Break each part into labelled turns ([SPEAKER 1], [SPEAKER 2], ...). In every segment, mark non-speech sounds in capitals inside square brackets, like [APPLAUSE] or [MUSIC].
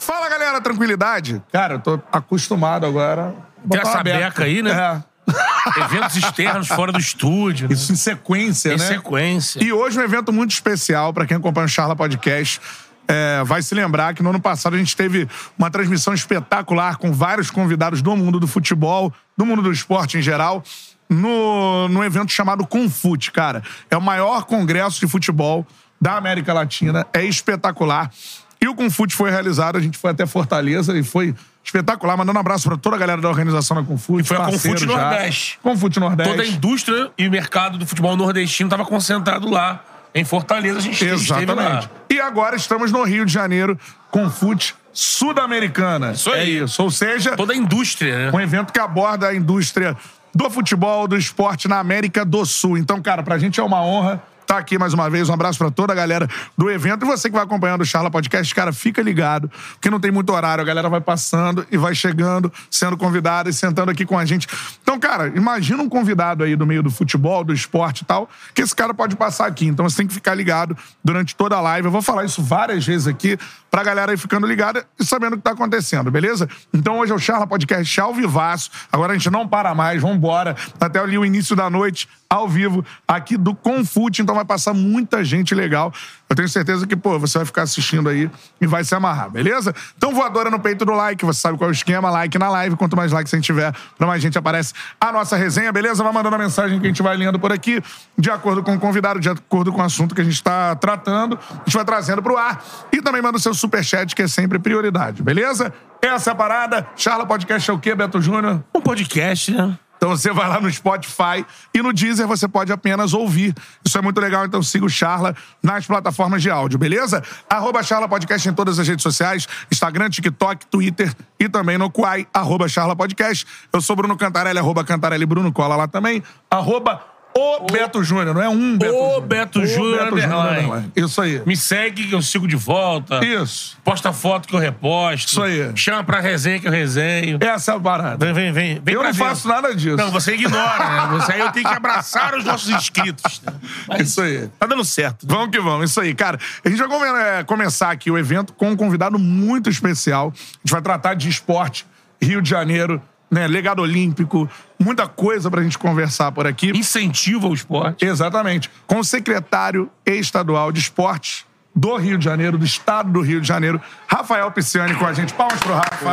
[SPEAKER 1] Fala, galera, tranquilidade? Cara, eu tô acostumado agora.
[SPEAKER 2] Tem essa
[SPEAKER 1] aberto.
[SPEAKER 2] beca aí, né?
[SPEAKER 1] É.
[SPEAKER 2] Eventos externos fora do estúdio. né?
[SPEAKER 1] Isso em sequência,
[SPEAKER 2] Em
[SPEAKER 1] né?
[SPEAKER 2] sequência.
[SPEAKER 1] E hoje um evento muito especial para quem acompanha o Charla Podcast. É, vai se lembrar que no ano passado a gente teve uma transmissão espetacular com vários convidados do mundo do futebol, do mundo do esporte em geral, no, no evento chamado Confute, cara. É o maior congresso de futebol da América Latina, é espetacular. E o Confute foi realizado, a gente foi até Fortaleza e foi espetacular. Mandando um abraço para toda a galera da organização da Confute.
[SPEAKER 2] E foi a Confute
[SPEAKER 1] já.
[SPEAKER 2] Nordeste.
[SPEAKER 1] Confute Nordeste.
[SPEAKER 2] Toda a indústria e mercado do futebol nordestino estava concentrado lá. Em Fortaleza, a gente
[SPEAKER 1] Exatamente.
[SPEAKER 2] lá.
[SPEAKER 1] E agora estamos no Rio de Janeiro com Fute Sudamericana.
[SPEAKER 2] Isso aí.
[SPEAKER 1] É isso. Ou seja,
[SPEAKER 2] Toda a indústria, né?
[SPEAKER 1] um evento que aborda a indústria do futebol, do esporte na América do Sul. Então, cara, pra gente é uma honra estar aqui mais uma vez. Um abraço pra toda a galera do evento. E você que vai acompanhando o Charla Podcast, cara, fica ligado, porque não tem muito horário. A galera vai passando e vai chegando, sendo convidada e sentando aqui com a gente. Então, cara, imagina um convidado aí do meio do futebol, do esporte e tal, que esse cara pode passar aqui. Então você tem que ficar ligado durante toda a live. Eu vou falar isso várias vezes aqui pra galera aí ficando ligada e sabendo o que tá acontecendo, beleza? Então hoje é o Charla Podcast ao vivaço. Agora a gente não para mais, vambora. Até ali o início da noite, ao vivo, aqui do Confute. Então vai passar muita gente legal. Eu tenho certeza que, pô, você vai ficar assistindo aí e vai se amarrar, beleza? Então voadora no peito do like, você sabe qual é o esquema, like na live. Quanto mais likes a gente tiver, pra mais gente aparece a nossa resenha, beleza? Vai mandando a mensagem que a gente vai lendo por aqui, de acordo com o convidado, de acordo com o assunto que a gente tá tratando. A gente vai trazendo pro ar. E também manda o seu superchat, que é sempre prioridade, beleza? Essa é a parada. Charla Podcast é o quê, Beto Júnior?
[SPEAKER 2] Um podcast, né?
[SPEAKER 1] Então você vai lá no Spotify e no Deezer você pode apenas ouvir. Isso é muito legal, então siga o Charla nas plataformas de áudio, beleza? Arroba Charla Podcast em todas as redes sociais, Instagram, TikTok, Twitter e também no Quai, arroba Charla Podcast. Eu sou Bruno Cantarelli, arroba Cantarelli Bruno, cola lá também. Arroba o Beto Júnior, não é um Beto Júnior.
[SPEAKER 2] Beto
[SPEAKER 1] O
[SPEAKER 2] Júnior
[SPEAKER 1] Beto Júnior
[SPEAKER 2] underline.
[SPEAKER 1] Isso aí.
[SPEAKER 2] Me segue que eu sigo de volta.
[SPEAKER 1] Isso.
[SPEAKER 2] Posta foto que eu reposto.
[SPEAKER 1] Isso aí.
[SPEAKER 2] Chama pra resenha que eu resenho.
[SPEAKER 1] Essa é a parada.
[SPEAKER 2] Vem, vem, vem. vem
[SPEAKER 1] Eu não faço nada disso.
[SPEAKER 2] Não, você ignora, né? Você aí eu tenho que abraçar os nossos inscritos. Né? Mas
[SPEAKER 1] Isso aí.
[SPEAKER 2] Tá dando certo.
[SPEAKER 1] Vamos que vamos, isso aí, cara. A gente vai é, começar aqui o evento com um convidado muito especial. A gente vai tratar de esporte, Rio de Janeiro, né? Legado olímpico, muita coisa pra gente conversar por aqui.
[SPEAKER 2] Incentiva o esporte.
[SPEAKER 1] Exatamente. Com o secretário estadual de esportes do Rio de Janeiro, do estado do Rio de Janeiro, Rafael Pisciani com a gente. Palmas pro Rafa.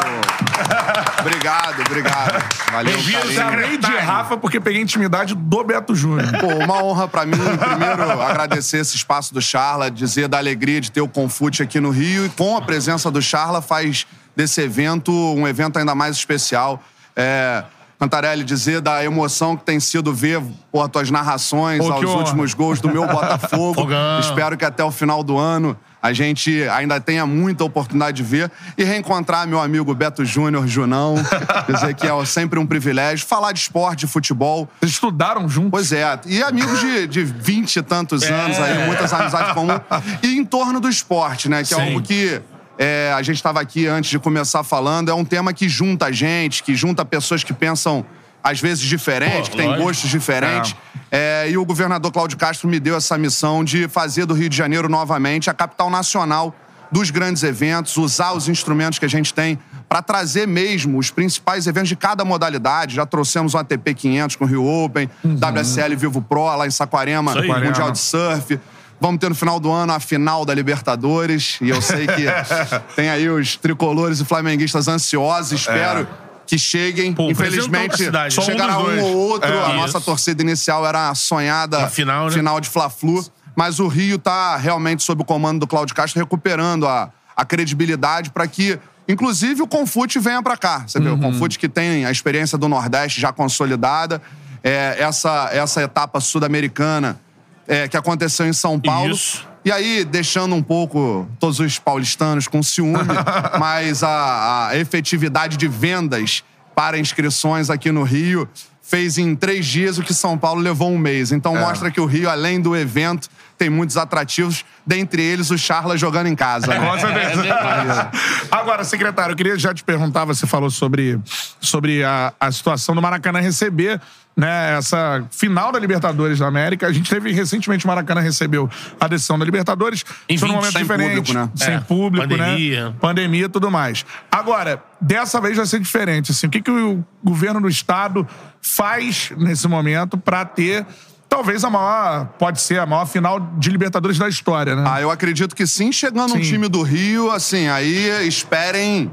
[SPEAKER 3] Obrigado, obrigado. Valeu,
[SPEAKER 2] Bem-vindo,
[SPEAKER 3] carinho.
[SPEAKER 1] Chamei de Rafa porque peguei intimidade do Beto Júnior.
[SPEAKER 3] Pô, uma honra pra mim, primeiro, agradecer esse espaço do Charla, dizer da alegria de ter o Confute aqui no Rio e com a presença do Charla faz desse evento um evento ainda mais especial. É, Cantarelli, dizer da emoção que tem sido ver por tuas narrações
[SPEAKER 1] Pô,
[SPEAKER 3] aos
[SPEAKER 1] honra.
[SPEAKER 3] últimos gols do meu [LAUGHS] Botafogo. Espero que até o final do ano a gente ainda tenha muita oportunidade de ver e reencontrar meu amigo Beto Júnior, Junão. [LAUGHS] dizer que é sempre um privilégio. Falar de esporte, de futebol.
[SPEAKER 1] Vocês estudaram juntos?
[SPEAKER 3] Pois é, e amigos de, de 20 e tantos
[SPEAKER 2] É.
[SPEAKER 3] anos aí, muitas amizades comuns. E em torno do esporte, né? Que é
[SPEAKER 2] Sim.
[SPEAKER 3] algo que é, a gente estava aqui antes de começar falando, é um tema que junta a gente, que junta pessoas que pensam às vezes diferente,
[SPEAKER 2] Pô,
[SPEAKER 3] que têm gostos diferentes. É, e o governador Cláudio Castro me deu essa missão de fazer do Rio de Janeiro novamente a capital nacional dos grandes eventos, usar os instrumentos que a gente tem para trazer mesmo os principais eventos de cada modalidade. Já trouxemos o ATP 500 com o Rio Open, WSL Vivo Pro lá em Saquarema. Mundial de Surf. Vamos ter no final do ano a final da Libertadores. E eu sei que [LAUGHS] tem aí os tricolores e flamenguistas ansiosos. Espero que cheguem.
[SPEAKER 2] Pô,
[SPEAKER 3] Infelizmente,
[SPEAKER 2] cidade. Só um
[SPEAKER 3] chegará um,
[SPEAKER 1] dois.
[SPEAKER 3] ou outro.
[SPEAKER 1] É,
[SPEAKER 3] a
[SPEAKER 2] isso.
[SPEAKER 3] nossa torcida inicial era a sonhada
[SPEAKER 2] A final, né?
[SPEAKER 3] final de Fla-Flu. Mas o Rio tá realmente sob o comando do Cláudio Castro recuperando a, a credibilidade para que, inclusive, o Confute venha para cá. Você vê, o Confute que tem a experiência do Nordeste já consolidada. É, essa, essa etapa sul-americana é, que aconteceu em São Paulo.
[SPEAKER 2] Isso.
[SPEAKER 3] E aí, deixando um pouco todos os paulistanos com ciúme, [LAUGHS] mas a, a efetividade de vendas para inscrições aqui no Rio fez em três dias o que São Paulo levou um mês. Então mostra que o Rio, além do evento, tem muitos atrativos, dentre eles o Charla jogando em casa. né?
[SPEAKER 1] Com certeza. [LAUGHS] Agora, secretário, eu queria já te perguntar, você falou sobre, sobre a, a situação do Maracanã receber né, essa final da Libertadores da América. A gente teve recentemente o Maracanã recebeu a decisão da Libertadores.
[SPEAKER 2] Em
[SPEAKER 1] Foi num
[SPEAKER 2] 20,
[SPEAKER 1] momento
[SPEAKER 3] sem
[SPEAKER 1] diferente.
[SPEAKER 3] público, né?
[SPEAKER 1] Sem
[SPEAKER 2] É,
[SPEAKER 1] público,
[SPEAKER 2] pandemia.
[SPEAKER 1] né? Pandemia e tudo mais. Agora, dessa vez vai ser diferente. Assim, o que, que o governo do estado faz nesse momento para ter talvez a maior, pode ser a maior final de Libertadores da história, né?
[SPEAKER 3] Ah, eu acredito que sim. Chegando um
[SPEAKER 1] Sim.
[SPEAKER 3] time do Rio, assim, aí esperem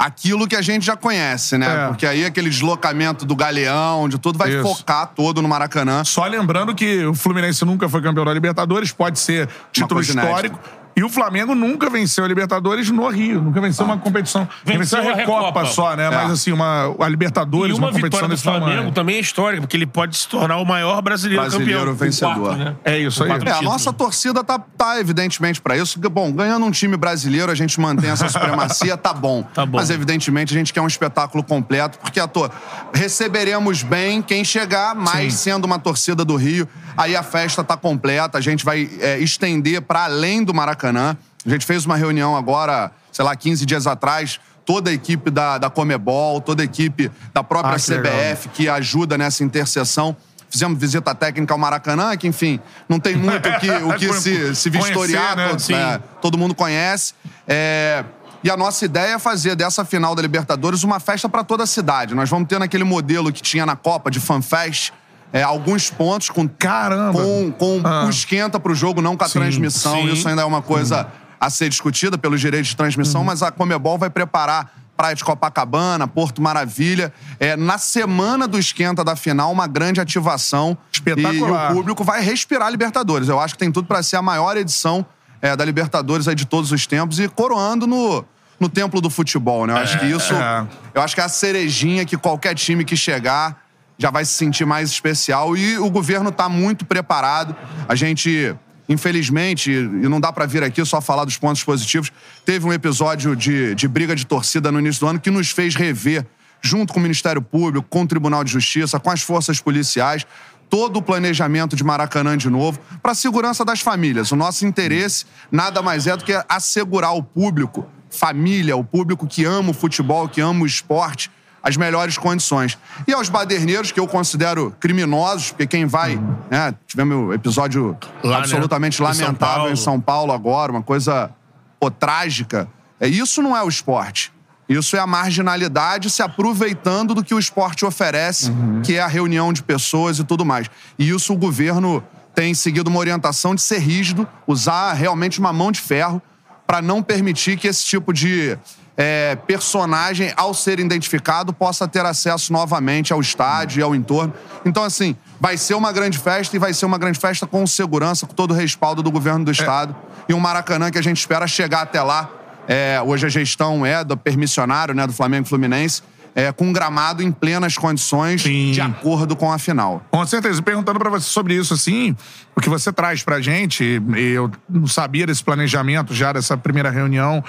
[SPEAKER 3] aquilo que a gente já conhece, né?
[SPEAKER 1] É.
[SPEAKER 3] Porque aí aquele deslocamento do Galeão, de tudo, vai
[SPEAKER 1] Isso.
[SPEAKER 3] focar todo no Maracanã.
[SPEAKER 1] Só lembrando que o Fluminense nunca foi campeão da Libertadores, pode ser título
[SPEAKER 3] coisa inédita.
[SPEAKER 1] E o Flamengo nunca venceu a Libertadores no Rio, nunca venceu uma competição.
[SPEAKER 2] Venceu
[SPEAKER 1] venceu a Recopa,
[SPEAKER 2] Recopa.
[SPEAKER 1] só, né?
[SPEAKER 3] É.
[SPEAKER 1] Mas assim, uma, a
[SPEAKER 2] E
[SPEAKER 1] Libertadores,
[SPEAKER 2] uma
[SPEAKER 1] uma, competição desse
[SPEAKER 2] Flamengo
[SPEAKER 1] tamanho.
[SPEAKER 2] também é histórica, porque ele pode se tornar o maior brasileiro,
[SPEAKER 3] Brasileiro
[SPEAKER 2] campeão.
[SPEAKER 3] vencedor.
[SPEAKER 2] quatro, né?
[SPEAKER 1] É isso aí.
[SPEAKER 3] É, a nossa torcida tá, tá evidentemente pra isso. Bom, ganhando um time brasileiro, a gente mantém essa supremacia, tá bom. [LAUGHS]
[SPEAKER 2] Tá bom.
[SPEAKER 3] Mas evidentemente a gente quer um espetáculo completo, porque a to... receberemos bem quem chegar, mas sendo uma torcida do Rio, aí a festa tá completa, a gente vai é, estender pra além do Maracanã. A gente fez uma reunião agora, sei lá, 15 dias atrás, toda a equipe da, da Comebol, toda a equipe da própria
[SPEAKER 1] Ah, que legal.
[SPEAKER 3] CBF que ajuda nessa interseção. Fizemos visita técnica ao Maracanã, que, enfim, não tem muito o que, [LAUGHS] o que se, se vistoriar,
[SPEAKER 1] Conhecer, né?
[SPEAKER 3] né? todo mundo conhece. É, E a nossa ideia é fazer dessa final da Libertadores uma festa para toda a cidade. Nós vamos ter naquele modelo que tinha na Copa de FanFest, é, alguns pontos com,
[SPEAKER 1] Caramba!
[SPEAKER 3] com, com
[SPEAKER 1] Ah.
[SPEAKER 3] o esquenta pro jogo, não com a
[SPEAKER 1] Sim,
[SPEAKER 3] transmissão.
[SPEAKER 2] sim.
[SPEAKER 3] Isso ainda é uma coisa a ser discutida pelos direitos de transmissão, mas a Comebol vai preparar Praia de Copacabana, Porto Maravilha. É, na semana do esquenta da final, uma grande ativação.
[SPEAKER 1] Espetacular.
[SPEAKER 3] E o público vai respirar Libertadores. Eu acho que tem tudo para ser a maior edição é, da Libertadores aí de todos os tempos e coroando no, no templo do futebol, né? Eu acho que isso.
[SPEAKER 1] é.
[SPEAKER 3] Eu acho que é a cerejinha que qualquer time que chegar já vai se sentir mais especial. E o governo está muito preparado. A gente, infelizmente, e não dá para vir aqui só falar dos pontos positivos, teve um episódio de, de briga de torcida no início do ano que nos fez rever, junto com o Ministério Público, com o Tribunal de Justiça, com as forças policiais, todo o planejamento de Maracanã de novo, para a segurança das famílias. O nosso interesse nada mais é do que assegurar o público, família, o público que ama o futebol, que ama o esporte, as melhores condições. E aos baderneiros, que eu considero criminosos, porque quem vai. Né, tivemos um episódio
[SPEAKER 2] Lá, né?
[SPEAKER 3] absolutamente
[SPEAKER 2] São
[SPEAKER 3] lamentável
[SPEAKER 2] Paulo.
[SPEAKER 3] em São Paulo agora, uma coisa pô, trágica. É, isso não é o esporte. Isso é a marginalidade se aproveitando do que o esporte oferece, que é a reunião de pessoas e tudo mais. E isso o governo tem seguido uma orientação de ser rígido, usar realmente uma mão de ferro para não permitir que esse tipo de é, personagem, ao ser identificado, possa ter acesso novamente ao estádio e ao entorno. Então, assim, vai ser uma grande festa e vai ser uma grande festa com segurança, com todo o respaldo do governo do estado. E um Maracanã que a gente espera chegar até lá. É, hoje a gestão é do permissionário, né, do Flamengo e Fluminense, é, com um gramado em plenas condições,
[SPEAKER 1] Sim.
[SPEAKER 3] de acordo com a final.
[SPEAKER 1] Com certeza. Perguntando pra você sobre isso, assim, o que você traz pra gente, eu não sabia desse planejamento já, dessa primeira reunião,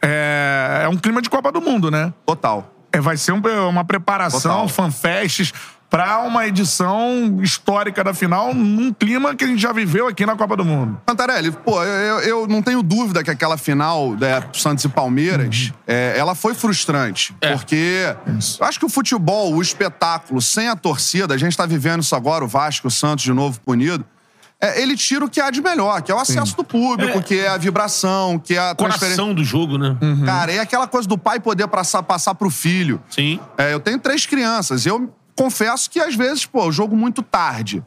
[SPEAKER 1] é, é um clima de Copa do Mundo, né?
[SPEAKER 3] Total.
[SPEAKER 1] É, vai ser um- uma preparação, fanfests, pra uma edição histórica da final, num clima que a gente já viveu aqui na Copa do Mundo.
[SPEAKER 3] Cantarelli, pô, eu, eu não tenho dúvida que aquela final né, Santos e Palmeiras,
[SPEAKER 1] Uhum.
[SPEAKER 3] é, ela foi frustrante.
[SPEAKER 2] É.
[SPEAKER 3] Porque eu acho que o futebol, o espetáculo, sem a torcida, a gente tá vivendo isso agora, o Vasco, o Santos de novo punido, é, ele tira o que há de melhor, que é o acesso do público, que é a vibração, que é a transferência.
[SPEAKER 2] Coração do jogo, né?
[SPEAKER 3] Cara, é aquela coisa do pai poder passar, passar pro filho.
[SPEAKER 2] Sim.
[SPEAKER 3] É, eu tenho três crianças. Eu confesso que às vezes, pô, o jogo muito tarde.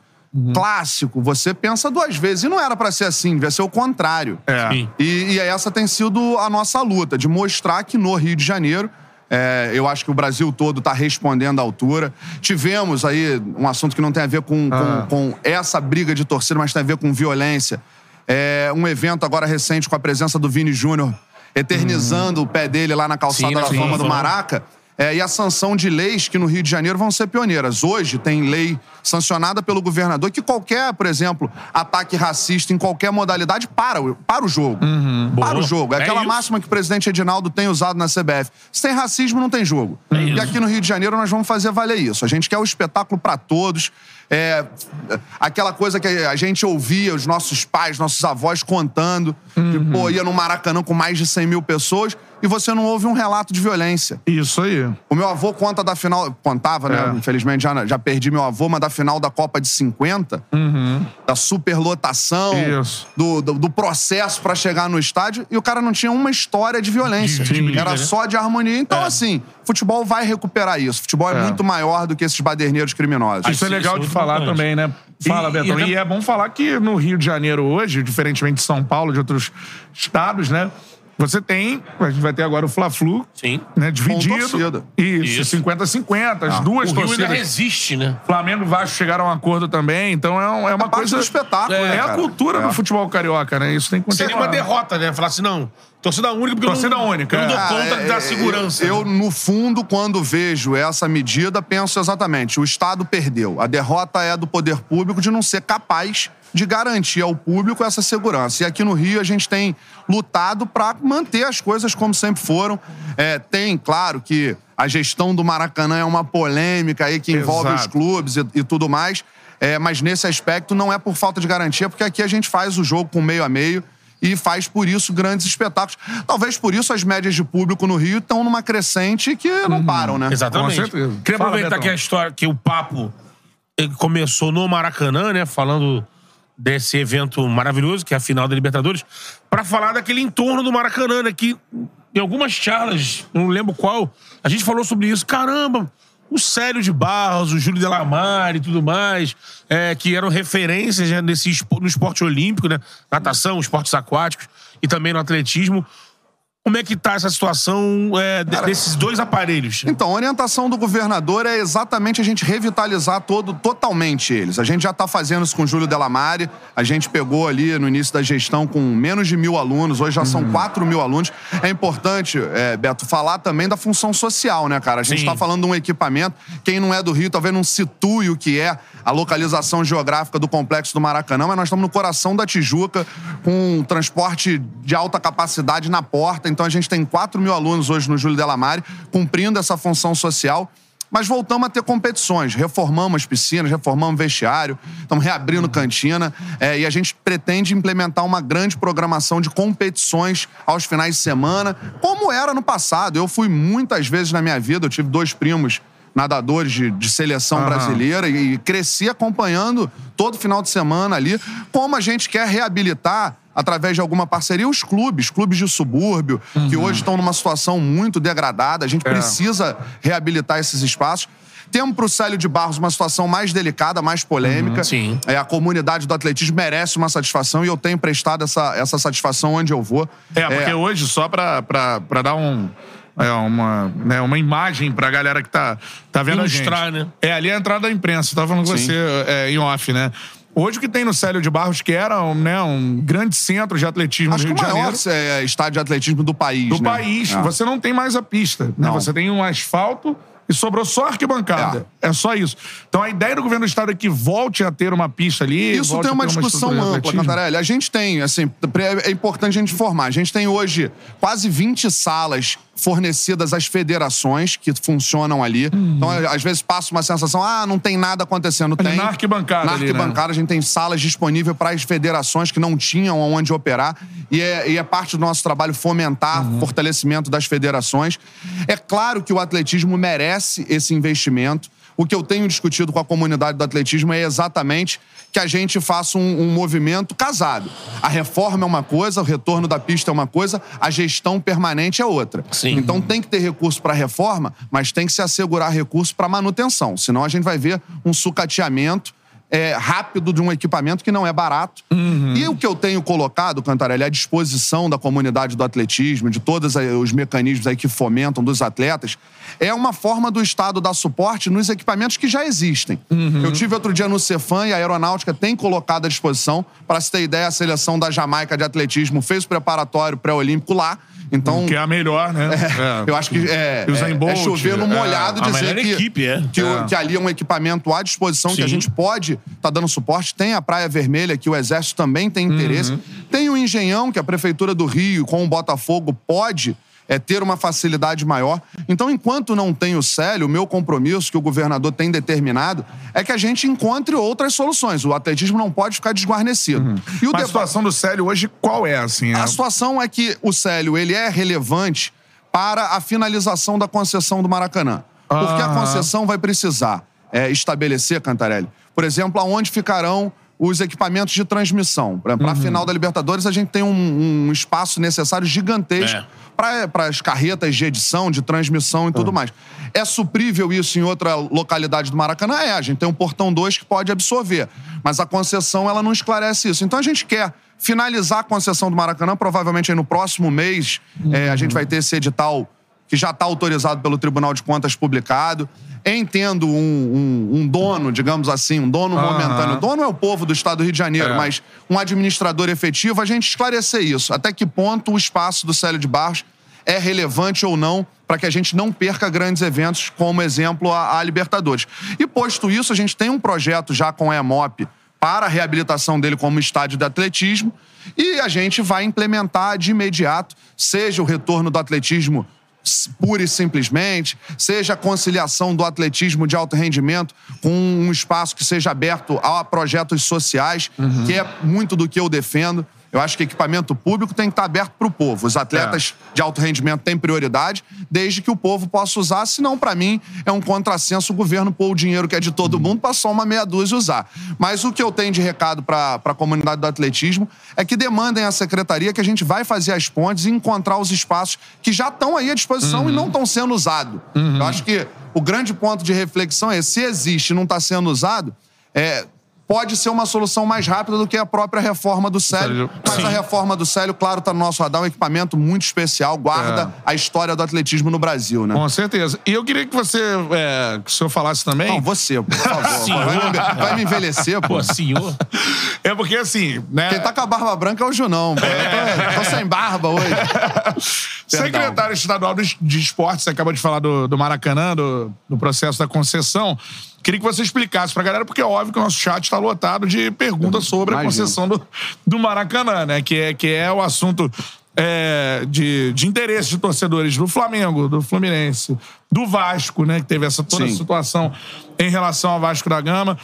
[SPEAKER 3] Clássico, você pensa duas vezes. E não era pra ser assim, devia ser o contrário.
[SPEAKER 1] É.
[SPEAKER 3] E, e essa tem sido a nossa luta, de mostrar que no Rio de Janeiro, é, eu acho que o Brasil todo está respondendo à altura. Tivemos aí um assunto que não tem a ver com,
[SPEAKER 1] Ah.
[SPEAKER 3] com, com essa briga de torcida, mas tem a ver com violência. É, um evento agora recente com a presença do Vini Júnior, eternizando o pé dele lá na calçada
[SPEAKER 2] Sim,
[SPEAKER 3] da
[SPEAKER 2] sim,
[SPEAKER 3] fama do
[SPEAKER 2] sim.
[SPEAKER 3] Maraca. É, e a sanção de leis que no Rio de Janeiro vão ser pioneiras. Hoje tem lei sancionada pelo governador que qualquer, por exemplo, ataque racista em qualquer modalidade para, o- para o jogo. para
[SPEAKER 2] Boa.
[SPEAKER 3] o jogo. É
[SPEAKER 2] É
[SPEAKER 3] aquela
[SPEAKER 2] isso.
[SPEAKER 3] máxima que o presidente Edinaldo tem usado na CBF. Se tem racismo, não tem jogo. e
[SPEAKER 2] isso.
[SPEAKER 3] aqui no Rio de Janeiro nós vamos fazer valer isso. A gente quer o espetáculo para todos. É, aquela coisa que a gente ouvia os nossos pais, nossos avós contando, que, pô, ia no Maracanã com mais de 100 mil pessoas e você não ouve um relato de violência.
[SPEAKER 1] Isso aí.
[SPEAKER 3] O meu avô conta da final. Contava, né?
[SPEAKER 1] É.
[SPEAKER 3] Infelizmente já, já perdi meu avô, mas da final da Copa de 50, da superlotação,
[SPEAKER 1] Uhum. Isso.
[SPEAKER 3] do, do, do processo pra chegar no estádio, e o cara não tinha uma história de violência.
[SPEAKER 2] De- de briga,
[SPEAKER 3] Era
[SPEAKER 2] né?
[SPEAKER 3] só de harmonia. Então,
[SPEAKER 2] É.
[SPEAKER 3] assim, futebol vai recuperar isso. Futebol é,
[SPEAKER 1] É.
[SPEAKER 3] muito maior do que esses baderneiros criminosos.
[SPEAKER 1] Isso é
[SPEAKER 2] sim,
[SPEAKER 1] legal
[SPEAKER 2] isso é
[SPEAKER 1] de falar
[SPEAKER 2] importante.
[SPEAKER 1] também, né? Fala,
[SPEAKER 2] E-
[SPEAKER 1] Betão.
[SPEAKER 2] e-
[SPEAKER 1] E, é bom falar que no Rio de Janeiro hoje, diferentemente de São Paulo, de outros estados, né? Você tem, a gente vai ter agora o Fla-Flu,
[SPEAKER 2] Sim.
[SPEAKER 1] né? Dividido.
[SPEAKER 3] torcida.
[SPEAKER 1] Isso,
[SPEAKER 2] Isso.
[SPEAKER 1] 50-50, as duas
[SPEAKER 2] O Rio ainda
[SPEAKER 1] torcidas.
[SPEAKER 2] resiste, né?
[SPEAKER 1] Flamengo e Vasco chegaram a um acordo também, então é, um- é uma
[SPEAKER 3] parte
[SPEAKER 1] coisa...
[SPEAKER 3] do espetáculo,
[SPEAKER 1] É,
[SPEAKER 3] né,
[SPEAKER 1] a
[SPEAKER 3] cara?
[SPEAKER 1] cultura
[SPEAKER 3] É.
[SPEAKER 1] do futebol carioca, né? Isso tem que continuar.
[SPEAKER 2] Seria uma derrota, né? Falar assim, não, torcida única porque
[SPEAKER 1] Torcida
[SPEAKER 2] eu não,
[SPEAKER 1] única,
[SPEAKER 2] eu não dou
[SPEAKER 1] é.
[SPEAKER 3] Ah,
[SPEAKER 2] conta
[SPEAKER 3] é,
[SPEAKER 2] da
[SPEAKER 3] é,
[SPEAKER 2] segurança.
[SPEAKER 3] Eu, eu, no fundo, quando vejo essa medida, penso exatamente: o Estado perdeu. A derrota é do poder público de não ser capaz de garantir ao público essa segurança. E aqui no Rio a gente tem lutado para manter as coisas como sempre foram. É, tem, claro, que a gestão do Maracanã é uma polêmica aí que envolve os
[SPEAKER 1] Exato.
[SPEAKER 3] clubes e, e tudo mais. É, mas nesse aspecto não é por falta de garantia, porque aqui a gente faz o jogo com meio a meio e faz por isso grandes espetáculos. Talvez por isso as médias de público no Rio estão numa crescente que não param, né?
[SPEAKER 2] Exatamente. Queria aproveitar que a história, que o papo eh, começou no Maracanã, né? Falando desse evento maravilhoso, que é a final da Libertadores, pra falar daquele entorno do Maracanã, né? Que em algumas charlas, não lembro qual, a gente falou sobre isso. Caramba, o Célio de Barros, o Júlio Delamare e tudo mais, é, que eram referências né, nesse, no esporte olímpico, né? Natação, esportes aquáticos e também no atletismo. Como é que tá essa situação é, de- desses dois aparelhos?
[SPEAKER 3] Então, a orientação do governador é exatamente a gente revitalizar todo, totalmente eles. A gente já está fazendo isso com o Júlio Delamare. A gente pegou ali no início da gestão com menos de mil alunos, hoje já
[SPEAKER 2] Uhum.
[SPEAKER 3] são quatro mil alunos. É importante, é, Beto, falar também da função social, né, cara? A gente está falando de um equipamento. Quem não é do Rio talvez não situe o que é a localização geográfica do complexo do Maracanã, mas nós estamos no coração da Tijuca, com um transporte de alta capacidade na porta. Então a gente tem 4 mil alunos hoje no Júlio Delamare, cumprindo essa função social. Mas voltamos a ter competições. Reformamos as piscinas, reformamos vestiário, estamos reabrindo cantina. é, e a gente pretende implementar uma grande programação de competições aos finais de semana, como era no passado. Eu fui muitas vezes na minha vida, eu tive dois primos nadadores de, de seleção
[SPEAKER 1] Aham.
[SPEAKER 3] brasileira e, e cresci acompanhando todo final de semana ali como a gente quer reabilitar através de alguma parceria os clubes, clubes de subúrbio, que hoje estão numa situação muito degradada. A gente
[SPEAKER 1] É.
[SPEAKER 3] precisa reabilitar esses espaços. Temos para o Célio de Barros uma situação mais delicada, mais polêmica.
[SPEAKER 2] sim.
[SPEAKER 3] É, a comunidade do atletismo merece uma satisfação e eu tenho prestado essa, essa satisfação onde eu vou.
[SPEAKER 1] É, porque hoje, só pra dar um, é, uma, né, uma imagem pra galera que tá, tá vendo
[SPEAKER 2] Ilustrar,
[SPEAKER 1] a gente.
[SPEAKER 2] né?
[SPEAKER 1] É, ali é a entrada da imprensa. Eu tava falando com
[SPEAKER 3] Sim.
[SPEAKER 1] você é, em off, né? Hoje o que tem no Célio de Barros, que era um, né, um grande centro de atletismo
[SPEAKER 3] Acho que
[SPEAKER 1] Rio
[SPEAKER 3] o
[SPEAKER 1] de
[SPEAKER 3] maior
[SPEAKER 1] Janeiro.
[SPEAKER 3] é, estádio de atletismo do país.
[SPEAKER 1] Do
[SPEAKER 3] né?
[SPEAKER 1] país.
[SPEAKER 3] É.
[SPEAKER 1] Você não tem mais a pista. Né? Você tem um asfalto e sobrou só a arquibancada. É. só isso. Então a ideia do governo do estado é que volte a ter uma pista ali.
[SPEAKER 3] Isso tem uma
[SPEAKER 1] ter
[SPEAKER 3] discussão ampla. Cantarelli. A gente tem, assim, é importante a gente informar. A gente tem hoje quase 20 salas fornecidas às federações que funcionam ali. Então, às vezes passa uma sensação, ah, não tem nada acontecendo. Tem.
[SPEAKER 1] na arquibancada
[SPEAKER 3] Na
[SPEAKER 1] ali, né?
[SPEAKER 3] arquibancada, a gente tem salas disponíveis para as federações que não tinham onde operar. E é, e é parte do nosso trabalho fomentar
[SPEAKER 1] Uhum.
[SPEAKER 3] fortalecimento das federações. É claro que o atletismo merece esse investimento. O que eu tenho discutido com a comunidade do atletismo é exatamente que a gente faça um, um movimento casado. A reforma é uma coisa, o retorno da pista é uma coisa, a gestão permanente é outra.
[SPEAKER 2] Sim.
[SPEAKER 3] Então tem que ter recurso para reforma, mas tem que se assegurar recurso para manutenção. Senão a gente vai ver um sucateamento é, rápido de um equipamento que não é barato. E o que eu tenho colocado, Cantarelli, à disposição da comunidade do atletismo, de todos os mecanismos aí que fomentam dos atletas, é uma forma do Estado dar suporte nos equipamentos que já existem. Eu tive outro dia no Cefam e a Aeronáutica tem colocado à disposição. Para se ter ideia, a seleção da Jamaica de atletismo fez o preparatório pré-olímpico lá. Então,
[SPEAKER 1] Que é a melhor, né? É.
[SPEAKER 3] eu acho que é,
[SPEAKER 1] Usain
[SPEAKER 3] é,
[SPEAKER 1] Bolt,
[SPEAKER 3] é chover no
[SPEAKER 1] é,
[SPEAKER 3] molhado
[SPEAKER 2] a
[SPEAKER 3] dizer que,
[SPEAKER 2] equipe, é.
[SPEAKER 3] que, o-
[SPEAKER 1] É.
[SPEAKER 3] que ali é um equipamento à disposição que a
[SPEAKER 2] Sim.
[SPEAKER 3] gente pode estar dando suporte. Tem a Praia Vermelha, que o Exército também tem interesse.
[SPEAKER 1] Uhum.
[SPEAKER 3] Tem o Engenhão, que a Prefeitura do Rio, com o Botafogo, pode é, ter uma facilidade maior. Então, enquanto não tem o Célio, o meu compromisso que o governador tem determinado é que a gente encontre outras soluções. O atletismo não pode ficar desguarnecido.
[SPEAKER 1] Uhum.
[SPEAKER 3] E o
[SPEAKER 1] Mas a situação do Célio hoje, qual é, assim? É-
[SPEAKER 3] a situação é que o Célio ele é relevante para a finalização da concessão do Maracanã. Porque a
[SPEAKER 1] Aham.
[SPEAKER 3] concessão vai precisar é, estabelecer, Cantarelli, por exemplo, aonde ficarão os equipamentos de transmissão. Para
[SPEAKER 1] Uhum.
[SPEAKER 3] a final da Libertadores, a gente tem um, um espaço necessário gigantesco
[SPEAKER 2] É.
[SPEAKER 3] para as carretas de edição, de transmissão e tudo mais. É suprível isso em outra localidade do Maracanã? É, a gente tem um portão 2 que pode absorver. Mas a concessão, ela não esclarece isso. Então a gente quer finalizar a concessão do Maracanã, provavelmente aí no próximo mês é, a gente vai ter esse edital que já está autorizado pelo Tribunal de Contas publicado. Entendo um, um- um dono, digamos assim, um dono
[SPEAKER 1] Aham.
[SPEAKER 3] momentâneo. O dono é o povo do Estado do Rio de Janeiro,
[SPEAKER 1] É.
[SPEAKER 3] mas um administrador efetivo, a gente esclarecer isso. Até que ponto o espaço do Célio de Barros é relevante ou não para que a gente não perca grandes eventos, como exemplo a, a Libertadores. E posto isso, a gente tem um projeto já com a EMOP para a reabilitação dele como estádio de atletismo e a gente vai implementar de imediato, seja o retorno do atletismo pura e simplesmente, seja a conciliação do atletismo de alto rendimento com um espaço que seja aberto a projetos sociais, que é muito do que eu defendo. Eu acho que equipamento público tem que estar aberto para o povo. Os atletas de alto rendimento têm prioridade, desde que o povo possa usar, senão, para mim, é um contrassenso o governo pôr o dinheiro que é de todo mundo para só uma meia dúzia usar. Mas o que eu tenho de recado para a comunidade do atletismo é que demandem à secretaria que a gente vai fazer as pontes e encontrar os espaços que já estão aí à disposição e não estão sendo usados. Eu acho que o grande ponto de reflexão é se existe e não está sendo usado, é, pode ser uma solução mais rápida do que a própria reforma do Célio. Mas a reforma do Célio, claro, está no nosso radar, um equipamento muito especial, guarda a história do atletismo no Brasil, né?
[SPEAKER 1] Com certeza. E eu queria que você, é, que o senhor falasse também.
[SPEAKER 3] Não, você, por favor. [LAUGHS]
[SPEAKER 2] Senhor.
[SPEAKER 3] vai, me, vai me envelhecer, pô.
[SPEAKER 2] Pô, senhor.
[SPEAKER 1] É porque assim, né?
[SPEAKER 3] Quem tá com a barba branca é o Junão, pô. Eu tô, tô sem barba hoje. [LAUGHS]
[SPEAKER 1] Secretário estadual de esportes, você acabou de falar do, do Maracanã, do, do processo da concessão. Queria que você explicasse pra galera, porque é óbvio que o nosso chat está lotado de perguntas sobre a
[SPEAKER 3] Imagino.
[SPEAKER 1] concessão do, do Maracanã, né? Que é, que é o assunto é, de, de interesse de torcedores do Flamengo, do Fluminense, do Vasco, né? Que teve essa toda a
[SPEAKER 3] Sim.
[SPEAKER 1] situação em relação ao Vasco da Gama.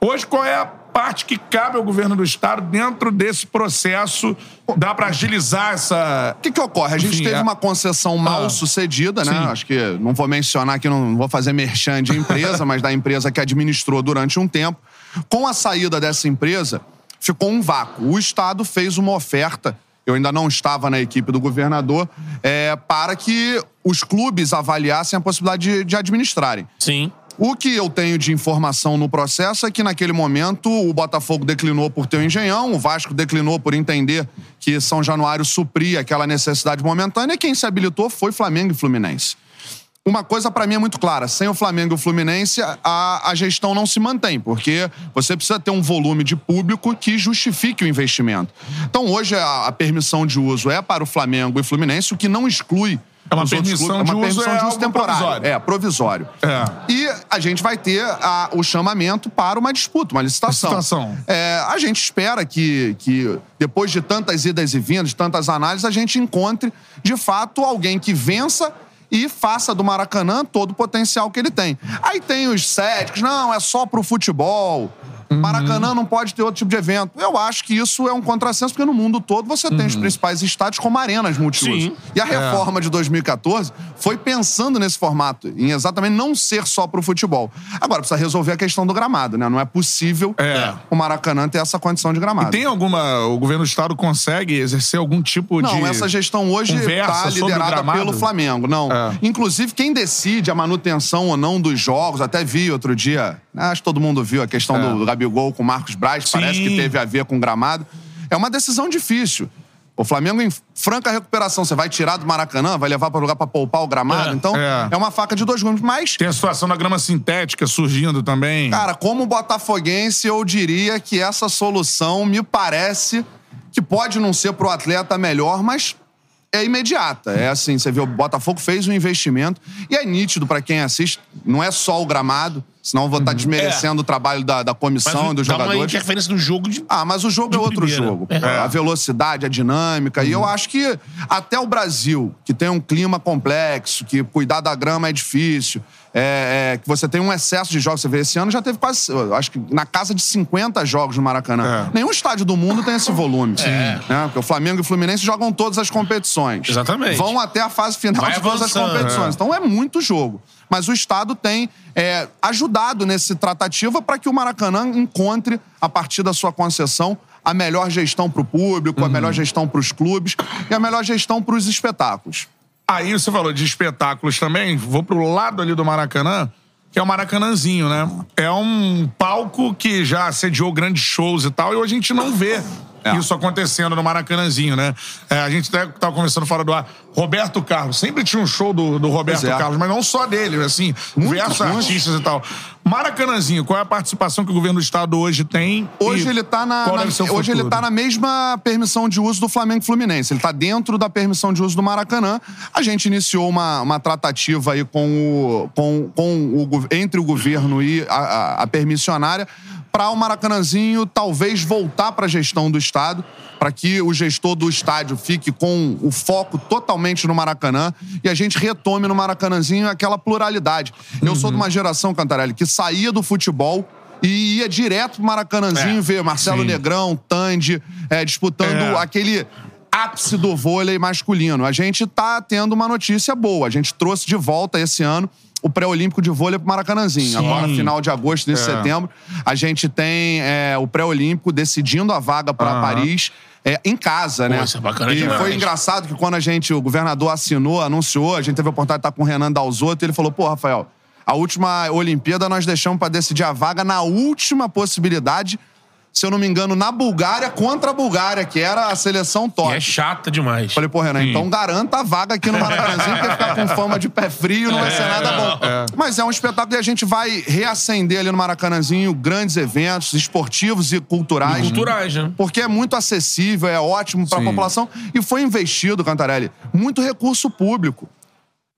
[SPEAKER 1] Hoje, qual é a parte que cabe ao governo do Estado dentro desse processo? Dá pra agilizar essa.
[SPEAKER 3] O que, que ocorre? A gente
[SPEAKER 1] Enfim,
[SPEAKER 3] teve
[SPEAKER 1] é-
[SPEAKER 3] uma concessão mal
[SPEAKER 1] Ah.
[SPEAKER 3] sucedida, né?
[SPEAKER 1] Sim.
[SPEAKER 3] Acho que não vou mencionar aqui, não vou fazer merchan de empresa, [LAUGHS] mas da empresa que administrou durante um tempo. Com a saída dessa empresa, ficou um vácuo. O Estado fez uma oferta. Eu ainda não estava na equipe do governador, é, para que os clubes avaliassem a possibilidade de, de administrarem.
[SPEAKER 2] Sim.
[SPEAKER 3] O que eu tenho de informação no processo é que, naquele momento, o Botafogo declinou por ter o engenhão, o Vasco declinou por entender que São Januário supria aquela necessidade momentânea, e quem se habilitou foi Flamengo e Fluminense. Uma coisa para mim é muito clara: sem o Flamengo e o Fluminense, a, a gestão não se mantém, porque você precisa ter um volume de público que justifique o investimento. Então, hoje, a, a permissão de uso é para o Flamengo e Fluminense, o que não exclui.
[SPEAKER 1] É uma
[SPEAKER 3] os
[SPEAKER 1] permissão de
[SPEAKER 3] é uma
[SPEAKER 1] uso,
[SPEAKER 3] permissão
[SPEAKER 1] é
[SPEAKER 3] de uso temporário.
[SPEAKER 1] provisório.
[SPEAKER 3] É, provisório.
[SPEAKER 1] É.
[SPEAKER 3] E a gente vai ter a- o chamamento para uma disputa, uma licitação.
[SPEAKER 1] Licitação.
[SPEAKER 3] É, a gente espera que, que, depois de tantas idas e vindas, de tantas análises, a gente encontre, de fato, alguém que vença e faça do Maracanã todo o potencial que ele tem. Aí tem os céticos, não, é só pro futebol.
[SPEAKER 1] Uhum.
[SPEAKER 3] Maracanã não pode ter outro tipo de evento. Eu acho que isso é um contrassenso, porque no mundo todo você tem
[SPEAKER 1] Uhum.
[SPEAKER 3] os principais estádios como arenas multiuso.
[SPEAKER 2] Sim.
[SPEAKER 3] E a reforma de 2014 foi pensando nesse formato, em exatamente não ser só pro futebol. Agora, precisa resolver a questão do gramado, né? Não é possível
[SPEAKER 1] É.
[SPEAKER 3] o Maracanã ter essa condição de gramado.
[SPEAKER 1] Tem alguma. O governo do Estado consegue exercer algum tipo de.
[SPEAKER 3] Não, essa gestão hoje está
[SPEAKER 1] o
[SPEAKER 3] liderada pelo Flamengo. Não.
[SPEAKER 1] É.
[SPEAKER 3] Inclusive, quem decide a manutenção ou não dos jogos, até vi outro dia, acho que todo mundo viu a questão
[SPEAKER 1] É.
[SPEAKER 3] do Gabigol com o Marcos Braz, parece que
[SPEAKER 2] Sim.
[SPEAKER 3] teve a ver com o gramado. É uma decisão difícil. O Flamengo em franca recuperação, você vai tirar do Maracanã, vai levar para lugar para poupar o gramado.
[SPEAKER 2] É.
[SPEAKER 3] Então,
[SPEAKER 1] É.
[SPEAKER 3] é. uma faca de dois gumes. Mas
[SPEAKER 1] Tem a situação da grama sintética surgindo também.
[SPEAKER 3] Cara, como botafoguense, eu diria que essa solução me parece que pode não ser pro atleta melhor, mas é imediata. É assim, você vê, o Botafogo fez um investimento e é nítido pra quem assiste, não é só o gramado. Senão eu vou estar desmerecendo o trabalho da, da
[SPEAKER 2] Mas
[SPEAKER 3] comissão e dos
[SPEAKER 2] dá uma
[SPEAKER 3] jogadores.
[SPEAKER 2] interferência no jogo de.
[SPEAKER 3] Ah, mas o jogo é outro
[SPEAKER 2] primeira.
[SPEAKER 3] jogo.
[SPEAKER 2] É.
[SPEAKER 3] A velocidade, a dinâmica. E eu acho que até o Brasil, que tem um clima complexo, que cuidar da grama é difícil, é, é, que você tem um excesso de jogos. Você vê, esse ano já teve quase, acho que na casa de 50 jogos no Maracanã.
[SPEAKER 1] É.
[SPEAKER 3] Nenhum estádio do mundo tem esse volume. Né? Porque o Flamengo e o Fluminense jogam todas as competições.
[SPEAKER 2] Exatamente.
[SPEAKER 3] Vão até a fase final
[SPEAKER 2] Vai
[SPEAKER 3] de todas as competições. Então é muito jogo. Mas o Estado tem é, ajudado nesse tratativa para que o Maracanã encontre, a partir da sua concessão, a melhor gestão para o público, a melhor gestão para os clubes e a melhor gestão para os espetáculos.
[SPEAKER 1] Aí você falou de espetáculos também. Vou pro lado ali do Maracanã, que é o Maracanãzinho, né? É um palco que já sediou grandes shows e tal, e hoje a gente não vê
[SPEAKER 3] É.
[SPEAKER 1] isso acontecendo no Maracanãzinho, né? É, a gente até tava conversando fora do ar. Roberto Carlos. Sempre tinha um show do, do Roberto
[SPEAKER 3] é.
[SPEAKER 1] Carlos, mas não só dele, assim, diversos artistas e tal. Maracanãzinho, qual é a participação que o governo do estado hoje tem?
[SPEAKER 3] Hoje ele tá na, na- hoje ele tá na mesma permissão de uso do Flamengo Fluminense. Ele tá dentro da permissão de uso do Maracanã. A gente iniciou uma, uma tratativa aí com o, com, com o entre o governo e a, a- a permissionária para o Maracanãzinho talvez voltar para a gestão do estado, para que o gestor do estádio fique com o foco totalmente no Maracanã e a gente retome no Maracanãzinho aquela pluralidade. Eu sou de uma geração, Cantarelli, que saía do futebol e ia direto pro Maracanãzinho
[SPEAKER 1] É,
[SPEAKER 3] ver Marcelo
[SPEAKER 1] sim.
[SPEAKER 3] Negrão, Tandy, é, disputando
[SPEAKER 1] É.
[SPEAKER 3] aquele ápice do vôlei masculino. A gente tá tendo uma notícia boa. A gente trouxe de volta esse ano o pré-olímpico de vôlei pro Maracanãzinho.
[SPEAKER 1] Sim.
[SPEAKER 3] Agora, final de agosto, início de
[SPEAKER 1] É.
[SPEAKER 3] setembro, a gente tem é, o pré-olímpico decidindo a vaga para
[SPEAKER 1] Aham.
[SPEAKER 3] Paris. é, em casa, né?
[SPEAKER 2] é bacana
[SPEAKER 3] e
[SPEAKER 2] demais.
[SPEAKER 3] foi engraçado que quando a gente, o governador assinou, anunciou, a gente teve a oportunidade de estar com o Renan Dalzotto, e ele falou: pô, Rafael, a última Olimpíada nós deixamos para decidir a vaga na última possibilidade, se eu não me engano, na Bulgária contra a Bulgária, que era a seleção
[SPEAKER 2] E
[SPEAKER 3] top.
[SPEAKER 2] é chata demais.
[SPEAKER 3] Falei, pô, Renan, então garanta a vaga aqui no Maracanãzinho, porque ficar com fama de pé frio não vai ser nada bom. Mas é um espetáculo e a gente vai reacender ali no Maracanãzinho grandes eventos esportivos e culturais.
[SPEAKER 2] Culturais, né?
[SPEAKER 3] Porque é muito acessível, é ótimo para a população. E foi investido, Cantarelli, muito recurso público.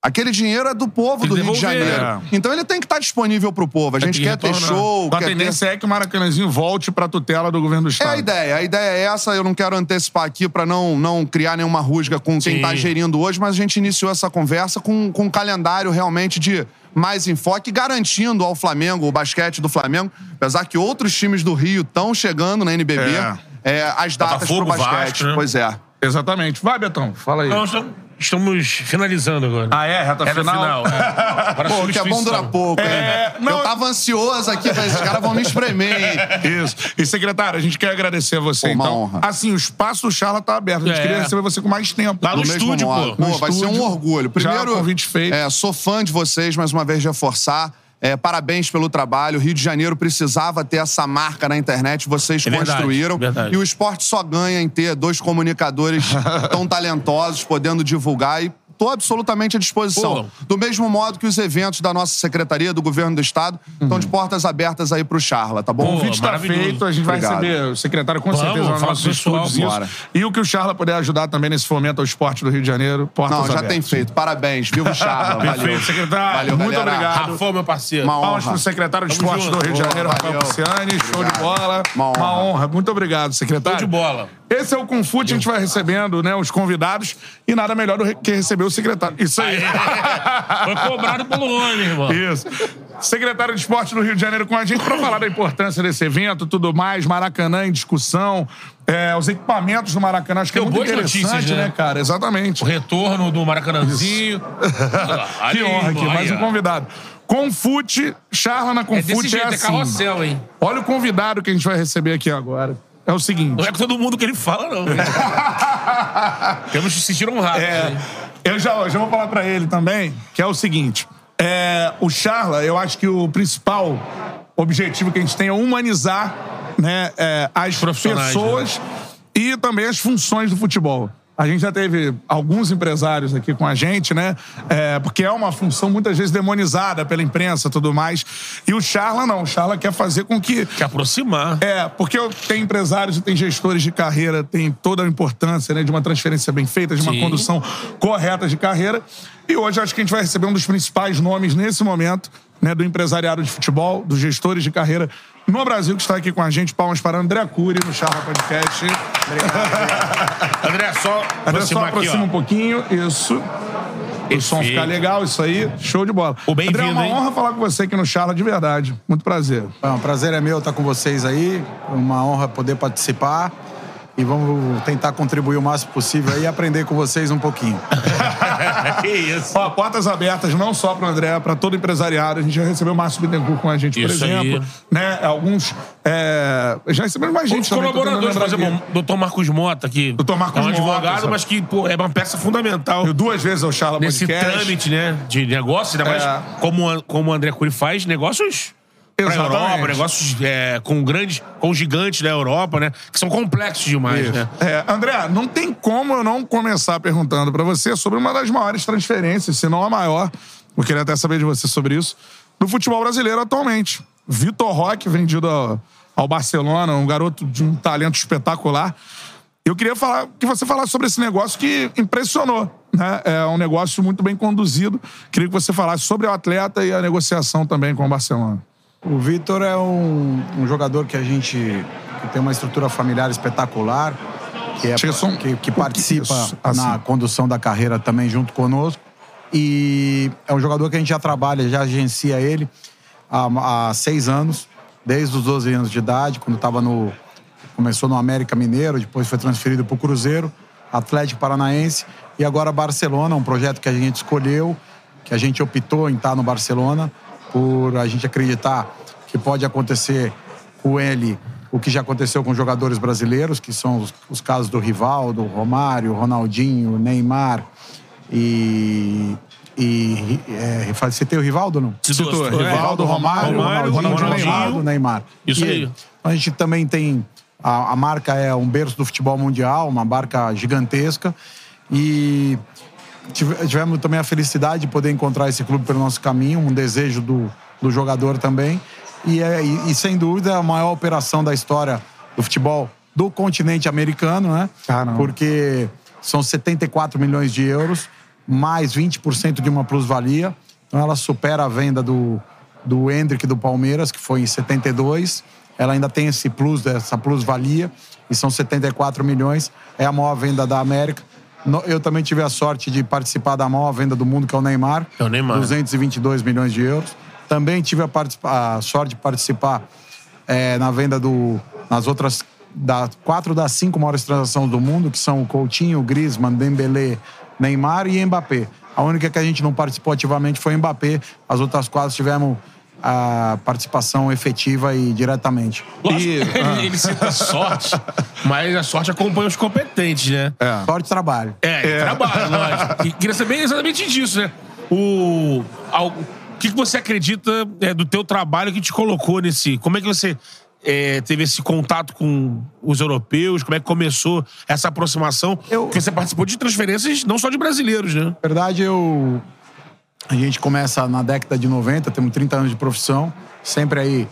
[SPEAKER 3] Aquele dinheiro é do povo
[SPEAKER 2] Tem
[SPEAKER 3] do Rio de Janeiro.
[SPEAKER 1] é.
[SPEAKER 3] Então ele tem que estar disponível pro povo. A gente
[SPEAKER 2] que
[SPEAKER 3] quer ter show,
[SPEAKER 1] Então, a
[SPEAKER 3] quer ter...
[SPEAKER 1] tendência é que o Maracanãzinho volte pra tutela do governo do
[SPEAKER 3] É
[SPEAKER 1] estado.
[SPEAKER 3] a ideia. A ideia é essa. Eu não quero antecipar aqui para não, não criar nenhuma rusga com quem
[SPEAKER 2] Sim.
[SPEAKER 3] está gerindo hoje, mas a gente iniciou essa conversa com, com um calendário realmente de mais enfoque, garantindo ao Flamengo, o basquete do Flamengo, apesar que outros times do Rio estão chegando na NBB,
[SPEAKER 1] É.
[SPEAKER 3] é, as datas
[SPEAKER 2] Botafogo,
[SPEAKER 3] pro basquete.
[SPEAKER 2] Vasco, né?
[SPEAKER 3] Pois é.
[SPEAKER 1] Exatamente. Vai, Betão, fala aí.
[SPEAKER 2] Não, estamos- estamos finalizando agora.
[SPEAKER 1] Ah, é? Reta
[SPEAKER 2] Reta
[SPEAKER 1] final?
[SPEAKER 2] final. é. [LAUGHS] Para
[SPEAKER 3] Pô, que é bom durar pouco, hein?
[SPEAKER 1] É, não-
[SPEAKER 3] Eu tava ansioso aqui, falei, esses caras vão me espremer, hein? [LAUGHS]
[SPEAKER 1] Isso. E, secretário, a gente quer agradecer a você,
[SPEAKER 3] Pô, uma
[SPEAKER 1] então.
[SPEAKER 3] honra.
[SPEAKER 1] Assim, o espaço do Charla tá aberto. A gente
[SPEAKER 2] É.
[SPEAKER 1] queria receber você com mais tempo.
[SPEAKER 2] Lá no
[SPEAKER 3] mesmo
[SPEAKER 2] estúdio,
[SPEAKER 3] modo.
[SPEAKER 2] pô.
[SPEAKER 3] Pô,
[SPEAKER 1] No
[SPEAKER 3] vai ser um
[SPEAKER 1] estúdio.
[SPEAKER 3] orgulho.
[SPEAKER 1] Já
[SPEAKER 3] Primeiro,
[SPEAKER 1] convite feito.
[SPEAKER 3] é, sou fã de vocês, mais uma vez reforçar. É, parabéns pelo trabalho. O Rio de Janeiro precisava ter essa marca na internet, vocês
[SPEAKER 2] É verdade,
[SPEAKER 3] construíram.
[SPEAKER 2] verdade.
[SPEAKER 3] E o esporte só ganha em ter dois comunicadores [LAUGHS] tão talentosos, podendo divulgar. E Estou absolutamente à disposição.
[SPEAKER 2] Pô.
[SPEAKER 3] Do mesmo modo que os eventos da nossa secretaria, do governo do estado, estão de portas abertas aí pro Charla, tá bom?
[SPEAKER 1] O
[SPEAKER 2] Pô,
[SPEAKER 1] convite está feito, a gente vai
[SPEAKER 3] Obrigado.
[SPEAKER 1] receber o secretário com
[SPEAKER 2] Vamos,
[SPEAKER 1] certeza nos nossos
[SPEAKER 2] o
[SPEAKER 3] bora.
[SPEAKER 1] Isso. E o que o Charla puder ajudar também nesse fomento ao esporte do Rio de Janeiro, portas
[SPEAKER 3] Não, já
[SPEAKER 1] abertas.
[SPEAKER 3] tem feito. Parabéns. Viva o Charla. [LAUGHS] Valeu.
[SPEAKER 2] Perfeito, secretário.
[SPEAKER 3] Valeu,
[SPEAKER 1] Muito
[SPEAKER 3] galera.
[SPEAKER 1] obrigado.
[SPEAKER 2] Rafão, meu parceiro.
[SPEAKER 3] Uma
[SPEAKER 1] Palmas
[SPEAKER 3] honra.
[SPEAKER 1] pro secretário de esporte do Rio de Janeiro, Rafael
[SPEAKER 3] valeu.
[SPEAKER 1] Pisciani. Show de bola.
[SPEAKER 3] Uma honra.
[SPEAKER 1] Uma honra. Muito obrigado, secretário.
[SPEAKER 2] Show de bola.
[SPEAKER 1] Esse é o Confute, a gente vai recebendo né, os convidados e nada melhor do que receber o secretário. Isso aí.
[SPEAKER 2] Foi cobrado pelo homem, irmão.
[SPEAKER 1] Isso. Secretário de Esporte do Rio de Janeiro com a gente para falar da importância desse evento, tudo mais, Maracanã em discussão, é, os equipamentos do Maracanã, acho que é
[SPEAKER 2] Deu
[SPEAKER 1] muito
[SPEAKER 2] boas
[SPEAKER 1] interessante,
[SPEAKER 2] notícias, né?
[SPEAKER 1] né, cara? Exatamente.
[SPEAKER 2] O retorno do Maracanãzinho.
[SPEAKER 1] que honra aqui, mais um convidado. Confute, Charla na
[SPEAKER 2] É
[SPEAKER 1] Confute
[SPEAKER 2] desse jeito, é,
[SPEAKER 1] assim.
[SPEAKER 2] carrossel, hein?
[SPEAKER 1] Olha o convidado que a gente vai receber aqui agora. É o seguinte.
[SPEAKER 2] Não é com todo mundo que ele fala, não. [LAUGHS] Temos que se sentir honrados.
[SPEAKER 1] É, eu já, já vou falar pra ele também, que é o seguinte. É, o Charla, eu acho que o principal objetivo que a gente tem é humanizar né, é, as pessoas e também as funções do futebol. A gente já teve alguns empresários aqui com a gente, né? É, porque é uma função muitas vezes demonizada pela imprensa e tudo mais. E o Charla não. O Charla quer fazer com que
[SPEAKER 2] Que aproximar.
[SPEAKER 1] é, porque tenho empresários e tem gestores de carreira, tem toda a importância né, de uma transferência bem feita, de uma
[SPEAKER 2] Sim.
[SPEAKER 1] condução correta de carreira. E hoje acho que a gente vai receber um dos principais nomes nesse momento né, do empresariado de futebol, dos gestores de carreira no Brasil, que está aqui com a gente. Palmas para André Cury no Charla Podcast.
[SPEAKER 2] André, só
[SPEAKER 1] André, só
[SPEAKER 2] aqui,
[SPEAKER 1] aproxima
[SPEAKER 2] ó.
[SPEAKER 1] um pouquinho. Isso. O som ficar legal, isso aí. Show de bola.
[SPEAKER 2] Pô, bem-vindo,
[SPEAKER 1] André, é uma
[SPEAKER 2] hein?
[SPEAKER 1] honra falar com você aqui no Charla, de verdade. Muito prazer.
[SPEAKER 4] Bom, o prazer é meu estar com vocês aí. Uma honra poder participar. E vamos tentar contribuir o máximo possível aí e aprender com vocês um pouquinho. [LAUGHS]
[SPEAKER 2] que isso.
[SPEAKER 1] Ó, portas abertas não só para o André, para todo empresariado. A gente já recebeu o Márcio Bittencourt com a gente, por
[SPEAKER 2] Isso aí.
[SPEAKER 1] exemplo. Né? Alguns. é, Já recebemos mais gente
[SPEAKER 2] Os
[SPEAKER 1] também.
[SPEAKER 2] colaboradores, por exemplo, o doutor Marcos Mota, que
[SPEAKER 1] Dr. Marcos
[SPEAKER 2] é um
[SPEAKER 1] Mota,
[SPEAKER 2] advogado,
[SPEAKER 1] sabe?
[SPEAKER 2] mas que pô, é uma peça fundamental
[SPEAKER 1] aqui. Duas vezes ao Charla
[SPEAKER 2] nesse
[SPEAKER 1] Podcast.
[SPEAKER 2] trâmite né, de negócios, ainda mais
[SPEAKER 1] É.
[SPEAKER 2] como, como o André Cury faz, negócios
[SPEAKER 1] Exatamente.
[SPEAKER 2] Europa, negócios é, com grandes, com gigantes da Europa, né? Que são complexos demais,
[SPEAKER 1] Isso.
[SPEAKER 2] né?
[SPEAKER 1] É, André, não tem como eu não começar perguntando pra você sobre uma das maiores transferências, se não a maior. Eu queria até saber de você sobre isso. Do futebol brasileiro atualmente. Vitor Roque, vendido ao, ao Barcelona, um garoto de um talento espetacular. Eu queria falar, que você falasse sobre esse negócio que impressionou. Né? É um negócio muito bem conduzido. Queria que você falasse sobre o atleta e a negociação também com o Barcelona.
[SPEAKER 4] O Vitor é um, um jogador que a gente que tem uma estrutura familiar espetacular, que, é,
[SPEAKER 1] um
[SPEAKER 4] que, que participa
[SPEAKER 1] assim.
[SPEAKER 4] na condução da carreira também junto conosco. E é um jogador que a gente já trabalha, já agencia ele há, há seis anos, desde os 12 anos de idade, quando estava no. Começou no América Mineiro, depois foi transferido para o Cruzeiro, Atlético Paranaense e agora Barcelona, um projeto que a gente escolheu, que a gente optou em estar no Barcelona, por a gente acreditar que pode acontecer com ele o que já aconteceu com jogadores brasileiros, que são os, os casos do Rivaldo, Romário, Ronaldinho, Neymar e. e é, você tem o Rivaldo, não?
[SPEAKER 2] Citou,
[SPEAKER 1] Citou,
[SPEAKER 2] é,
[SPEAKER 1] Rivaldo, Romário,
[SPEAKER 2] Romário,
[SPEAKER 1] Ronaldinho,
[SPEAKER 2] Ronaldinho.
[SPEAKER 4] Ronaldo, Neymar.
[SPEAKER 2] Isso
[SPEAKER 4] E
[SPEAKER 2] aí.
[SPEAKER 4] A gente também tem. A, a marca é um berço do futebol mundial, uma marca gigantesca. E tivemos também a felicidade de poder encontrar esse clube pelo nosso caminho, um desejo do, do jogador também. E, é, e, e, sem dúvida, a maior operação da história do futebol do continente americano, né?
[SPEAKER 1] Caramba.
[SPEAKER 4] Porque são 74 milhões de euros, mais 20% de uma plusvalia. Então ela supera a venda do, do Hendrick do Palmeiras, que foi em 72. Ela ainda tem esse plus, essa plusvalia, e são 74 milhões. É a maior venda da América. Eu também tive a sorte de participar da maior venda do mundo, que é o Neymar.
[SPEAKER 2] É o Neymar.
[SPEAKER 4] 222 milhões de euros. Também tive a, a sorte de participar é, na venda do. nas outras. Da, quatro das cinco maiores transações do mundo, que são o Coutinho, o Griezmann, Dembélé, Neymar e Mbappé. A única que a gente não participou ativamente foi o Mbappé. As outras quatro tivemos a participação efetiva e diretamente.
[SPEAKER 2] Lógico,
[SPEAKER 1] E-
[SPEAKER 2] ele, ele cita sorte, mas a sorte acompanha os competentes, né?
[SPEAKER 1] É.
[SPEAKER 4] Sorte de trabalho.
[SPEAKER 2] É, trabalho, lógico. E queria saber exatamente disso, né? O, ao- o que, que você acredita é, do teu trabalho que te colocou nesse... Como é que você é, teve esse contato com os europeus? Como é que começou essa aproximação?
[SPEAKER 4] Eu-
[SPEAKER 2] Porque você participou de transferências não só de brasileiros, né?
[SPEAKER 4] Na verdade, eu. A gente começa na década de 90, temos 30 anos de profissão, sempre aí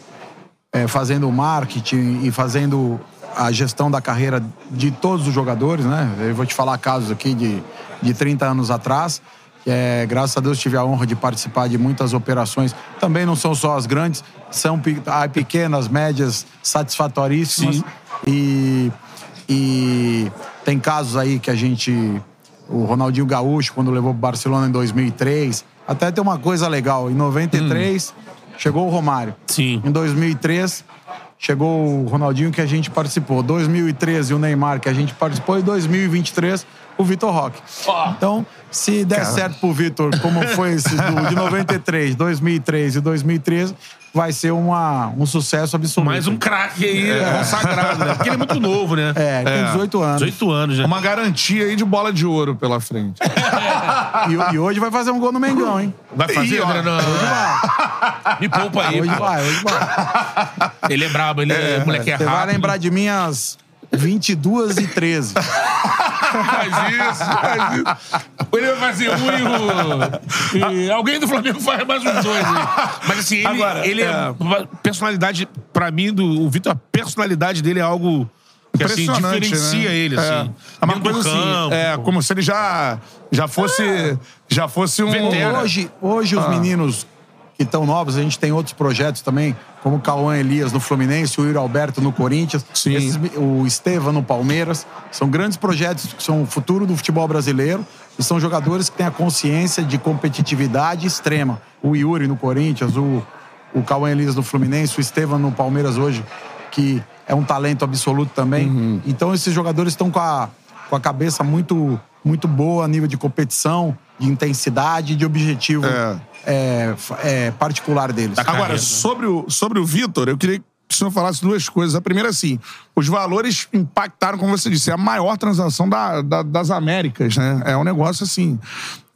[SPEAKER 4] é, fazendo o marketing e fazendo a gestão da carreira de todos os jogadores, né? Eu vou te falar casos aqui de, de 30 anos atrás. É, graças a Deus tive a honra de participar de muitas operações. Também não são só as grandes, são há pequenas, médias, satisfatoríssimas.
[SPEAKER 2] Sim.
[SPEAKER 4] E, e tem casos aí que a gente o Ronaldinho Gaúcho, quando levou pro Barcelona em 2003. Até tem uma coisa legal. Em 93, chegou o Romário.
[SPEAKER 2] Sim.
[SPEAKER 4] Em 2003, chegou o Ronaldinho, que a gente participou. 2013, o Neymar, que a gente participou. E 2023, o Vitor Roque.
[SPEAKER 2] Ó.
[SPEAKER 4] Então, se der certo pro Vitor, como foi esse do, de 93, 2003 e 2013, vai ser uma, um sucesso absoluto.
[SPEAKER 2] Mais um craque aí consagrado, né? Porque ele é muito novo, né?
[SPEAKER 4] É, tem 18 anos.
[SPEAKER 2] 18 anos, né?
[SPEAKER 1] Uma garantia aí de bola de ouro pela frente. [LAUGHS]
[SPEAKER 4] E, e hoje vai fazer um gol no Mengão, hein?
[SPEAKER 2] Vai fazer. André? Não.
[SPEAKER 4] Hoje vai. [LAUGHS]
[SPEAKER 2] Me poupa aí.
[SPEAKER 4] Hoje
[SPEAKER 2] pô.
[SPEAKER 4] vai, hoje vai.
[SPEAKER 2] Ele é brabo, ele é, moleque é
[SPEAKER 4] Você vai lembrar de mim às 22 e 13.
[SPEAKER 2] Faz isso, faz isso. Ele vai fazer um e, o... e alguém do Flamengo faz mais uns dois. Mas assim, ele,
[SPEAKER 1] Agora,
[SPEAKER 2] ele é...
[SPEAKER 1] é.
[SPEAKER 2] uma personalidade, pra mim, do o Vitor, a personalidade dele é algo que assim,
[SPEAKER 1] Impressionante,
[SPEAKER 2] diferencia
[SPEAKER 1] né?
[SPEAKER 2] ele,
[SPEAKER 1] É.
[SPEAKER 2] assim.
[SPEAKER 1] É uma coisa assim,
[SPEAKER 2] campo.
[SPEAKER 1] é, como se ele já, já fosse, já fosse um...
[SPEAKER 2] Veterano.
[SPEAKER 4] Hoje, hoje os meninos que estão novos. A gente tem outros projetos também, como o Cauã Elias no Fluminense, o Yuri Alberto no Corinthians. Esses- o Estevam no Palmeiras. São grandes projetos que são o futuro do futebol brasileiro e são jogadores que têm a consciência de competitividade extrema. O Yuri no Corinthians, o, o Cauã Elias no Fluminense, o Estevam no Palmeiras hoje, que é um talento absoluto também.
[SPEAKER 1] Uhum.
[SPEAKER 4] Então esses jogadores estão com a, com a cabeça muito, muito boa a nível de competição, de intensidade, de objetivo
[SPEAKER 1] É.
[SPEAKER 4] é, é, particular deles.
[SPEAKER 1] Agora,
[SPEAKER 2] carreira.
[SPEAKER 1] sobre o, sobre o Vitor, eu queria que o senhor falasse duas coisas. A primeira, assim, os valores impactaram, como você disse, é a maior transação da- da- das Américas, né? É um negócio assim.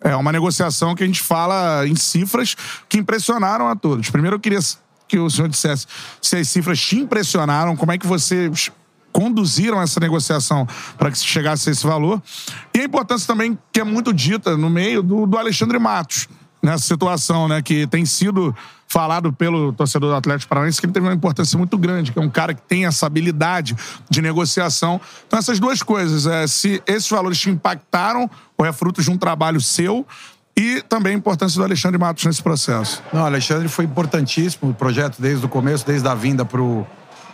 [SPEAKER 1] É uma negociação que a gente fala em cifras que impressionaram a todos. Primeiro, eu queria que o senhor dissesse se as cifras te impressionaram, como é que vocês conduziram essa negociação para que se chegasse a esse valor. E a importância também que é muito dita no meio do, do Alexandre Matos nessa situação, né? Que tem sido falado pelo torcedor do Atlético Paranaense que ele teve uma importância muito grande, que é um cara que tem essa habilidade de negociação. Então, essas duas coisas, é, se esses valores te impactaram ou é fruto de um trabalho seu e também a importância do Alexandre Matos nesse processo.
[SPEAKER 4] Não, Alexandre foi importantíssimo o projeto desde o começo, desde a vinda pro,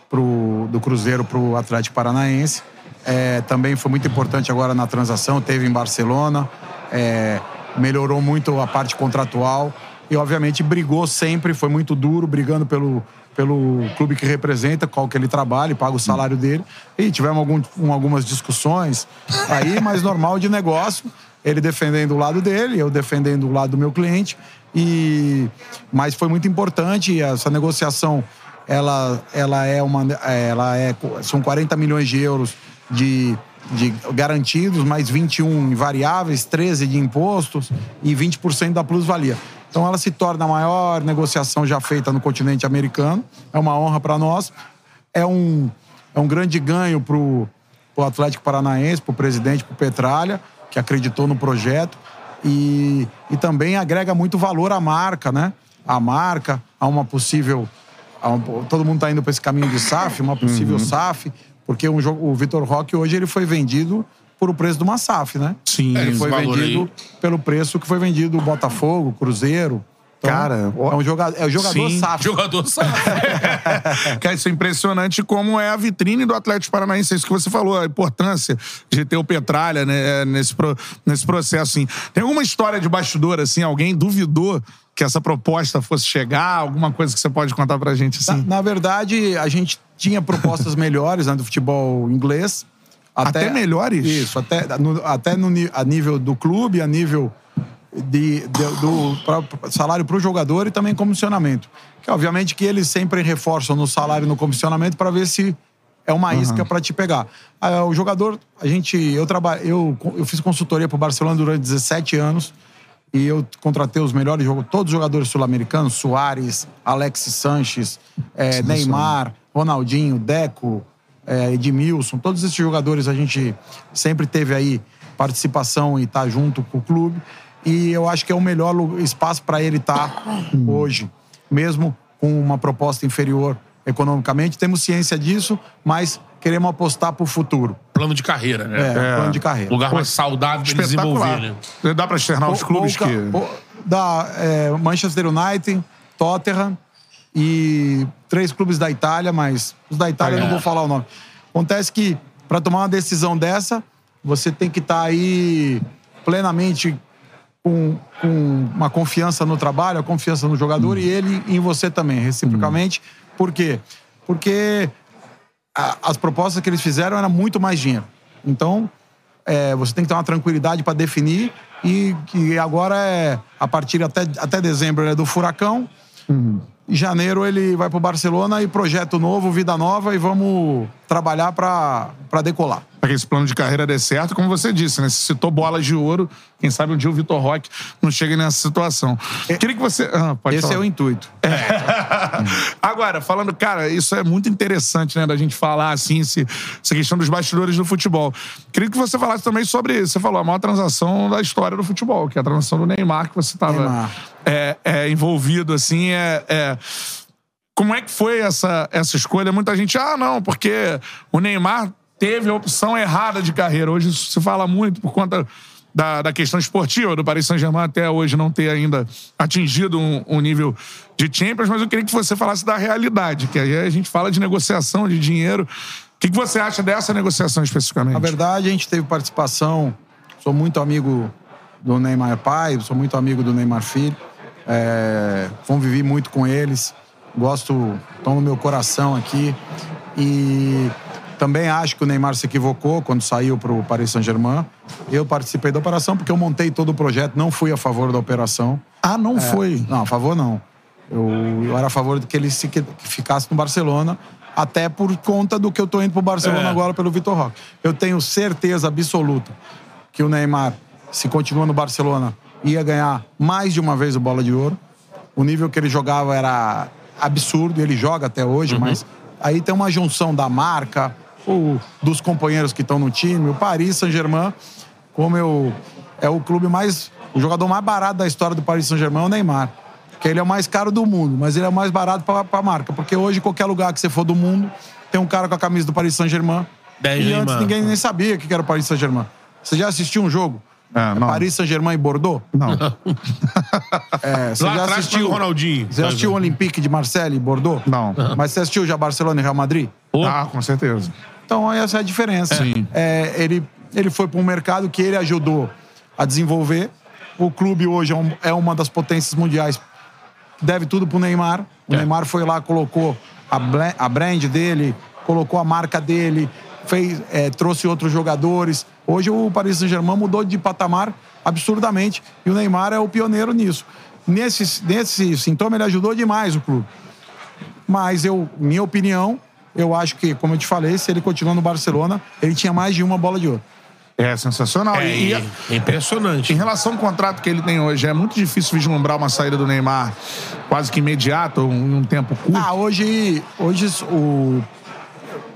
[SPEAKER 4] pro, do Cruzeiro para o Atlético Paranaense. É, também foi muito importante agora na transação, teve em Barcelona, é, melhorou muito a parte contratual e, obviamente, brigou sempre, foi muito duro, brigando pelo, pelo clube que representa, qual que ele trabalha, paga o salário dele. E tivemos algum, um- algumas discussões aí, mas normal de negócio ele defendendo o lado dele, eu defendendo o lado do meu cliente. E mas foi muito importante essa negociação. Ela, ela é uma, ela é são 40 milhões de euros de, de garantidos, mais 21 em variáveis, 13 de impostos e 20% da plusvalia. Então ela se torna a maior negociação já feita no continente americano. É uma honra para nós. É um, é um grande ganho para o Atlético Paranaense, para o presidente, para o Petralha, que acreditou no projeto. E, e também agrega muito valor à marca, né? A marca, a uma possível. Um- todo mundo está indo para esse caminho de SAF, uma possível SAF, porque um jogo, o Vitor Roque hoje ele foi vendido por o preço de uma SAF, né?
[SPEAKER 1] Sim.
[SPEAKER 4] Ele foi vendido pelo preço que foi vendido o Botafogo, Cruzeiro. Então,
[SPEAKER 1] Cara,
[SPEAKER 4] é um jogador, é o jogador
[SPEAKER 1] Sim.
[SPEAKER 4] SAF.
[SPEAKER 2] Jogador sabe. [LAUGHS]
[SPEAKER 1] Cara, isso é impressionante como é a vitrine do Atlético Paranaense. É isso que você falou, a importância de ter o Petralha né, nesse, nesse processo. Assim. Tem alguma história de bastidor, assim? Alguém duvidou que essa proposta fosse chegar? Alguma coisa que você pode contar pra gente,
[SPEAKER 4] Na,
[SPEAKER 1] assim?
[SPEAKER 4] na verdade, a gente tinha propostas [LAUGHS] melhores né, do futebol inglês.
[SPEAKER 1] Até melhores?
[SPEAKER 4] Isso, até, no, até no, a nível do clube, a nível de, de- do pra- pra- salário para o jogador e também comissionamento. Que, obviamente que eles sempre reforçam no salário e no comissionamento para ver se é uma isca para te pegar. Ah, o jogador, a gente, eu trabalho, eu, eu fiz consultoria para o Barcelona durante 17 anos e eu contratei os melhores jogadores, todos os jogadores sul-americanos, Soares, Alexis Sanches, eh, Neymar, Ronaldinho, Deco, eh, Edmilson, todos esses jogadores a gente sempre teve aí participação e tá junto com o clube. E eu acho que é o melhor espaço para ele estar hoje, mesmo com uma proposta inferior economicamente. Temos ciência disso, mas queremos apostar para o futuro.
[SPEAKER 2] Plano de carreira, né?
[SPEAKER 4] É, plano de carreira.
[SPEAKER 2] Lugar mais saudável ele desenvolver, né?
[SPEAKER 1] Dá pra externar os clubes
[SPEAKER 4] Pouca-
[SPEAKER 1] que...
[SPEAKER 4] pou- Da é, Manchester United, Tottenham e três clubes da Itália, mas os da Itália eu não
[SPEAKER 2] É.
[SPEAKER 4] vou falar o nome. Acontece que para tomar uma decisão dessa, você tem que estar aí plenamente com, com uma confiança no trabalho, a confiança no jogador e ele em você também, reciprocamente. Por quê? Porque a- as propostas que eles fizeram era muito mais dinheiro. Então, é, você tem que ter uma tranquilidade para definir e que agora é a partir até, até dezembro ele é do Furacão. Em janeiro ele vai para o Barcelona e projeto novo, vida nova e vamos trabalhar para decolar.
[SPEAKER 1] Para que esse plano de carreira dê certo, como você disse, né? Você citou bolas de ouro. Quem sabe um dia o Vitor Roque não chega nessa situação. Queria que você. Ah,
[SPEAKER 4] Esse
[SPEAKER 1] falar.
[SPEAKER 4] é o intuito. [LAUGHS]
[SPEAKER 1] Agora, falando, cara, isso é muito interessante, né, da gente falar, assim, esse, essa questão dos bastidores do futebol. Queria que você falasse também sobre, você falou, a maior transação da história do futebol, que é a transação do Neymar, que você estava é, é, envolvido, assim, é... Como é que foi essa, essa escolha? Muita gente, ah, não, porque o Neymar teve a opção errada de carreira. Hoje isso se fala muito por conta da, da questão esportiva do Paris Saint-Germain até hoje não ter ainda atingido um, um nível de Champions, mas eu queria que você falasse da realidade, que aí a gente fala de negociação, de dinheiro. O que, que você acha dessa negociação especificamente?
[SPEAKER 4] Na verdade, a gente teve participação. Sou muito amigo do Neymar pai, sou muito amigo do Neymar filho. É, convivi muito com eles. Gosto, estão no meu coração aqui. E também acho que o Neymar se equivocou quando saiu para o Paris Saint-Germain. Eu participei da operação porque eu montei todo o projeto, não fui a favor da operação.
[SPEAKER 1] Ah, não foi?
[SPEAKER 4] Não, a favor não. Eu, eu era a favor de que ele se, que ficasse no Barcelona, até por conta do que eu tô indo pro Barcelona
[SPEAKER 2] É.
[SPEAKER 4] agora pelo Vitor Roque. Eu tenho certeza absoluta que o Neymar, se continua no Barcelona, ia ganhar mais de uma vez o Bola de Ouro. O nível que ele jogava era absurdo, ele joga até hoje, mas aí tem uma junção da marca, o, dos companheiros que estão no time, o Paris Saint-Germain, como eu, é o clube mais. O jogador mais barato da história do Paris Saint-Germain é o Neymar. Porque ele é o mais caro do mundo, mas ele é o mais barato para a marca. Porque hoje, qualquer lugar que você for do mundo, tem um cara com a camisa do Paris Saint-Germain. E antes
[SPEAKER 2] Neymar.
[SPEAKER 4] ninguém nem sabia o que era o Paris Saint-Germain. Você já assistiu um jogo?
[SPEAKER 1] É, não.
[SPEAKER 4] Paris Saint-Germain e Bordeaux?
[SPEAKER 1] Não. [LAUGHS]
[SPEAKER 4] É, você
[SPEAKER 2] Lá
[SPEAKER 4] já
[SPEAKER 2] atrás
[SPEAKER 4] assistiu
[SPEAKER 2] foi o Ronaldinho.
[SPEAKER 4] Você já assistiu o Olympique de Marseille e Bordeaux?
[SPEAKER 1] Não.
[SPEAKER 4] Mas você assistiu já Barcelona e Real Madrid?
[SPEAKER 1] Ah, com certeza.
[SPEAKER 4] Então essa é a diferença.
[SPEAKER 1] Sim.
[SPEAKER 4] É, ele, ele foi para um mercado que ele ajudou a desenvolver. O clube hoje é, um- é uma das potências mundiais. Deve tudo pro Neymar. O
[SPEAKER 2] É.
[SPEAKER 4] Neymar foi lá, colocou a, a brand dele, colocou a marca dele, fez, é, trouxe outros jogadores. Hoje o Paris Saint-Germain mudou de patamar absurdamente e o Neymar é o pioneiro nisso. Nesse, nesse sintoma, ele ajudou demais o clube. Mas eu, minha opinião, eu acho que, como eu te falei, se ele continuar no Barcelona, ele tinha mais de uma bola de ouro.
[SPEAKER 1] É sensacional.
[SPEAKER 2] É,
[SPEAKER 1] E-
[SPEAKER 2] é
[SPEAKER 1] e,
[SPEAKER 2] impressionante.
[SPEAKER 1] em relação ao contrato que ele tem hoje, é muito difícil vislumbrar uma saída do Neymar quase que imediata, ou em um tempo curto.
[SPEAKER 4] Ah, hoje, hoje o,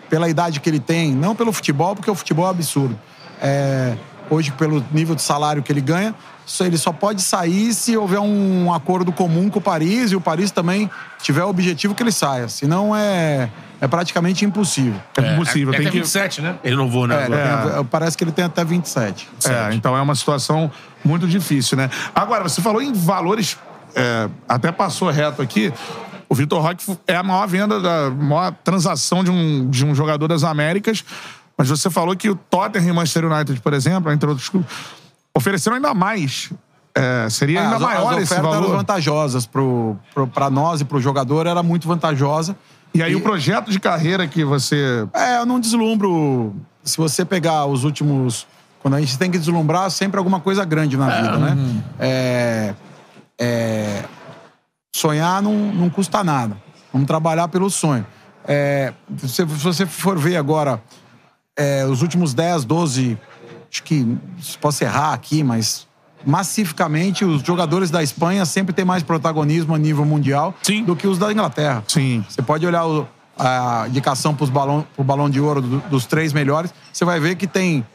[SPEAKER 4] pela idade que ele tem, não pelo futebol, porque o futebol é absurdo. É, hoje, pelo nível de salário que ele ganha, ele só pode sair se houver um acordo comum com o Paris e o Paris também tiver o objetivo que ele saia. Senão é, é praticamente impossível.
[SPEAKER 1] É impossível.
[SPEAKER 2] É,
[SPEAKER 1] tem
[SPEAKER 2] até
[SPEAKER 1] que...
[SPEAKER 2] 27, né? Ele não voa, né?
[SPEAKER 4] É, tem- parece que ele tem até 27.
[SPEAKER 1] É, então é uma situação muito difícil, né? Agora, você falou em valores, é, até passou reto aqui. O Vitor Roque é a maior venda, da maior transação de um, de um jogador das Américas. Mas você falou que o Tottenham e o Manchester United, por exemplo, entre outros clubes, ofereceram ainda mais. É, seria
[SPEAKER 4] É,
[SPEAKER 1] ainda
[SPEAKER 4] as,
[SPEAKER 1] maior
[SPEAKER 4] as
[SPEAKER 1] esse
[SPEAKER 4] ofertas eram
[SPEAKER 1] valor.
[SPEAKER 4] vantajosas pro, pro, pra nós e pro jogador, era muito vantajosa.
[SPEAKER 1] E aí o projeto de carreira que você.
[SPEAKER 4] É, eu não deslumbro. Se você pegar os últimos. Quando a gente tem que deslumbrar, sempre alguma coisa grande na vida, né? É, é, sonhar não, não custa nada. Vamos trabalhar pelo sonho. É, se, se você for ver agora, é, os últimos 10, 12, acho que posso errar aqui, mas massificamente os jogadores da Espanha sempre têm mais protagonismo a nível mundial
[SPEAKER 2] Sim.
[SPEAKER 4] do que os da Inglaterra.
[SPEAKER 1] Sim.
[SPEAKER 4] Você pode olhar o- a indicação para balão, o balão de ouro do- dos três melhores, você vai ver que tem,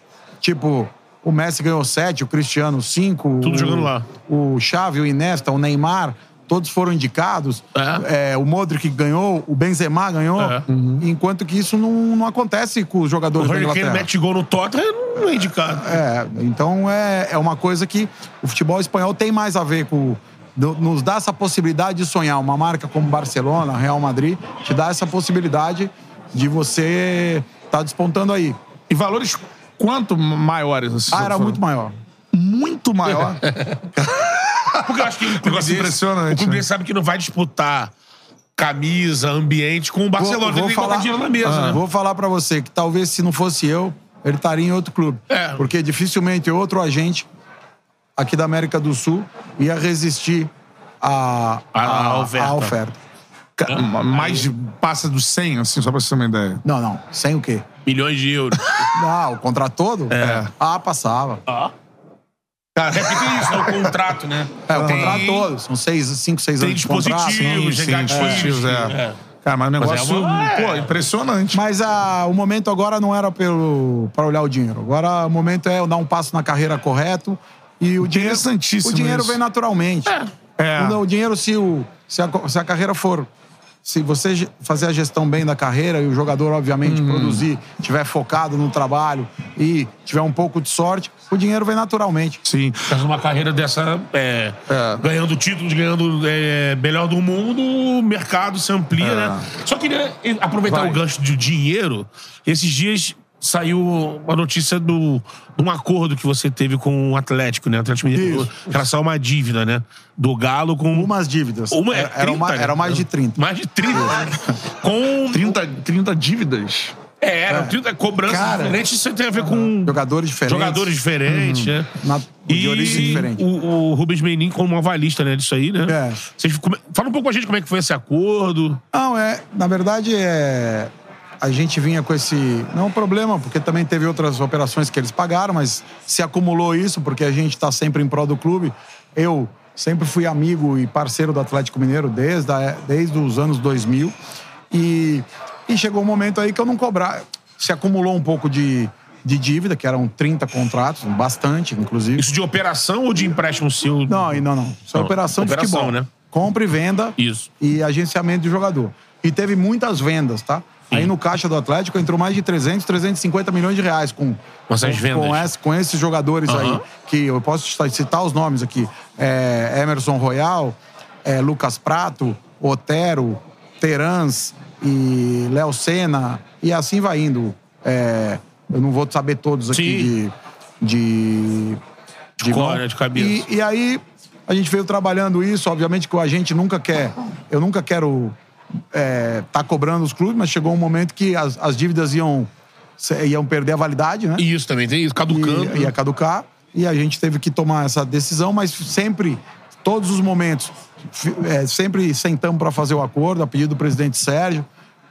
[SPEAKER 4] tipo, o Messi ganhou sete, o Cristiano cinco.
[SPEAKER 2] Tudo
[SPEAKER 4] o,
[SPEAKER 2] jogando lá.
[SPEAKER 4] O Xavi, o Iniesta, o Neymar, todos foram indicados. É, o Modric ganhou, o Benzema ganhou.
[SPEAKER 2] É.
[SPEAKER 4] Enquanto que isso não, não acontece com os
[SPEAKER 2] O
[SPEAKER 4] jogadores da
[SPEAKER 2] Harry Kane
[SPEAKER 4] Inglaterra.
[SPEAKER 2] mete gol no Tottenham, não é indicado.
[SPEAKER 4] É, então é, é uma coisa que o futebol espanhol tem mais a ver com. Nos dá essa possibilidade de sonhar. Uma marca como Barcelona, Real Madrid, te dá essa possibilidade de você estar despontando aí.
[SPEAKER 1] E valores quanto maiores? assim,
[SPEAKER 4] Ah, era
[SPEAKER 1] foram?
[SPEAKER 4] muito maior.
[SPEAKER 1] Muito maior. [LAUGHS]
[SPEAKER 2] Porque eu acho que o clube, desse,
[SPEAKER 1] impressionante,
[SPEAKER 2] o clube
[SPEAKER 1] né?
[SPEAKER 2] desse sabe que não vai disputar camisa, ambiente com o Barcelona. Ele tem que colocar dinheiro na mesa,
[SPEAKER 4] Ah,
[SPEAKER 2] né?
[SPEAKER 4] Vou falar pra você que talvez se não fosse eu, ele estaria em outro clube.
[SPEAKER 2] É.
[SPEAKER 4] Porque dificilmente outro agente aqui da América do Sul ia resistir à
[SPEAKER 2] A- a
[SPEAKER 4] à-
[SPEAKER 2] oferta.
[SPEAKER 4] à oferta.
[SPEAKER 1] Mais passa dos 100, assim, só pra você ter uma ideia.
[SPEAKER 4] Não, não. Sem o quê?
[SPEAKER 2] Milhões de euros. [LAUGHS]
[SPEAKER 4] Não, o contrato todo?
[SPEAKER 2] É.
[SPEAKER 4] Ah, passava.
[SPEAKER 2] É porque tem isso, é o contrato, né?
[SPEAKER 4] É, o
[SPEAKER 2] Tem-
[SPEAKER 4] contrato todo. São seis, cinco, seis
[SPEAKER 2] Tem
[SPEAKER 4] anos de contrato.
[SPEAKER 2] dispositivos,
[SPEAKER 1] sim, sim, é.
[SPEAKER 2] é.
[SPEAKER 1] Cara, mas o
[SPEAKER 2] Mas é
[SPEAKER 1] negócio,
[SPEAKER 2] uma- é.
[SPEAKER 1] pô, impressionante.
[SPEAKER 4] Mas ah, o momento agora não era pelo para olhar o dinheiro. Agora o momento é eu dar um passo na carreira correto e o dinheiro
[SPEAKER 1] Interessantíssimo
[SPEAKER 4] o dinheiro
[SPEAKER 1] isso.
[SPEAKER 4] vem naturalmente.
[SPEAKER 1] É.
[SPEAKER 4] Quando O dinheiro se o se a, se a carreira for se você fazer a gestão bem da carreira e o jogador, obviamente,
[SPEAKER 1] Uhum.
[SPEAKER 4] produzir, tiver focado no trabalho e tiver um pouco de sorte, o dinheiro vem naturalmente.
[SPEAKER 1] Sim.
[SPEAKER 2] Faz uma carreira dessa, é,
[SPEAKER 1] É.
[SPEAKER 2] ganhando títulos, ganhando é, melhor do mundo, o mercado se amplia,
[SPEAKER 1] É.
[SPEAKER 2] né? Só queria aproveitar
[SPEAKER 1] Vai.
[SPEAKER 2] o gancho de dinheiro. Esses dias saiu uma notícia do, de um acordo que você teve com o Atlético, né? O Atlético Mineiro,
[SPEAKER 4] Isso.
[SPEAKER 2] em relação a uma dívida, né? Do Galo com...
[SPEAKER 4] Umas dívidas.
[SPEAKER 2] Uma, é
[SPEAKER 4] Era- eram,
[SPEAKER 2] 30,
[SPEAKER 4] mais,
[SPEAKER 2] né?
[SPEAKER 4] eram mais de 30.
[SPEAKER 2] Mais de 30. [LAUGHS] com...
[SPEAKER 1] 30, 30 dívidas.
[SPEAKER 2] É, eram 30 cobranças
[SPEAKER 4] Cara.
[SPEAKER 2] diferentes. Isso tem a ver com...
[SPEAKER 4] Jogadores diferentes.
[SPEAKER 2] Jogadores diferentes, né?
[SPEAKER 4] Na- de origem diferente.
[SPEAKER 2] O, o Rubens Menin como avalista, né, disso aí, né?
[SPEAKER 4] É.
[SPEAKER 2] Vocês come- Fala um pouco com a gente como é que foi esse acordo.
[SPEAKER 4] Não, é. Na verdade, é. A gente vinha com esse. Não é um problema, porque também teve outras operações que eles pagaram, mas se acumulou isso, porque a gente está sempre em prol do clube. Eu sempre fui amigo e parceiro do Atlético Mineiro desde, a- desde os anos 2000. E, e chegou um momento aí que eu não cobrar. Se acumulou um pouco de, de dívida, que eram 30 contratos, bastante, inclusive.
[SPEAKER 2] Isso de operação ou de empréstimo seu?
[SPEAKER 4] Não, não, não. Isso é operação de
[SPEAKER 2] operação,
[SPEAKER 4] futebol.
[SPEAKER 2] né?
[SPEAKER 4] Compra e venda.
[SPEAKER 2] Isso.
[SPEAKER 4] E agenciamento de jogador. E teve muitas vendas, tá? Aí no caixa do Atlético entrou mais de 300, 350 milhões de reais com,
[SPEAKER 2] Com essas vendas.
[SPEAKER 4] com, esse- com esses jogadores aí.
[SPEAKER 2] Aham.
[SPEAKER 4] Que eu posso citar- os nomes aqui. É, Emerson Royal, é, Lucas Prato, Otero, Terans e Léo Senna. E assim vai indo. É, eu não vou saber todos aqui de... de
[SPEAKER 2] De cor,
[SPEAKER 4] mão.
[SPEAKER 2] né? De cabeça.
[SPEAKER 4] E, e aí a gente veio trabalhando isso. Obviamente que a gente nunca quer. Eu nunca quero estar cobrando os clubes, mas chegou um momento que as, as dívidas iam, iam perder a validade, né?
[SPEAKER 2] E isso também tem isso, caducando.
[SPEAKER 4] E, ia caducar. E a gente teve que tomar essa decisão, mas sempre, todos os momentos, é, sempre sentamos para fazer o acordo, a pedido do presidente Sérgio,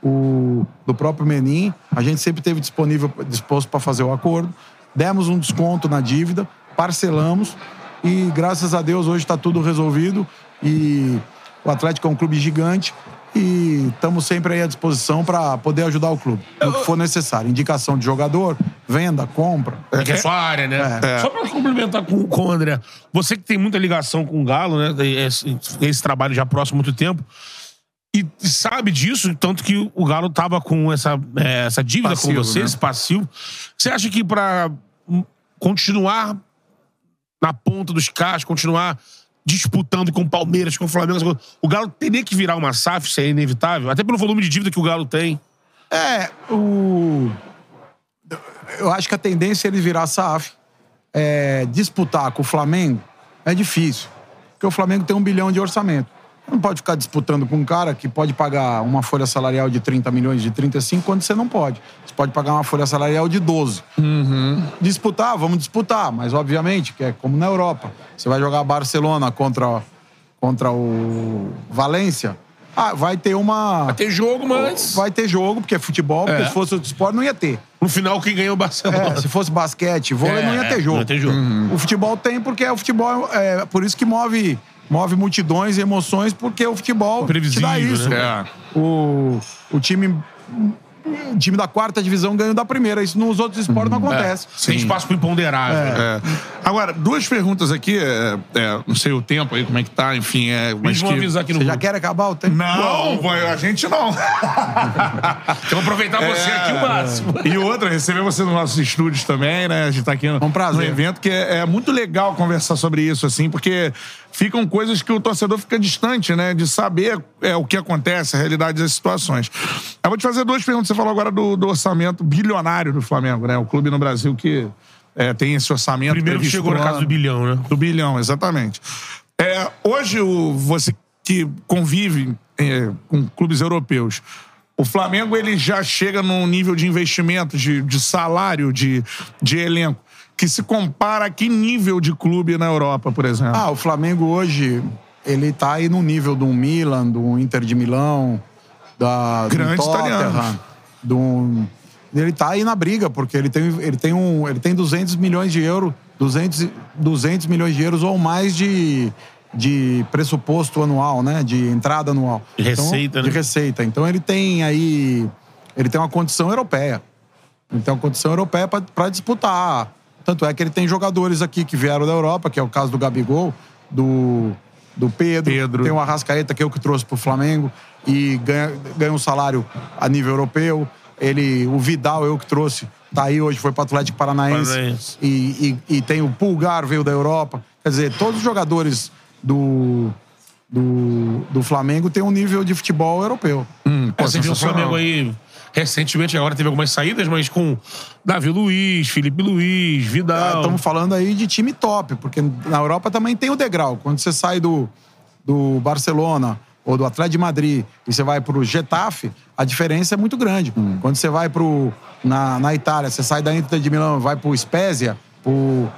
[SPEAKER 4] o, do próprio Menin. A gente sempre esteve disponível, disposto para fazer o acordo. Demos um desconto na dívida, parcelamos e, graças a Deus, hoje está tudo resolvido. E o Atlético é um clube gigante e estamos sempre aí à disposição para poder ajudar o clube, no que for necessário. Indicação de jogador, venda, compra.
[SPEAKER 2] Que é sua área, né?
[SPEAKER 4] É.
[SPEAKER 2] Só pra complementar com, com o André. Você que tem muita ligação com o Galo, né? Esse, esse trabalho já próximo há muito tempo. E sabe disso, tanto que o Galo tava com essa, é, essa dívida
[SPEAKER 1] Passivo,
[SPEAKER 2] com você,
[SPEAKER 1] né?
[SPEAKER 2] esse passivo. Você acha que hum, continuar na ponta dos caras, continuar disputando com o Palmeiras, com o Flamengo, o Galo teria que virar uma SAF, isso é inevitável? Até pelo volume de dívida que o Galo tem.
[SPEAKER 4] É, o. Eu acho que a tendência é ele virar SAF. É, disputar com o Flamengo é difícil. Porque o Flamengo tem um bilhão de orçamento. Não pode ficar disputando com um cara que pode pagar uma folha salarial de 30 milhões, de 35, quando você não pode. Você pode pagar uma folha salarial de 12. Disputar, vamos disputar, mas obviamente, que é como na Europa. Você vai jogar Barcelona contra, contra o Valência. Ah, vai ter uma.
[SPEAKER 2] Tem jogo, mas.
[SPEAKER 4] Vai ter jogo, porque é futebol, porque
[SPEAKER 2] É.
[SPEAKER 4] se fosse outro esporte não ia ter.
[SPEAKER 2] No final, quem ganhou o Barcelona?
[SPEAKER 4] É, se fosse basquete, vôlei,
[SPEAKER 2] É,
[SPEAKER 4] não ia ter
[SPEAKER 2] é,
[SPEAKER 4] jogo.
[SPEAKER 2] não ia ter jogo.
[SPEAKER 4] O futebol tem porque é o futebol, é por isso que move, move multidões e emoções, porque o futebol te dá isso.
[SPEAKER 2] né?
[SPEAKER 4] O, o time o time da quarta divisão ganha da primeira. Isso nos outros esportes não acontece.
[SPEAKER 2] Tem espaço pro imponderável. né?
[SPEAKER 1] É. Agora, duas perguntas aqui. é, é, não sei o tempo aí, como é que tá, enfim. É, mas que...
[SPEAKER 2] avisar aqui no
[SPEAKER 4] Você já quer acabar o tempo?
[SPEAKER 1] Não, vai, a gente não. [LAUGHS]
[SPEAKER 2] Vou aproveitar você
[SPEAKER 1] É.
[SPEAKER 2] aqui o máximo.
[SPEAKER 1] E outra, receber você nos nossos estúdios também, né? A gente tá aqui no,
[SPEAKER 4] um prazer.
[SPEAKER 1] no evento, que é, é muito legal conversar sobre isso, assim, porque ficam coisas que o torcedor fica distante, né? De saber é, o que acontece, a realidade das situações. Eu vou te fazer duas perguntas. Você falou agora do, do orçamento bilionário do Flamengo, né? O clube no Brasil que é, tem esse orçamento.
[SPEAKER 2] Primeiro que chegou na casa do bilhão, né?
[SPEAKER 1] Do bilhão, exatamente. É, hoje, o, você que convive é, com clubes europeus, o Flamengo ele já chega num nível de investimento, de, de salário, de, de elenco, que se compara a que nível de clube na Europa, por exemplo?
[SPEAKER 4] Ah, o Flamengo hoje, ele tá aí no nível do Milan, do Inter de Milão, da,
[SPEAKER 1] Grandes
[SPEAKER 4] do Tottenham, do... Ele tá aí na briga, porque ele tem, ele tem, um, ele tem 200 milhões de euros, 200, e- 200 milhões de euros ou mais de, de pressuposto anual, né? De entrada anual.
[SPEAKER 2] De receita,
[SPEAKER 4] então,
[SPEAKER 2] né?
[SPEAKER 4] De receita. Então ele tem aí... Ele tem uma condição europeia. Ele tem uma condição europeia para disputar. Tanto é que ele tem jogadores aqui que vieram da Europa, que é o caso do Gabigol, do, do Pedro.
[SPEAKER 1] Pedro.
[SPEAKER 4] Tem o Arrascaeta, que é o que trouxe pro Flamengo. E ganha, ganha um salário a nível europeu. Ele, o Vidal, eu que trouxe. Tá aí hoje, foi pro Atlético Paranaense.
[SPEAKER 2] Paranaense.
[SPEAKER 4] E, e, e tem o Pulgar, veio da Europa. Quer dizer, todos os jogadores do, do, do Flamengo têm um nível de futebol europeu.
[SPEAKER 2] É, você viu o. Flamengo aí recentemente, agora teve algumas saídas, mas com Davi Luiz, Felipe Luiz, Vidal.
[SPEAKER 4] Estamos falando aí de time top, porque na Europa também tem o degrau. Quando você sai do, do Barcelona ou do Atlético de Madrid e você vai pro Getafe, a diferença é muito grande. Quando você vai pro na, na Itália, você sai da Inter de Milão, vai pro Spezia, pro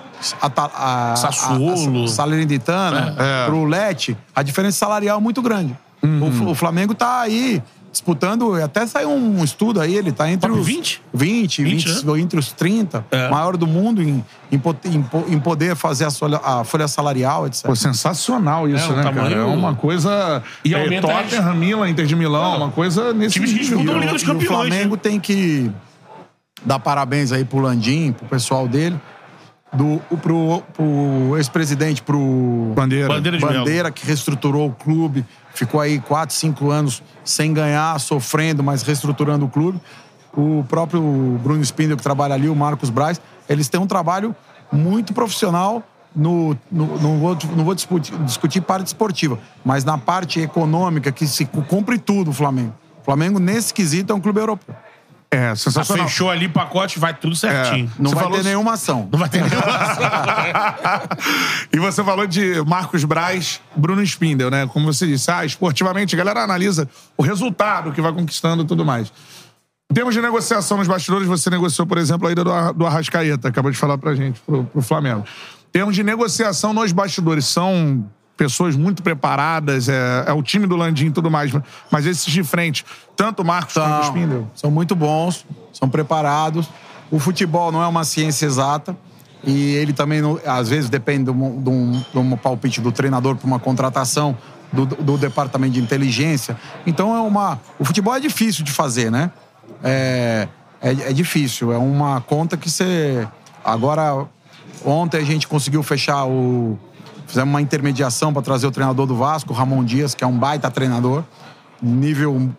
[SPEAKER 4] Ata- a- a-
[SPEAKER 2] Sassuolo.
[SPEAKER 4] a Salernitana, pro Lecce, a diferença salarial é muito grande. O Fl- O, Flamengo tá aí disputando, até saiu um estudo aí, ele tá entre
[SPEAKER 2] Top
[SPEAKER 4] os
[SPEAKER 2] 20?
[SPEAKER 4] 20,
[SPEAKER 2] 20,
[SPEAKER 4] 20 entre os 30,
[SPEAKER 2] É.
[SPEAKER 4] maior do mundo em, em, em po- em poder fazer a, folha- a folha salarial, etc.
[SPEAKER 1] Pô, sensacional isso,
[SPEAKER 2] É, o
[SPEAKER 1] né,
[SPEAKER 2] tamanho-
[SPEAKER 1] cara? É uma coisa...
[SPEAKER 2] E
[SPEAKER 1] é,
[SPEAKER 2] aumenta
[SPEAKER 1] Tottenham, Milan, Inter de Milão, uma coisa nesse
[SPEAKER 2] Times que disputam
[SPEAKER 4] E
[SPEAKER 2] Liga
[SPEAKER 4] o, e Flamengo
[SPEAKER 2] né?
[SPEAKER 4] tem que dar parabéns aí pro Landim, pro pessoal dele, do, o- pro, pro ex-presidente, pro
[SPEAKER 1] Bandeira.
[SPEAKER 2] Bandeira.
[SPEAKER 4] Bandeira, que reestruturou o clube, ficou aí quatro, cinco anos sem ganhar, sofrendo, mas reestruturando o clube. O próprio Bruno Spindel, que trabalha ali, o Marcos Braz, eles têm um trabalho muito profissional no, no- não vou, não vou discutir, discutir parte esportiva, mas na parte econômica, que se cumpre tudo o Flamengo. O Flamengo, nesse quesito, é um clube europeu.
[SPEAKER 1] É,
[SPEAKER 2] Ah,
[SPEAKER 1] sensacional.
[SPEAKER 2] fechou ali pacote, vai tudo certinho.
[SPEAKER 4] Não
[SPEAKER 1] Você
[SPEAKER 4] vai
[SPEAKER 1] falou-
[SPEAKER 4] ter nenhuma ação.
[SPEAKER 2] Não vai ter nenhuma. [LAUGHS]
[SPEAKER 1] e você falou de Marcos Braz, Bruno Spindel, né? Como você disse, ah, esportivamente, a galera analisa o resultado que vai conquistando e tudo mais. Em termos de negociação nos bastidores, você negociou, por exemplo, a ida do, do Arrascaeta, acabou de falar pra gente, pro, pro Flamengo. Em termos de negociação nos bastidores, são pessoas muito preparadas, é, é o time do Landim e tudo mais, mas esses de frente, tanto o Marcos quanto o
[SPEAKER 4] São,
[SPEAKER 1] Spindel.
[SPEAKER 4] são muito bons, são preparados. O futebol não é uma ciência exata. E ele também, às vezes, depende de um, de um- de um palpite do treinador para uma contratação do, do departamento de inteligência. Então, é uma. O futebol é difícil de fazer, né? É, é, é difícil. É uma conta que você. Agora, ontem a gente conseguiu fechar o. Fizemos uma intermediação para trazer o treinador do Vasco, o Ramon Dias, que é um baita treinador, nível,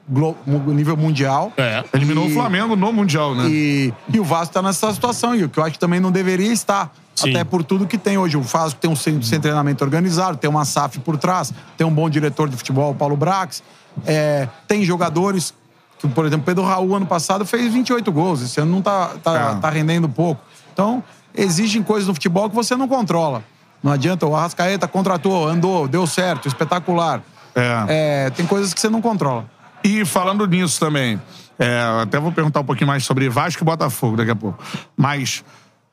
[SPEAKER 4] nível mundial.
[SPEAKER 2] É.
[SPEAKER 1] Eliminou
[SPEAKER 4] E-
[SPEAKER 1] o Flamengo no Mundial, né?
[SPEAKER 4] E, e o Vasco está nessa situação, e o que eu acho que também não deveria estar.
[SPEAKER 2] Sim.
[SPEAKER 4] Até por tudo que tem hoje. O Vasco tem um centro de treinamento organizado, tem uma SAF por trás, tem um bom diretor de futebol, o Paulo Brax. É, tem jogadores, que, por exemplo, Pedro Raul, ano passado, fez 28 gols. Esse ano não tá, tá,
[SPEAKER 1] É.
[SPEAKER 4] tá rendendo pouco. Então, existem coisas no futebol que você não controla. Não adianta, o Arrascaeta contratou, andou, deu certo, espetacular.
[SPEAKER 1] É.
[SPEAKER 4] É, tem coisas que você não controla.
[SPEAKER 1] E falando nisso também, é, até vou perguntar um pouquinho mais sobre Vasco e Botafogo daqui a pouco. Mas,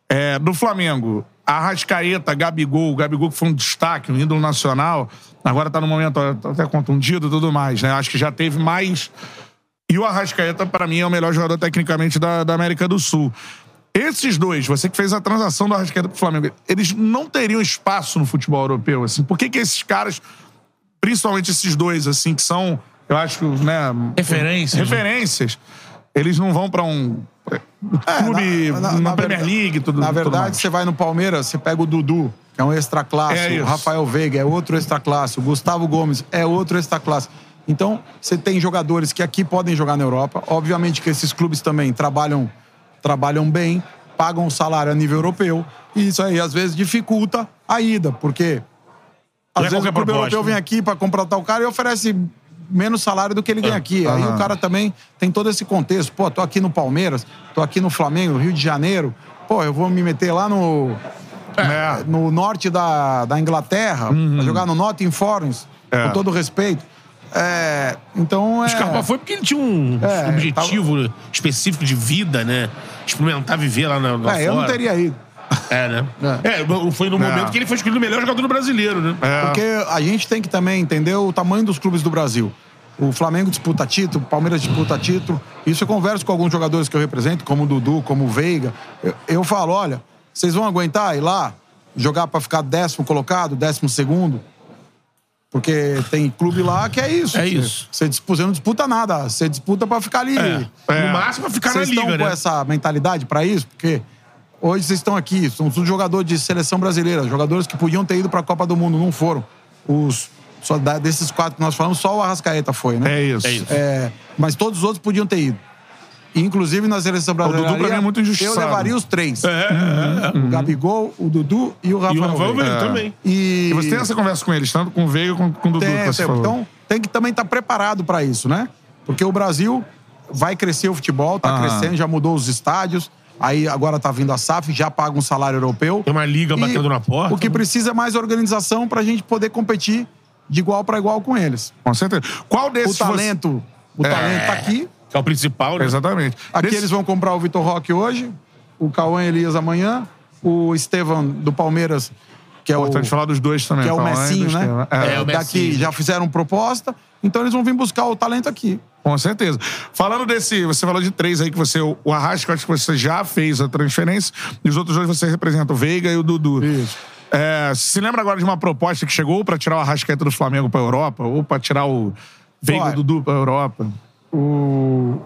[SPEAKER 1] é, do Flamengo, Arrascaeta, Gabigol, Gabigol que foi um destaque, um ídolo nacional, agora tá no momento ó, até contundido e tudo mais, né? Acho que já teve mais. E o Arrascaeta, pra mim, é o melhor jogador tecnicamente da, da América do Sul. Esses dois, você que fez a transação do Arrascaeta pro Flamengo, eles não teriam espaço no futebol europeu, assim? Por que que esses caras principalmente esses dois, assim, que são, eu acho, né?
[SPEAKER 2] Referências, né?
[SPEAKER 1] Referências. Eles não vão pra um clube,
[SPEAKER 4] É, na- na-
[SPEAKER 1] na,
[SPEAKER 4] na
[SPEAKER 1] Premier
[SPEAKER 4] verdade-
[SPEAKER 1] League, tudo
[SPEAKER 4] Na
[SPEAKER 1] tudo
[SPEAKER 4] verdade,
[SPEAKER 1] mais.
[SPEAKER 4] você vai no Palmeiras, você pega o Dudu, que é um extra classe,
[SPEAKER 1] É
[SPEAKER 4] o. Rafael Veiga é outro extra classe, o Gustavo Gomes é outro extra classe. Então, você tem jogadores que aqui podem jogar na Europa. Obviamente que esses clubes também trabalham, trabalham bem, pagam salário a nível europeu. E isso aí, às vezes, dificulta a ida, porque às
[SPEAKER 2] Não é
[SPEAKER 4] vezes o clube europeu vem
[SPEAKER 2] né?
[SPEAKER 4] aqui para contratar o cara e oferece menos salário do que ele ganha aqui. Aí o cara também tem todo esse contexto. Pô, tô aqui no Palmeiras, tô aqui no Flamengo, Rio de Janeiro. Pô, eu vou me meter lá no,
[SPEAKER 1] É.
[SPEAKER 4] no norte da, da Inglaterra, pra jogar no Nottingham Forest,
[SPEAKER 1] É.
[SPEAKER 4] com todo respeito. É, então é.
[SPEAKER 2] O Scarpa foi porque ele tinha um
[SPEAKER 4] É,
[SPEAKER 2] objetivo específico de vida, né? Experimentar viver lá, na, lá
[SPEAKER 4] É, eu não
[SPEAKER 2] fora.
[SPEAKER 4] teria ido.
[SPEAKER 2] É, né? É, foi no
[SPEAKER 1] É.
[SPEAKER 2] momento que ele foi escolhido o melhor jogador brasileiro, né?
[SPEAKER 1] É.
[SPEAKER 4] Porque a gente tem que também entender o tamanho dos clubes do Brasil. O Flamengo disputa título, o Palmeiras disputa título. Isso eu converso com alguns jogadores que eu represento, como o Dudu, como o Veiga. Eu, eu falo, olha, vocês vão aguentar ir lá jogar para ficar décimo colocado, décimo segundo? Porque tem clube lá que é isso.
[SPEAKER 2] É isso.
[SPEAKER 4] Você, disputa, você não disputa nada, você disputa para ficar ali.
[SPEAKER 2] É. No máximo, pra ficar
[SPEAKER 4] Vocês
[SPEAKER 2] na liga,
[SPEAKER 4] estão com
[SPEAKER 2] né?
[SPEAKER 4] essa mentalidade para isso? Porque hoje vocês estão aqui, são os jogadores de seleção brasileira, jogadores que podiam ter ido para a Copa do Mundo, não foram. Os Só desses quatro que nós falamos, só o Arrascaeta foi, né?
[SPEAKER 1] É isso.
[SPEAKER 2] É isso.
[SPEAKER 4] É, mas todos os outros podiam ter ido. Inclusive na seleção brasileira.
[SPEAKER 1] Dudu, pra mim, é muito
[SPEAKER 4] Eu
[SPEAKER 1] injustiçado.
[SPEAKER 4] levaria os três.
[SPEAKER 2] É,
[SPEAKER 4] O Gabigol, o Dudu e o Rafael.
[SPEAKER 2] E o Rafael
[SPEAKER 4] Veiga.
[SPEAKER 2] Veiga também.
[SPEAKER 4] E...
[SPEAKER 1] E você tem essa conversa com eles, tanto com o Veiga quanto com o Dudu,
[SPEAKER 4] Tem,
[SPEAKER 1] você
[SPEAKER 4] tem. Então, tem que também estar preparado para isso, né? Porque o Brasil vai crescer o futebol, tá
[SPEAKER 1] Aham.
[SPEAKER 4] crescendo, já mudou os estádios. Aí agora tá vindo a SAF, já paga um salário europeu.
[SPEAKER 2] Tem uma liga
[SPEAKER 4] E
[SPEAKER 2] batendo na porta.
[SPEAKER 4] O que precisa é mais organização pra gente poder competir de igual para igual com eles.
[SPEAKER 1] Com certeza. Qual
[SPEAKER 4] O
[SPEAKER 1] desses... você-
[SPEAKER 4] talento, o
[SPEAKER 1] É.
[SPEAKER 4] talento tá aqui.
[SPEAKER 2] Que é o principal, né?
[SPEAKER 1] Exatamente.
[SPEAKER 4] Aqui eles vão comprar o Vitor Roque hoje, o Cauã Elias amanhã, o Estevam do Palmeiras, que é o
[SPEAKER 1] Importante falar dos dois também.
[SPEAKER 4] que é o
[SPEAKER 1] Cauã e
[SPEAKER 4] Messinho,
[SPEAKER 1] do
[SPEAKER 4] né?
[SPEAKER 1] É.
[SPEAKER 2] É, o
[SPEAKER 4] Daqui
[SPEAKER 2] Messinho.
[SPEAKER 4] já fizeram proposta, então eles vão vir buscar o talento aqui.
[SPEAKER 1] Com certeza. Falando desse, você falou de três aí que você, o Arrasca, acho que você já fez a transferência, e os outros dois você representa, o Veiga e o Dudu.
[SPEAKER 4] Isso.
[SPEAKER 1] É, se lembra agora de uma proposta que chegou pra tirar o Arrascaeta do Flamengo pra Europa, ou pra tirar o Veiga e o
[SPEAKER 4] Olha.
[SPEAKER 1] Dudu pra Europa?
[SPEAKER 4] O...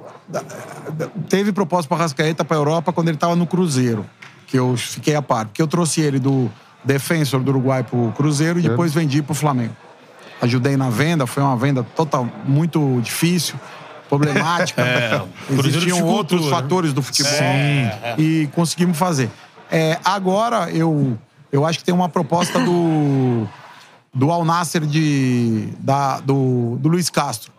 [SPEAKER 4] Teve proposta para Rascaeta para Europa quando ele estava no Cruzeiro, que eu fiquei a par. Porque eu trouxe ele do Defensor do Uruguai para o Cruzeiro e depois vendi para o Flamengo. Ajudei na venda, foi uma venda total muito difícil, problemática. [LAUGHS]
[SPEAKER 2] É,
[SPEAKER 4] Existiam outros
[SPEAKER 2] né?
[SPEAKER 4] fatores do futebol e conseguimos fazer. É, agora eu, eu acho que tem uma proposta do do Al Nasser de da, do, do Luiz Castro.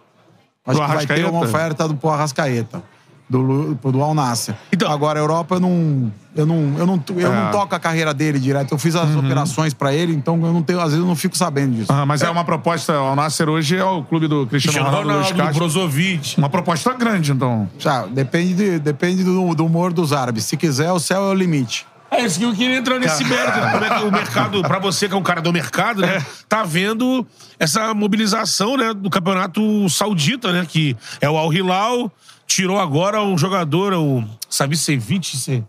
[SPEAKER 4] Acho
[SPEAKER 1] Do
[SPEAKER 4] que vai ter uma oferta do pro Arrascaeta. Do, do Al Nasser.
[SPEAKER 2] Então-
[SPEAKER 4] Agora, a Europa, eu não. Eu não, eu não, eu
[SPEAKER 1] É.
[SPEAKER 4] não toco a carreira dele direto. Eu fiz as operações pra ele, então eu não tenho, às vezes eu não fico sabendo disso.
[SPEAKER 1] Ah, mas é. uma proposta, o Nasser hoje é o clube do Cristiano,
[SPEAKER 2] Cristiano
[SPEAKER 1] Ronaldo,
[SPEAKER 2] Ronaldo, do. Brozovic.
[SPEAKER 1] Uma proposta grande, então.
[SPEAKER 4] Já, depende, de- depende do, do humor dos árabes. Se quiser, o céu é o limite.
[SPEAKER 2] É isso que eu queria entrar nesse mérito. né? Como é que o mercado, pra você que é um cara do mercado, né? Tá vendo essa mobilização, né? Do campeonato saudita, né? Que é o Al Hilal, tirou agora um jogador, o Savicevic.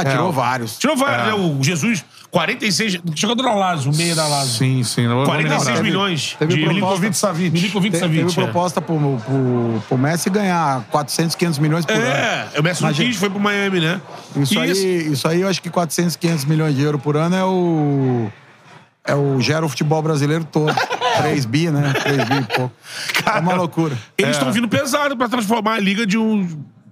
[SPEAKER 4] Ah, tirou
[SPEAKER 1] É.
[SPEAKER 4] vários.
[SPEAKER 2] Tirou vários, né? O Jesus, 46. Jogador da Lazio, o meia da Lazio.
[SPEAKER 1] Sim, sim. Não vou
[SPEAKER 2] 46
[SPEAKER 1] lembrar.
[SPEAKER 2] milhões.
[SPEAKER 4] teve
[SPEAKER 2] de
[SPEAKER 4] proposta-
[SPEAKER 1] Milinkovic Savic.
[SPEAKER 2] Milinkovic
[SPEAKER 4] Te-
[SPEAKER 2] Savic.
[SPEAKER 4] Teve
[SPEAKER 2] é.
[SPEAKER 4] proposta pro, pro, pro Messi ganhar 400, 500 milhões por ano.
[SPEAKER 2] É, o Messi não quis, foi pro Miami, né?
[SPEAKER 4] Isso,
[SPEAKER 2] E
[SPEAKER 4] aí, isso aí, eu acho que 400, 500 milhões de euros por ano é o. É o gera o futebol brasileiro todo. [LAUGHS] 3 bi, né? 3 bi e pouco. É uma loucura.
[SPEAKER 2] Eles estão vindo pesado pra transformar a liga de um.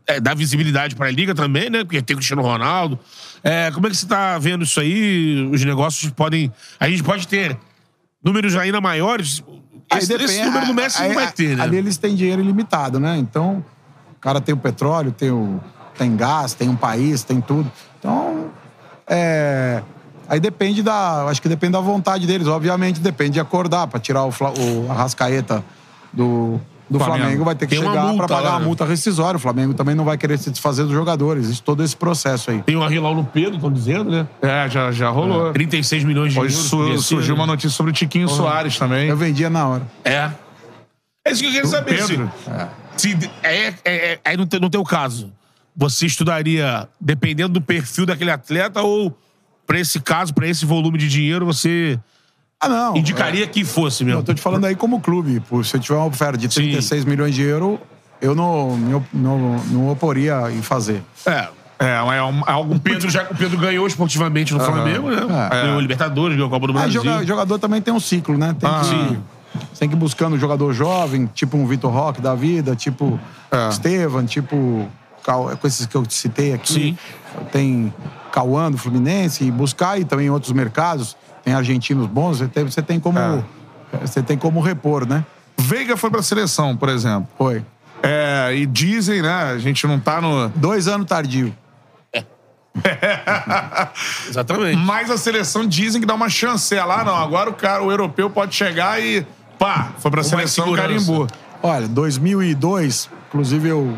[SPEAKER 2] É, dar visibilidade pra liga também, né? Porque tem o Cristiano Ronaldo. É, como é que você tá vendo isso aí? Os negócios podem. A gente pode ter números ainda maiores.
[SPEAKER 4] Aí
[SPEAKER 2] Esse,
[SPEAKER 4] depende-
[SPEAKER 2] esse número do Messi
[SPEAKER 4] aí-
[SPEAKER 2] não vai ter, né?
[SPEAKER 4] Ali eles têm dinheiro ilimitado, né? Então, o cara tem o petróleo, tem, o, tem gás, tem um país, tem tudo. Então, é. Aí depende da. Acho que depende da vontade deles. Obviamente, depende de acordar para tirar o, o Arrascaeta do, do
[SPEAKER 1] Flamengo.
[SPEAKER 4] Flamengo. Vai ter que
[SPEAKER 2] Tem uma
[SPEAKER 4] chegar
[SPEAKER 2] multa
[SPEAKER 4] para pagar
[SPEAKER 2] né?
[SPEAKER 4] multa rescisória. O Flamengo também não vai querer se desfazer dos jogadores. Existe todo esse processo aí.
[SPEAKER 2] Tem o Arrilau no Pedro, estão dizendo, né?
[SPEAKER 1] É, já, já rolou.
[SPEAKER 2] 36 milhões de
[SPEAKER 1] Hoje
[SPEAKER 2] euros.
[SPEAKER 1] su- surgiu
[SPEAKER 2] né?
[SPEAKER 1] uma notícia sobre o Tiquinho Soares também.
[SPEAKER 4] Eu vendia na hora.
[SPEAKER 2] É. É isso que eu queria saber.
[SPEAKER 1] Pedro.
[SPEAKER 2] Se, se, é, é, é, aí no, teu- no teu caso, você estudaria dependendo do perfil daquele atleta ou pra esse caso, pra esse volume de dinheiro, você
[SPEAKER 4] Ah, não.
[SPEAKER 2] indicaria que fosse
[SPEAKER 4] Eu
[SPEAKER 2] mesmo?
[SPEAKER 4] tô te falando aí como clube. Se eu tiver uma oferta de 36 milhões de euros, eu não, não, não, não oporia em fazer.
[SPEAKER 2] É.
[SPEAKER 1] É, é, um- é algo
[SPEAKER 2] Pedro, já, o Pedro ganhou esportivamente no Flamengo, né?
[SPEAKER 4] É.
[SPEAKER 2] Ganhou o Libertadores, ganhou a Copa do
[SPEAKER 4] Ah,
[SPEAKER 2] Brasil.
[SPEAKER 4] joga- jogador também tem um ciclo, né? Tem,
[SPEAKER 1] Ah.
[SPEAKER 4] que, você tem que ir buscando um jogador jovem, tipo um Vitor Roque da vida, tipo
[SPEAKER 1] É.
[SPEAKER 4] Estevan, tipo com esses que eu citei aqui.
[SPEAKER 2] Sim.
[SPEAKER 4] Tem Cauã do Fluminense, e buscar e também em outros mercados. Tem argentinos bons, você tem, você tem como.
[SPEAKER 1] É.
[SPEAKER 4] Você tem como repor, né?
[SPEAKER 1] Veiga foi pra seleção, por exemplo.
[SPEAKER 4] Foi.
[SPEAKER 1] É, e dizem, né? A gente não tá no.
[SPEAKER 4] Dois anos tardio. [LAUGHS]
[SPEAKER 2] Exatamente.
[SPEAKER 1] Mas a seleção dizem que dá uma chancela. lá, não. Agora o cara, o europeu pode chegar e. Pá, foi pra
[SPEAKER 2] mais
[SPEAKER 1] seleção carimbou.
[SPEAKER 4] Olha, 2002, inclusive eu,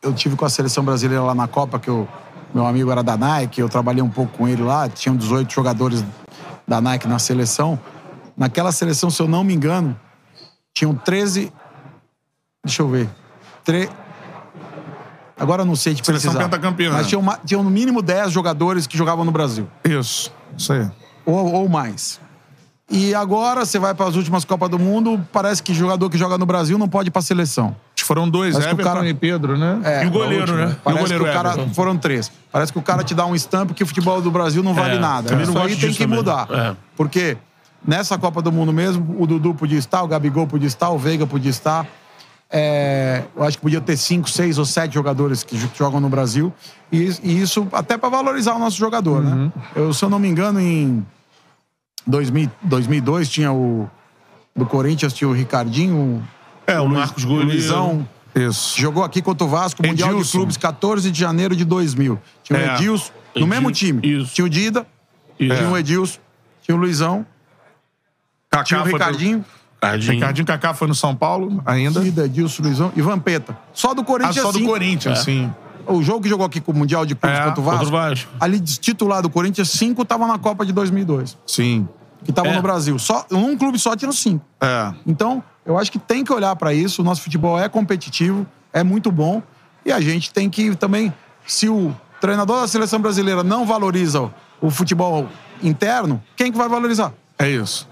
[SPEAKER 4] eu tive com a seleção brasileira lá na Copa, que eu, meu amigo era da Nike, eu trabalhei um pouco com ele lá, tinham 18 jogadores da Nike na seleção. Naquela seleção, se eu não me engano, tinham 13. Deixa eu ver. Tre... Agora eu não sei
[SPEAKER 1] Seleção
[SPEAKER 4] precisar.
[SPEAKER 1] pentacampeã.
[SPEAKER 4] Mas tinham, ma- tinham no mínimo 10 jogadores que jogavam no Brasil.
[SPEAKER 1] Isso. Isso aí.
[SPEAKER 4] Ou, ou mais. E agora você vai para as últimas Copas do Mundo, parece que jogador que joga no Brasil não pode ir para a seleção.
[SPEAKER 1] Acho que foram dois, Everton
[SPEAKER 4] cara-
[SPEAKER 1] e Pedro, né?
[SPEAKER 4] É,
[SPEAKER 2] E o goleiro, né?
[SPEAKER 4] Parece
[SPEAKER 1] E o goleiro
[SPEAKER 4] que o cara
[SPEAKER 1] Everton.
[SPEAKER 4] foram três. Parece que o cara te dá um estampo que o futebol do Brasil não vale
[SPEAKER 2] É,
[SPEAKER 4] nada. Isso
[SPEAKER 2] não
[SPEAKER 4] aí tem que
[SPEAKER 2] também.
[SPEAKER 4] mudar.
[SPEAKER 2] É.
[SPEAKER 4] Porque nessa Copa do Mundo mesmo, o Dudu podia estar, o Gabigol podia estar, o Veiga podia estar. É, eu acho que podia ter cinco, seis ou sete jogadores que jo- jogam no Brasil. E, e isso até para valorizar o nosso jogador, né? Eu, se eu não me engano, em 2000, 2002 tinha o. Do Corinthians tinha o Ricardinho,
[SPEAKER 2] É, o
[SPEAKER 4] Luiz-
[SPEAKER 2] Marcos
[SPEAKER 4] o
[SPEAKER 2] Goleiro.
[SPEAKER 4] Luizão.
[SPEAKER 1] Isso.
[SPEAKER 4] Jogou aqui contra o Vasco, Mundial de
[SPEAKER 1] Edilson.
[SPEAKER 4] Clubes, 14 de janeiro de 2000. Tinha o
[SPEAKER 1] É.
[SPEAKER 4] Edilson, no
[SPEAKER 2] Edil-
[SPEAKER 4] mesmo time.
[SPEAKER 2] isso.
[SPEAKER 4] Tinha o Dida,
[SPEAKER 2] Isso.
[SPEAKER 4] tinha o Edilson, tinha o Luizão,
[SPEAKER 1] Kaká
[SPEAKER 4] tinha o Ricardinho,
[SPEAKER 2] Ricardinho.
[SPEAKER 1] Ricardinho Kaká foi no São Paulo ainda.
[SPEAKER 4] Dida, Edilson, Luizão e Vampeta. Só do
[SPEAKER 1] Ah,
[SPEAKER 4] Corinthians,
[SPEAKER 1] só do
[SPEAKER 4] cinco.
[SPEAKER 1] Corinthians, sim.
[SPEAKER 4] O jogo que jogou aqui com o Mundial de Clubes
[SPEAKER 1] É,
[SPEAKER 4] contra o Vasco,
[SPEAKER 2] Contra o Vasco.
[SPEAKER 4] ali titular do Corinthians, cinco estavam na Copa de 2002.
[SPEAKER 1] Sim.
[SPEAKER 4] Que estavam
[SPEAKER 2] É.
[SPEAKER 4] no Brasil. Só, um clube só tinha cinco.
[SPEAKER 1] É.
[SPEAKER 4] Então, eu acho que tem que olhar para isso. O nosso futebol é competitivo, é muito bom. E a gente tem que também, se o treinador da seleção brasileira não valoriza o- o futebol interno, quem que vai valorizar?
[SPEAKER 1] É isso.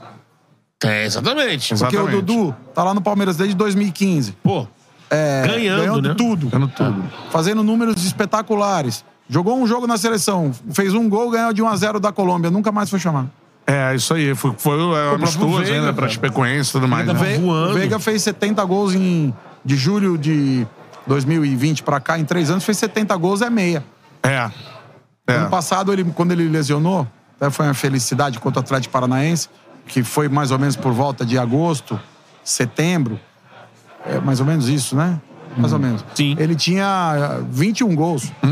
[SPEAKER 2] É, exatamente.
[SPEAKER 4] Porque o
[SPEAKER 1] Exatamente.
[SPEAKER 4] Dudu tá lá no Palmeiras desde 2015.
[SPEAKER 2] Pô,
[SPEAKER 4] É,
[SPEAKER 2] Ganhando,
[SPEAKER 4] ganhando
[SPEAKER 2] né?
[SPEAKER 4] tudo.
[SPEAKER 1] Ganhando tudo.
[SPEAKER 4] Fazendo números espetaculares. Jogou um jogo na seleção, fez um gol, ganhou de 1 a 0 da Colômbia, nunca mais foi chamado.
[SPEAKER 1] É, isso aí. Foi, foi é, amistoso
[SPEAKER 2] Veiga,
[SPEAKER 1] ainda pra. Chapecoense e tudo mais. Né?
[SPEAKER 4] Ve-
[SPEAKER 2] voando.
[SPEAKER 4] O Veiga fez 70 gols em, de julho de 2020 pra cá, em três anos, fez 70 gols, é meia.
[SPEAKER 1] É. É.
[SPEAKER 4] Ano passado, ele, quando ele lesionou, até foi uma felicidade contra o Atlético Paranaense, que foi mais ou menos por volta de agosto, setembro. É mais ou menos isso, né? Mais ou menos.
[SPEAKER 2] Sim.
[SPEAKER 4] Ele tinha eh, 21 gols.
[SPEAKER 1] É.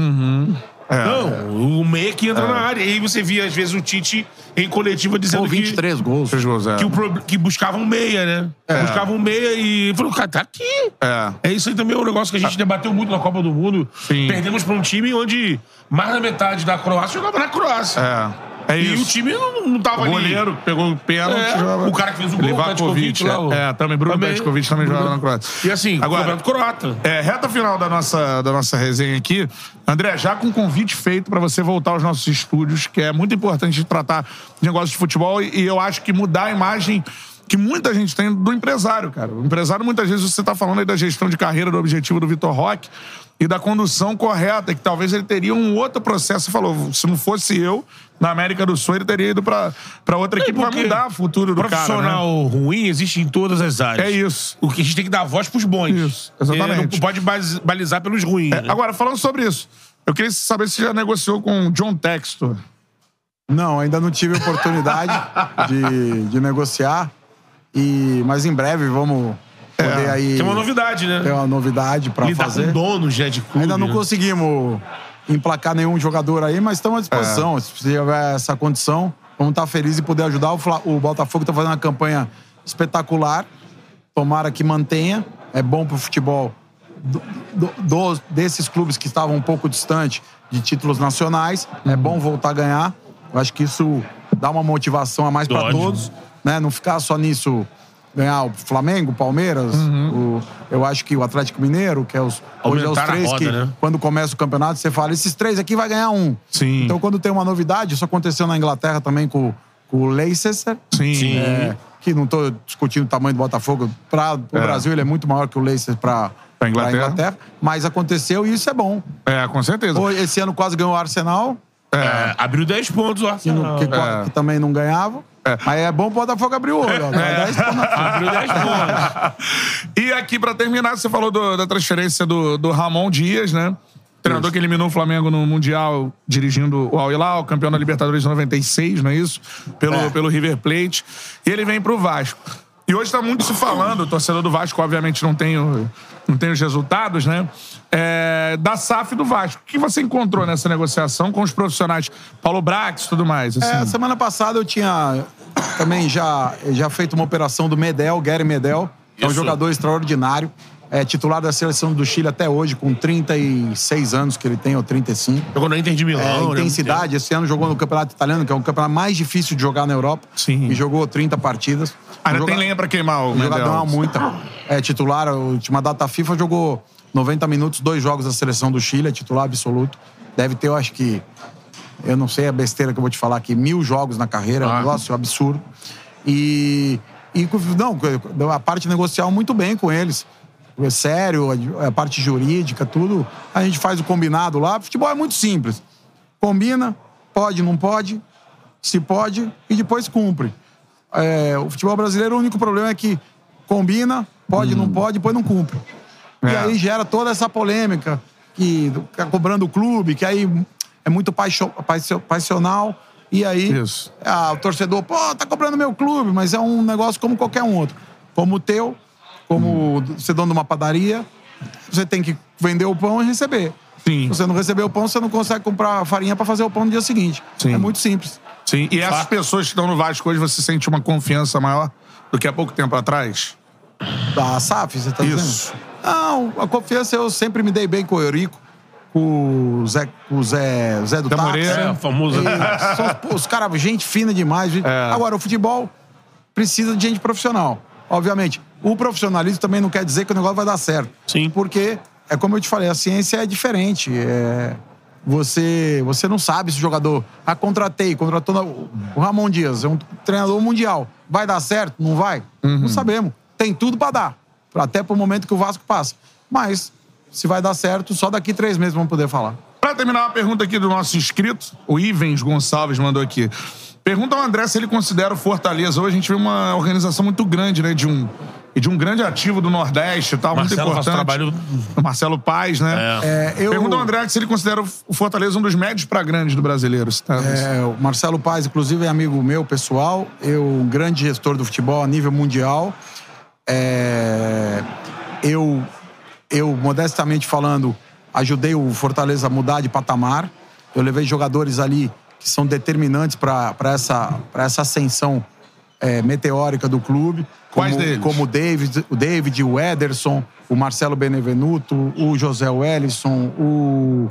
[SPEAKER 2] não, o meia que entra na área. E aí você via, às vezes, o Tite em coletiva dizendo
[SPEAKER 4] Ou 23 gols.
[SPEAKER 1] Três gols, é.
[SPEAKER 2] que, que, o que buscava um meia, né? Buscava um meia e falou, cara, tá aqui.
[SPEAKER 1] É.
[SPEAKER 2] É isso aí também é um negócio que a gente debateu muito na Copa do Mundo.
[SPEAKER 1] Sim.
[SPEAKER 2] Perdemos pra um time onde mais da metade da Croácia jogava na Croácia.
[SPEAKER 1] É. É
[SPEAKER 2] E o time não, não tava
[SPEAKER 1] O
[SPEAKER 2] ali.
[SPEAKER 1] goleiro pegou o pênalti.
[SPEAKER 2] É,
[SPEAKER 1] jogava-
[SPEAKER 2] o cara que fez o gol, o Petkovic lá, o-
[SPEAKER 1] é, é, também Bruno
[SPEAKER 2] Também.
[SPEAKER 1] Petkovic também jogava na Croácia.
[SPEAKER 2] E assim,
[SPEAKER 1] Agora-
[SPEAKER 2] croata.
[SPEAKER 1] É, reta final da nossa, da nossa resenha aqui. André, já com um convite feito para você voltar aos nossos estúdios, que é muito importante tratar de negócio de futebol e, e eu acho que mudar a imagem que muita gente tem do empresário, cara. O empresário, muitas vezes, você tá falando aí da gestão de carreira, do objetivo do Vitor Roque e da condução correta, que talvez ele teria um outro processo. Você falou, se não fosse eu, na América do Sul, ele teria ido para outra equipe, vai
[SPEAKER 2] porque
[SPEAKER 1] mudar o futuro do cara, né?
[SPEAKER 2] Profissional ruim existe em todas as áreas.
[SPEAKER 1] É isso.
[SPEAKER 2] O que a gente tem que dar voz pros bons.
[SPEAKER 1] Isso, exatamente.
[SPEAKER 2] É, Não pode baliz- balizar pelos ruins.
[SPEAKER 1] É,
[SPEAKER 2] né?
[SPEAKER 1] agora, falando sobre isso, eu queria saber se já negociou com o John Textor.
[SPEAKER 4] Não, ainda não tive oportunidade de, de negociar. E, mas em breve vamos poder aí
[SPEAKER 2] Tem uma novidade, né?
[SPEAKER 4] ter uma novidade para
[SPEAKER 2] Lidar
[SPEAKER 4] fazer.
[SPEAKER 2] com donos né, de clube.
[SPEAKER 4] Ainda não
[SPEAKER 2] né?
[SPEAKER 4] conseguimos emplacar nenhum jogador aí, mas estamos à disposição. Se tiver essa condição, vamos estar felizes em poder ajudar. O, Fla- o Botafogo está fazendo uma campanha espetacular. Tomara que mantenha. É bom para o futebol do- do- desses clubes que estavam um pouco distantes de títulos nacionais. É bom voltar a ganhar. Eu acho que isso dá uma motivação a mais para todos. Né? Não ficar só nisso. Ganhar o Flamengo, o Palmeiras, o- eu acho que o Atlético Mineiro, que é os, hoje é os três
[SPEAKER 2] roda,
[SPEAKER 4] que,
[SPEAKER 2] né?
[SPEAKER 4] quando começa o campeonato, você fala, esses três aqui vai ganhar um.
[SPEAKER 1] Sim.
[SPEAKER 4] Então, quando tem uma novidade, isso aconteceu na Inglaterra também com, com o Leicester.
[SPEAKER 1] Sim.
[SPEAKER 2] Sim.
[SPEAKER 4] É, que não estou discutindo o tamanho do Botafogo. Para o
[SPEAKER 1] É.
[SPEAKER 4] Brasil, ele é muito maior que o Leicester para
[SPEAKER 1] Pra Inglaterra.
[SPEAKER 4] Mas aconteceu e isso é bom.
[SPEAKER 1] É, com certeza.
[SPEAKER 4] Esse ano quase ganhou o Arsenal,
[SPEAKER 2] É, abriu 10 pontos o
[SPEAKER 4] que,
[SPEAKER 2] Arsenal.
[SPEAKER 4] não- que-
[SPEAKER 1] É.
[SPEAKER 4] que também não ganhava. Mas é bom o Botafogo abrir o olho. ó. Dá 10 pontos na frente.
[SPEAKER 2] Abriu 10 pontos.
[SPEAKER 1] E aqui, pra terminar, você falou do- da transferência do, do Ramon Dias, né? Treinador que eliminou o Flamengo no Mundial, dirigindo o Al Hilal, campeão da Libertadores de 96, não é isso? Pelo,
[SPEAKER 4] É.
[SPEAKER 1] pelo River Plate. E ele vem pro Vasco. E hoje tá muito se falando, o torcedor do Vasco, obviamente, não tem, não tem os resultados, né? É, da SAF do Vasco. O que você encontrou nessa negociação com os profissionais? Paulo Brax e tudo mais? Assim?
[SPEAKER 4] É, semana passada eu tinha também já, já feito uma operação do Medel, Gary Medel, que é um
[SPEAKER 2] Isso.
[SPEAKER 4] jogador extraordinário. É titular da seleção do Chile até hoje, com 36 anos que ele tem, ou 35.
[SPEAKER 2] Jogou na Inter de
[SPEAKER 4] É,
[SPEAKER 2] Milão, né?
[SPEAKER 4] intensidade. Esse ano jogou no Campeonato Italiano, que é o campeonato mais difícil de jogar na Europa.
[SPEAKER 1] Sim.
[SPEAKER 4] E jogou 30 partidas.
[SPEAKER 1] Ainda
[SPEAKER 4] Um
[SPEAKER 1] tem lenha pra queimar o
[SPEAKER 4] um jogador muita. É titular, a última data FIFA jogou 90 minutos, dois jogos da seleção do Chile, é titular absoluto. Deve ter, eu acho que. Eu não sei a besteira que eu vou te falar aqui, mil jogos na carreira, é um
[SPEAKER 2] Ah.
[SPEAKER 4] negócio absurdo. E. e não, a parte negocial muito bem com eles. É sério, a a parte jurídica, tudo. A gente faz o combinado lá. Futebol é muito simples. Combina, pode, não pode, se pode, e depois cumpre. é, o futebol brasileiro, o único problema é que combina, pode, não pode, depois não cumpre. E
[SPEAKER 1] É.
[SPEAKER 4] aí gera toda essa polêmica que tá cobrando o clube, que aí é muito paixo- paixo- passional. E aí ah, o torcedor, pô, tá cobrando meu clube, mas é um negócio como qualquer um outro. Como o teu, como ser dono de uma padaria, você tem que vender o pão e receber.
[SPEAKER 1] Sim.
[SPEAKER 4] Se você não receber o pão, você não consegue comprar farinha pra fazer o pão no dia seguinte.
[SPEAKER 1] Sim.
[SPEAKER 4] É muito simples.
[SPEAKER 1] Sim. E essas pessoas que estão no Vasco hoje, você sente uma confiança maior do que há pouco tempo atrás?
[SPEAKER 4] Da SAF, você tá
[SPEAKER 1] Isso.
[SPEAKER 4] dizendo? Não, a confiança eu sempre me dei bem com o Eurico, com o Zé, com o Zé, o Zé do Táxi.
[SPEAKER 1] Moreira.
[SPEAKER 2] É, o famoso.
[SPEAKER 4] E os, pô, os caras, gente fina demais. gente-
[SPEAKER 1] É.
[SPEAKER 4] Agora, o futebol precisa de gente profissional. Obviamente, o profissionalismo também não quer dizer que o negócio vai dar certo.
[SPEAKER 2] Sim.
[SPEAKER 4] Porque, é como eu te falei, a ciência é diferente. É, você, você não sabe se o jogador. Ah, contratei, contratou na- o Ramon Dias, é um treinador mundial. Vai dar certo? Não vai? Não sabemos. Tem tudo pra dar. Até pro momento que o Vasco passa. Mas, se vai dar certo, só daqui três meses vamos poder falar.
[SPEAKER 1] Pra terminar, uma pergunta aqui do nosso inscrito, o Ivens Gonçalves mandou aqui. Pergunta ao André se ele considera o Fortaleza. Hoje a gente vê uma organização muito grande, né? De um, e de um grande ativo do Nordeste e tal, muito
[SPEAKER 2] Marcelo faz
[SPEAKER 1] importante.
[SPEAKER 2] trabalho-
[SPEAKER 1] O Marcelo Paz, né?
[SPEAKER 4] É, eu-
[SPEAKER 1] Pergunta ao André se ele considera o Fortaleza um dos médios pra grandes do brasileiro. tá-
[SPEAKER 4] É, o Marcelo Paz, inclusive, é amigo meu pessoal. Eu, um grande gestor do futebol a nível mundial. É, eu, eu, modestamente falando, ajudei o Fortaleza a mudar de patamar. Eu levei jogadores ali que são determinantes para essa, pra essa ascensão é, meteórica do clube.
[SPEAKER 1] Quais
[SPEAKER 4] como,
[SPEAKER 1] deles?
[SPEAKER 4] Como o David, o David, o Ederson, o Marcelo Benevenuto, o José Wellison, o,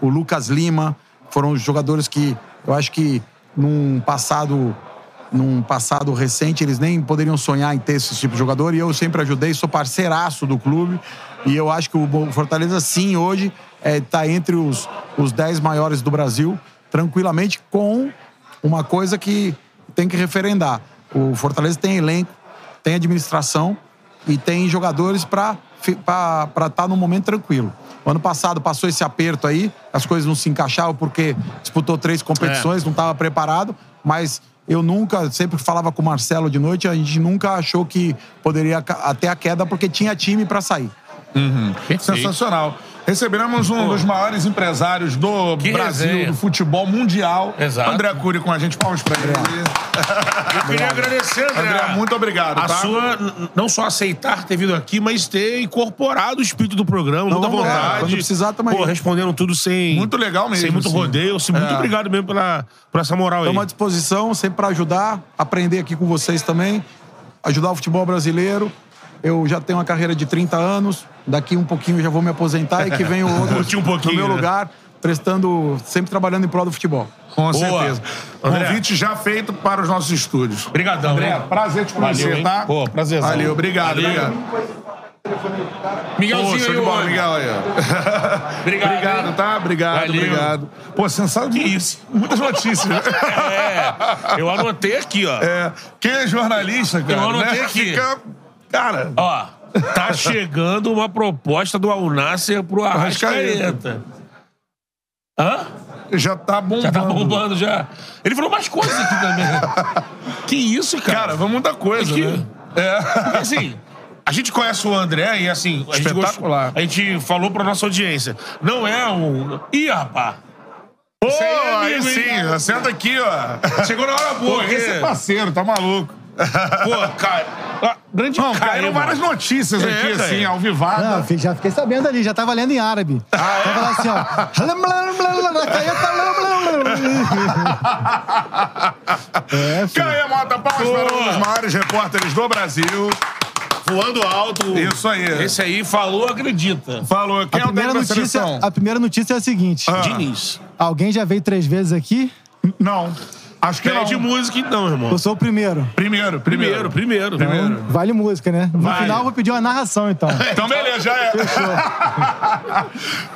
[SPEAKER 4] o Lucas Lima. Foram os jogadores que eu acho que num passado num passado recente, eles nem poderiam sonhar em ter esse tipo de jogador. E eu sempre ajudei, sou parceiraço do clube. E eu acho que o Fortaleza, sim, hoje está entre os, os 10 maiores do Brasil, tranquilamente, com uma coisa que tem que referendar. O Fortaleza tem elenco, tem administração e tem jogadores para estar num momento tranquilo. O ano passado passou esse aperto aí, as coisas não se encaixavam porque disputou três competições, não estava preparado, mas eu nunca, sempre falava com o Marcelo de noite, a gente nunca achou que poderia até a queda porque tinha time para sair.
[SPEAKER 1] Sensacional. Receberemos um dos maiores empresários do
[SPEAKER 2] Que
[SPEAKER 1] Brasil,
[SPEAKER 2] resenha.
[SPEAKER 1] do futebol mundial.
[SPEAKER 2] Exato.
[SPEAKER 1] André Cury com a gente. Palmas pra ele.
[SPEAKER 2] Eu queria agradecer, André.
[SPEAKER 1] André, muito obrigado,
[SPEAKER 2] A
[SPEAKER 1] tá?
[SPEAKER 2] sua, não só aceitar ter vindo aqui, mas ter incorporado o espírito do programa, muita
[SPEAKER 4] vamos lá.
[SPEAKER 2] vontade.
[SPEAKER 4] Quando precisar, tamo aí.
[SPEAKER 2] Pô, respondendo tudo sem.
[SPEAKER 1] Muito legal mesmo,
[SPEAKER 2] Sem muito
[SPEAKER 1] assim.
[SPEAKER 2] rodeio. Assim, Muito
[SPEAKER 1] É.
[SPEAKER 2] obrigado mesmo pela, por essa moral aí.
[SPEAKER 4] Estamos à disposição, sempre para ajudar, aprender aqui com vocês também, ajudar o futebol brasileiro. Eu já tenho uma carreira de 30 anos, daqui um pouquinho eu já vou me aposentar e que vem o outro
[SPEAKER 2] um
[SPEAKER 4] no meu
[SPEAKER 2] né?
[SPEAKER 4] lugar, prestando, sempre trabalhando em prol do futebol.
[SPEAKER 1] Com
[SPEAKER 2] Boa.
[SPEAKER 1] certeza.
[SPEAKER 2] André.
[SPEAKER 1] Convite já feito para os nossos estúdios.
[SPEAKER 2] Obrigadão,
[SPEAKER 1] André,
[SPEAKER 2] né?
[SPEAKER 1] prazer te conhecer,
[SPEAKER 2] Valeu,
[SPEAKER 1] tá?
[SPEAKER 2] Pô, prazerzão.
[SPEAKER 1] Valeu, obrigado,
[SPEAKER 2] Valeu.
[SPEAKER 1] obrigado. Pô,
[SPEAKER 2] Miguelzinho
[SPEAKER 1] show
[SPEAKER 2] aí,
[SPEAKER 1] de bola,
[SPEAKER 2] homem.
[SPEAKER 1] Miguel aí, ó. [LAUGHS]
[SPEAKER 2] Obrigado,
[SPEAKER 1] Obrigado,
[SPEAKER 2] hein?
[SPEAKER 1] tá? Obrigado,
[SPEAKER 2] Valeu.
[SPEAKER 1] obrigado. Pô, sensacional.
[SPEAKER 2] Que isso?
[SPEAKER 1] Muitas notícias. né? [LAUGHS]
[SPEAKER 2] É, eu anotei aqui, ó.
[SPEAKER 1] É, quem é jornalista, cara,
[SPEAKER 2] Eu anotei
[SPEAKER 1] né?
[SPEAKER 2] aqui.
[SPEAKER 1] Fica... Cara,
[SPEAKER 2] Ó, tá chegando uma proposta do Alnasser pro Arrascaeta. Hã?
[SPEAKER 1] já tá bombando.
[SPEAKER 2] Já tá bombando já. Ele falou mais coisas aqui também. [LAUGHS] que isso, cara?
[SPEAKER 1] Cara, vamos muita coisa,
[SPEAKER 2] Que-
[SPEAKER 1] né? É.
[SPEAKER 2] Porque, assim, a gente conhece o André e assim, a gente,
[SPEAKER 1] Espetacular.
[SPEAKER 2] gostou- a gente falou pra nossa audiência. Não é um. Ih, rapaz!
[SPEAKER 1] Pô,
[SPEAKER 2] Isso aí é
[SPEAKER 1] aí
[SPEAKER 2] amigo,
[SPEAKER 1] sim,
[SPEAKER 2] hein?
[SPEAKER 1] senta aqui, ó.
[SPEAKER 2] Chegou na hora boa,
[SPEAKER 1] Pô, esse é parceiro, tá maluco.
[SPEAKER 2] Pô, cara. ah, Grande
[SPEAKER 1] Não,
[SPEAKER 2] cara.
[SPEAKER 1] caíram várias notícias
[SPEAKER 2] É,
[SPEAKER 1] aqui,
[SPEAKER 2] cara.
[SPEAKER 1] assim, ao vivado.
[SPEAKER 5] Não, já fiquei sabendo ali, já tava lendo em árabe.
[SPEAKER 1] Ah, é?
[SPEAKER 5] Tava lá assim, ó. [LAUGHS] É.
[SPEAKER 1] Caia Mota, palmas
[SPEAKER 2] Pô.
[SPEAKER 1] para um dos maiores repórteres do Brasil.
[SPEAKER 2] Voando alto.
[SPEAKER 1] Isso aí.
[SPEAKER 2] Esse aí falou, acredita.
[SPEAKER 1] Falou, quem
[SPEAKER 5] A
[SPEAKER 1] é o
[SPEAKER 5] primeira, notícia,
[SPEAKER 1] seleção?
[SPEAKER 5] a primeira notícia é a seguinte:
[SPEAKER 1] Ah.
[SPEAKER 2] Diniz.
[SPEAKER 5] alguém já veio três vezes aqui?
[SPEAKER 1] Não. Acho que
[SPEAKER 2] Pede
[SPEAKER 1] não.
[SPEAKER 2] música então, irmão.
[SPEAKER 5] Eu sou o primeiro.
[SPEAKER 1] Primeiro, primeiro.
[SPEAKER 2] Primeiro, primeiro.
[SPEAKER 1] Primeiro.
[SPEAKER 5] Vale música, né? No
[SPEAKER 1] Vai.
[SPEAKER 5] final eu vou pedir uma narração, então. [LAUGHS]
[SPEAKER 1] Então, beleza, já é. [LAUGHS]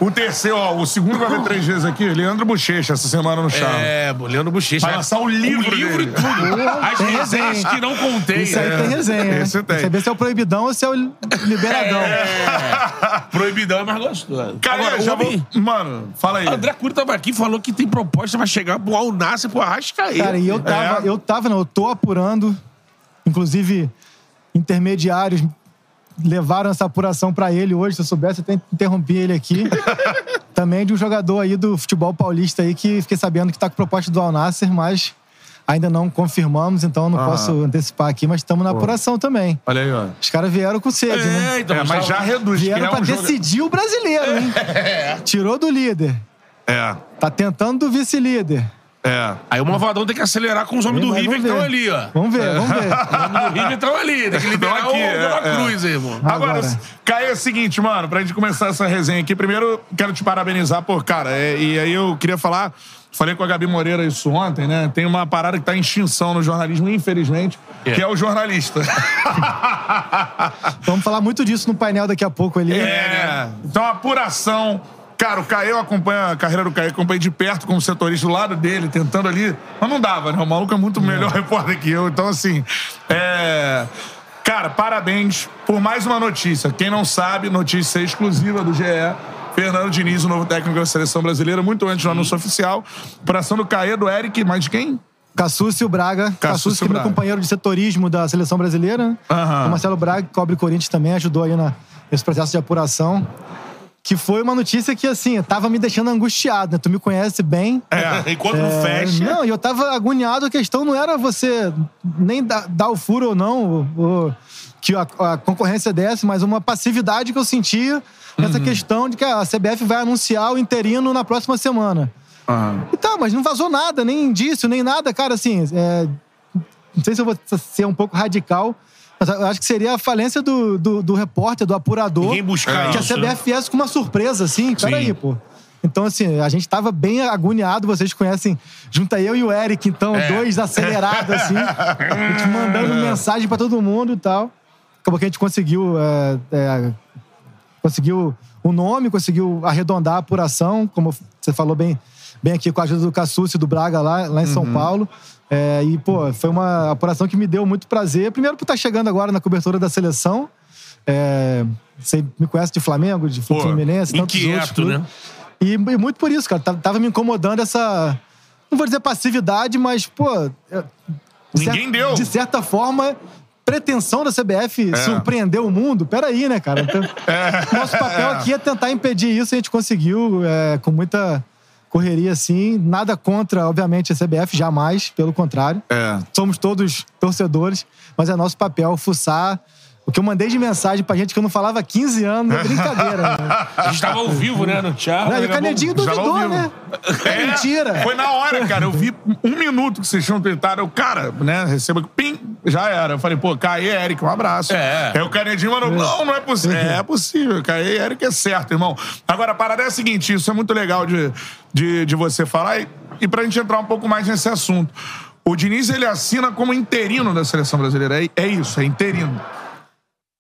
[SPEAKER 1] o terceiro, ó, o segundo vai ver três vezes aqui, Leandro Bochecha, essa semana no Charme.
[SPEAKER 2] É, Leandro Bochecha.
[SPEAKER 1] Vai lançar o livro
[SPEAKER 2] O livro e
[SPEAKER 1] dele.
[SPEAKER 2] tudo. As
[SPEAKER 5] Tem
[SPEAKER 2] resenhas
[SPEAKER 5] resenha.
[SPEAKER 2] que não contém.
[SPEAKER 5] Isso aí
[SPEAKER 2] né?
[SPEAKER 5] tem resenha. né?
[SPEAKER 1] Esse tem.
[SPEAKER 5] Saber se é o proibidão ou se é o liberadão.
[SPEAKER 2] É. Proibidão é mais gostoso.
[SPEAKER 1] Cara,
[SPEAKER 2] Agora,
[SPEAKER 1] já vou... Mano, fala aí.
[SPEAKER 2] André Cury tava aqui e falou que tem proposta pra chegar pro Alnasser, pro Arrascaeta.
[SPEAKER 5] Cara, e eu tava,
[SPEAKER 1] É.
[SPEAKER 5] eu tava, não, eu tô apurando inclusive intermediários levaram essa apuração pra ele hoje. Se eu soubesse, eu até interrompi ele aqui. [LAUGHS] Também de um jogador aí do futebol paulista aí que fiquei sabendo que tá com proposta do Al Nasser, mas ainda não confirmamos, então eu não
[SPEAKER 1] Ah.
[SPEAKER 5] posso antecipar aqui, mas estamos na apuração também.
[SPEAKER 1] Olha aí, ó.
[SPEAKER 5] Os caras vieram com sede, né?
[SPEAKER 2] É, então,
[SPEAKER 1] É, mas já reduz.
[SPEAKER 5] Vieram
[SPEAKER 1] é
[SPEAKER 5] pra
[SPEAKER 1] um
[SPEAKER 5] decidir o brasileiro, hein? [LAUGHS] Tirou do líder.
[SPEAKER 1] É,
[SPEAKER 5] Tá tentando do vice-líder.
[SPEAKER 1] É.
[SPEAKER 2] Aí o Malvadão tem que acelerar com os homens do River que estão ali, ó.
[SPEAKER 5] Vamos ver, vamos ver. [LAUGHS]
[SPEAKER 2] Os homens do River estão ali. Tem que liberar
[SPEAKER 1] aqui,
[SPEAKER 2] o Dela
[SPEAKER 1] é, é.
[SPEAKER 2] Cruz aí, irmão.
[SPEAKER 1] Agora,
[SPEAKER 5] Agora.
[SPEAKER 1] Caio, é o seguinte, mano, pra gente começar essa resenha aqui, primeiro quero te parabenizar por, cara, é, e aí eu queria falar, falei com a Gabi Moreira isso ontem, né? Tem uma parada que tá em extinção no jornalismo, infelizmente, que é o jornalista. [LAUGHS]
[SPEAKER 5] Vamos falar muito disso no painel daqui a pouco ali.
[SPEAKER 1] É, então, apuração. Cara, o Caio acompanha a carreira do Caio, acompanha de perto como setorista do lado dele, tentando ali. Mas não dava, né? O maluco é muito melhor [LAUGHS] repórter que eu. Então, assim. É... Cara, parabéns por mais uma notícia. Quem não sabe, notícia exclusiva do GE. Fernando Diniz, o novo técnico da seleção brasileira, muito antes do anúncio oficial. Operação do Caê, do Eric, mais de quem?
[SPEAKER 5] Cassúcio Braga.
[SPEAKER 1] Cassúcio
[SPEAKER 5] que é meu companheiro de setorismo da seleção brasileira. O Marcelo Braga, que cobre Corinthians também, ajudou aí na, nesse processo de apuração. Que foi uma notícia que, assim, tava me deixando angustiado, né? Tu me conhece bem.
[SPEAKER 1] É. [LAUGHS]
[SPEAKER 2] Enquanto não
[SPEAKER 5] É,
[SPEAKER 2] fecha.
[SPEAKER 5] Não, e eu tava agoniado, a questão não era você nem dar, dar o furo ou não, ou- ou que a, a concorrência desse, mas uma passividade que eu sentia nessa
[SPEAKER 1] Uhum.
[SPEAKER 5] questão de que a CBF vai anunciar o interino na próxima semana. E tá, mas não vazou nada, nem indício, nem nada, cara, assim. é, não sei se eu vou ser um pouco radical, mas eu acho que seria a falência do, do, do repórter, do apurador.
[SPEAKER 2] Ninguém buscar
[SPEAKER 5] Que
[SPEAKER 2] isso,
[SPEAKER 5] a? CBF viesse com uma surpresa, assim. Peraí, pô. Então, assim, a gente tava bem agoniado, vocês conhecem. Junta eu e o Eric, então,
[SPEAKER 2] É.
[SPEAKER 5] dois acelerados, assim. [LAUGHS] a gente mandando mensagem pra todo mundo e tal. Acabou que a gente conseguiu. é, é, conseguiu o nome, conseguiu arredondar a apuração, como você falou bem, bem aqui com a ajuda do Cassucci e do Braga lá, lá em São Paulo. É, e, pô, foi uma apuração que me deu muito prazer. Primeiro por estar chegando agora na cobertura da seleção. É, você me conhece de Flamengo, de
[SPEAKER 1] Pô,
[SPEAKER 5] Fluminense, tantos outros
[SPEAKER 2] inquieto,
[SPEAKER 5] clubes.
[SPEAKER 2] né?
[SPEAKER 5] E, e muito por isso, cara. Tava, tava me incomodando essa. Não vou dizer passividade, mas, pô. é,
[SPEAKER 1] Ninguém deu.
[SPEAKER 5] De certa forma, pretensão da CBF
[SPEAKER 1] É.
[SPEAKER 5] surpreender o mundo. Peraí, né, cara? Então, [LAUGHS] Nosso papel aqui é tentar impedir isso. A gente conseguiu é, com muita correria, assim. Nada contra, obviamente, a CBF, jamais. Pelo contrário.
[SPEAKER 1] É.
[SPEAKER 5] Somos todos torcedores, mas é nosso papel fuçar. O que eu mandei de mensagem pra gente que eu não falava há 15 anos é brincadeira. né?
[SPEAKER 2] A gente tava ao vivo, né, no Thiago.
[SPEAKER 5] Não, e o
[SPEAKER 2] a
[SPEAKER 5] Canedinho duvidou, né? É mentira.
[SPEAKER 1] Foi na hora, cara. Eu vi um minuto que vocês tinham tentado. Eu, cara, né, receba. Pim, já era. Eu falei, pô, Caê, Eric, um abraço.
[SPEAKER 2] É.
[SPEAKER 1] Aí o Canedinho mandou, não, não é possível. É, possível. Caê, Eric é certo, irmão. Agora, a parada é a seguinte: isso é muito legal de, de, de você falar. E, e pra gente entrar um pouco mais nesse assunto. O Diniz, ele assina como interino da seleção brasileira. É, é isso, é interino.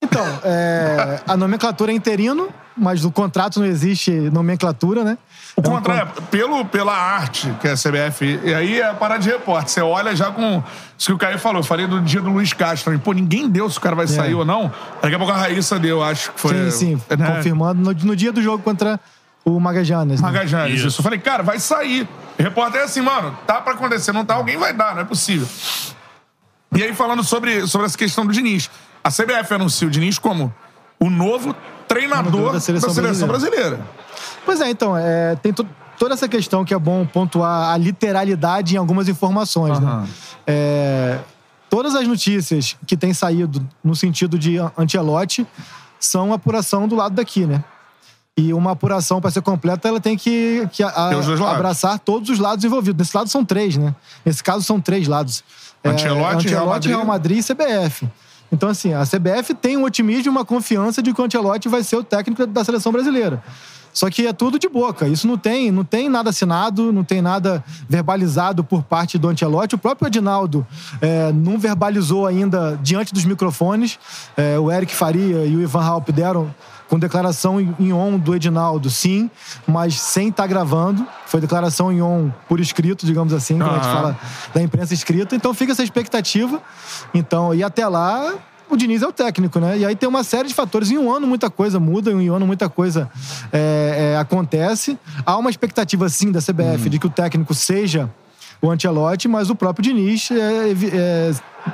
[SPEAKER 5] Então, é, a nomenclatura é interino, mas no contrato não existe nomenclatura, né?
[SPEAKER 1] O
[SPEAKER 5] É um
[SPEAKER 1] contrário, pelo, pela arte que é a CBF, e aí é a parada de repórter. Você olha já com isso que o Caio falou. Eu falei do dia do Luiz Castro. E, pô, ninguém deu se o cara vai sair ou não. Daqui a pouco a Raíssa deu, acho que foi.
[SPEAKER 5] Sim, sim.
[SPEAKER 1] né?
[SPEAKER 5] Confirmando no, no dia do jogo contra o Magajanes. Né?
[SPEAKER 1] Magajanes.
[SPEAKER 2] Isso.
[SPEAKER 1] Isso. Eu falei, cara, vai sair. O repórter é assim, mano, tá pra acontecer, não tá, alguém vai dar, não é possível. E aí, falando sobre, sobre essa questão do Diniz. A CBF anuncia o Diniz como o novo treinador da seleção, brasileira.
[SPEAKER 5] Pois é, então, é, tem to- toda essa questão que é bom pontuar a literalidade em algumas informações,
[SPEAKER 1] Aham.
[SPEAKER 5] né? É, todas as notícias que têm saído no sentido de Antelote são apuração do lado daqui, né? E uma apuração, para ser completa, ela tem que, que a- abraçar todos os lados envolvidos. Nesse lado são três, né? Nesse caso são três lados.
[SPEAKER 1] Ancelotti, Real Madrid.
[SPEAKER 5] Real Madrid e CBF. Então, assim, a CBF tem um otimismo e uma confiança de que o Ancelotti vai ser o técnico da seleção brasileira. Só que é tudo de boca. Isso não tem, não tem nada assinado, não tem nada verbalizado por parte do Ancelotti. O próprio Adinaldo é, não verbalizou ainda diante dos microfones. É, o Eric Faria e o Ivan Halp deram com declaração em on do Edinaldo, sim, mas sem estar gravando. Foi declaração em on por escrito, digamos assim, quando a gente fala da imprensa escrita. Então fica essa expectativa. Então, e até lá, o Diniz é o técnico, né? E aí tem uma série de fatores. Em um ano, muita coisa muda, em um ano, muita coisa é, é, acontece. Há uma expectativa, sim, da CBF de que o técnico seja o Ancelotti, mas o próprio Diniz é, é,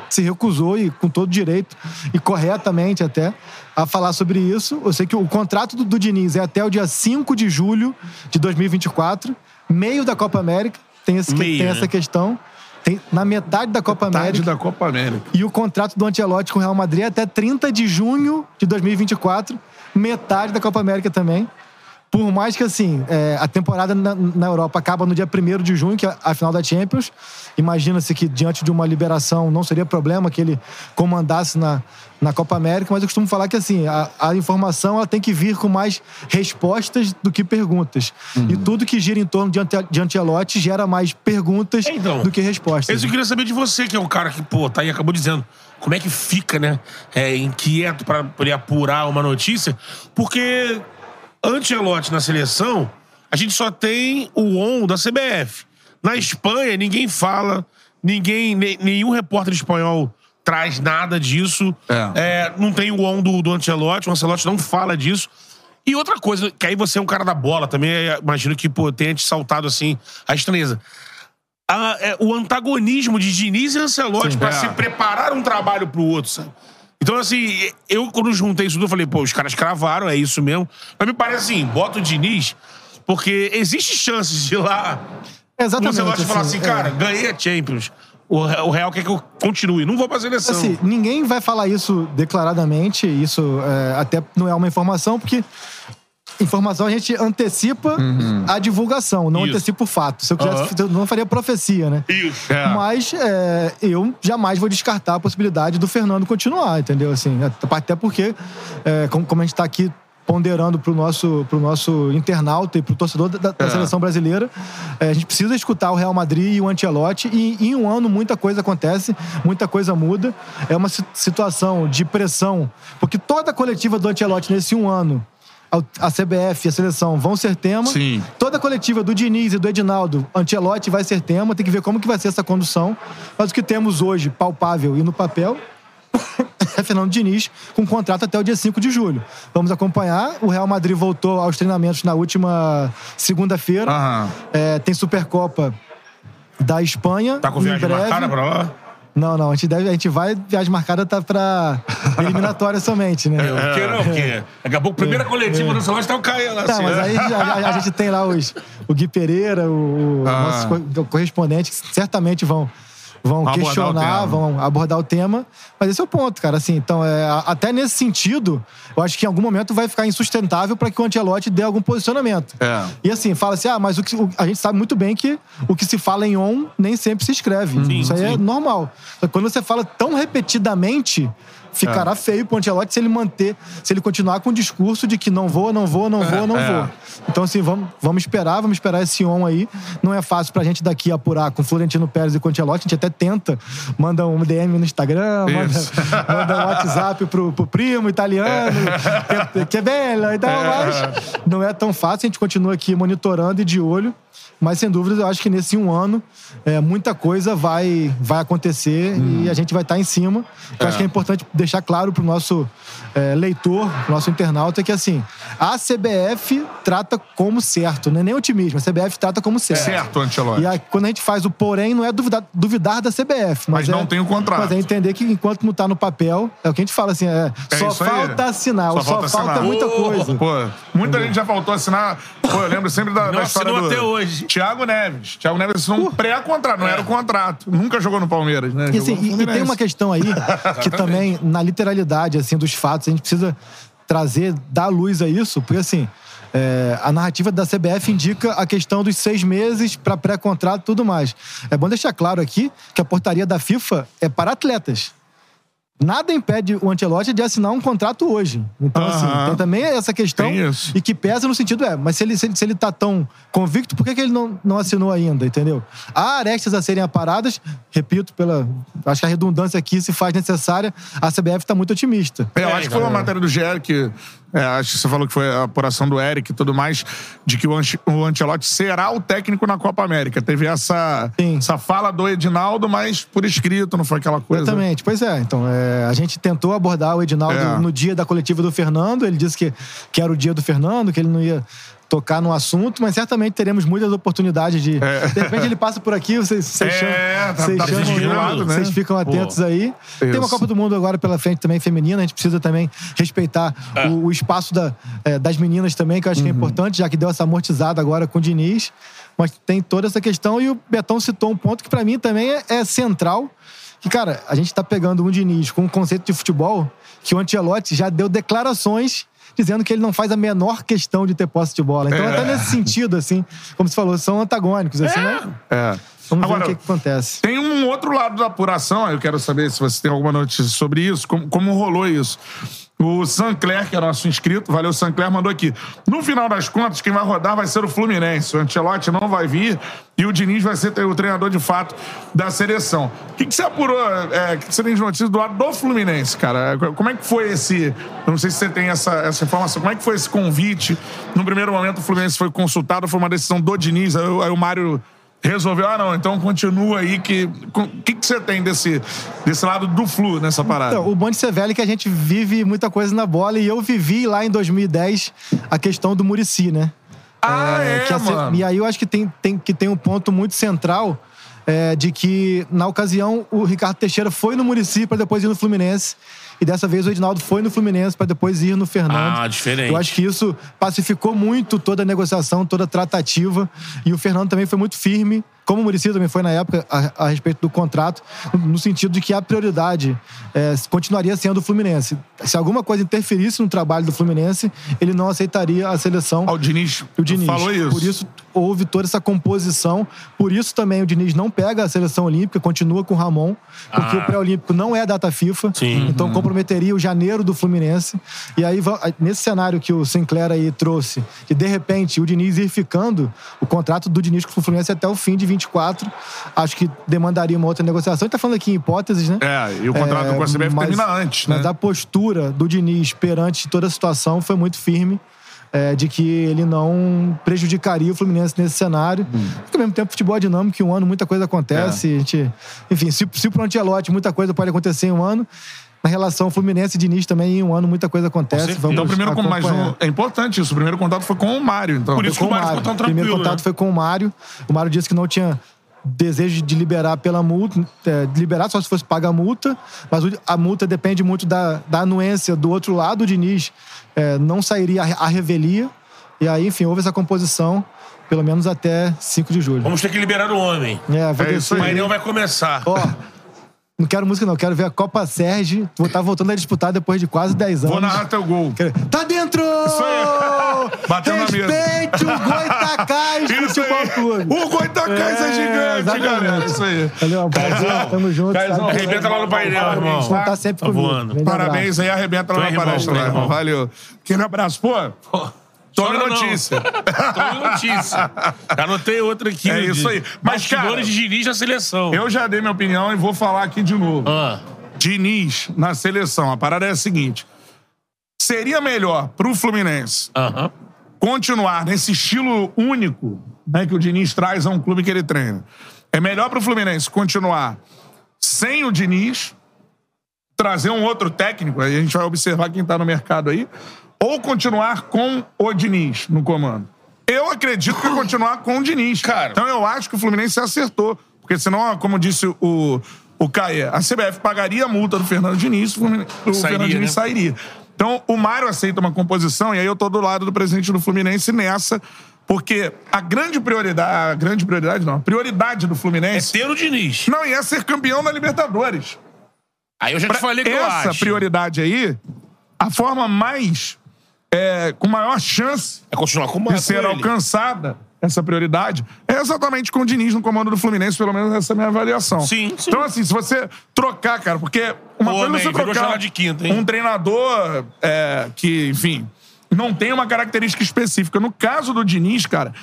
[SPEAKER 5] se recusou, e com todo direito, e corretamente até, a falar sobre isso. Eu sei que o contrato do, do Diniz é até o dia 5 de julho de 2024, meio da Copa América. Tem, esse,
[SPEAKER 2] Meio,
[SPEAKER 5] tem
[SPEAKER 2] né?
[SPEAKER 5] essa questão. Tem, na metade da Copa
[SPEAKER 1] Tarde
[SPEAKER 5] América.
[SPEAKER 1] da Copa América.
[SPEAKER 5] E o contrato do Ancelotti com o Real Madrid é até 30 de junho de 2024, metade da Copa América também. Por mais que, assim, é, a temporada na, na Europa acaba no dia 1 de junho, que é a final da Champions. Imagina-se que, diante de uma liberação, não seria problema que ele comandasse na, na Copa América, mas eu costumo falar que, assim, a, a informação ela tem que vir com mais respostas do que perguntas. E tudo que gira em torno de, Ante, de Ancelotti gera mais perguntas
[SPEAKER 2] É, então.
[SPEAKER 5] do que respostas.
[SPEAKER 2] Isso eu queria saber de você, que é um cara que, pô, tá aí, acabou dizendo. Como é que fica, né? É, inquieto pra poder apurar uma notícia. Porque Ancelotti na seleção, a gente só tem o on da CBF. Na Espanha, ninguém fala, ninguém, ne- nenhum repórter espanhol traz nada disso.
[SPEAKER 1] É.
[SPEAKER 2] É, não tem o on do, do Ancelotti, o Ancelotti não fala disso. E outra coisa, que aí você é um cara da bola também, é, imagino que, pô, tenha te saltado assim a estranheza a- é, o antagonismo de Diniz e Ancelotti pra
[SPEAKER 1] É.
[SPEAKER 2] se preparar um trabalho pro outro, sabe? Então, assim, eu quando juntei isso tudo, eu falei, pô, os caras cravaram, é isso mesmo. Mas me parece assim, bota o Diniz, porque existe chances de lá
[SPEAKER 5] Exatamente.
[SPEAKER 2] Ancelotti falar assim,
[SPEAKER 5] é.
[SPEAKER 2] cara, ganhei a Champions. O, o Real quer que eu continue, não vou pra seleção.
[SPEAKER 5] Assim, ninguém vai falar isso declaradamente, isso é, até não é uma informação, porque informação a gente antecipa a divulgação, não
[SPEAKER 2] Isso.
[SPEAKER 5] antecipa o fato. Se eu quisesse,
[SPEAKER 2] Aham.
[SPEAKER 5] eu não faria profecia, né?
[SPEAKER 2] Isso.
[SPEAKER 1] É.
[SPEAKER 5] Mas é, eu jamais vou descartar a possibilidade do Fernando continuar, entendeu? Assim, até porque, é, como, como a gente está aqui ponderando pro nosso, pro nosso internauta e pro torcedor da, da
[SPEAKER 1] É.
[SPEAKER 5] seleção brasileira, é, a gente precisa escutar o Real Madrid e o Ancelotti e em um ano muita coisa acontece, muita coisa muda. É uma si- situação de pressão, porque toda a coletiva do Ancelotti nesse um ano a CBF e a seleção vão ser tema.
[SPEAKER 1] Sim.
[SPEAKER 5] Toda a coletiva do Diniz e do Edinaldo, Ancelotti vai ser tema, tem que ver como que vai ser essa condução. Mas o que temos hoje, palpável e no papel, [COUGHS] é Fernando Diniz com contrato até o dia 5 de julho. Vamos acompanhar. O Real Madrid voltou aos treinamentos na última segunda-feira. É, tem Supercopa da Espanha.
[SPEAKER 2] Tá com
[SPEAKER 5] em
[SPEAKER 2] viagem marcada pra lá?
[SPEAKER 5] Não, não. A gente, deve, a gente vai. Viagem marcada tá pra [LAUGHS] eliminatória somente, né?
[SPEAKER 2] Por que não? Porque daqui a pouco, primeira coletiva do Ancelotti tá o Caio lá.
[SPEAKER 5] Tá,
[SPEAKER 2] assim,
[SPEAKER 5] mas
[SPEAKER 2] né?
[SPEAKER 5] aí a, a- a gente tem lá os, o Gui Pereira, o,
[SPEAKER 1] Ah.
[SPEAKER 5] nossos co- correspondentes, que certamente vão, vão
[SPEAKER 1] abordar
[SPEAKER 5] questionar, vão abordar o tema. Mas esse é o ponto, cara. Assim, então, é, até nesse sentido, eu acho que em algum momento vai ficar insustentável para que o Ancelotti dê algum posicionamento.
[SPEAKER 1] É.
[SPEAKER 5] E assim, fala assim, ah, mas o que, o- a gente sabe muito bem que o que se fala em on nem sempre se escreve.
[SPEAKER 2] Sim,
[SPEAKER 5] Isso aí é
[SPEAKER 2] sim.
[SPEAKER 5] normal. Só que Quando você fala tão repetidamente, ficará feio pro Ancelotti se ele manter, se ele continuar com o discurso de que não vou, não vou, não vou, não
[SPEAKER 1] é.
[SPEAKER 5] vou. Então, assim, vamos, vamos esperar, vamos esperar esse on aí. Não é fácil pra gente daqui apurar com Florentino Pérez e com o Ancelotti. A gente até tenta, manda um DM no Instagram, manda, [LAUGHS] manda um WhatsApp pro, pro primo italiano, que, que é bela e tal, mas não é tão fácil. A gente continua aqui monitorando e de olho. Mas, sem dúvida, eu acho que nesse um ano, é, muita coisa vai, vai acontecer e a gente vai estar em cima. Eu acho que é importante deixar claro pro nosso é, leitor, nosso internauta, que, assim, a CBF trata como certo, não é nem otimismo, a CBF trata como certo.
[SPEAKER 1] Certo, Ancelotti.
[SPEAKER 5] E aí, quando a gente faz o porém, não é duvidar, duvidar da CBF.
[SPEAKER 1] Mas
[SPEAKER 5] Mas,
[SPEAKER 1] não
[SPEAKER 5] é,
[SPEAKER 1] tem o contrato.
[SPEAKER 5] Mas é entender que enquanto não tá no papel, é o que a gente fala assim, é,
[SPEAKER 1] É
[SPEAKER 5] só
[SPEAKER 1] isso aí.
[SPEAKER 5] falta assinar,
[SPEAKER 1] Só
[SPEAKER 5] só,
[SPEAKER 1] falta
[SPEAKER 5] falta,
[SPEAKER 1] assinar.
[SPEAKER 5] muita coisa.
[SPEAKER 1] Pô, muita gente já faltou assinar. Pô, eu lembro sempre da,
[SPEAKER 2] Não
[SPEAKER 1] da história
[SPEAKER 2] assinou
[SPEAKER 1] do...
[SPEAKER 2] até hoje.
[SPEAKER 1] Thiago Neves. Thiago Neves assinou um pré-contrato, não era o contrato. Nunca jogou no Palmeiras, né?
[SPEAKER 5] E, assim, e- e, tem uma questão aí [LAUGHS] que também, na literalidade assim, dos fatos, a gente precisa trazer, dar luz a isso, porque assim, é, a narrativa da CBF indica a questão dos seis meses para pré-contrato e tudo mais. É bom deixar claro aqui que a portaria da FIFA é para atletas. Nada impede o Ancelotti de assinar um contrato hoje. Então, assim, tem também essa questão. E que pesa no sentido, é, mas se ele, se ele, se ele tá tão convicto, por que, que ele não, não assinou ainda, entendeu? Há arestas a serem aparadas, repito, pela. Acho que a redundância aqui se faz necessária, a CBF tá muito otimista.
[SPEAKER 1] É, eu acho que foi uma matéria do GR que. É, acho que você falou que foi a apuração do Eric e tudo mais, de que o, Anche- o Ancelotti será o técnico na Copa América. Teve essa,
[SPEAKER 5] Sim.
[SPEAKER 1] essa fala do Edinaldo, mas por escrito, não foi aquela coisa.
[SPEAKER 5] Exatamente, pois é. Então, é, a gente tentou abordar o Edinaldo
[SPEAKER 1] É.
[SPEAKER 5] no dia da coletiva do Fernando. Ele disse que, que era o dia do Fernando, que ele não ia tocar no assunto, mas certamente teremos muitas oportunidades de. De repente ele passa por aqui, vocês, vocês
[SPEAKER 1] É,
[SPEAKER 5] chamam.
[SPEAKER 1] tá-
[SPEAKER 5] vocês
[SPEAKER 1] tá
[SPEAKER 5] chamam
[SPEAKER 1] né?
[SPEAKER 5] Vocês ficam atentos aí. Tem uma
[SPEAKER 1] Isso.
[SPEAKER 5] Copa do Mundo agora pela frente também feminina, a gente precisa também respeitar o, o espaço da, é, das meninas também, que eu acho que é importante, já que deu essa amortizada agora com o Diniz. Mas tem toda essa questão e o Betão citou um ponto que pra mim também é, é central. Que, cara, a gente tá pegando um Diniz com um conceito de futebol que o Ancelotti já deu declarações dizendo que ele não faz a menor questão de ter posse de bola. Então, até nesse sentido, assim, como você falou, são antagônicos, assim, né?
[SPEAKER 1] É.
[SPEAKER 5] Vamos
[SPEAKER 1] Agora,
[SPEAKER 5] ver o que, que acontece.
[SPEAKER 1] Tem um outro lado da apuração, eu quero saber se você tem alguma notícia sobre isso, como, como rolou isso. O Sancler, que é nosso inscrito, valeu, Sancler, mandou aqui. No final das contas, quem vai rodar vai ser o Fluminense. O Ancelotti não vai vir e o Diniz vai ser o treinador de fato da seleção. O que, que você apurou, é, que você tem de notícias do lado do Fluminense, cara? Como é que foi esse. Eu não sei se você tem essa, essa informação. Como é que foi esse convite? No primeiro momento, o Fluminense foi consultado, foi uma decisão do Diniz, aí, aí o Mário resolveu, ah, não, então continua aí que. O que, que você tem desse, desse lado do Flu nessa parada?
[SPEAKER 5] Então, o bom de ser velho é que a gente vive muita coisa na bola e eu vivi lá em 2010 a questão do Murici, né?
[SPEAKER 1] ah, é,
[SPEAKER 5] se-
[SPEAKER 1] mano.
[SPEAKER 5] E aí eu acho que tem, tem, que tem um ponto muito central é, de que, na ocasião, o Ricardo Teixeira foi no Murici para depois ir no Fluminense. E dessa vez o Edinaldo foi no Fluminense para depois ir no Fernando.
[SPEAKER 2] Ah, diferente.
[SPEAKER 5] Eu acho que isso pacificou muito toda a negociação, toda a tratativa. E o Fernando também foi muito firme, como o Muricy também foi na época, a, a respeito do contrato, no, sentido de que a prioridade é, continuaria sendo o Fluminense. Se alguma coisa interferisse no trabalho do Fluminense, ele não aceitaria a seleção.
[SPEAKER 1] Ah, o Diniz,
[SPEAKER 5] O Diniz.
[SPEAKER 1] falou isso.
[SPEAKER 5] Por isso houve toda essa composição. Por isso também o Diniz não pega a seleção olímpica, continua com o Ramon, porque
[SPEAKER 2] Ah.
[SPEAKER 5] o pré-olímpico não é data FIFA.
[SPEAKER 2] Sim.
[SPEAKER 5] Então comprometeria o janeiro do Fluminense. E aí, nesse cenário que o Sinclair aí trouxe, de de repente o Diniz ir ficando, o contrato do Diniz com o Fluminense é até o fim de 24, acho que demandaria uma outra negociação. A gente tá falando aqui em hípoteses, né?
[SPEAKER 1] É, e o contrato com a CBF
[SPEAKER 5] mas-
[SPEAKER 1] termina antes, né?
[SPEAKER 5] Mas a postura do Diniz perante toda a situação foi muito firme. é, de que ele não prejudicaria o Fluminense nesse cenário. Porque, ao mesmo tempo, futebol é dinâmico, em um ano muita coisa acontece.
[SPEAKER 1] É.
[SPEAKER 5] A gente, enfim, se, se pro muita coisa pode acontecer em um ano, na relação Fluminense e Diniz também, em um ano muita coisa acontece. Vamos
[SPEAKER 1] Então, o primeiro, mas
[SPEAKER 5] acompanhar.
[SPEAKER 1] o- é importante isso. O primeiro contato foi com o Mário. Então.
[SPEAKER 2] Por isso que o
[SPEAKER 5] Mário
[SPEAKER 2] ficou tão
[SPEAKER 5] O primeiro
[SPEAKER 2] tranquilo,
[SPEAKER 5] contato
[SPEAKER 2] né?
[SPEAKER 5] foi com o Mário. O Mário disse que não tinha desejo de liberar pela multa, é, de liberar só se fosse pagar a multa, mas a multa depende muito da, da anuência do outro lado. O Diniz é, não sairia a, a revelia. E aí, enfim, houve essa composição, pelo menos até 5 de julho.
[SPEAKER 2] Vamos ter que liberar o homem.
[SPEAKER 5] É, vou
[SPEAKER 1] É isso
[SPEAKER 2] O painel vai começar.
[SPEAKER 5] Ó, não quero música, não. Quero ver a Copa Sérgio. Vou estar voltando a disputar depois de quase 10 anos.
[SPEAKER 1] Vou narrar teu gol.
[SPEAKER 5] Quero- Tá dentro! Isso
[SPEAKER 1] aí. Bateu na mesa.
[SPEAKER 5] Respeite o Goitacás Futebol. Clube.
[SPEAKER 1] O Goitacás é, gigante,
[SPEAKER 5] exatamente.
[SPEAKER 1] galera. Isso aí.
[SPEAKER 5] Valeu, um prazer. Tamo junto.
[SPEAKER 1] Caizão?
[SPEAKER 2] Arrebenta lá no painel, irmão.
[SPEAKER 5] Vão estar sempre
[SPEAKER 2] Tá
[SPEAKER 5] comigo.
[SPEAKER 2] voando.
[SPEAKER 1] Parabéns aí, arrebenta lá
[SPEAKER 2] é
[SPEAKER 1] na palestra,
[SPEAKER 2] é
[SPEAKER 1] irmão. Valeu. Aquele abraço. Pô, tome
[SPEAKER 2] não.
[SPEAKER 1] notícia. [LAUGHS]
[SPEAKER 2] Tome notícia. Anotei outra aqui.
[SPEAKER 1] É isso aí. Mas, cara,
[SPEAKER 2] de Diniz na seleção.
[SPEAKER 1] Eu já dei minha opinião e vou falar aqui de novo.
[SPEAKER 2] Ah,
[SPEAKER 1] Diniz na seleção. A parada é a seguinte. Seria melhor pro Fluminense
[SPEAKER 2] Aham.
[SPEAKER 1] continuar nesse estilo único né, que o Diniz traz a um clube que ele treina. É melhor pro Fluminense continuar sem o Diniz, trazer um outro técnico, aí a gente vai observar quem tá no mercado aí, ou continuar com o Diniz no comando. Eu acredito que é continuar com o Diniz.
[SPEAKER 2] Cara.
[SPEAKER 1] Então eu acho que o Fluminense acertou. Porque senão, como disse o, o Caê, a CBF pagaria a multa do Fernando Diniz, o, o
[SPEAKER 2] Sairia,
[SPEAKER 1] Fernando Diniz
[SPEAKER 2] né?
[SPEAKER 1] sairia. Então, o Mário aceita uma composição, e aí eu tô do lado do presidente do Fluminense nessa, porque a grande prioridade, a grande prioridade não, a prioridade do
[SPEAKER 2] É
[SPEAKER 1] Fluminense
[SPEAKER 2] ter o Diniz.
[SPEAKER 1] não ia ser campeão da Libertadores.
[SPEAKER 2] Aí eu já te falei que eu
[SPEAKER 1] Essa
[SPEAKER 2] acho.
[SPEAKER 1] prioridade aí, a forma mais, é, com maior chance
[SPEAKER 2] É continuar com
[SPEAKER 1] de ser alcançada, essa prioridade, é exatamente com o Diniz no comando do Fluminense, pelo menos essa é a minha avaliação.
[SPEAKER 2] Sim, sim.
[SPEAKER 1] Então, assim, se você trocar, cara, porque uma
[SPEAKER 2] Ô,
[SPEAKER 1] coisa é
[SPEAKER 2] man,
[SPEAKER 1] você trocar
[SPEAKER 2] de quinta, hein?
[SPEAKER 1] um treinador é, que, enfim, não tem uma característica específica. No caso do Diniz, cara,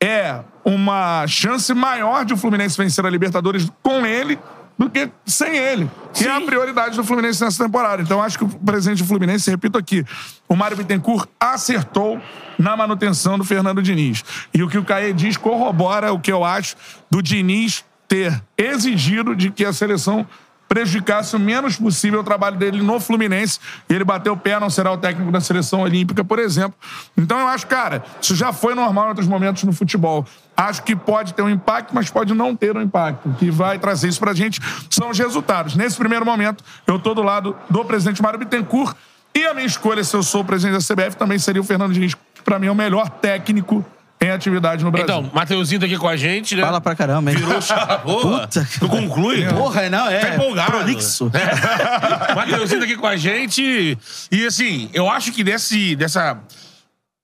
[SPEAKER 1] é uma chance maior de o Fluminense vencer a Libertadores com ele do que sem ele. Que é a prioridade do Fluminense nessa temporada. Então, acho que o presidente do Fluminense, repito aqui, o Mário Bittencourt acertou na manutenção do Fernando Diniz. E o que o Caê diz corrobora o que eu acho do Diniz ter exigido de que a seleção prejudicasse o menos possível o trabalho dele no Fluminense. E ele bateu o pé, não será o técnico da seleção olímpica, por exemplo. Então eu acho, cara, isso já foi normal em outros momentos no futebol. Acho que pode ter um impacto, mas pode não ter um impacto. O que vai trazer isso pra gente são os resultados. Nesse primeiro momento, eu tô do lado do presidente Mário Bittencourt. E a minha escolha, se eu sou o presidente da CBF, também seria o Fernando Diniz, que pra mim é o melhor técnico em atividade no Brasil.
[SPEAKER 2] Então, Mateuzinho tá aqui com a gente, né?
[SPEAKER 6] Fala pra caramba, hein?
[SPEAKER 2] Virou chapa. [LAUGHS]
[SPEAKER 6] Puta que
[SPEAKER 2] Tu conclui?
[SPEAKER 6] Porra, não, é.
[SPEAKER 2] Tá empolgado.
[SPEAKER 6] Prolixo.
[SPEAKER 2] É. [LAUGHS] Mateuzinho tá aqui com a gente. E assim, eu acho que desse, dessa,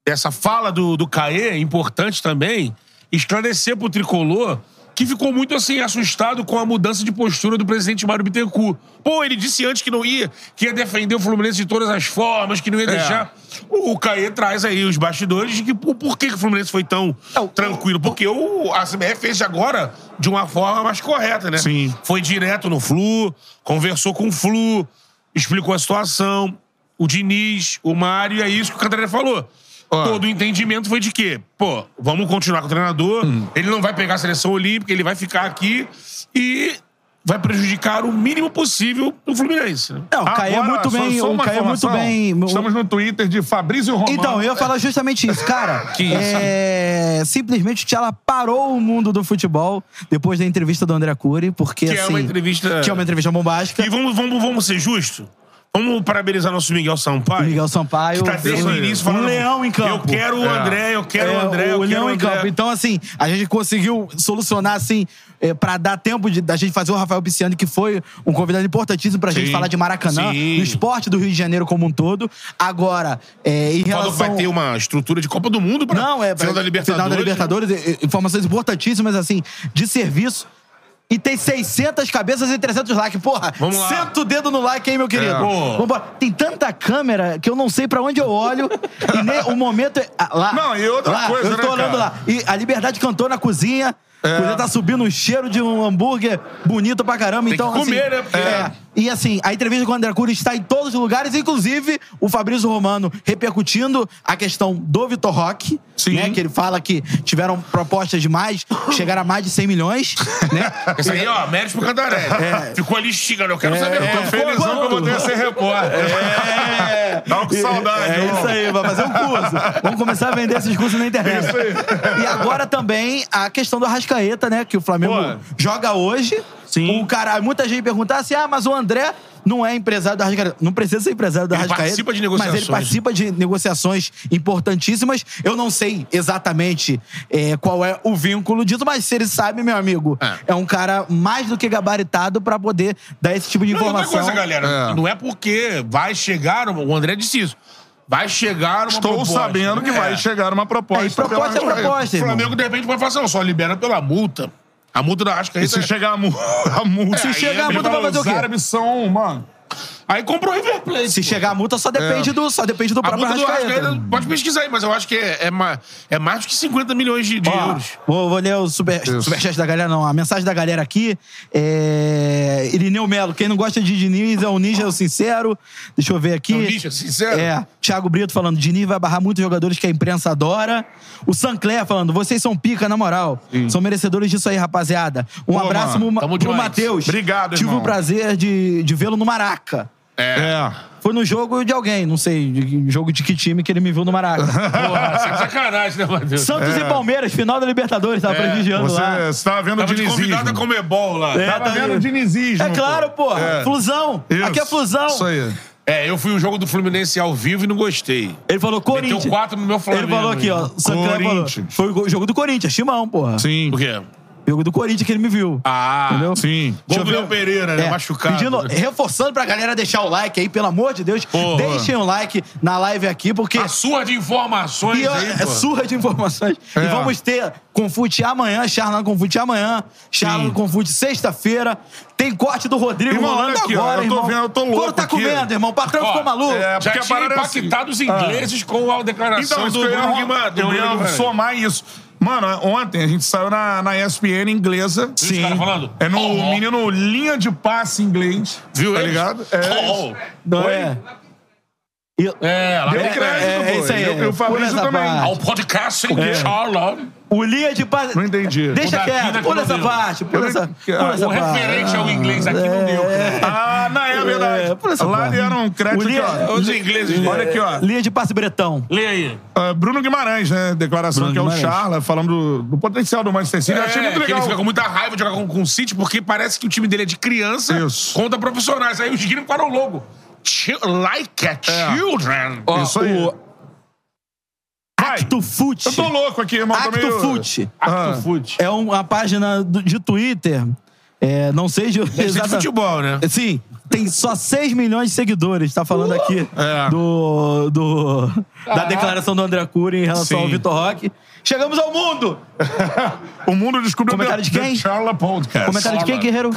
[SPEAKER 2] dessa fala do, do Caê é importante também esclarecer pro tricolor que ficou muito assim assustado com a mudança de postura do presidente Mário Bittencourt. Pô, ele disse antes que não ia, que ia defender o Fluminense de todas as formas, que não ia deixar. O Caê traz aí os bastidores de que por, que, o Fluminense foi tão tranquilo? Porque o, a CBF fez agora de uma forma mais correta, né?
[SPEAKER 1] Sim.
[SPEAKER 2] Foi direto no Flu, conversou com o Flu, explicou a situação. O Diniz, o Mário, e é isso que o Cantarelli falou. Todo o entendimento foi de quê? Pô, vamos continuar com o treinador, ele não vai pegar a seleção olímpica, ele vai ficar aqui e vai prejudicar o mínimo possível o Fluminense. né?
[SPEAKER 6] Não, o Caio é muito
[SPEAKER 1] só-
[SPEAKER 6] bem.
[SPEAKER 1] só
[SPEAKER 6] O
[SPEAKER 1] uma
[SPEAKER 6] Caio é muito bem.
[SPEAKER 1] Estamos no Twitter de Fabrício Romano.
[SPEAKER 6] Então, eu ia falar justamente isso, cara. [LAUGHS]
[SPEAKER 2] Que isso?
[SPEAKER 6] É, simplesmente o Tchala parou o mundo do futebol depois da entrevista do André Cury, porque
[SPEAKER 2] Que é
[SPEAKER 6] assim.
[SPEAKER 2] uma entrevista-
[SPEAKER 6] Que é uma entrevista bombástica.
[SPEAKER 2] E vamos, vamos, vamos ser justos? Vamos parabenizar nosso Miguel Sampaio.
[SPEAKER 6] Miguel Sampaio.
[SPEAKER 2] Que tá desde o
[SPEAKER 6] um-
[SPEAKER 2] início
[SPEAKER 6] um
[SPEAKER 2] falando.
[SPEAKER 6] leão em campo.
[SPEAKER 2] Eu quero o André, eu quero o
[SPEAKER 6] É,
[SPEAKER 2] André, eu
[SPEAKER 6] o
[SPEAKER 2] quero
[SPEAKER 6] Leão
[SPEAKER 2] o
[SPEAKER 6] em
[SPEAKER 2] André.
[SPEAKER 6] campo. Então, assim, a gente conseguiu solucionar, assim, é, pra dar tempo de, da gente fazer o Rafael Pisciani, que foi um convidado importantíssimo pra gente
[SPEAKER 2] Sim.
[SPEAKER 6] falar de Maracanã,
[SPEAKER 2] Sim.
[SPEAKER 6] do esporte do Rio de Janeiro como um todo. Agora, é, em
[SPEAKER 2] Quando
[SPEAKER 6] relação...
[SPEAKER 2] vai ter uma estrutura de Copa do Mundo pra
[SPEAKER 6] Não, é
[SPEAKER 2] final da Libertadores.
[SPEAKER 6] Final da Libertadores, e- informações importantíssimas, assim, de serviço. E tem 600 cabeças e 300 likes. Porra,
[SPEAKER 2] Vamos lá.
[SPEAKER 6] senta o dedo no like aí, meu querido.
[SPEAKER 1] É.
[SPEAKER 6] Vambora. Tem tanta câmera que eu não sei pra onde eu olho. e ne- o momento é. ah, lá.
[SPEAKER 1] Não, e outra
[SPEAKER 6] lá,
[SPEAKER 1] coisa,
[SPEAKER 6] Eu tô
[SPEAKER 1] né,
[SPEAKER 6] olhando
[SPEAKER 1] cara?
[SPEAKER 6] lá. E a Liberdade cantou na cozinha. A cozinha tá subindo um cheiro de um hambúrguer bonito pra caramba.
[SPEAKER 2] Tem
[SPEAKER 6] então,
[SPEAKER 2] que comer,
[SPEAKER 6] assim,
[SPEAKER 2] né? Porque-
[SPEAKER 6] É. E assim, a entrevista com o André Cury está em todos os lugares, inclusive o Fabrício Romano repercutindo a questão do Vitor Roque,
[SPEAKER 1] Sim.
[SPEAKER 6] né? Que ele fala que tiveram propostas de mais, chegaram a mais de 100 milhões, né? [LAUGHS]
[SPEAKER 2] Esse aí, ó, mérito pro Cantarelli. Ficou ali esticando. Eu quero saber
[SPEAKER 1] Eu tô
[SPEAKER 2] quanto.
[SPEAKER 1] felizão que eu vou ter esse repórter.
[SPEAKER 6] É. [LAUGHS]
[SPEAKER 1] Tava com saudade.
[SPEAKER 6] É
[SPEAKER 1] ó.
[SPEAKER 6] isso aí, vai fazer um curso. Vamos começar a vender esses cursos na internet. E agora também a questão do Arrascaeta, né? Que o Flamengo
[SPEAKER 1] Pô.
[SPEAKER 6] joga hoje.
[SPEAKER 1] Sim.
[SPEAKER 6] O cara, muita gente pergunta assim: ah, mas o André não é empresário do Arrascaeta. Não precisa ser empresário
[SPEAKER 2] Ele
[SPEAKER 6] Arrascaeta.
[SPEAKER 2] participa de
[SPEAKER 6] Mas
[SPEAKER 2] negociações.
[SPEAKER 6] ele participa de negociações importantíssimas. Eu não sei exatamente é, qual é o vínculo disso, mas se ele sabe, meu amigo, é,
[SPEAKER 2] É.
[SPEAKER 6] um cara mais do que gabaritado pra poder dar esse tipo de
[SPEAKER 2] Não, e outra
[SPEAKER 6] informação.
[SPEAKER 2] coisa, galera.
[SPEAKER 1] É.
[SPEAKER 2] Não é porque vai chegar. O André disse isso. Vai chegar uma
[SPEAKER 1] Estou
[SPEAKER 2] proposta.
[SPEAKER 1] sabendo que
[SPEAKER 2] É.
[SPEAKER 1] vai chegar uma proposta.
[SPEAKER 6] É, e proposta é proposta,
[SPEAKER 2] O. Flamengo, de repente, pode falar assim: só libera pela multa. A multa da
[SPEAKER 1] E
[SPEAKER 2] Arrascaeta.
[SPEAKER 1] se chegar a, mu [LAUGHS] a multa...
[SPEAKER 2] Se chegar a
[SPEAKER 6] multa, vai
[SPEAKER 1] fala,
[SPEAKER 6] fazer o quê?
[SPEAKER 1] Os árabes são, mano...
[SPEAKER 2] Aí comprou o River Plate.
[SPEAKER 6] Se
[SPEAKER 2] pô.
[SPEAKER 6] chegar a multa, só depende do, só depende do
[SPEAKER 2] A
[SPEAKER 6] próprio
[SPEAKER 2] multa do
[SPEAKER 6] Arrascaeta.
[SPEAKER 2] Pode pesquisar aí, mas eu acho que é, é, ma- é mais do que 50 milhões de, de
[SPEAKER 6] Ó,
[SPEAKER 2] euros.
[SPEAKER 6] vou, vou ler o super, superchat da galera, não. A mensagem da galera aqui é. Irineu Melo, quem não gosta de Diniz é o Ninja, é o sincero. Deixa eu ver aqui.
[SPEAKER 2] É o Ninja, sincero?
[SPEAKER 6] É. Thiago Brito falando: Diniz vai barrar muitos jogadores que a imprensa adora. O Sancler falando: vocês são pica, na moral. São merecedores disso aí, rapaziada. Um
[SPEAKER 1] Pô,
[SPEAKER 6] abraço
[SPEAKER 1] mano,
[SPEAKER 6] pro, pro. Matheus.
[SPEAKER 1] Obrigado,
[SPEAKER 6] Tive
[SPEAKER 1] irmão.
[SPEAKER 6] o prazer de, de vê-lo no Maraca.
[SPEAKER 1] É.
[SPEAKER 6] Foi no jogo de alguém, não sei, de, jogo de que time que ele me viu no Maraca. [LAUGHS]
[SPEAKER 2] Porra, você é de sacanagem, né, Matheus?
[SPEAKER 6] Santos e Palmeiras, final da Libertadores, tava prestigiando
[SPEAKER 1] Você
[SPEAKER 6] lá.
[SPEAKER 1] você tava vendo o
[SPEAKER 2] Tava de convidado a
[SPEAKER 1] dinizismo.
[SPEAKER 2] comer bol lá.
[SPEAKER 6] É,
[SPEAKER 1] Tava
[SPEAKER 6] tá
[SPEAKER 1] vendo
[SPEAKER 6] aí.
[SPEAKER 1] o dinizismo.
[SPEAKER 6] É claro,
[SPEAKER 1] pô.
[SPEAKER 6] porra.
[SPEAKER 1] É.
[SPEAKER 6] Flusão.
[SPEAKER 1] Isso.
[SPEAKER 6] Aqui é Flusão.
[SPEAKER 1] Isso aí.
[SPEAKER 2] É, eu fui um jogo do Fluminense ao vivo e não gostei.
[SPEAKER 6] Ele falou Corinthians.
[SPEAKER 2] Meteu quatro no meu Flamengo.
[SPEAKER 6] Ele falou aqui, ó. Sancler falou.
[SPEAKER 1] Corinthians.
[SPEAKER 6] Foi o jogo do Corinthians, Timão, porra.
[SPEAKER 1] Sim.
[SPEAKER 2] Por quê?
[SPEAKER 6] Jogo do Corinthians que ele me viu.
[SPEAKER 2] Ah,
[SPEAKER 6] Entendeu?
[SPEAKER 1] Sim.
[SPEAKER 2] Gol
[SPEAKER 6] Deixa
[SPEAKER 2] do
[SPEAKER 6] eu
[SPEAKER 2] Léo Pereira, né?
[SPEAKER 6] É,
[SPEAKER 2] Machucado.
[SPEAKER 6] Pedindo, reforçando pra galera deixar o like aí, pelo amor de Deus.
[SPEAKER 2] Porra.
[SPEAKER 6] Deixem o like na live aqui, porque.
[SPEAKER 2] A surra de informações
[SPEAKER 6] E, ó,
[SPEAKER 2] aí,
[SPEAKER 6] é surra de informações. E vamos ter Confute amanhã, Charlan Confute amanhã, Charlan Confute sexta-feira. Tem corte do Rodrigo
[SPEAKER 1] Irmão,
[SPEAKER 6] rolando
[SPEAKER 1] aqui, ó,
[SPEAKER 6] agora,
[SPEAKER 1] eu tô
[SPEAKER 6] irmão.
[SPEAKER 1] vendo, eu tô louco
[SPEAKER 6] Quando tá
[SPEAKER 1] aqui.
[SPEAKER 6] comendo, irmão? O patrão
[SPEAKER 2] Ó,
[SPEAKER 6] ficou maluco.
[SPEAKER 1] é,
[SPEAKER 2] Já
[SPEAKER 1] porque a
[SPEAKER 2] tinha
[SPEAKER 1] é assim.
[SPEAKER 2] impactado os ingleses com a declaração
[SPEAKER 1] Então,
[SPEAKER 2] do Guimarães. do
[SPEAKER 1] eu
[SPEAKER 2] Guimarães.
[SPEAKER 1] somar isso. Mano, ontem a gente saiu na, na ESPN inglesa.
[SPEAKER 2] Viu os caras falando?
[SPEAKER 1] É no
[SPEAKER 2] Oh, oh.
[SPEAKER 1] menino linha de passe inglês.
[SPEAKER 2] Viu
[SPEAKER 1] Tá
[SPEAKER 2] eles?
[SPEAKER 1] ligado? É.
[SPEAKER 2] Oh,
[SPEAKER 6] Não é?
[SPEAKER 2] É,
[SPEAKER 1] Deu crédito,
[SPEAKER 6] é, é
[SPEAKER 1] pô.
[SPEAKER 6] isso aí,
[SPEAKER 1] E o- e o
[SPEAKER 6] pula
[SPEAKER 1] Fabrício
[SPEAKER 6] essa
[SPEAKER 1] também.
[SPEAKER 6] parte.
[SPEAKER 2] ao podcast em Charlotte.
[SPEAKER 6] O linha de passe.
[SPEAKER 1] Não entendi.
[SPEAKER 6] Deixa
[SPEAKER 2] daqui,
[SPEAKER 6] quieto, pula essa parte, pula
[SPEAKER 1] Eu
[SPEAKER 6] essa, pula essa
[SPEAKER 2] O
[SPEAKER 6] parte.
[SPEAKER 2] referente ao inglês aqui não deu. cara.
[SPEAKER 1] Ah, não, é verdade.
[SPEAKER 6] É, por essa
[SPEAKER 1] Lá
[SPEAKER 6] parte.
[SPEAKER 1] deram um crédito
[SPEAKER 6] O
[SPEAKER 1] aqui,
[SPEAKER 6] Lia-
[SPEAKER 1] ó.
[SPEAKER 2] Os ingleses.
[SPEAKER 1] Olha aqui, ó.
[SPEAKER 6] Linha de passe bretão.
[SPEAKER 2] Lê aí.
[SPEAKER 1] Ah, Bruno Guimarães, né? Declaração
[SPEAKER 6] Bruno
[SPEAKER 1] que é o. Charla, falando do, do potencial do Manchester City. Eu achei
[SPEAKER 2] É,
[SPEAKER 1] muito
[SPEAKER 2] que ele
[SPEAKER 1] legal.
[SPEAKER 2] fica com muita raiva de jogar com, com o City, porque parece que o time dele é de criança
[SPEAKER 1] Isso.
[SPEAKER 2] contra profissionais. Aí os gringos ficaram logo. Like a children.
[SPEAKER 6] Ó,
[SPEAKER 1] Isso aí.
[SPEAKER 6] O. Acto Fute.
[SPEAKER 1] Eu tô louco aqui, irmão. tô
[SPEAKER 6] Acto
[SPEAKER 1] meio-. Ah.
[SPEAKER 2] Acto Foot.
[SPEAKER 6] É uma página de Twitter. É, não sei de,
[SPEAKER 2] ser de futebol, né?
[SPEAKER 6] Sim, tem só 6 milhões de seguidores. Tá falando aqui
[SPEAKER 1] É.
[SPEAKER 6] do, do- da declaração do André Cury em relação
[SPEAKER 1] Sim.
[SPEAKER 6] ao Vitor Roque. Chegamos ao mundo! [LAUGHS]
[SPEAKER 1] O mundo descobriu
[SPEAKER 6] Comentário de quem?
[SPEAKER 1] Charla Podcast.
[SPEAKER 6] Comentário de quem, Guerreiro?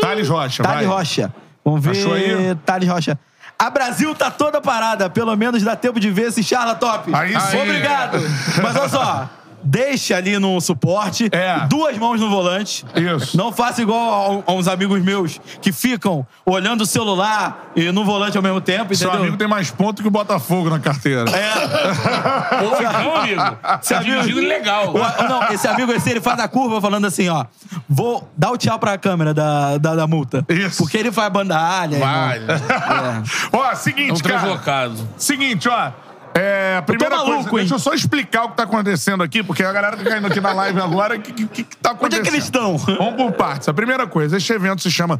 [SPEAKER 1] Thales Rocha,
[SPEAKER 6] Thales
[SPEAKER 1] vai.
[SPEAKER 6] Rocha. Vamos ver.
[SPEAKER 1] Achou aí?
[SPEAKER 6] Thales Rocha. A Brasil tá toda parada. Pelo menos dá tempo de ver esse Charla top.
[SPEAKER 1] Aí sim.
[SPEAKER 6] Obrigado. Mas olha só. Deixa ali no suporte.
[SPEAKER 1] É.
[SPEAKER 6] Duas mãos no volante.
[SPEAKER 1] Isso.
[SPEAKER 6] Não faça igual a, a uns amigos meus que ficam olhando o celular e no volante ao mesmo tempo,
[SPEAKER 1] Seu
[SPEAKER 6] entendeu?
[SPEAKER 1] amigo tem mais ponto que o Botafogo na carteira.
[SPEAKER 2] Pô, então, amigo. [LAUGHS] Tá dirigindo legal.
[SPEAKER 6] O- não, esse amigo esse, ele faz a curva falando assim, ó. Vou dar o tchau pra câmera da, da, da multa.
[SPEAKER 1] Isso.
[SPEAKER 6] Porque ele faz bandalha. Irmão. É. [LAUGHS]
[SPEAKER 1] Ó,
[SPEAKER 2] É um
[SPEAKER 1] seguinte, cara.
[SPEAKER 2] translocado.
[SPEAKER 1] Seguinte, ó. É, a primeira
[SPEAKER 6] maluco,
[SPEAKER 1] coisa,
[SPEAKER 6] hein?
[SPEAKER 1] deixa eu só explicar o que tá acontecendo aqui, porque a galera tá caindo aqui na live agora, o que, que, que tá
[SPEAKER 6] Onde é
[SPEAKER 1] acontecendo?
[SPEAKER 6] que eles estão?
[SPEAKER 1] Vamos por partes. A primeira coisa, este evento se chama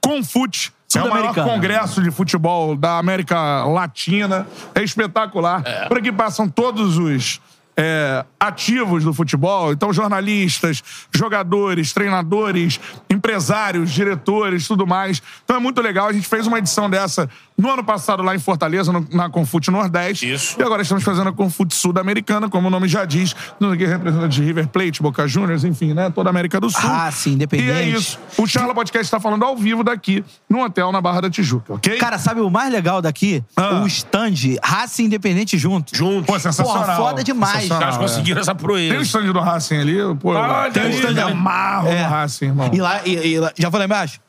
[SPEAKER 1] Confute. É o maior congresso de futebol da América Latina. É espetacular. Por aqui passam todos os é, ativos do futebol. Então, jornalistas, jogadores, treinadores, empresários, diretores, tudo mais. Então é muito legal. A gente fez uma edição dessa no ano passado lá em Fortaleza, no- na Confute Nordeste.
[SPEAKER 2] Isso.
[SPEAKER 1] E agora estamos fazendo a Confute Sul-Americana, como o nome já diz. Nos aqui representantes de River Plate, Boca Juniors, enfim, né? Toda a América do Sul.
[SPEAKER 6] Ah, sim, independente.
[SPEAKER 1] E é isso. O Charla Podcast está falando ao vivo daqui, no hotel na Barra da Tijuca, ok?
[SPEAKER 6] Cara, sabe o mais legal daqui?
[SPEAKER 1] Ah.
[SPEAKER 6] O stand Raça Independente junto.
[SPEAKER 2] Juntos.
[SPEAKER 1] Pô, sensacional.
[SPEAKER 6] Porra, foda demais.
[SPEAKER 2] Os caras
[SPEAKER 1] é.
[SPEAKER 2] conseguiram essa
[SPEAKER 1] Tem o
[SPEAKER 2] proeza.
[SPEAKER 1] stand do Racing ali, pô.
[SPEAKER 2] Olha
[SPEAKER 1] tem o stand amarro
[SPEAKER 6] É.
[SPEAKER 1] do Racing, irmão.
[SPEAKER 6] E lá, e, e lá- já vou lá embaixo?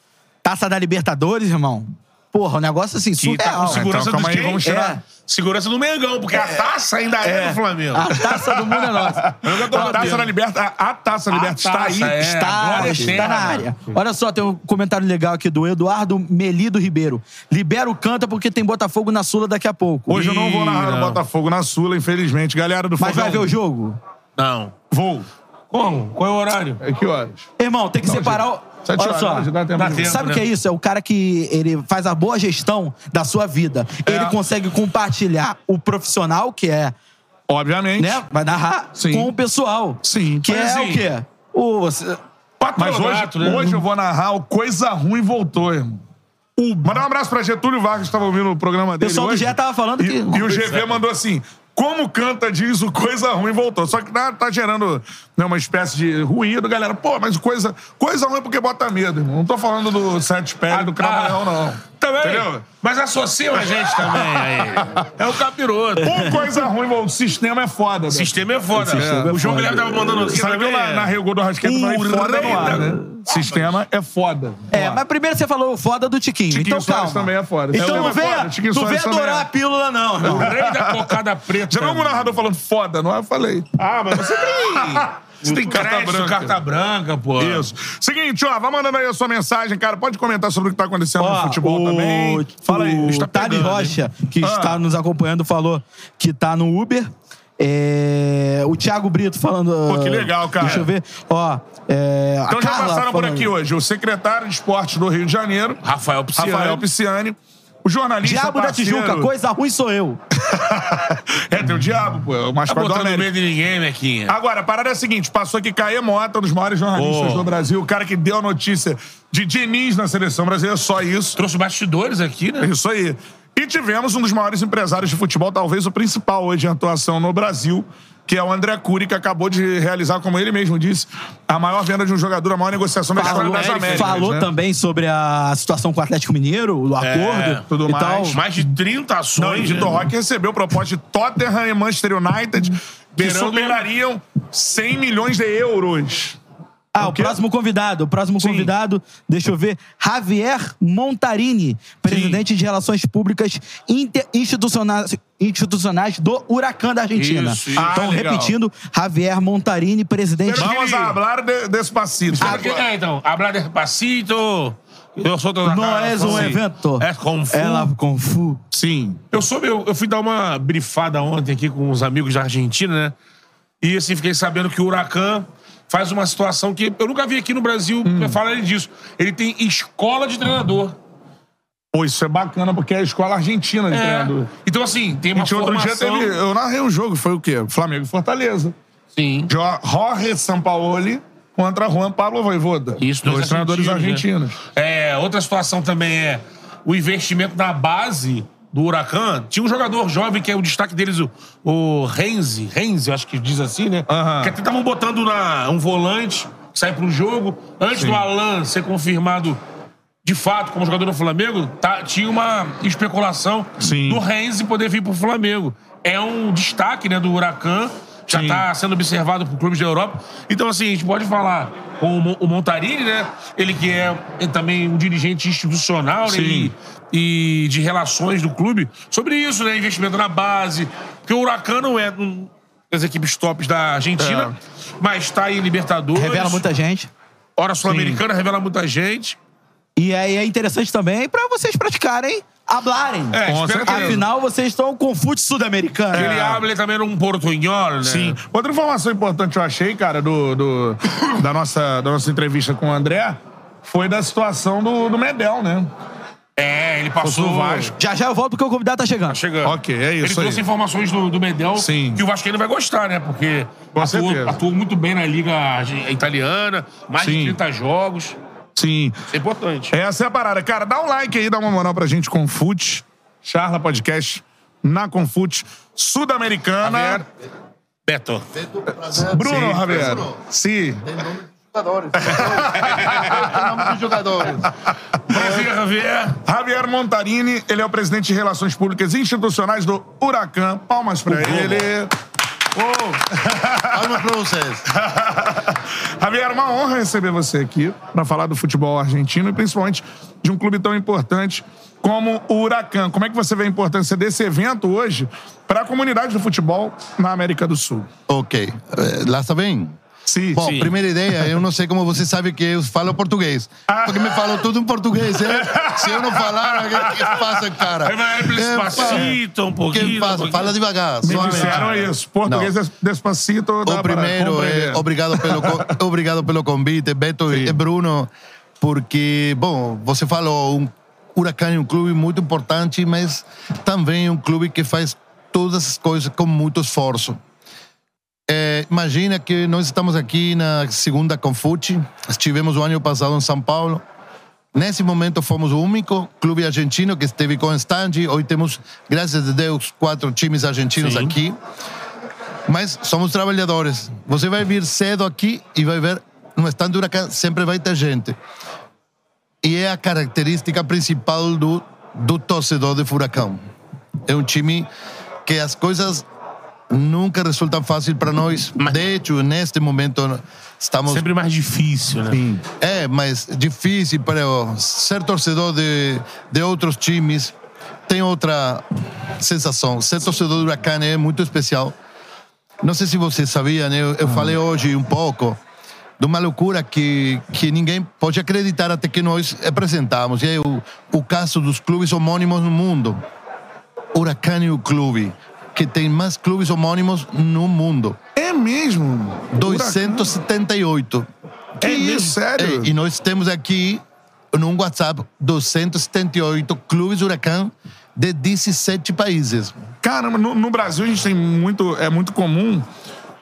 [SPEAKER 6] Taça da Libertadores, irmão. Porra, um negócio assim,
[SPEAKER 2] Que tá com
[SPEAKER 6] surreal.
[SPEAKER 2] segurança
[SPEAKER 1] Então,
[SPEAKER 2] de
[SPEAKER 1] aí, vamos tirar.
[SPEAKER 6] É.
[SPEAKER 2] Segurança do Mengão, porque a taça ainda é, do Flamengo.
[SPEAKER 6] A taça do mundo é nossa. [LAUGHS]
[SPEAKER 2] É o
[SPEAKER 1] A taça da Liberta, a, a taça da Liberta está aí.
[SPEAKER 2] é.
[SPEAKER 6] Está,
[SPEAKER 2] agora
[SPEAKER 6] está na
[SPEAKER 2] né?
[SPEAKER 6] área. Olha só, tem um comentário legal aqui do Eduardo Melido Ribeiro. Libera o canta porque tem Botafogo na Sula daqui a pouco.
[SPEAKER 1] Hoje eu não vou narrar
[SPEAKER 2] Ih, não.
[SPEAKER 1] Botafogo na Sula, infelizmente. Galera do
[SPEAKER 6] Mas
[SPEAKER 1] Fogão.
[SPEAKER 6] vai ver o jogo?
[SPEAKER 2] Não.
[SPEAKER 1] Vou.
[SPEAKER 2] Como? Qual é o horário?
[SPEAKER 1] É que horas?
[SPEAKER 6] Irmão, tem que separar o...
[SPEAKER 1] Sete
[SPEAKER 6] Olha
[SPEAKER 1] horas,
[SPEAKER 6] só.
[SPEAKER 1] dá tempo
[SPEAKER 2] Dá tempo.
[SPEAKER 6] Sabe o
[SPEAKER 2] né?
[SPEAKER 6] que é isso? É o cara que ele faz a boa gestão da sua vida.
[SPEAKER 1] É.
[SPEAKER 6] Ele consegue compartilhar o profissional, que é,
[SPEAKER 1] Obviamente.
[SPEAKER 6] né? Vai narrar
[SPEAKER 1] Sim.
[SPEAKER 6] com o pessoal.
[SPEAKER 1] Sim.
[SPEAKER 6] Que
[SPEAKER 2] Mas
[SPEAKER 6] é
[SPEAKER 2] assim,
[SPEAKER 6] o quê? O,
[SPEAKER 1] Mas hoje,
[SPEAKER 2] né?
[SPEAKER 1] hoje eu vou narrar o Coisa Ruim Voltou, irmão. Mandar um abraço pra Getúlio Vargas, que estava ouvindo o programa
[SPEAKER 6] o
[SPEAKER 1] dele
[SPEAKER 6] pessoal do
[SPEAKER 1] hoje.
[SPEAKER 6] GE tava falando
[SPEAKER 1] E,
[SPEAKER 6] que...
[SPEAKER 1] e o GV mandou assim: como canta diz o coisa ruim voltou. Só que tá, tá gerando né, uma espécie de ruído, galera. Pô, mas coisa, coisa ruim é porque bota medo, irmão. Não tô falando do sete pele, do Cramunhão, não.
[SPEAKER 2] Também.
[SPEAKER 1] Entendeu?
[SPEAKER 2] Mas associam a gente também aí. É o capiroto.
[SPEAKER 1] Um coisa ruim, voltou. o sistema é foda.
[SPEAKER 2] O
[SPEAKER 1] né?
[SPEAKER 2] sistema é foda.
[SPEAKER 6] sistema é
[SPEAKER 2] o João. Guilherme tava mandando aqui
[SPEAKER 1] Sabe que eu
[SPEAKER 2] também.
[SPEAKER 1] na, na Rio Gol do Rasqueta falei
[SPEAKER 2] O
[SPEAKER 1] foda no ar,
[SPEAKER 2] da-
[SPEAKER 1] né? Sistema é foda.
[SPEAKER 6] É, mas primeiro você falou o foda do Tiquinho.
[SPEAKER 1] Tiquinho
[SPEAKER 6] então
[SPEAKER 1] Soares
[SPEAKER 6] calma.
[SPEAKER 1] também é foda.
[SPEAKER 6] Então
[SPEAKER 1] Tiquinho
[SPEAKER 6] não
[SPEAKER 1] é
[SPEAKER 6] vem,
[SPEAKER 1] foda, Tiquinho
[SPEAKER 6] não vem adorar
[SPEAKER 1] é.
[SPEAKER 6] a pílula, não,
[SPEAKER 2] O rei da cocada preta.
[SPEAKER 1] Já viu algum narrador falando foda, não é? Eu falei.
[SPEAKER 2] Ah, mas você tem... [LAUGHS] Você tem
[SPEAKER 1] Carta
[SPEAKER 2] crédito,
[SPEAKER 1] branca.
[SPEAKER 2] carta branca, pô.
[SPEAKER 1] Isso. Seguinte, ó, vai mandando aí a sua mensagem, cara. Pode comentar sobre o que tá acontecendo no
[SPEAKER 6] Ó,
[SPEAKER 1] futebol
[SPEAKER 6] o,
[SPEAKER 1] também. Fala aí.
[SPEAKER 6] O
[SPEAKER 1] está
[SPEAKER 6] Thales
[SPEAKER 1] pegando, hein?
[SPEAKER 6] Rocha, que
[SPEAKER 1] Ah.
[SPEAKER 6] está nos acompanhando, falou que tá no Uber. É, o Thiago Brito falando.
[SPEAKER 1] Pô, que legal, cara.
[SPEAKER 6] Deixa eu ver. Ó, é, a
[SPEAKER 1] Então já
[SPEAKER 6] Carla
[SPEAKER 1] passaram por
[SPEAKER 6] falando-
[SPEAKER 1] aqui hoje o secretário de esportes do Rio de Janeiro,
[SPEAKER 2] Rafael Pisciani.
[SPEAKER 1] Rafael Pisciani, o jornalista
[SPEAKER 6] Diabo da
[SPEAKER 1] parceiro-
[SPEAKER 6] Tijuca, coisa ruim sou eu. [LAUGHS]
[SPEAKER 1] é, tem o diabo, pô, é o
[SPEAKER 2] Tá
[SPEAKER 1] mascote do
[SPEAKER 2] botando
[SPEAKER 1] América.
[SPEAKER 2] medo de ninguém, Mequinha.
[SPEAKER 1] Agora, a parada é a seguinte: passou aqui Caê Mota, um dos maiores jornalistas
[SPEAKER 2] Pô.
[SPEAKER 1] do Brasil, o cara que deu a notícia de Diniz na seleção brasileira, só isso.
[SPEAKER 2] Trouxe bastidores aqui, né?
[SPEAKER 1] Isso aí. E tivemos um dos maiores empresários de futebol, talvez o principal hoje em atuação no Brasil, que é o André Cury, que acabou de realizar, como ele mesmo disse, a maior venda de um jogador, a maior negociação da história
[SPEAKER 6] Falou,
[SPEAKER 1] das Américas.
[SPEAKER 6] falou
[SPEAKER 1] né?
[SPEAKER 6] também sobre a situação com o Atlético Mineiro, o acordo
[SPEAKER 1] tudo
[SPEAKER 6] e
[SPEAKER 1] mais.
[SPEAKER 6] tal.
[SPEAKER 2] Mais de 30 ações.
[SPEAKER 1] Não, e Vitor
[SPEAKER 2] né?
[SPEAKER 1] Roque recebeu proposta de Tottenham e Manchester United, que superariam 100 milhões de euros.
[SPEAKER 6] Ah, o, próximo convidado. O próximo convidado, deixa eu ver. Javier Montarini, presidente de Relações Públicas Interinstitucionais institucionais do Huracan da Argentina.
[SPEAKER 2] Isso, isso.
[SPEAKER 6] Então,
[SPEAKER 1] Ah,
[SPEAKER 6] repetindo, Javier Montarini, presidente.
[SPEAKER 1] Vamos a hablar de, despacito.
[SPEAKER 2] Ah, que- é, então, hablar despacito. Eu sou toda
[SPEAKER 6] Não é um
[SPEAKER 2] Sim.
[SPEAKER 6] evento.
[SPEAKER 2] É com fu.
[SPEAKER 6] Ela com fu.
[SPEAKER 1] Sim.
[SPEAKER 2] Eu soube, eu, eu fui dar uma brifada ontem aqui com uns amigos da Argentina, né? E assim, fiquei sabendo que o Huracan faz uma situação que eu nunca vi aqui no Brasil
[SPEAKER 1] Hum.
[SPEAKER 2] falarem disso. Ele tem escola de treinador.
[SPEAKER 1] Pô, isso é bacana, porque é a escola argentina de
[SPEAKER 2] É.
[SPEAKER 1] treinador.
[SPEAKER 2] Então, assim, tem uma
[SPEAKER 1] gente outro dia
[SPEAKER 2] formação...
[SPEAKER 1] teve. Eu narrei um jogo, foi o quê? Flamengo e Fortaleza.
[SPEAKER 2] Sim.
[SPEAKER 1] Jo- Jorge Sampaoli contra Juan Pablo Voivoda.
[SPEAKER 2] Isso,
[SPEAKER 1] dois treinadores argentinos.
[SPEAKER 2] né? É, outra situação também é o investimento na base do Huracan. Tinha um jogador jovem que é o destaque deles, o, o Renzi. Renzi, eu acho que diz assim, né?
[SPEAKER 1] Aham.
[SPEAKER 2] Que até estavam botando na, um volante que sai pro jogo. Antes do Alan ser confirmado de fato como jogador do Flamengo, tá- tinha uma especulação
[SPEAKER 1] Sim.
[SPEAKER 2] do Renzi poder vir pro Flamengo. É um destaque né, do Huracan. Já
[SPEAKER 1] Sim.
[SPEAKER 2] está sendo observado por clubes da Europa. Então, assim, a gente pode falar com o Mon- o Montarini, né? Ele que é é também um dirigente institucional né?
[SPEAKER 1] Sim.
[SPEAKER 2] E, de relações do clube, sobre isso, né? Investimento na base. Porque o Huracan não é um das equipes tops da Argentina, mas está em Libertadores.
[SPEAKER 6] Revela muita gente.
[SPEAKER 2] Hora Sul-Americana, revela muita gente.
[SPEAKER 6] E aí é interessante também pra vocês praticarem, hablarem.
[SPEAKER 2] É.
[SPEAKER 6] Afinal, vocês estão com fute sul-americano.
[SPEAKER 2] ele hable também num portunhol, né?
[SPEAKER 1] Sim. Outra informação importante eu achei, cara, do, do- da, nossa, da nossa entrevista com o André, foi da situação do, do Medel, né?
[SPEAKER 2] É, ele passou.
[SPEAKER 1] O Vasco.
[SPEAKER 6] Já já eu volto porque o convidado tá chegando.
[SPEAKER 2] Tá chegando.
[SPEAKER 1] Ok, é isso
[SPEAKER 2] Ele trouxe
[SPEAKER 1] aí.
[SPEAKER 2] informações do, do Medel
[SPEAKER 1] Sim.
[SPEAKER 2] que o Vascaíno vai gostar, né? Porque
[SPEAKER 1] Com certeza.
[SPEAKER 2] atuou, atuou muito bem na Liga Italiana, mais
[SPEAKER 1] Sim.
[SPEAKER 2] de 30 jogos.
[SPEAKER 1] Sim.
[SPEAKER 2] Isso é importante.
[SPEAKER 1] Essa é a parada. Cara, dá um like aí, dá uma moral pra gente com Fute. Charla Podcast na Confute Sul-Americana.
[SPEAKER 2] Javier. Beto.
[SPEAKER 1] Bruno,
[SPEAKER 3] Sim,
[SPEAKER 1] Javier. Sim.
[SPEAKER 7] jogadores. Em nome dos jogadores.
[SPEAKER 2] Javier, Javier.
[SPEAKER 1] Javier Montarini, ele é o presidente de Relações Públicas Institucionais do Huracan. Palmas pra ele. [LAUGHS]
[SPEAKER 7] Palmas pra vocês. [LAUGHS]
[SPEAKER 1] Javier, uma honra receber você aqui para falar do futebol argentino e principalmente de um clube tão importante como o Huracan. Como é que você vê a importância desse evento hoje para a comunidade do futebol na América do Sul?
[SPEAKER 7] Ok. Lá está bem?
[SPEAKER 1] Sim,
[SPEAKER 7] Bom,
[SPEAKER 1] sim.
[SPEAKER 7] primeira ideia, eu não sei como você sabe que eu falo português. Porque me falam tudo em português, hein? Se eu não falar, o que, passa, cara?
[SPEAKER 2] Vai despacito, um
[SPEAKER 7] O
[SPEAKER 2] pouquinho.
[SPEAKER 7] que passa? Fala devagar.
[SPEAKER 1] Me disseram isso. Português des- despacito.
[SPEAKER 7] O primeiro é obrigado pelo, [LAUGHS] obrigado pelo convite, Beto e Bruno, porque, bom, você falou, um Huracan é um clube muito importante, mas também é um clube que faz todas as coisas com muito esforço. É, imagina que nós estamos aqui na segunda Confute, estivemos o ano passado em São Paulo. Nesse momento fomos o único clube argentino que esteve com stand. Hoje temos, graças a Deus, quatro times argentinos
[SPEAKER 2] Sim.
[SPEAKER 7] aqui. Mas somos trabalhadores. Você vai vir cedo aqui e vai ver no stand do Huracan sempre vai ter gente. E é a característica principal do, do torcedor de Furacão. É um time que as coisas nunca resultam fácil para nós. De hecho, neste momento estamos
[SPEAKER 2] Sempre mais difícil, né?
[SPEAKER 7] é, mas difícil para ser torcedor de, de outros times tem outra sensação. Ser torcedor do Huracan é muito especial. Não sei se você sabia, né? Eu, eu falei hoje um pouco de uma loucura que, que ninguém pode acreditar até que nós apresentamos. E é o, o caso dos clubes homônimos no mundo. Huracan é o clube que tem mais clubes homônimos no mundo.
[SPEAKER 1] É mesmo?
[SPEAKER 7] 278.
[SPEAKER 1] É mesmo? Sério?
[SPEAKER 7] É, e nós temos aqui no WhatsApp 278 clubes Huracan de 17 países.
[SPEAKER 1] Caramba, no, no Brasil a gente tem muito. É muito comum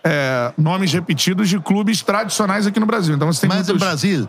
[SPEAKER 1] é, nomes repetidos de clubes tradicionais aqui no Brasil. Então você tem
[SPEAKER 7] Mas no. Brasil,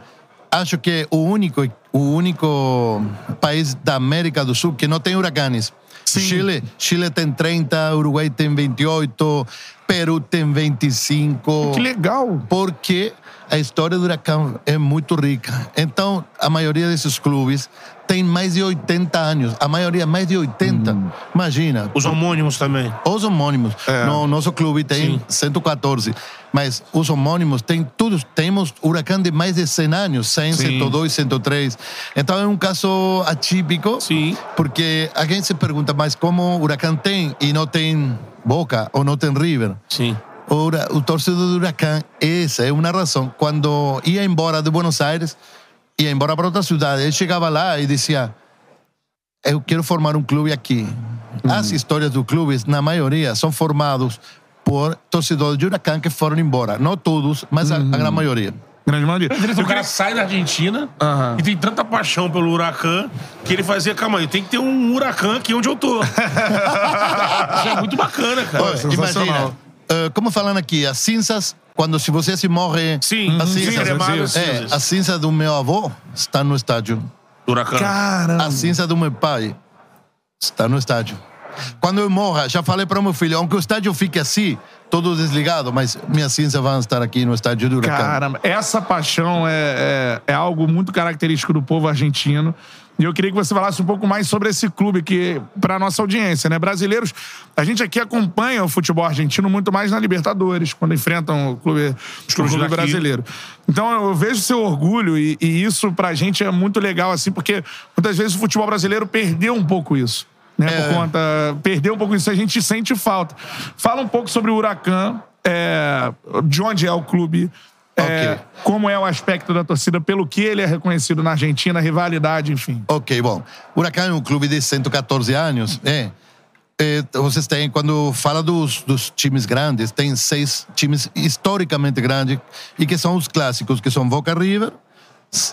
[SPEAKER 7] acho que é o único, o único país da América do Sul que não tem huracanes. Chile, Chile tem 30, Uruguai tem 28, Peru tem 25.
[SPEAKER 1] Que legal.
[SPEAKER 7] porque a história do Huracão é muito rica. Então, a maioria desses clubes tem mais de 80 anos. A maioria mais de 80. Imagina.
[SPEAKER 2] Os homônimos também.
[SPEAKER 7] Os homônimos.
[SPEAKER 1] É.
[SPEAKER 7] No nosso clube tem
[SPEAKER 2] Sim.
[SPEAKER 7] 114. mas os homônimos têm todos. Temos Huracán de mais de 100 anos, 100,
[SPEAKER 2] Sim.
[SPEAKER 7] 102, 103. Então é um caso atípico,
[SPEAKER 2] Sim.
[SPEAKER 7] porque a gente se pergunta, mas como Huracán tem e não tem Boca ou não tem River?
[SPEAKER 2] Sim.
[SPEAKER 7] O, o torcedor do Huracán, essa é uma razão. Quando ia embora de Buenos Aires, ia embora para outra cidade, ele chegava lá e dizia: Eu quero formar um clube aqui. As histórias do clube, na maioria, são formados por torcedores de Huracán que foram embora. Não todos, mas a, a grande maioria.
[SPEAKER 1] Grande maioria.
[SPEAKER 2] O cara sai da Argentina
[SPEAKER 1] Aham.
[SPEAKER 2] e tem tanta paixão pelo Huracan que ele fazia, calma aí, tem que ter um Huracan aqui onde eu tô. [LAUGHS] Isso é muito bacana, cara.
[SPEAKER 1] Sensacional.
[SPEAKER 7] imagina, eh, como falando aqui, as cinzas, quando se você se morre,
[SPEAKER 2] Sim,
[SPEAKER 7] as
[SPEAKER 2] sim,
[SPEAKER 7] cinzas,
[SPEAKER 2] cremadas,
[SPEAKER 7] é,
[SPEAKER 2] cinzas.
[SPEAKER 7] a cinza do meu avô está no estádio.
[SPEAKER 2] Huracan.
[SPEAKER 1] Caramba.
[SPEAKER 7] A cinza do meu pai está no estádio. Quando eu morra, já falei para o meu filho, aunque o estádio fique assim, todo desligado, mas minhas cinzas vão estar aqui no estádio do Huracan.
[SPEAKER 1] Caramba, essa paixão é, é, é algo muito característico do povo argentino. E eu queria que você falasse um pouco mais sobre esse clube que, para nossa audiência, né? Brasileiros, a gente aqui acompanha o futebol argentino muito mais na Libertadores, quando enfrentam o clube, o
[SPEAKER 2] clubes
[SPEAKER 1] clube brasileiro. Então eu vejo seu orgulho e, e isso pra gente é muito legal, assim, porque muitas vezes o futebol brasileiro perdeu um pouco isso. Né,
[SPEAKER 7] É.
[SPEAKER 1] Por conta. Perdeu um pouco isso, a gente sente falta. Fala um pouco sobre o Huracan, é, de onde é o clube, é,
[SPEAKER 7] Ok.
[SPEAKER 1] como é o aspecto da torcida, pelo que ele é reconhecido na Argentina, rivalidade, enfim.
[SPEAKER 7] Ok, bom. Huracan é um clube de 114 anos. É. É, vocês têm, quando fala dos, dos times grandes, tem seis times historicamente grandes e que são os clássicos, que são Boca River,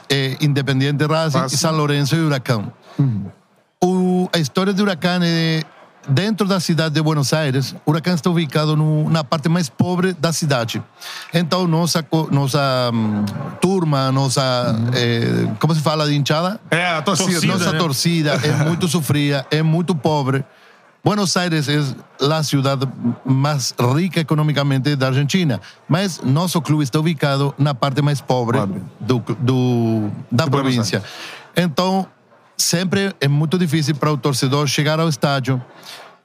[SPEAKER 7] é, Independiente Racing,
[SPEAKER 1] Racing.
[SPEAKER 7] e São Lourenço e Huracán. O- a história de Huracán é dentro da cidade de Buenos Aires. Huracán está ubicado no, na parte mais pobre da cidade. Então nossa nossa hum, turma, nossa eh, como se fala de hinchada?
[SPEAKER 1] É, a torcida.
[SPEAKER 2] Torcida,
[SPEAKER 7] Nossa
[SPEAKER 2] né?
[SPEAKER 7] torcida é muito [LAUGHS] sofrida, é muito pobre. Buenos Aires é a cidade mais rica economicamente da Argentina, mas nosso clube está ubicado na parte mais pobre do, do- da província. Então, sempre é muito difícil para o torcedor chegar ao estádio.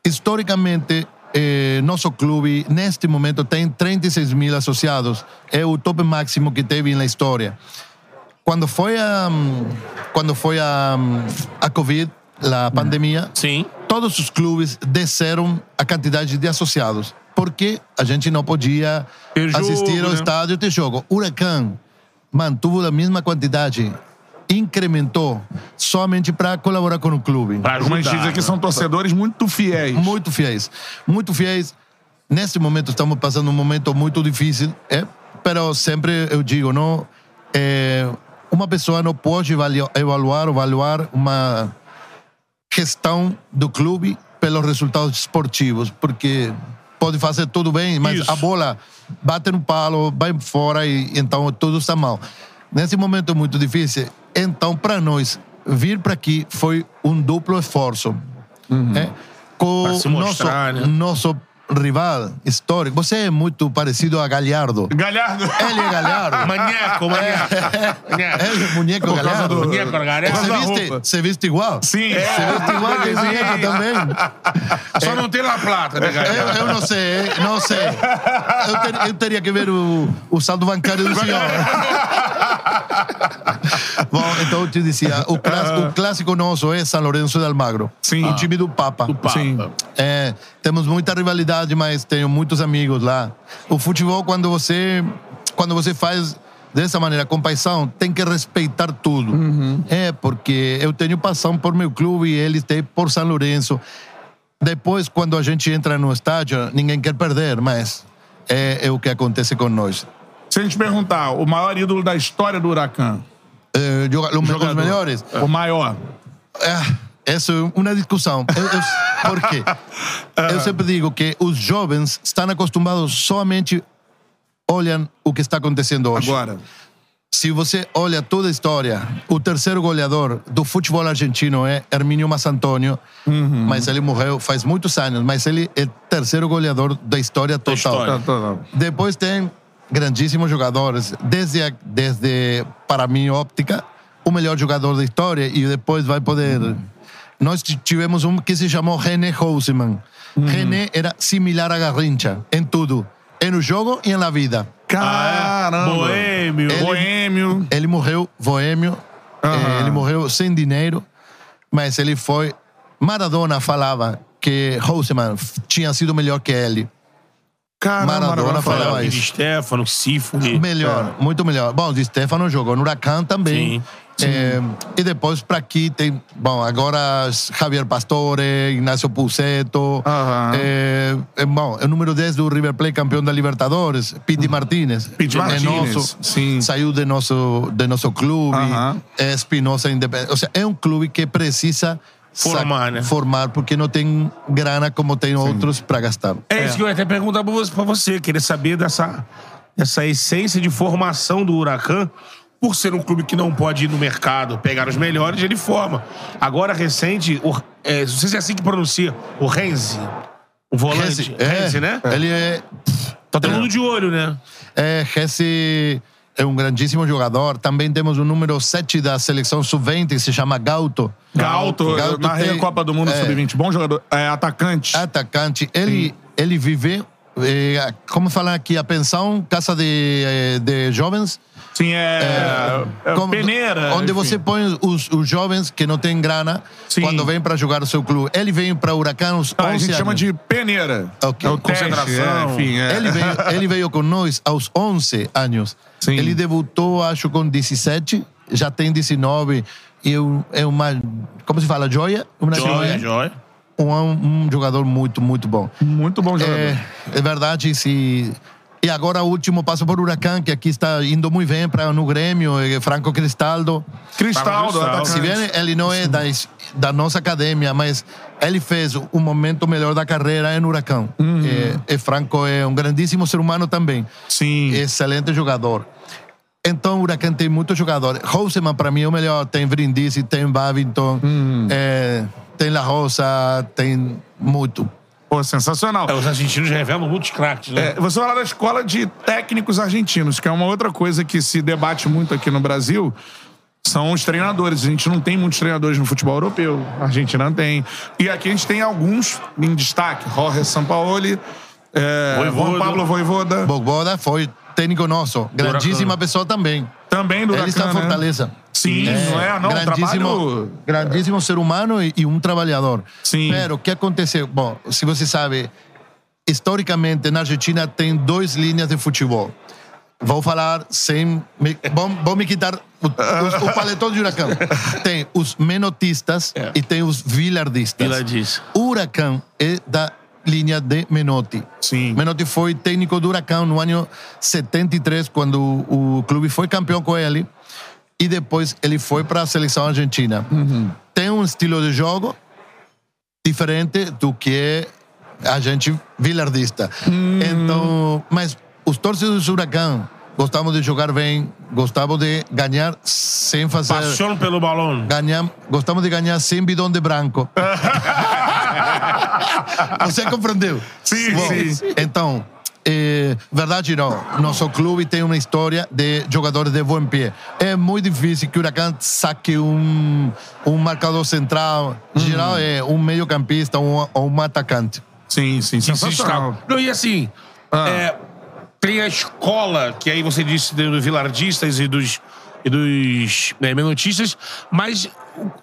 [SPEAKER 7] Historicamente, eh, nosso clube, neste momento, tem 36 mil associados. É o tope máximo que teve na história. Quando foi a, quando foi a, a Covid, a pandemia,
[SPEAKER 2] Sim.
[SPEAKER 7] todos os clubes desceram a quantidade de associados. Porque a gente não podia
[SPEAKER 2] jogo,
[SPEAKER 7] assistir ao
[SPEAKER 2] né?
[SPEAKER 7] estádio ter jogo. Huracan mantuvo a mesma quantidade, incrementou somente para colaborar com o clube.
[SPEAKER 2] Pra
[SPEAKER 1] Como a gente
[SPEAKER 2] ajudar.
[SPEAKER 1] diz aqui, são torcedores muito fiéis.
[SPEAKER 7] Muito fiéis. Muito fiéis. Neste momento estamos passando um momento muito difícil, é? Pero sempre eu digo, não, é, uma pessoa não pode avaliar, evaluar, avaliar uma gestão do clube pelos resultados esportivos, porque pode fazer tudo bem, mas
[SPEAKER 2] Isso.
[SPEAKER 7] a bola bate no palo, vai fora e então tudo está mal. Nesse momento é muito difícil. Então, para nós, vir para aqui foi um duplo esforço. É, com
[SPEAKER 2] mostrar,
[SPEAKER 7] nosso,
[SPEAKER 2] né?
[SPEAKER 7] nosso rival histórico. Você é muito parecido a Galhardo.
[SPEAKER 1] Galhardo.
[SPEAKER 7] Ele é Galhardo. [LAUGHS]
[SPEAKER 2] Maneco, maneco. Maneco.
[SPEAKER 7] Ele é muñeco
[SPEAKER 1] Por causa
[SPEAKER 7] Galhardo.
[SPEAKER 1] do-
[SPEAKER 2] Maneco.
[SPEAKER 1] Por
[SPEAKER 7] Você viste,
[SPEAKER 1] roupa.
[SPEAKER 7] você viste igual?
[SPEAKER 1] Sim.
[SPEAKER 7] Você viste igual que o muñeco também?
[SPEAKER 2] Só não tem La Plata, né,
[SPEAKER 7] Eu,
[SPEAKER 2] galera?
[SPEAKER 7] eu não sei, não sei. Eu, ter- eu teria que ver o, o saldo bancário do senhor. Bom, então eu te dizia, o clássico, o clássico nosso é São Lourenço de Almagro.
[SPEAKER 1] Sim.
[SPEAKER 7] O time do Papa.
[SPEAKER 2] Do Papa.
[SPEAKER 1] Sim.
[SPEAKER 7] É, temos muita rivalidade, mas tenho muitos amigos lá. O futebol, quando você, quando você faz dessa maneira, com paixão, tem que respeitar tudo. É, porque eu tenho paixão por meu clube e eles têm por São Lourenço. Depois, quando a gente entra no estádio, ninguém quer perder, mas é, é o que acontece com nós.
[SPEAKER 1] Se a gente perguntar, o maior ídolo da história do Huracan.
[SPEAKER 7] É, joga- os, melhores.
[SPEAKER 1] O maior.
[SPEAKER 7] Ah, Essa é uma discussão. Eu, eu, por quê? Eu sempre digo que os jovens estão acostumados somente olham o que está acontecendo hoje.
[SPEAKER 1] Agora.
[SPEAKER 7] Se você olha toda a história, o terceiro goleador do futebol argentino é Hermínio Massantônio, mas ele morreu faz muitos anos, mas ele é terceiro goleador da história total.
[SPEAKER 2] história.
[SPEAKER 1] Tá, tá.
[SPEAKER 7] Depois tem grandíssimos jogadores, desde, a- desde para mim, óptica, o melhor jogador da história, e depois vai poder. Nós tivemos um que se chamou René Houseman. René era similar a Garrincha em tudo. no jogo e na vida.
[SPEAKER 1] Caramba.
[SPEAKER 2] Boêmio.
[SPEAKER 7] Ele-
[SPEAKER 1] Boêmio.
[SPEAKER 7] Ele morreu boêmio, eh, ele morreu sem dinheiro, mas ele foi. Maradona falava que Houseman tinha sido melhor que ele.
[SPEAKER 1] Caramba,
[SPEAKER 7] Maradona
[SPEAKER 1] Maradona
[SPEAKER 7] falava
[SPEAKER 1] falava
[SPEAKER 2] De
[SPEAKER 7] isso.
[SPEAKER 2] Stefano, Sifuri.
[SPEAKER 7] Melhor, muito melhor. Bom, Di Stefano jogou no Huracan também.
[SPEAKER 2] Sim,
[SPEAKER 7] Eh, e depois para aqui tem, bom, agora Javier Pastore, Ignacio Puceto.
[SPEAKER 1] Aham.
[SPEAKER 7] eh, eh, bom, o número 10 do River Plate, campeão da Libertadores, Piti Martinez.
[SPEAKER 1] Piti
[SPEAKER 7] É
[SPEAKER 1] Martinez,
[SPEAKER 7] nosso,
[SPEAKER 1] sim.
[SPEAKER 7] Saiu de nosso, de nosso clube.
[SPEAKER 1] Aham.
[SPEAKER 7] É Espinosa Independente. Ou seja, é um clube que precisa
[SPEAKER 2] Formar, né?
[SPEAKER 7] formar, porque não tem grana como tem outros para gastar.
[SPEAKER 2] É, isso que eu ia até perguntar pra você. Querer saber dessa, dessa essência de formação do Huracan. Por ser um clube que não pode ir no mercado pegar os melhores, ele forma. Agora, recente, o, é, não sei se é assim que pronuncia, o Renzi. O volante.
[SPEAKER 7] Hesse, é,
[SPEAKER 2] Renzi, né?
[SPEAKER 7] Ele é
[SPEAKER 2] Tá todo mundo de olho, né?
[SPEAKER 7] É, Hesse é um grandíssimo jogador. Também temos o número 7 da seleção sub-20, que se chama Gauto.
[SPEAKER 1] Galto,
[SPEAKER 7] Galto
[SPEAKER 1] narrei
[SPEAKER 7] tem-
[SPEAKER 1] Copa do Mundo
[SPEAKER 7] é.
[SPEAKER 1] Sub-20. Bom jogador. É, atacante.
[SPEAKER 7] Atacante. Ele, ele vive, eh, como falar aqui, a pensão, casa de, eh, de jovens.
[SPEAKER 1] Sim, é. é
[SPEAKER 7] Como-
[SPEAKER 1] peneira.
[SPEAKER 7] Onde
[SPEAKER 1] enfim.
[SPEAKER 7] você põe os, os jovens que não têm grana
[SPEAKER 1] Sim.
[SPEAKER 7] quando vêm para jogar o seu clube. Ele veio para Huracan aos 11
[SPEAKER 1] Ah, a gente
[SPEAKER 7] anos.
[SPEAKER 1] chama de peneira.
[SPEAKER 7] Ok.
[SPEAKER 1] É o teste,
[SPEAKER 2] Concentração.
[SPEAKER 1] é, enfim, é.
[SPEAKER 7] Ele veio, ele veio com nós aos 11 anos.
[SPEAKER 1] Sim.
[SPEAKER 7] Ele debutou, acho, com 17, já tem 19. E eu- é uma. Como se fala? Joia? Uma
[SPEAKER 2] Joia, joia.
[SPEAKER 7] Um, um jogador muito, muito bom.
[SPEAKER 1] Muito bom jogador.
[SPEAKER 7] É, é verdade, se. E agora o último passo por Huracan, que aqui está indo muito bem para no Grêmio, é Franco Cristaldo.
[SPEAKER 1] Cristaldo,
[SPEAKER 2] Cristaldo.
[SPEAKER 7] Se bem ele não é da, da nossa academia, mas ele fez o momento melhor da carreira em Huracan. É, e Franco é um grandíssimo ser humano também.
[SPEAKER 1] Sim.
[SPEAKER 7] Excelente jogador. Então, o Huracan tem muitos jogadores. Houseman, para mim, é o melhor. Tem Brindisi, tem Babington, é, tem La Rosa, tem muito.
[SPEAKER 1] Pô, sensacional.
[SPEAKER 2] É, os argentinos revelam muitos craques, né?
[SPEAKER 1] É, você fala da escola de técnicos argentinos, que é uma outra coisa que se debate muito aqui no Brasil. São os treinadores. A gente não tem muitos treinadores no futebol europeu. A Argentina não tem. E aqui a gente tem alguns em destaque. Jorge Sampaoli, é,
[SPEAKER 2] Voivoda.
[SPEAKER 1] Juan Pablo Voivoda,
[SPEAKER 7] Bogboda foi técnico nosso. Grandíssima pessoa também.
[SPEAKER 1] Também do
[SPEAKER 7] Ele está em
[SPEAKER 1] né?
[SPEAKER 7] Fortaleza.
[SPEAKER 1] Sim, não é? Não, um
[SPEAKER 7] grandíssimo,
[SPEAKER 1] trabalho...
[SPEAKER 7] grandíssimo ser humano e, e um trabalhador.
[SPEAKER 1] Sim.
[SPEAKER 7] Pero o que aconteceu? Bom, se você sabe, historicamente na Argentina tem duas linhas de futebol. Vou falar sem. Me, vou, me quitar o, os- o paletó de Huracan. [LAUGHS] Tem os menotistas
[SPEAKER 1] É.
[SPEAKER 7] e tem os vilardistas.
[SPEAKER 2] Vila disso.
[SPEAKER 7] O Huracan é da linha de Menotti.
[SPEAKER 1] Sim.
[SPEAKER 7] Menotti foi técnico do Huracan no ano 73, quando o, o clube foi campeão com ele. E depois ele foi para a seleção argentina. Tem um estilo de jogo diferente do que a gente vilardista. Então, mas os torcedores do Huracan gostavam de jogar bem, gostavam de ganhar sem fazer
[SPEAKER 2] Passaram pelo balão.
[SPEAKER 7] ganhar, gostamos de ganhar sem bidão de branco. [LAUGHS] [LAUGHS] Você compreendeu?
[SPEAKER 1] Sim,
[SPEAKER 7] Bom,
[SPEAKER 1] sim.
[SPEAKER 7] Então, é, verdade não. Nosso clube tem uma história de jogadores de bom pé. É muito difícil que o Huracan saque um, um marcador central. Em geral, é um meio campista ou um, um atacante.
[SPEAKER 1] Sim, sim,
[SPEAKER 2] se
[SPEAKER 1] sensacional.
[SPEAKER 2] Não, e assim,
[SPEAKER 1] Ah.
[SPEAKER 2] é, tem a escola, que aí você disse dos vilardistas e dos, e dos né, menotistas, mas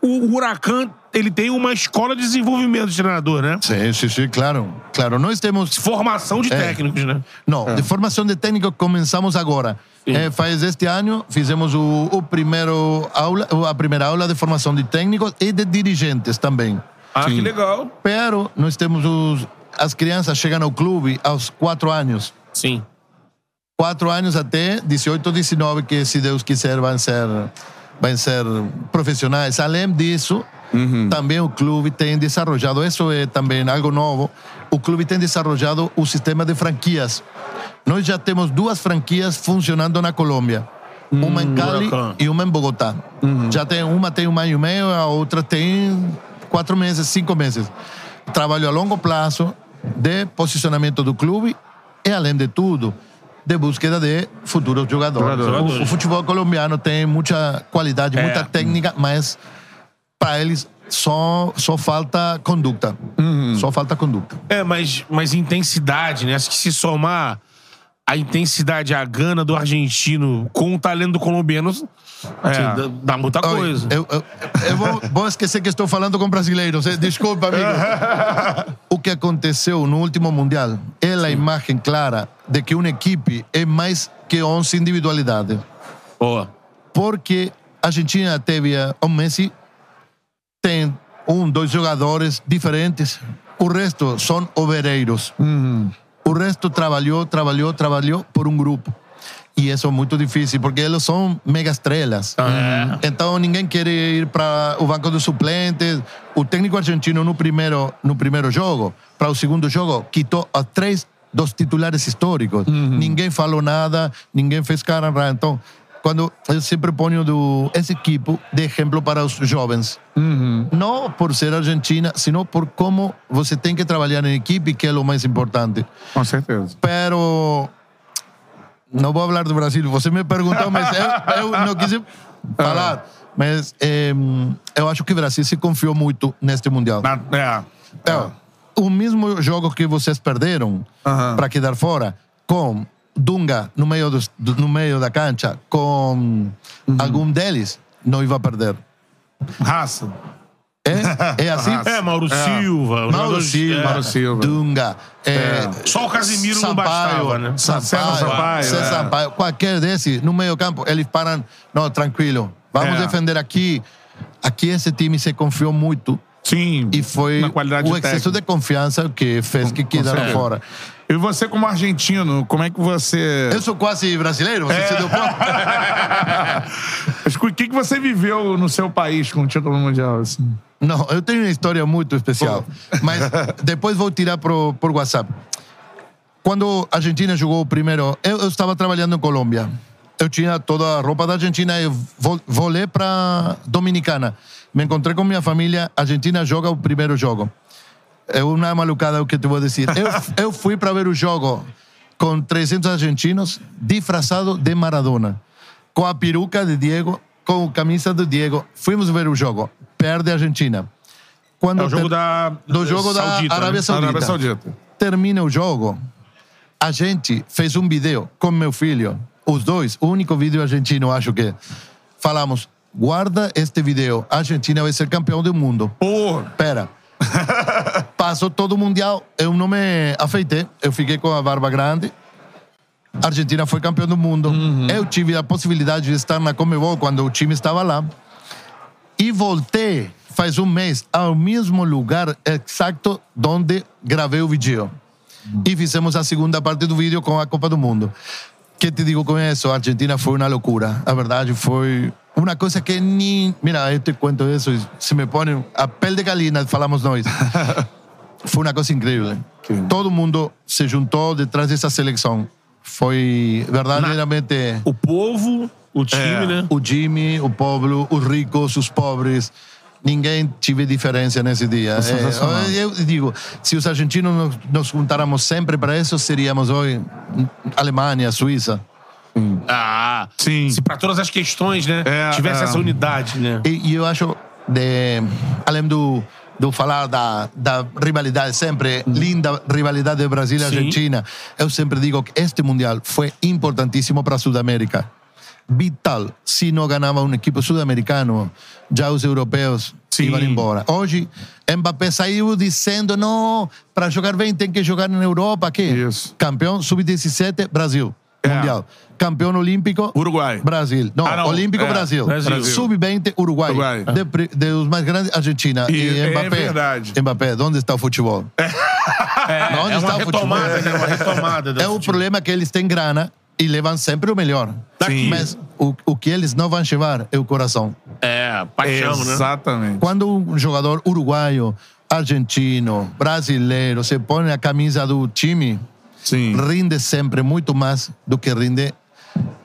[SPEAKER 2] o, Huracan, ele tem uma escola de desenvolvimento de treinador, né?
[SPEAKER 7] Sim, sim, sim, claro. Claro, nós temos
[SPEAKER 2] Formação de
[SPEAKER 7] É.
[SPEAKER 2] técnicos, né?
[SPEAKER 7] Não, de formação de técnico começamos agora. Eh, faz este ano, fizemos o, o primeiro aula, a primeira aula de formação de técnicos e de dirigentes também.
[SPEAKER 2] Ah, que legal.
[SPEAKER 7] Pero nós temos os, as crianças chegam ao clube aos quatro anos.
[SPEAKER 2] Sim.
[SPEAKER 7] Quatro anos até 18, 19, que se Deus quiser vão ser, vão ser profissionais. Além disso, também o clube tem desenvolvido, isso é também algo novo, o clube tem desenvolvido o sistema de franquias. Nós já temos duas franquias funcionando na Colômbia. Uma em Cali e uma em Bogotá. Já tem uma tem um ano e meio, a outra tem quatro meses, cinco meses. Trabalho a longo prazo de posicionamento do clube e, além de tudo, de búsqueda de futuros jogadores.
[SPEAKER 2] Jogadores.
[SPEAKER 7] O, o futebol colombiano tem muita qualidade,
[SPEAKER 2] É.
[SPEAKER 7] muita técnica, mas para eles só, só falta conduta. Só falta conduta.
[SPEAKER 2] É, mas, mas intensidade, né? Acho que se somar a intensidade, a gana do argentino com o talento do colombiano
[SPEAKER 1] É.
[SPEAKER 2] assim, dá, muita
[SPEAKER 7] Olha,
[SPEAKER 2] coisa.
[SPEAKER 7] Eu, eu, eu vou, vou esquecer que estou falando com brasileiros. eh, Desculpa, amigo. [LAUGHS] o que aconteceu no último Mundial é a imagem clara de que uma equipe é mais que 11 individualidades.
[SPEAKER 2] Boa.
[SPEAKER 7] Porque a Argentina teve eh, o Messi, tem um, dois jogadores diferentes. O resto são obreiros. O resto trabalhou, trabalhou, trabalhou por um grupo. E isso é muito difícil, porque eles são mega estrelas. Então ninguém quer ir para o banco dos suplentes. O técnico argentino no primeiro, no primeiro jogo, para o segundo jogo, quitou a três dos titulares históricos. Ninguém falou nada, ninguém fez cara. Então, quando eu sempre ponho do, esse equipo de exemplo para os jovens. Não por ser argentina, sino por como você tem que trabalhar em equipe, que é o mais importante.
[SPEAKER 1] Com certeza.
[SPEAKER 7] Pero não vou falar do Brasil. Você me perguntou, mas eu, eu não quis falar. Mas eh, eu acho que o Brasil se confiou muito neste Mundial.
[SPEAKER 1] Na- é.
[SPEAKER 7] É, o mesmo jogo que vocês perderam
[SPEAKER 1] Aham.
[SPEAKER 7] para quedar fora, com Dunga no meio, dos, do- no meio da cancha, com algum deles, não ia perder.
[SPEAKER 1] Raça.
[SPEAKER 7] É, é assim?
[SPEAKER 2] É, Mauro Silva.
[SPEAKER 7] Mauro
[SPEAKER 2] jogadores-
[SPEAKER 7] Silva,
[SPEAKER 2] é.
[SPEAKER 1] Mauro Silva.
[SPEAKER 7] Dunga. é,
[SPEAKER 2] Só o Casemiro não
[SPEAKER 7] Sampaio,
[SPEAKER 2] bastava, né?
[SPEAKER 7] Sampaio,
[SPEAKER 1] Sampaio, é.
[SPEAKER 7] Sampaio, qualquer desse, no meio campo, eles param, não, tranquilo, vamos
[SPEAKER 1] É.
[SPEAKER 7] defender aqui. Aqui esse time se confiou muito
[SPEAKER 1] Sim.
[SPEAKER 7] e foi o excesso de confiança que fez que quedaram
[SPEAKER 1] certeza.
[SPEAKER 7] fora.
[SPEAKER 1] E você, como argentino, como é que você.
[SPEAKER 7] Eu sou quase brasileiro, você se deu [LAUGHS] conta?
[SPEAKER 1] O que, que você viveu no seu país com o título mundial? Assim?
[SPEAKER 7] Não, eu tenho uma história muito especial, [LAUGHS] mas depois vou tirar pro, por WhatsApp. Quando a Argentina jogou o primeiro, eu, eu estava trabalhando em Colômbia. Eu tinha toda a roupa da Argentina e vol, volei para Dominicana. Me encontrei com minha família. A Argentina joga o primeiro jogo. É uma malucada o que te vou dizer. Eu, eu fui para ver o jogo com 300 argentinos disfrazados de Maradona, com a peruca de Diego, com a camisa do Diego. Fomos ver o jogo. Perde a Argentina. Quando
[SPEAKER 2] É o jogo
[SPEAKER 7] ter-
[SPEAKER 2] da.
[SPEAKER 7] do jogo da
[SPEAKER 2] Saudita,
[SPEAKER 7] Arábia
[SPEAKER 2] né?
[SPEAKER 7] Saudita.
[SPEAKER 1] Arábia Saudita.
[SPEAKER 7] Termina o jogo. A gente fez um vídeo com meu filho, os dois, o único vídeo argentino, acho que. Falamos, guarda este vídeo, a Argentina vai ser campeão do mundo.
[SPEAKER 1] Pô,
[SPEAKER 7] Pera. [LAUGHS] Passou todo o Mundial, eu não me afeitei, eu fiquei com a barba grande. A Argentina foi campeão do mundo. Eu tive a possibilidade de estar na Comebol quando o time estava lá. E voltei faz um mês ao mesmo lugar exato onde gravei o vídeo. E fizemos a segunda parte do vídeo com a Copa do Mundo. que te digo com isso? A Argentina foi uma loucura. A verdade foi uma coisa que nem. Mira, te conto isso e se me põe a pele de galinha, falamos nós. [LAUGHS] foi uma coisa incrível. Todo mundo se juntou detrás dessa seleção. Foi verdadeiramente
[SPEAKER 2] O povo, o time, né?
[SPEAKER 7] o Jimmy, o povo, os ricos, os pobres. Ninguém tive diferença nesse dia. É, eu digo, se os argentinos nos, nos juntáramos sempre para isso, seríamos hoje Alemanha, Suíça.
[SPEAKER 2] Ah,
[SPEAKER 1] Sim.
[SPEAKER 2] Se pra todas as questões, né?
[SPEAKER 1] É,
[SPEAKER 2] tivesse
[SPEAKER 1] é.
[SPEAKER 2] essa unidade, né?
[SPEAKER 7] E, e eu acho, de, além do, do falar da, da rivalidade sempre, linda rivalidade Brasil e. Argentina, eu sempre digo que este Mundial foi importantíssimo para a Sudamérica. Vital, se não ganhava um equipe sul-americano, já os europeus
[SPEAKER 1] Sim.
[SPEAKER 7] iam embora. Hoje, Mbappé saiu dizendo: não, para jogar bem tem que jogar na Europa. Que?
[SPEAKER 1] Isso.
[SPEAKER 7] Campeão sub-17, Brasil.
[SPEAKER 1] É.
[SPEAKER 7] Mundial. Campeão olímpico,
[SPEAKER 1] Uruguai.
[SPEAKER 7] Brasil. Não,
[SPEAKER 1] Ah, não.
[SPEAKER 7] Olímpico,
[SPEAKER 1] É,
[SPEAKER 7] Brasil.
[SPEAKER 2] Brasil.
[SPEAKER 7] Sub-20, Uruguai.
[SPEAKER 1] Uruguai.
[SPEAKER 7] De, de os mais grandes, Argentina.
[SPEAKER 1] E-
[SPEAKER 7] E,
[SPEAKER 1] é
[SPEAKER 7] Mbappé.
[SPEAKER 1] verdade.
[SPEAKER 7] Mbappé, onde está o futebol? [LAUGHS]
[SPEAKER 2] É,
[SPEAKER 7] Onde
[SPEAKER 2] é
[SPEAKER 7] está
[SPEAKER 2] uma
[SPEAKER 7] o futebol?
[SPEAKER 2] retomada, né? Uma retomada. do
[SPEAKER 7] É o problema que eles têm grana e levam sempre o melhor.
[SPEAKER 2] Daqui.
[SPEAKER 7] Mas o, o que eles não vão levar é o coração.
[SPEAKER 2] É, paixão, né?
[SPEAKER 1] Exatamente.
[SPEAKER 7] Quando um jogador uruguaio, argentino, brasileiro se põe a camisa do time,
[SPEAKER 1] Sim.
[SPEAKER 7] rinde sempre muito mais do que rinde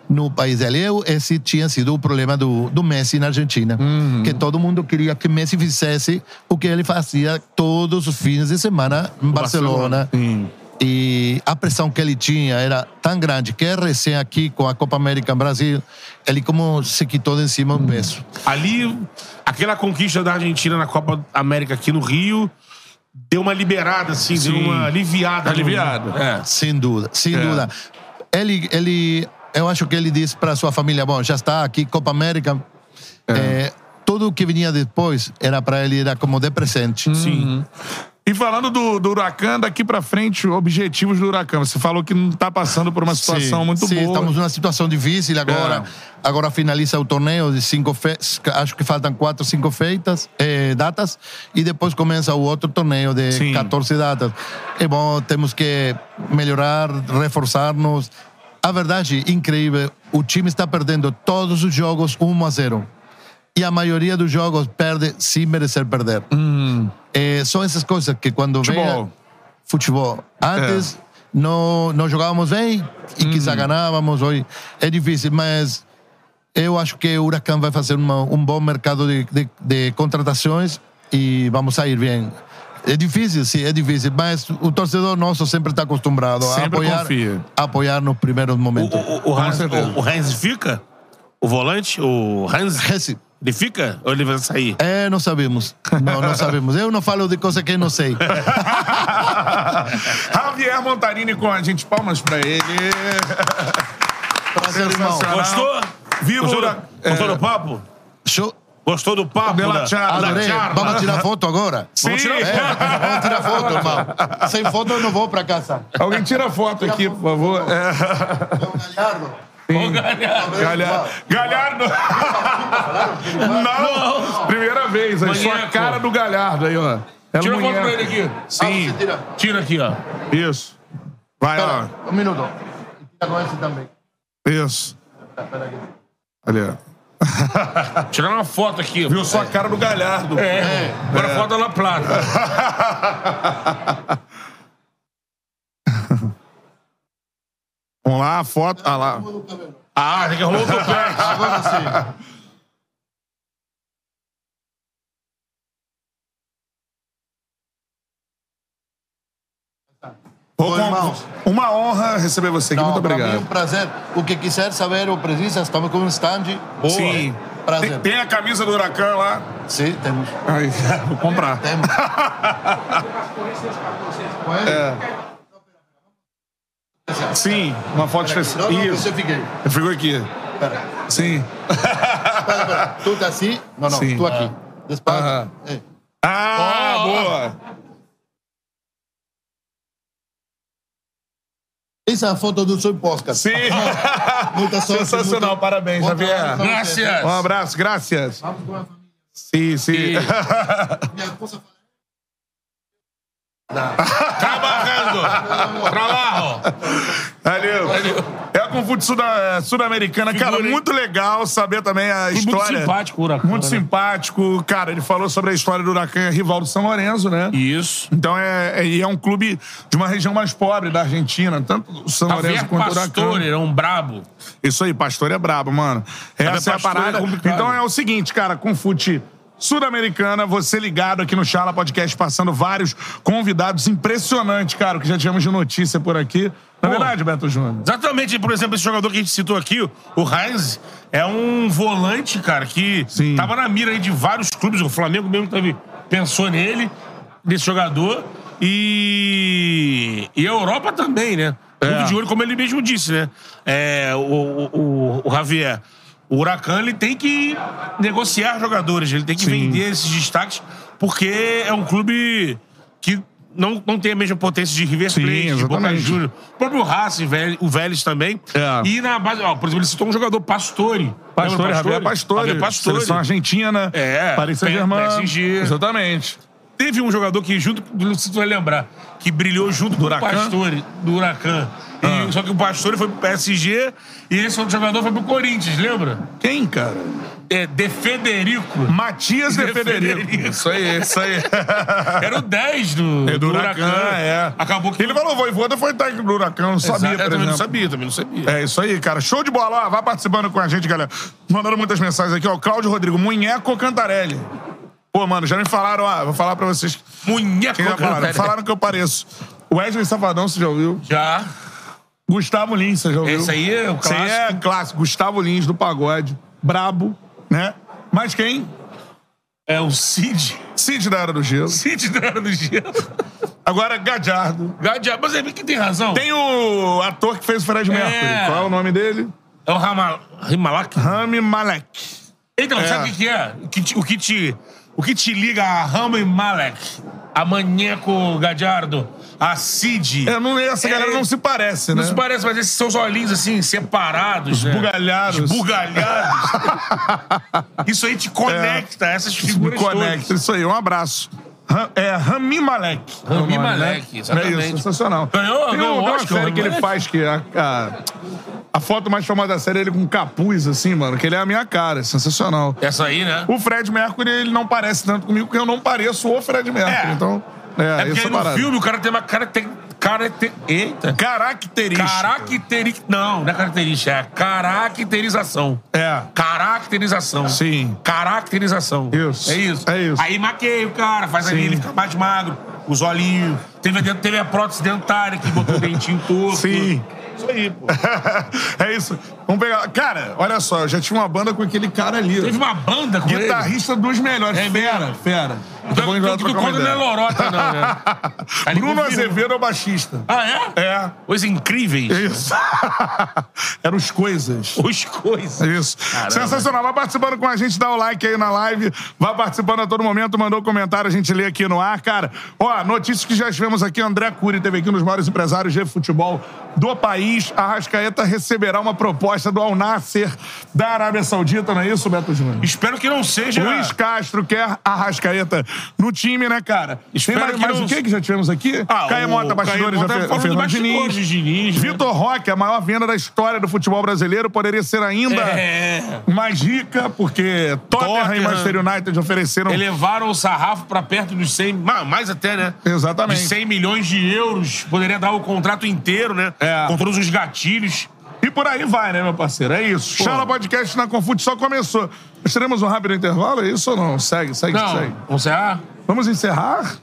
[SPEAKER 7] no país dele. Eu, esse tinha sido o problema do, do Messi na Argentina. Que todo mundo queria que Messi fizesse o que ele fazia todos os fins de semana em Barcelona.
[SPEAKER 1] Sim.
[SPEAKER 7] E a pressão que ele tinha era tão grande que recém aqui com a Copa América Brasil, ele como se quitou de cima um peso.
[SPEAKER 2] Ali, aquela conquista da Argentina na Copa América aqui no Rio deu uma liberada, assim, deu
[SPEAKER 1] Sim.
[SPEAKER 2] uma aliviada.
[SPEAKER 1] Aliviada.
[SPEAKER 2] É.
[SPEAKER 7] Sem dúvida, sem
[SPEAKER 1] É.
[SPEAKER 7] dúvida. ele, ele, eu acho que ele disse para sua família, bom, já está aqui Copa América. É, tudo o que vinha depois era para ele era como de presente.
[SPEAKER 2] Sim.
[SPEAKER 1] E falando do, do Huracan, daqui pra frente, objetivos do Huracan. Você falou que não tá passando por uma situação
[SPEAKER 7] Sim,
[SPEAKER 1] muito
[SPEAKER 7] sim,
[SPEAKER 1] boa.
[SPEAKER 7] estamos numa situação difícil agora.
[SPEAKER 1] É.
[SPEAKER 7] Agora finaliza o torneio de cinco fe... acho que faltam quatro, cinco feitas, eh, datas e depois começa o outro torneio de
[SPEAKER 1] Sim.
[SPEAKER 7] 14 datas. É bom, temos que melhorar, reforçar-nos. A verdade, incrível, o time está perdendo todos os jogos 1 a 0. E a maioria dos jogos perde sem merecer perder. Eh, são essas coisas que quando vem
[SPEAKER 1] Futebol.
[SPEAKER 7] futebol. Antes não, não jogávamos bem e quizá ganhávamos. Hoje é difícil, mas eu acho que o Huracan vai fazer uma, um bom mercado de, de, de contratações e vamos sair bem. É difícil, sim, é difícil, mas o torcedor nosso sempre está acostumado a
[SPEAKER 1] Sempre
[SPEAKER 7] apoiar,
[SPEAKER 1] confia.
[SPEAKER 7] a apoiar nos primeiros
[SPEAKER 2] O,
[SPEAKER 7] momentos.
[SPEAKER 2] o, o, Hans,
[SPEAKER 1] certeza.
[SPEAKER 2] o, o Hans fica? O volante? O Hans?
[SPEAKER 7] Esse-
[SPEAKER 2] Ele fica? Ou ele vai sair?
[SPEAKER 7] É, não sabemos. Não, não sabemos. Eu não falo de coisa que não sei. [LAUGHS]
[SPEAKER 1] Javier Montarini com a gente. Palmas pra ele.
[SPEAKER 7] Prazer, irmão.
[SPEAKER 1] Sensacional.
[SPEAKER 2] Gostou?
[SPEAKER 1] Viva
[SPEAKER 2] Gostou,
[SPEAKER 1] o
[SPEAKER 2] do,
[SPEAKER 1] Hura-
[SPEAKER 2] gostou
[SPEAKER 1] é.
[SPEAKER 2] do papo?
[SPEAKER 7] Show.
[SPEAKER 2] Gostou do papo? Da-
[SPEAKER 1] charla.
[SPEAKER 2] da
[SPEAKER 7] Adorei.
[SPEAKER 2] charla?
[SPEAKER 7] Vamos tirar foto agora?
[SPEAKER 1] Sim.
[SPEAKER 2] Vamos tirar
[SPEAKER 7] É, vamos tirar foto, irmão. Sem foto eu não vou pra casa.
[SPEAKER 1] Alguém tira foto aqui, por favor. É.
[SPEAKER 7] Galhardo.
[SPEAKER 2] Ô, galera.
[SPEAKER 1] Galhardo. Galhardo. Não. Primeira vez. Aí sua
[SPEAKER 2] Manheco.
[SPEAKER 1] cara do Galhardo aí, ó. É
[SPEAKER 2] Tira foto pra ele aqui.
[SPEAKER 1] Sim.
[SPEAKER 7] Ah, tira.
[SPEAKER 2] Tira aqui, ó.
[SPEAKER 1] Isso. Vai, ó.
[SPEAKER 7] Espera, um minuto. Tira com esse também.
[SPEAKER 1] Isso. Ali, ó.
[SPEAKER 2] Tirar uma foto aqui.
[SPEAKER 1] Viu sua cara do Galhardo.
[SPEAKER 2] É. Agora foto da La Plata.
[SPEAKER 1] Vamos lá, a foto. Ah lá.
[SPEAKER 2] Ah, tem que arrumar o topete. [LAUGHS]
[SPEAKER 7] Agora sim.
[SPEAKER 1] Ô,
[SPEAKER 7] Ô, irmãos.
[SPEAKER 1] Uma honra receber você aqui.
[SPEAKER 7] Não,
[SPEAKER 1] Muito
[SPEAKER 7] mim é
[SPEAKER 1] obrigado.
[SPEAKER 7] um prazer. O que quiser saber ou precisa, estamos com um stand. Boa.
[SPEAKER 1] Sim.
[SPEAKER 7] Prazer.
[SPEAKER 1] Tem, tem a camisa do Huracan lá.
[SPEAKER 7] Sim, temos.
[SPEAKER 1] Aí, [LAUGHS] vou comprar.
[SPEAKER 7] Temos.
[SPEAKER 1] É. Sim, uma foto especial.
[SPEAKER 7] Não, não,
[SPEAKER 1] Isso.
[SPEAKER 7] você fiquei.
[SPEAKER 1] Eu fico aqui.
[SPEAKER 7] Espera,
[SPEAKER 1] Sim.
[SPEAKER 7] espera, espera. Tu tá assim? Não, não,
[SPEAKER 1] Sim.
[SPEAKER 7] tu aqui. Despacio.
[SPEAKER 1] Aham.
[SPEAKER 7] É.
[SPEAKER 1] Ah,
[SPEAKER 2] Ó.
[SPEAKER 1] boa.
[SPEAKER 7] Essa é a foto do seu podcast.
[SPEAKER 1] Sim. [LAUGHS]
[SPEAKER 7] Muita sorte.
[SPEAKER 1] Sensacional,
[SPEAKER 7] muito-
[SPEAKER 1] parabéns,
[SPEAKER 7] Bom
[SPEAKER 1] Javier.
[SPEAKER 2] Graças.
[SPEAKER 1] Um abraço, graças.
[SPEAKER 7] Vamos com a família.
[SPEAKER 1] Sim, sim. [LAUGHS]
[SPEAKER 7] Minha esposa fala.
[SPEAKER 2] Trabalhando. Trabalho.
[SPEAKER 1] Valeu. É a Confute Sul-Americana. Cara,
[SPEAKER 2] Figura, hein?
[SPEAKER 1] muito legal saber também a
[SPEAKER 2] Muito
[SPEAKER 1] história.
[SPEAKER 2] simpático o Huracan,
[SPEAKER 1] Muito
[SPEAKER 2] né?
[SPEAKER 1] simpático. Cara, ele falou sobre a história do Huracan, rival do São Lourenço, né?
[SPEAKER 2] Isso.
[SPEAKER 1] Então é, é, e é um clube de uma região mais pobre da Argentina, tanto o São Lourenço
[SPEAKER 2] Javier
[SPEAKER 1] quanto o
[SPEAKER 2] Pastor
[SPEAKER 1] Huracan.
[SPEAKER 2] era um brabo.
[SPEAKER 1] Isso aí, Pastor é brabo, mano. Essa é a
[SPEAKER 2] Pastor
[SPEAKER 1] parada.
[SPEAKER 2] é
[SPEAKER 1] então é o seguinte, cara, com fute Sul-Americana, você ligado aqui no Charla Podcast, passando vários convidados impressionantes, cara, o que já tivemos de notícia por aqui. Na
[SPEAKER 2] Pô.
[SPEAKER 1] verdade, Beto Júnior.
[SPEAKER 2] Exatamente, por exemplo, esse jogador que a gente citou aqui, o Heinz, é um volante, cara, que
[SPEAKER 1] Sim.
[SPEAKER 2] tava na mira aí de vários clubes. O Flamengo mesmo teve, pensou nele, nesse jogador. E, e a Europa também, né? Muito de olho, como ele mesmo disse, né? É, o, o, o- o Javier, o Huracan, ele tem que negociar jogadores, ele tem que
[SPEAKER 1] Sim.
[SPEAKER 2] vender esses destaques, porque é um clube que não, não tem a mesma potência de River
[SPEAKER 1] Sim,
[SPEAKER 2] Plate, de Boca. Juniors. O próprio Racing, o Vélez também.
[SPEAKER 1] É.
[SPEAKER 2] E na base, ó, por exemplo, ele citou um jogador Pastore.
[SPEAKER 1] Pastore, Javier Pastore.
[SPEAKER 2] Javier Pastore.
[SPEAKER 1] Seleção argentina.
[SPEAKER 2] É,
[SPEAKER 1] Paris Saint-Germain. Exatamente.
[SPEAKER 2] Teve um jogador que, junto, não sei se tu vai lembrar, que brilhou junto com o
[SPEAKER 1] Huracan?
[SPEAKER 2] Pastore, do Huracan. E-
[SPEAKER 1] Ah.
[SPEAKER 2] Só que o Pastore foi pro PSG e esse outro jogador foi pro Corinthians, lembra?
[SPEAKER 1] Quem, cara?
[SPEAKER 2] É, De Federico.
[SPEAKER 1] Matias de
[SPEAKER 2] De
[SPEAKER 1] Federico.
[SPEAKER 2] Federico.
[SPEAKER 1] Isso aí, isso aí. [LAUGHS]
[SPEAKER 2] Era o 10 do,
[SPEAKER 1] É do Huracan, é.
[SPEAKER 2] Acabou que...
[SPEAKER 1] Ele falou, o Voivoda foi técnico do Huracan, não sabia,
[SPEAKER 2] Exato, também não sabia, também não sabia.
[SPEAKER 1] É isso aí, cara. Show de bola. Ó, vai participando com a gente, galera. Mandando muitas mensagens aqui, ó. Cláudio Rodrigo, Munheco Cantarelli. Pô, mano, já me falaram, ó, vou falar pra vocês.
[SPEAKER 2] Munheco
[SPEAKER 1] já falaram? Que eu pareço. Wesley Safadão, você já ouviu?
[SPEAKER 2] Já.
[SPEAKER 1] Gustavo Lins, você já ouviu?
[SPEAKER 2] Esse aí é o
[SPEAKER 1] Esse aí é clássico. Gustavo Lins, do pagode. Brabo, né? Mas quem?
[SPEAKER 2] É o Cid.
[SPEAKER 1] Cid da Era do Gelo.
[SPEAKER 2] Cid da Era do Gelo.
[SPEAKER 1] Agora, Gadiardo.
[SPEAKER 2] Gadiardo. Mas é que tem razão.
[SPEAKER 1] Tem o ator que fez o Fred Mercury. Qual é o nome dele?
[SPEAKER 2] É o Rama... Rimalak?
[SPEAKER 1] Rami Malek.
[SPEAKER 2] Então,
[SPEAKER 1] É.
[SPEAKER 2] sabe o que, é? O que, te, o, que te, o que te liga a Rami Malek, a Maneco Gadiardo, a Cid?
[SPEAKER 1] É, não, essa
[SPEAKER 2] É,
[SPEAKER 1] galera não se parece, né?
[SPEAKER 2] Não se parece, mas esses seus olhinhos assim, separados. né?
[SPEAKER 1] Esbugalhados.
[SPEAKER 2] Esbugalhados. Isso aí te conecta a essas figuras
[SPEAKER 1] conecta. Isso aí, um abraço. É Rami Malek.
[SPEAKER 2] Rami
[SPEAKER 1] É
[SPEAKER 2] Malek,
[SPEAKER 1] né?
[SPEAKER 2] exatamente.
[SPEAKER 1] É isso, sensacional.
[SPEAKER 2] Ganhou-
[SPEAKER 1] tem,
[SPEAKER 2] ganhou
[SPEAKER 1] um- tem uma
[SPEAKER 2] Oscar,
[SPEAKER 1] série que ele faz que a, a, a foto mais famosa da série é ele com capuz, assim, mano, que ele é a minha cara. Sensacional.
[SPEAKER 2] Essa aí, né?
[SPEAKER 1] O Fred Mercury, ele não parece tanto comigo, porque eu não pareço o Fred Mercury.
[SPEAKER 2] É.
[SPEAKER 1] Então, é,
[SPEAKER 2] É porque aí no
[SPEAKER 1] parada.
[SPEAKER 2] filme o cara tem uma cara... Tem, cara tem, eita.
[SPEAKER 1] Característica.
[SPEAKER 2] Caracteri... Não, não é característica, é caracterização.
[SPEAKER 1] É.
[SPEAKER 2] Caracterização.
[SPEAKER 1] Sim.
[SPEAKER 2] Caracterização.
[SPEAKER 1] Isso.
[SPEAKER 2] É isso.
[SPEAKER 1] É isso.
[SPEAKER 2] Aí maqueia o cara, faz ali, ele fica mais magro, os olhinhos. Teve, a- teve a prótese dentária que botou o dentinho torto.
[SPEAKER 1] Sim.
[SPEAKER 2] Isso aí, pô. [LAUGHS]
[SPEAKER 1] é isso. Vamos pegar. Cara, olha só, eu já tinha uma banda com aquele cara ali.
[SPEAKER 2] Teve uma banda com ele.
[SPEAKER 1] Guitarrista dos melhores.
[SPEAKER 2] É
[SPEAKER 1] fera, fera.
[SPEAKER 2] Então,
[SPEAKER 1] Bom,
[SPEAKER 2] então, do conta não é lorota, não, né? Ali [LAUGHS]
[SPEAKER 1] Bruno
[SPEAKER 2] confirma.
[SPEAKER 1] Azevedo é o baixista.
[SPEAKER 2] Ah, é?
[SPEAKER 1] É.
[SPEAKER 2] Coisas incríveis.
[SPEAKER 1] Isso. [LAUGHS] Eram os coisas.
[SPEAKER 2] Os coisas.
[SPEAKER 1] Isso.
[SPEAKER 2] Caramba.
[SPEAKER 1] Sensacional. Vai participando com a gente, dá o like aí na live. Vai participando a todo momento, mandou comentário, a gente lê aqui no ar. Cara, ó, notícias que já tivemos aqui. André Cury teve aqui um dos maiores empresários de futebol do país. A Rascaeta receberá uma proposta do Al Nasser da Arábia Saudita, não é isso, Beto Júnior?
[SPEAKER 2] Espero que não seja.
[SPEAKER 1] Luiz Castro quer a Rascaeta no time, né, cara?
[SPEAKER 2] Espero
[SPEAKER 1] Tem mais, mais
[SPEAKER 2] não-
[SPEAKER 1] o que que já tivemos aqui?
[SPEAKER 2] Ah,
[SPEAKER 1] Caio Mota, bastidores,
[SPEAKER 2] Caio Mota
[SPEAKER 1] a a Fernando Diniz.
[SPEAKER 2] de Diniz, né?
[SPEAKER 1] Vitor Roque, a maior venda da história do futebol brasileiro, poderia ser ainda
[SPEAKER 2] É.
[SPEAKER 1] mais rica, porque Tottenham, e. Manchester United ofereceram...
[SPEAKER 2] Elevaram o sarrafo pra perto dos 100... ma- Mais até, né?
[SPEAKER 1] Exatamente.
[SPEAKER 2] De 100 milhões de euros. Poderia dar o contrato inteiro, né?
[SPEAKER 1] É.
[SPEAKER 2] Com todos os gatilhos.
[SPEAKER 1] Por aí vai, né, meu parceiro? É isso. Chala Podcast na Confute só começou. Nós teremos um rápido intervalo, é isso ou não? Segue, segue,
[SPEAKER 2] Não,
[SPEAKER 1] segue.
[SPEAKER 2] vamos encerrar?
[SPEAKER 1] Vamos encerrar?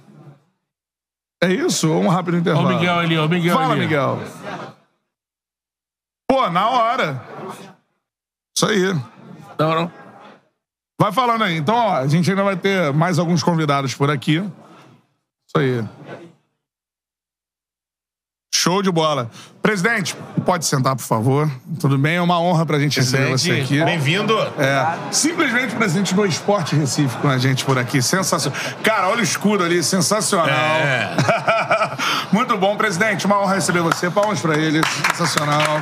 [SPEAKER 1] É isso? Ou um rápido intervalo?
[SPEAKER 2] o Miguel ali, o Miguel
[SPEAKER 1] Fala,
[SPEAKER 2] ali.
[SPEAKER 1] Miguel. Pô, na hora. Isso aí.
[SPEAKER 2] Não, não.
[SPEAKER 1] Vai falando aí. Então, ó, a gente ainda vai ter mais alguns convidados por aqui. Isso aí. Show de bola. Presidente, pode sentar, por favor. Tudo bem? É uma honra pra gente receber você aqui.
[SPEAKER 2] Bem-vindo.
[SPEAKER 1] É, simplesmente presidente do Esporte Recife com a gente por aqui. Sensacional. Cara, olha o escudo ali, sensacional.
[SPEAKER 2] É. [LAUGHS]
[SPEAKER 1] Muito bom, presidente. Uma honra receber você. Palmas pra ele. Sensacional.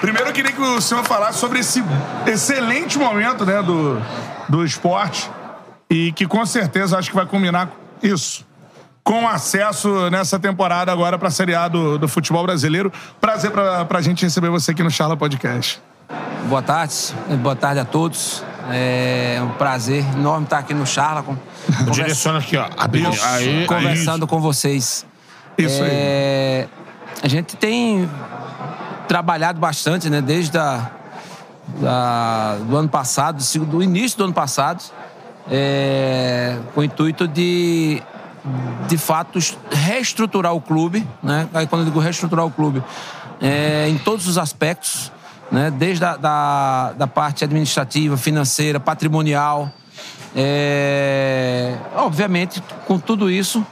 [SPEAKER 1] Primeiro, eu queria que o senhor falasse sobre esse excelente momento né, do, do esporte e que com certeza acho que vai culminar com isso. Com acesso nessa temporada agora para a Série A do, do futebol brasileiro. Prazer pra, pra gente receber você aqui no Charla Podcast.
[SPEAKER 8] Boa tarde, boa tarde a todos. É um prazer enorme estar aqui no Charla, com, [LAUGHS] convers-
[SPEAKER 2] Direciona aqui, ó.
[SPEAKER 1] Isso.
[SPEAKER 2] Aí,
[SPEAKER 8] conversando com vocês.
[SPEAKER 1] Isso aí.
[SPEAKER 8] É, a gente tem trabalhado bastante, né, desde a, da- do ano passado, do início do ano passado, é, com o intuito de de fato reestruturar o clube, né? Aí quando eu digo reestruturar o clube, é, em todos os aspectos, né? Desde a da, da parte administrativa, financeira, patrimonial, é, obviamente com tudo isso,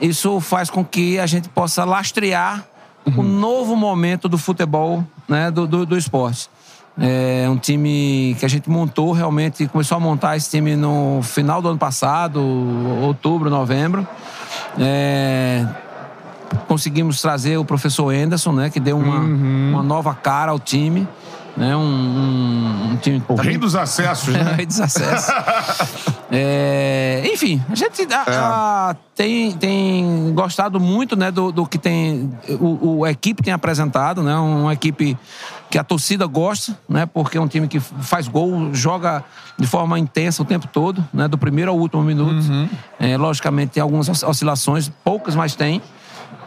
[SPEAKER 8] isso faz com que a gente possa lastrear o novo momento do futebol, né? Do, do, do esporte. É um time que a gente montou realmente, começou a montar esse time no final do ano passado, outubro, novembro. É, conseguimos trazer o professor Anderson, né, que deu uma, uma nova cara ao time. Né, um, um, um time
[SPEAKER 1] O rei dos acessos,
[SPEAKER 8] é,
[SPEAKER 1] né? [LAUGHS]
[SPEAKER 8] rei dos acessos. É, enfim, a gente a- a- tem, tem gostado muito né, do, do que tem o, o- a equipe tem apresentado, né? Uma equipe que a torcida gosta, né? Porque é um time que faz gol, joga de forma intensa o tempo todo, né? Do primeiro ao último minuto. É, logicamente tem algumas oscilações, poucas, mas tem.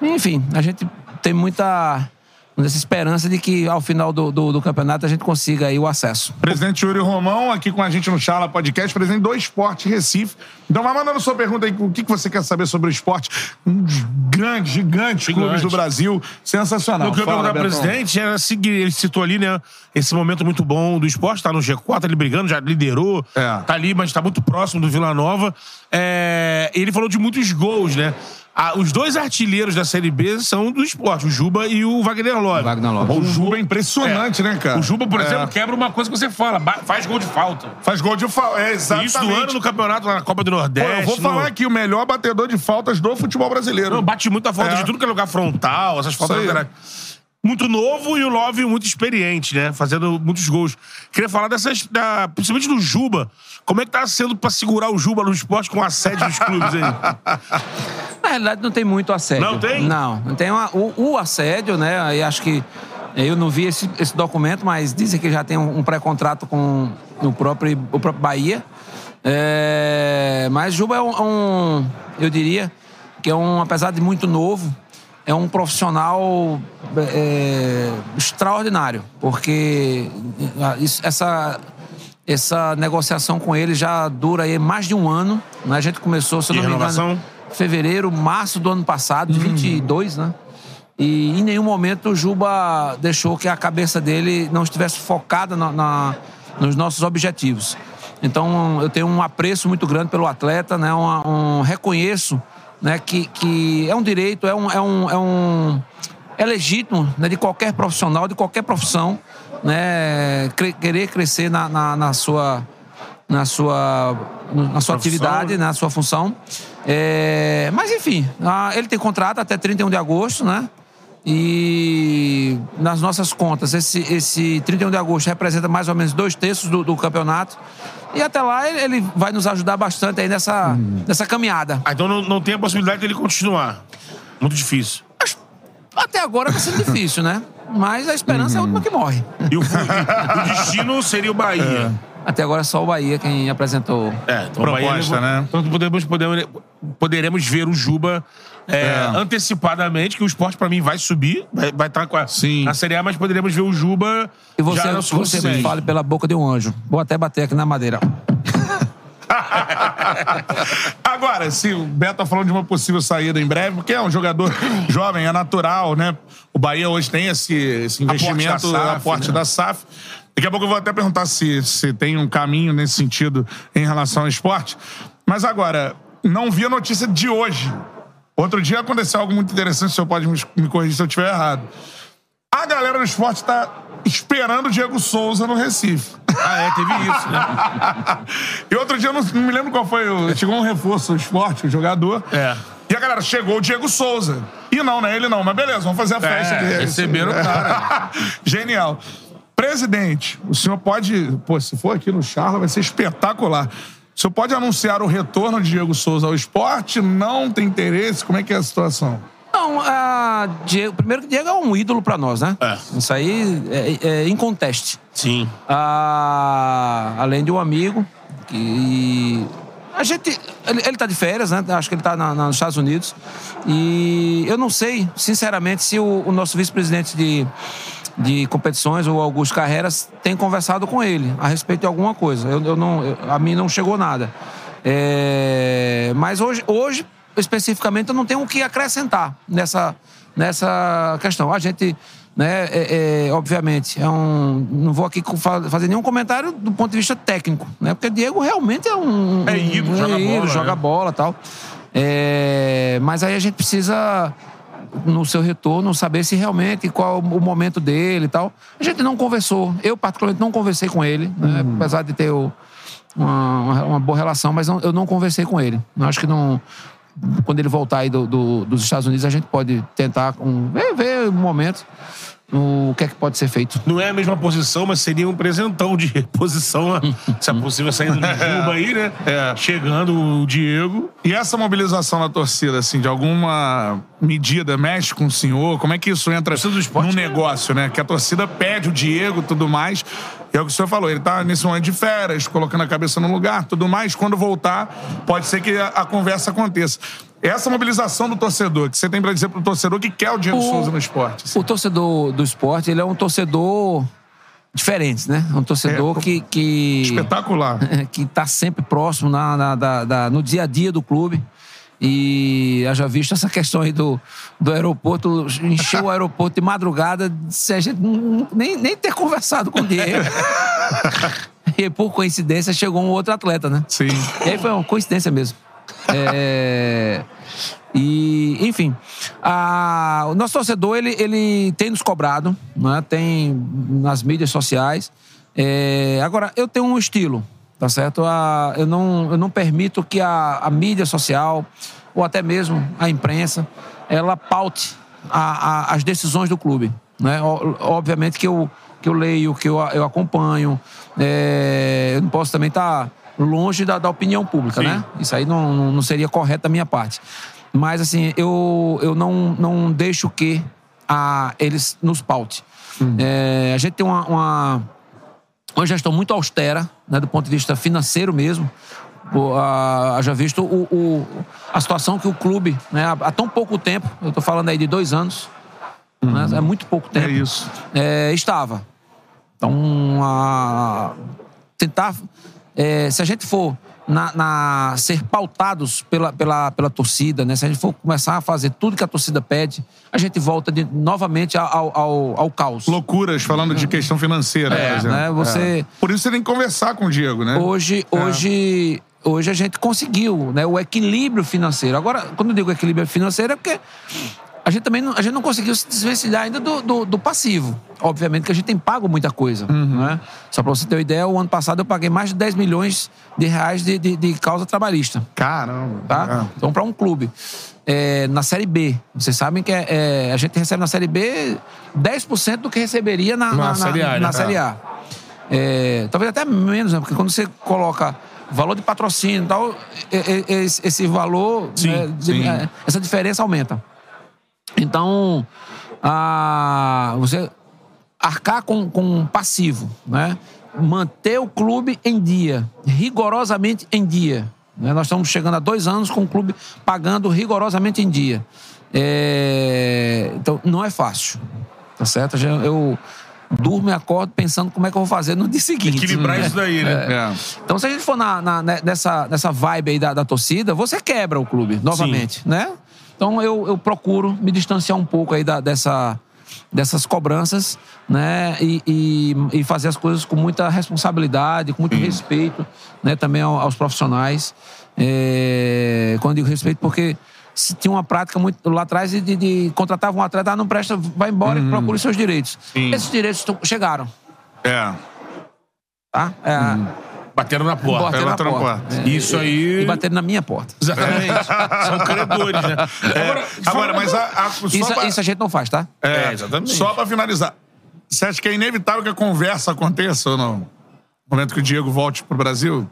[SPEAKER 8] Enfim, a gente tem muita nessa esperança de que ao final do, do, do campeonato a gente consiga aí o acesso.
[SPEAKER 1] Presidente Yuri Romão, aqui com a gente no Charla Podcast, presidente do Esporte Recife. Então vai mandando sua pergunta aí, o que que você quer saber sobre o esporte? Um dos grandes, gigantes
[SPEAKER 2] Gigante.
[SPEAKER 1] clubes do Brasil. Sensacional.
[SPEAKER 2] O que eu
[SPEAKER 1] Fala,
[SPEAKER 2] perguntar presidente era seguir. Ele citou ali, né? Esse momento muito bom do esporte, tá no G4, ele brigando, já liderou.
[SPEAKER 1] É.
[SPEAKER 2] Tá ali, mas tá muito próximo do Vila Nova. É, ele falou de muitos gols, né? Ah, os dois artilheiros da Série B são do esporte, o Juba e o Wagner Love.
[SPEAKER 8] Wagner Love.
[SPEAKER 1] O Juba é impressionante, né, cara?
[SPEAKER 2] O Juba, por
[SPEAKER 1] É.
[SPEAKER 2] exemplo, quebra uma coisa que você fala, faz gol de falta.
[SPEAKER 1] Faz gol de falta. É, exatamente.
[SPEAKER 2] Isso do ano no campeonato, lá na Copa do
[SPEAKER 1] Pô,
[SPEAKER 2] Nordeste.
[SPEAKER 1] eu vou
[SPEAKER 2] no-
[SPEAKER 1] falar aqui, o melhor batedor de faltas do futebol brasileiro.
[SPEAKER 2] Não, bate muita falta
[SPEAKER 1] É.
[SPEAKER 2] de tudo que é lugar frontal, essas faltas. Muito novo e o Love muito experiente, né? Fazendo muitos gols. Queria falar dessas. Da, principalmente do Juba. Como é que tá sendo pra segurar o Juba no esporte com a sede dos clubes aí? [LAUGHS]
[SPEAKER 8] Na realidade, não tem muito assédio.
[SPEAKER 2] Não tem?
[SPEAKER 8] Não, não tem uma- o, o assédio, né? Aí acho que eu não vi esse, esse documento, mas dizem que já tem um, um pré-contrato com o próprio, o próprio Bahia. É, mas Juba é um, é um- eu diria, que é um, apesar de muito novo, é um profissional é, extraordinário, porque essa essa negociação com ele já dura aí mais de um ano. né? A gente começou, se eu
[SPEAKER 2] E
[SPEAKER 8] não me
[SPEAKER 2] renovação?
[SPEAKER 8] Fevereiro, março do ano passado, de 22, né? E em nenhum momento o Juba deixou que a cabeça dele não estivesse focada na- na- nos nossos objetivos. Então eu tenho um apreço muito grande pelo atleta, né? Um, um reconheço, né? Que, que é um direito, é um, é um, é um é legítimo né, de qualquer profissional, de qualquer profissão, né, cre- querer crescer na, na, na sua na sua na sua
[SPEAKER 2] Profissão,
[SPEAKER 8] atividade,
[SPEAKER 2] né?
[SPEAKER 8] na sua função. É, mas enfim, ele tem contrato até 31 de agosto, né? E nas nossas contas, esse, esse 31 de agosto representa mais ou menos dois terços do, do campeonato. E até lá ele, ele vai nos ajudar bastante aí nessa, nessa caminhada.
[SPEAKER 2] Ah, então não, não tem a possibilidade dele continuar. Muito difícil.
[SPEAKER 8] Até agora vai ser difícil, né? Mas a esperança é a última que morre.
[SPEAKER 2] E o, e o destino seria o Bahia.
[SPEAKER 8] Até agora é só o Bahia quem apresentou.
[SPEAKER 2] É, então
[SPEAKER 1] Proposta,
[SPEAKER 2] Bahia,
[SPEAKER 1] né?
[SPEAKER 2] Então podemos, podemos, poderemos ver o Juba é,
[SPEAKER 1] É.
[SPEAKER 2] antecipadamente, que o esporte pra mim vai subir, vai, vai estar com a,
[SPEAKER 1] Sim.
[SPEAKER 2] na Série A, mas poderemos ver o Juba
[SPEAKER 8] E você,
[SPEAKER 2] já
[SPEAKER 8] você
[SPEAKER 2] semestre.
[SPEAKER 8] fale pela boca de um anjo. Vou até bater aqui na madeira. [LAUGHS]
[SPEAKER 1] Agora, se o Beto tá falando de uma possível saída em breve, porque é um jogador [LAUGHS] jovem, é natural, né? O Bahia hoje tem esse, esse
[SPEAKER 2] Aporte
[SPEAKER 1] investimento,
[SPEAKER 2] da SAF,
[SPEAKER 1] aporte
[SPEAKER 2] né?
[SPEAKER 1] da SAF. Daqui a pouco eu vou até perguntar se, se tem um caminho nesse sentido em relação ao esporte. Mas agora, não vi a notícia de hoje. Outro dia aconteceu algo muito interessante, o senhor pode me, corrigir se eu estiver errado. A galera do esporte tá esperando o Diego Souza no Recife.
[SPEAKER 2] Ah, é, teve isso, né? [LAUGHS]
[SPEAKER 1] E outro dia, eu não, não me lembro qual foi. o- Chegou um reforço, o esporte, o jogador.
[SPEAKER 2] É.
[SPEAKER 1] E a galera, chegou o Diego Souza. E não, não é ele não, mas beleza, vamos fazer a festa
[SPEAKER 2] É, receberam o cara. [LAUGHS]
[SPEAKER 1] Genial. Presidente, o senhor pode. Pô, se for aqui no Charla, vai ser espetacular. O senhor pode anunciar o retorno de Diego Souza ao esporte? Não tem interesse? Como é que é a situação?
[SPEAKER 8] Não, a Diego, primeiro que Diego é um ídolo pra nós, né?
[SPEAKER 2] É.
[SPEAKER 8] Isso aí é, é inconteste.
[SPEAKER 2] Sim.
[SPEAKER 8] Ah, além de um amigo que a gente ele, ele tá de férias, né? Acho que ele tá na- na- nos Estados Unidos e eu não sei, sinceramente, se o, o nosso vice-presidente de de competições, o Augusto Carreras, tem conversado com ele a respeito de alguma coisa. Eu, eu não, eu- a mim não chegou nada. É, mas hoje, hoje, especificamente, eu não tenho o que acrescentar nessa, nessa questão. A gente, né, é- é, obviamente, é um, não vou aqui fa- fazer nenhum comentário do ponto de vista técnico, né? Porque Diego realmente é um.
[SPEAKER 2] É ídolo,
[SPEAKER 8] um,
[SPEAKER 2] joga
[SPEAKER 8] ídolo,
[SPEAKER 2] bola,
[SPEAKER 8] joga
[SPEAKER 2] né?
[SPEAKER 8] bola tal. É, mas aí a gente precisa no seu retorno, saber se realmente qual o momento dele e tal. A gente não conversou. Eu, particularmente, não conversei com ele, né? apesar de ter o- uma, uma boa relação, mas não- eu não conversei com ele. Eu acho que não. Quando ele voltar aí do- do- dos Estados Unidos, a gente pode tentar um, ver, ver um momento o que é que pode ser feito.
[SPEAKER 2] Não é a mesma posição, mas seria um presentão de [LAUGHS] reposição, a- se é possível, saindo do Juba aí, né? [LAUGHS]
[SPEAKER 1] É.
[SPEAKER 2] Chegando o Diego.
[SPEAKER 1] E essa mobilização da torcida, assim, de alguma medida mexe com o senhor? Como é que isso entra num
[SPEAKER 2] é-
[SPEAKER 1] negócio, né? Que a torcida pede o Diego e tudo mais. E é o que o senhor falou, ele tá nesse momento de férias, colocando a cabeça no lugar, tudo mais. Quando voltar, pode ser que a, a conversa aconteça. Essa mobilização do torcedor, que você tem pra dizer pro torcedor que quer o Diego
[SPEAKER 8] O-
[SPEAKER 1] Souza no esporte. assim.
[SPEAKER 8] O torcedor do esporte, ele é um torcedor diferente, né? Um torcedor
[SPEAKER 1] É,
[SPEAKER 8] que, que,
[SPEAKER 1] Espetacular. [LAUGHS]
[SPEAKER 8] que tá sempre próximo na, na- da- da- no dia a dia do clube. E já visto essa questão aí do, do aeroporto, encheu o [LAUGHS] aeroporto de madrugada, se a gente nem, nem ter conversado com o Diego. [LAUGHS] e por coincidência chegou um outro atleta, né?
[SPEAKER 1] Sim.
[SPEAKER 8] E aí foi uma coincidência mesmo. É, E, enfim, a- o nosso torcedor, ele, ele tem nos cobrado, né? tem nas mídias sociais. É, agora, eu tenho um estilo, tá certo? A- eu, não, eu não permito que a, a mídia social, ou até mesmo a imprensa, ela paute a- a- as decisões do clube. Né? O- Obviamente que eu, que eu leio, que eu, eu acompanho. É, eu não posso também estar longe da, da opinião pública, né? Isso aí não, não- seria correto da minha parte. Mas, assim, eu, eu não, não deixo que a, eles nos paute. É, a gente tem uma, uma, uma gestão muito austera, né, do ponto de vista financeiro mesmo. Já visto o, o- a situação que o clube, né, há, tão pouco tempo, eu estou falando aí de dois anos, né, é muito pouco tempo.
[SPEAKER 1] É isso.
[SPEAKER 8] é, estava. Então, a- tentar. É, se a gente for na, na- ser pautados pela, pela, pela torcida, né? se a gente for começar a fazer tudo que a torcida pede, a gente volta de- novamente ao, ao, ao caos.
[SPEAKER 1] Loucuras falando de questão financeira, por exemplo.
[SPEAKER 8] né? Você-
[SPEAKER 1] Por isso você tem que conversar com o Diego, né?
[SPEAKER 8] Hoje, hoje, hoje a gente conseguiu né, o equilíbrio financeiro. Agora, quando eu digo equilíbrio financeiro, é porque a gente também não, a gente não conseguiu se desvencilhar ainda do, do, do passivo. Obviamente que a gente tem pago muita coisa. Né? Só pra você ter uma ideia, o ano passado eu paguei mais de 10 milhões de reais de, de, de causa trabalhista.
[SPEAKER 1] Caramba.
[SPEAKER 8] Tá?
[SPEAKER 1] É.
[SPEAKER 8] Então, para um clube. é, na Série B, vocês sabem que é, é, a gente recebe na Série B 10% do que receberia na, na, na-
[SPEAKER 2] Série A, né?
[SPEAKER 8] na Série A. É, talvez até menos, né? Porque quando você coloca valor de patrocínio e tal, esse, esse valor, né, de-
[SPEAKER 1] sim.
[SPEAKER 8] é, essa diferença aumenta. Então, a, você arcar com, com um passivo, né? manter o clube em dia, rigorosamente em dia. né? Nós estamos chegando a dois anos com o clube pagando rigorosamente em dia. É, Então, não é fácil. Tá certo? Eu durmo e acordo pensando como é que eu vou fazer no dia seguinte.
[SPEAKER 2] Equilibrar isso daí, né?
[SPEAKER 1] É.
[SPEAKER 8] Então, se a gente for na, na- ne- nessa, nessa vibe aí da, da torcida, você quebra o clube novamente, né? Então, eu, eu procuro me distanciar um pouco aí da- dessa, dessas cobranças, né? E, e- e fazer as coisas com muita responsabilidade, com muito respeito, né? Também ao- aos profissionais. É, quando digo respeito, porque se tinha uma prática muito lá atrás de, de, contratava um atleta, ah, não presta, vai embora e procure seus direitos. Esses direitos chegaram,
[SPEAKER 1] É.
[SPEAKER 8] tá? É,
[SPEAKER 2] Bateram na porta.
[SPEAKER 8] bateram na
[SPEAKER 1] bateram na
[SPEAKER 8] porta.
[SPEAKER 1] porta.
[SPEAKER 8] É,
[SPEAKER 2] Isso aí.
[SPEAKER 8] E bateram na minha porta.
[SPEAKER 2] Exatamente. [LAUGHS] São credores, né?
[SPEAKER 1] É. Agora, mas a, a,
[SPEAKER 8] Isso,
[SPEAKER 1] pra-
[SPEAKER 8] isso a gente não faz, tá?
[SPEAKER 1] É,
[SPEAKER 2] É, exatamente.
[SPEAKER 1] Só pra finalizar. Você acha que é inevitável que a conversa aconteça ou não? No momento que o Diego volte pro Brasil?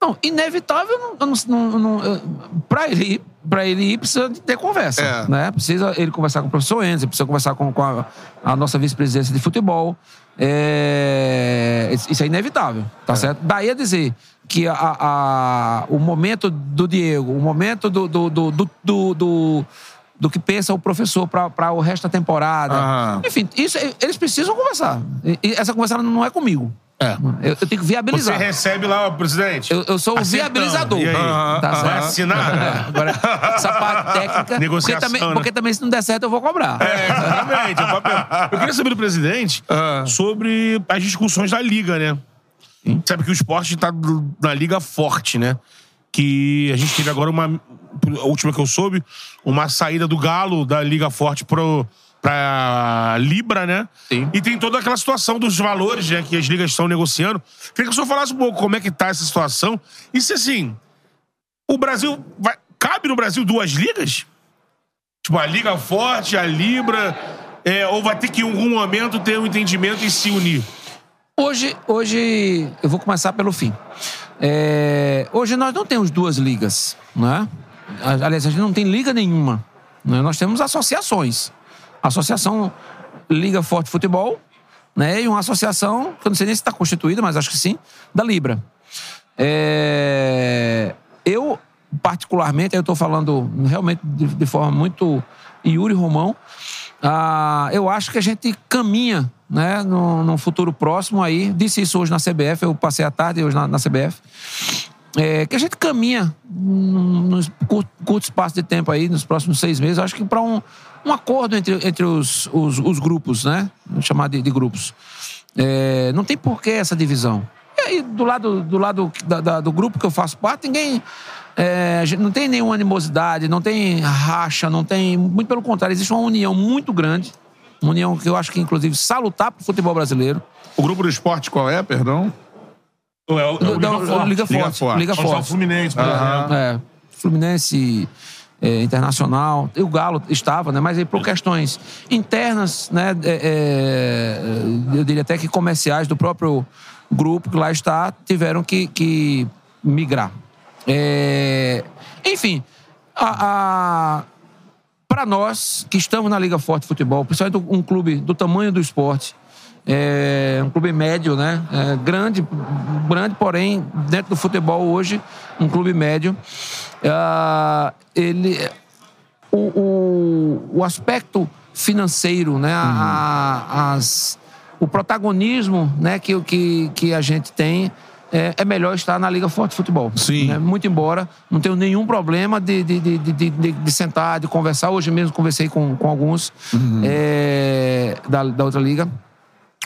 [SPEAKER 8] Não, inevitável, não, eu não, não, não, eu- pra, ele ir, pra ele ir, precisa ter conversa.
[SPEAKER 1] É.
[SPEAKER 8] Né? Precisa ele conversar com o professor Enzo, precisa conversar com, com a, a nossa vice-presidência de futebol. É, isso é inevitável, tá certo? Daí a dizer que a, a- o momento do Diego, o momento do, do, do, do, do- do- que pensa o professor para o resto da temporada. Enfim, isso eles precisam conversar. E essa conversa não é comigo.
[SPEAKER 2] É.
[SPEAKER 8] Eu, eu tenho que
[SPEAKER 2] Você
[SPEAKER 8] viabilizar.
[SPEAKER 2] recebe lá, ó, presidente.
[SPEAKER 8] Eu, eu sou o
[SPEAKER 2] Acertão.
[SPEAKER 8] viabilizador.
[SPEAKER 2] E aí?
[SPEAKER 8] Tá
[SPEAKER 2] Vai assinar?
[SPEAKER 8] Agora, essa parte técnica.
[SPEAKER 2] Negociação,
[SPEAKER 8] porque, também,
[SPEAKER 2] né?
[SPEAKER 8] porque também, se não der certo, eu vou cobrar.
[SPEAKER 2] É, exatamente. é. Eu queria saber do presidente sobre as discussões da Liga, né? Sabe que o esporte tá na Liga forte, né? Que a gente teve agora uma. A última que eu soube, uma saída do Galo da Liga Forte pro, pra Libra, né?
[SPEAKER 8] Sim.
[SPEAKER 2] E tem toda aquela situação dos valores, né? Que as ligas estão negociando. Queria que o senhor falasse um pouco como é que tá essa situação. E se assim. O Brasil. Vai, cabe no Brasil duas ligas? Tipo, a Liga Forte, a Libra. é, ou vai ter que em algum momento ter um entendimento e se unir?
[SPEAKER 8] Hoje, hoje, eu vou começar pelo fim. É, hoje nós não temos duas ligas, né? Aliás, a gente não tem liga nenhuma. né? Nós temos associações. Associação Liga Forte Futebol, né? E uma associação, que eu não sei nem se está constituída, mas acho que sim, da Libra. É, eu particularmente, eu estou falando realmente de, de forma muito Yuri Romão, ah, eu acho que a gente caminha né, no, no futuro próximo aí. Disse isso hoje na CBF, eu passei a tarde hoje na, na CBF. É, que a gente caminha num curto, curto, espaço de tempo aí, nos próximos seis meses, acho que para um, um acordo entre, entre os, os, os grupos, né? Vamos chamar de, de grupos. É, não tem por que essa divisão. E aí, do lado, do, lado da, da, do grupo que eu faço parte, ninguém. É, não tem nenhuma animosidade, não tem racha, não tem. Muito pelo contrário, existe uma união muito grande. Uma união que eu acho que, inclusive, salutar para o futebol brasileiro.
[SPEAKER 1] O grupo do esporte qual é, perdão?
[SPEAKER 2] É o, é o Liga,
[SPEAKER 8] Não,
[SPEAKER 2] Forte.
[SPEAKER 8] Liga Forte.
[SPEAKER 1] Forte.
[SPEAKER 8] Liga
[SPEAKER 2] tá o
[SPEAKER 8] Forte.
[SPEAKER 2] Fluminense, por exemplo.
[SPEAKER 8] É, Fluminense é, Internacional, e o Galo estava, né? Mas aí por questões internas, né? é, é, eu diria até que comerciais do próprio grupo que lá está, tiveram que, que migrar. É, enfim, a, para nós que estamos na Liga Forte de Futebol, principalmente um clube do tamanho do esporte, é um clube médio, né? É grande, grande, porém, dentro do futebol hoje, um clube médio. Ah, ele, o, o, o aspecto financeiro, né? A- as, o protagonismo né? que, que, que a gente tem é, é melhor estar na Liga Forte de Futebol.
[SPEAKER 1] Sim.
[SPEAKER 8] né? Muito embora, não tenho nenhum problema de, de, de, de, de- sentar, de conversar. Hoje mesmo conversei com, com alguns é, da, da outra liga.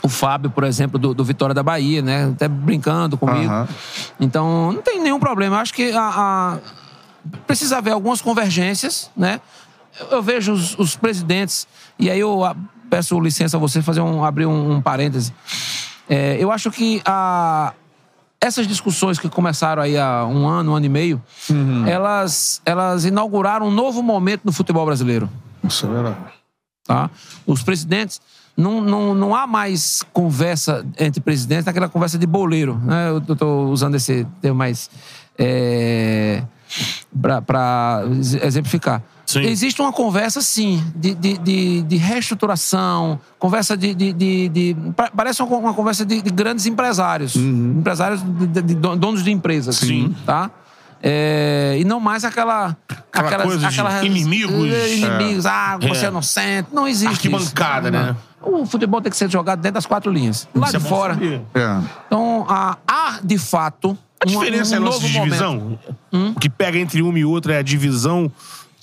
[SPEAKER 8] O Fábio, por exemplo, do, do Vitória da Bahia, né? Até brincando comigo.
[SPEAKER 1] Aham.
[SPEAKER 8] Então, não tem nenhum problema. Eu acho que a, a- precisa haver algumas convergências, né? Eu, eu vejo os, os presidentes, e aí eu peço licença a você fazer um, abrir um, um parêntese. É, eu acho que a, essas discussões que começaram aí há um ano, um ano e meio, elas, elas inauguraram um novo momento no futebol brasileiro
[SPEAKER 1] Isso é verdade.
[SPEAKER 8] tá? Os presidentes não, não, não há mais conversa entre presidentes naquela conversa de boleiro, né? Eu estou usando esse termo mais é, para exemplificar.
[SPEAKER 2] Sim.
[SPEAKER 8] Existe uma conversa, sim, de, de, de, de reestruturação, conversa de. de, de- de- pa- parece uma, uma conversa de, de grandes empresários. Empresários, de- de donos de empresas.
[SPEAKER 2] Sim.
[SPEAKER 8] Tá? É, e não mais aquela.
[SPEAKER 2] Aquela
[SPEAKER 8] aquelas-
[SPEAKER 2] coisa de inimigos.
[SPEAKER 8] eh, inimigos, ah, você
[SPEAKER 2] É.
[SPEAKER 8] não sente. Não existe.
[SPEAKER 2] Arquibancada,
[SPEAKER 8] isso.
[SPEAKER 2] né?
[SPEAKER 8] O futebol tem que ser jogado dentro das quatro linhas. Lá
[SPEAKER 2] Isso é
[SPEAKER 8] de
[SPEAKER 2] bom
[SPEAKER 8] fora.
[SPEAKER 1] É.
[SPEAKER 8] Então, há, há, de fato.
[SPEAKER 2] A diferença
[SPEAKER 8] um,
[SPEAKER 2] é
[SPEAKER 8] um novo
[SPEAKER 2] de
[SPEAKER 8] momento.
[SPEAKER 2] divisão? O que pega entre uma e outra é a divisão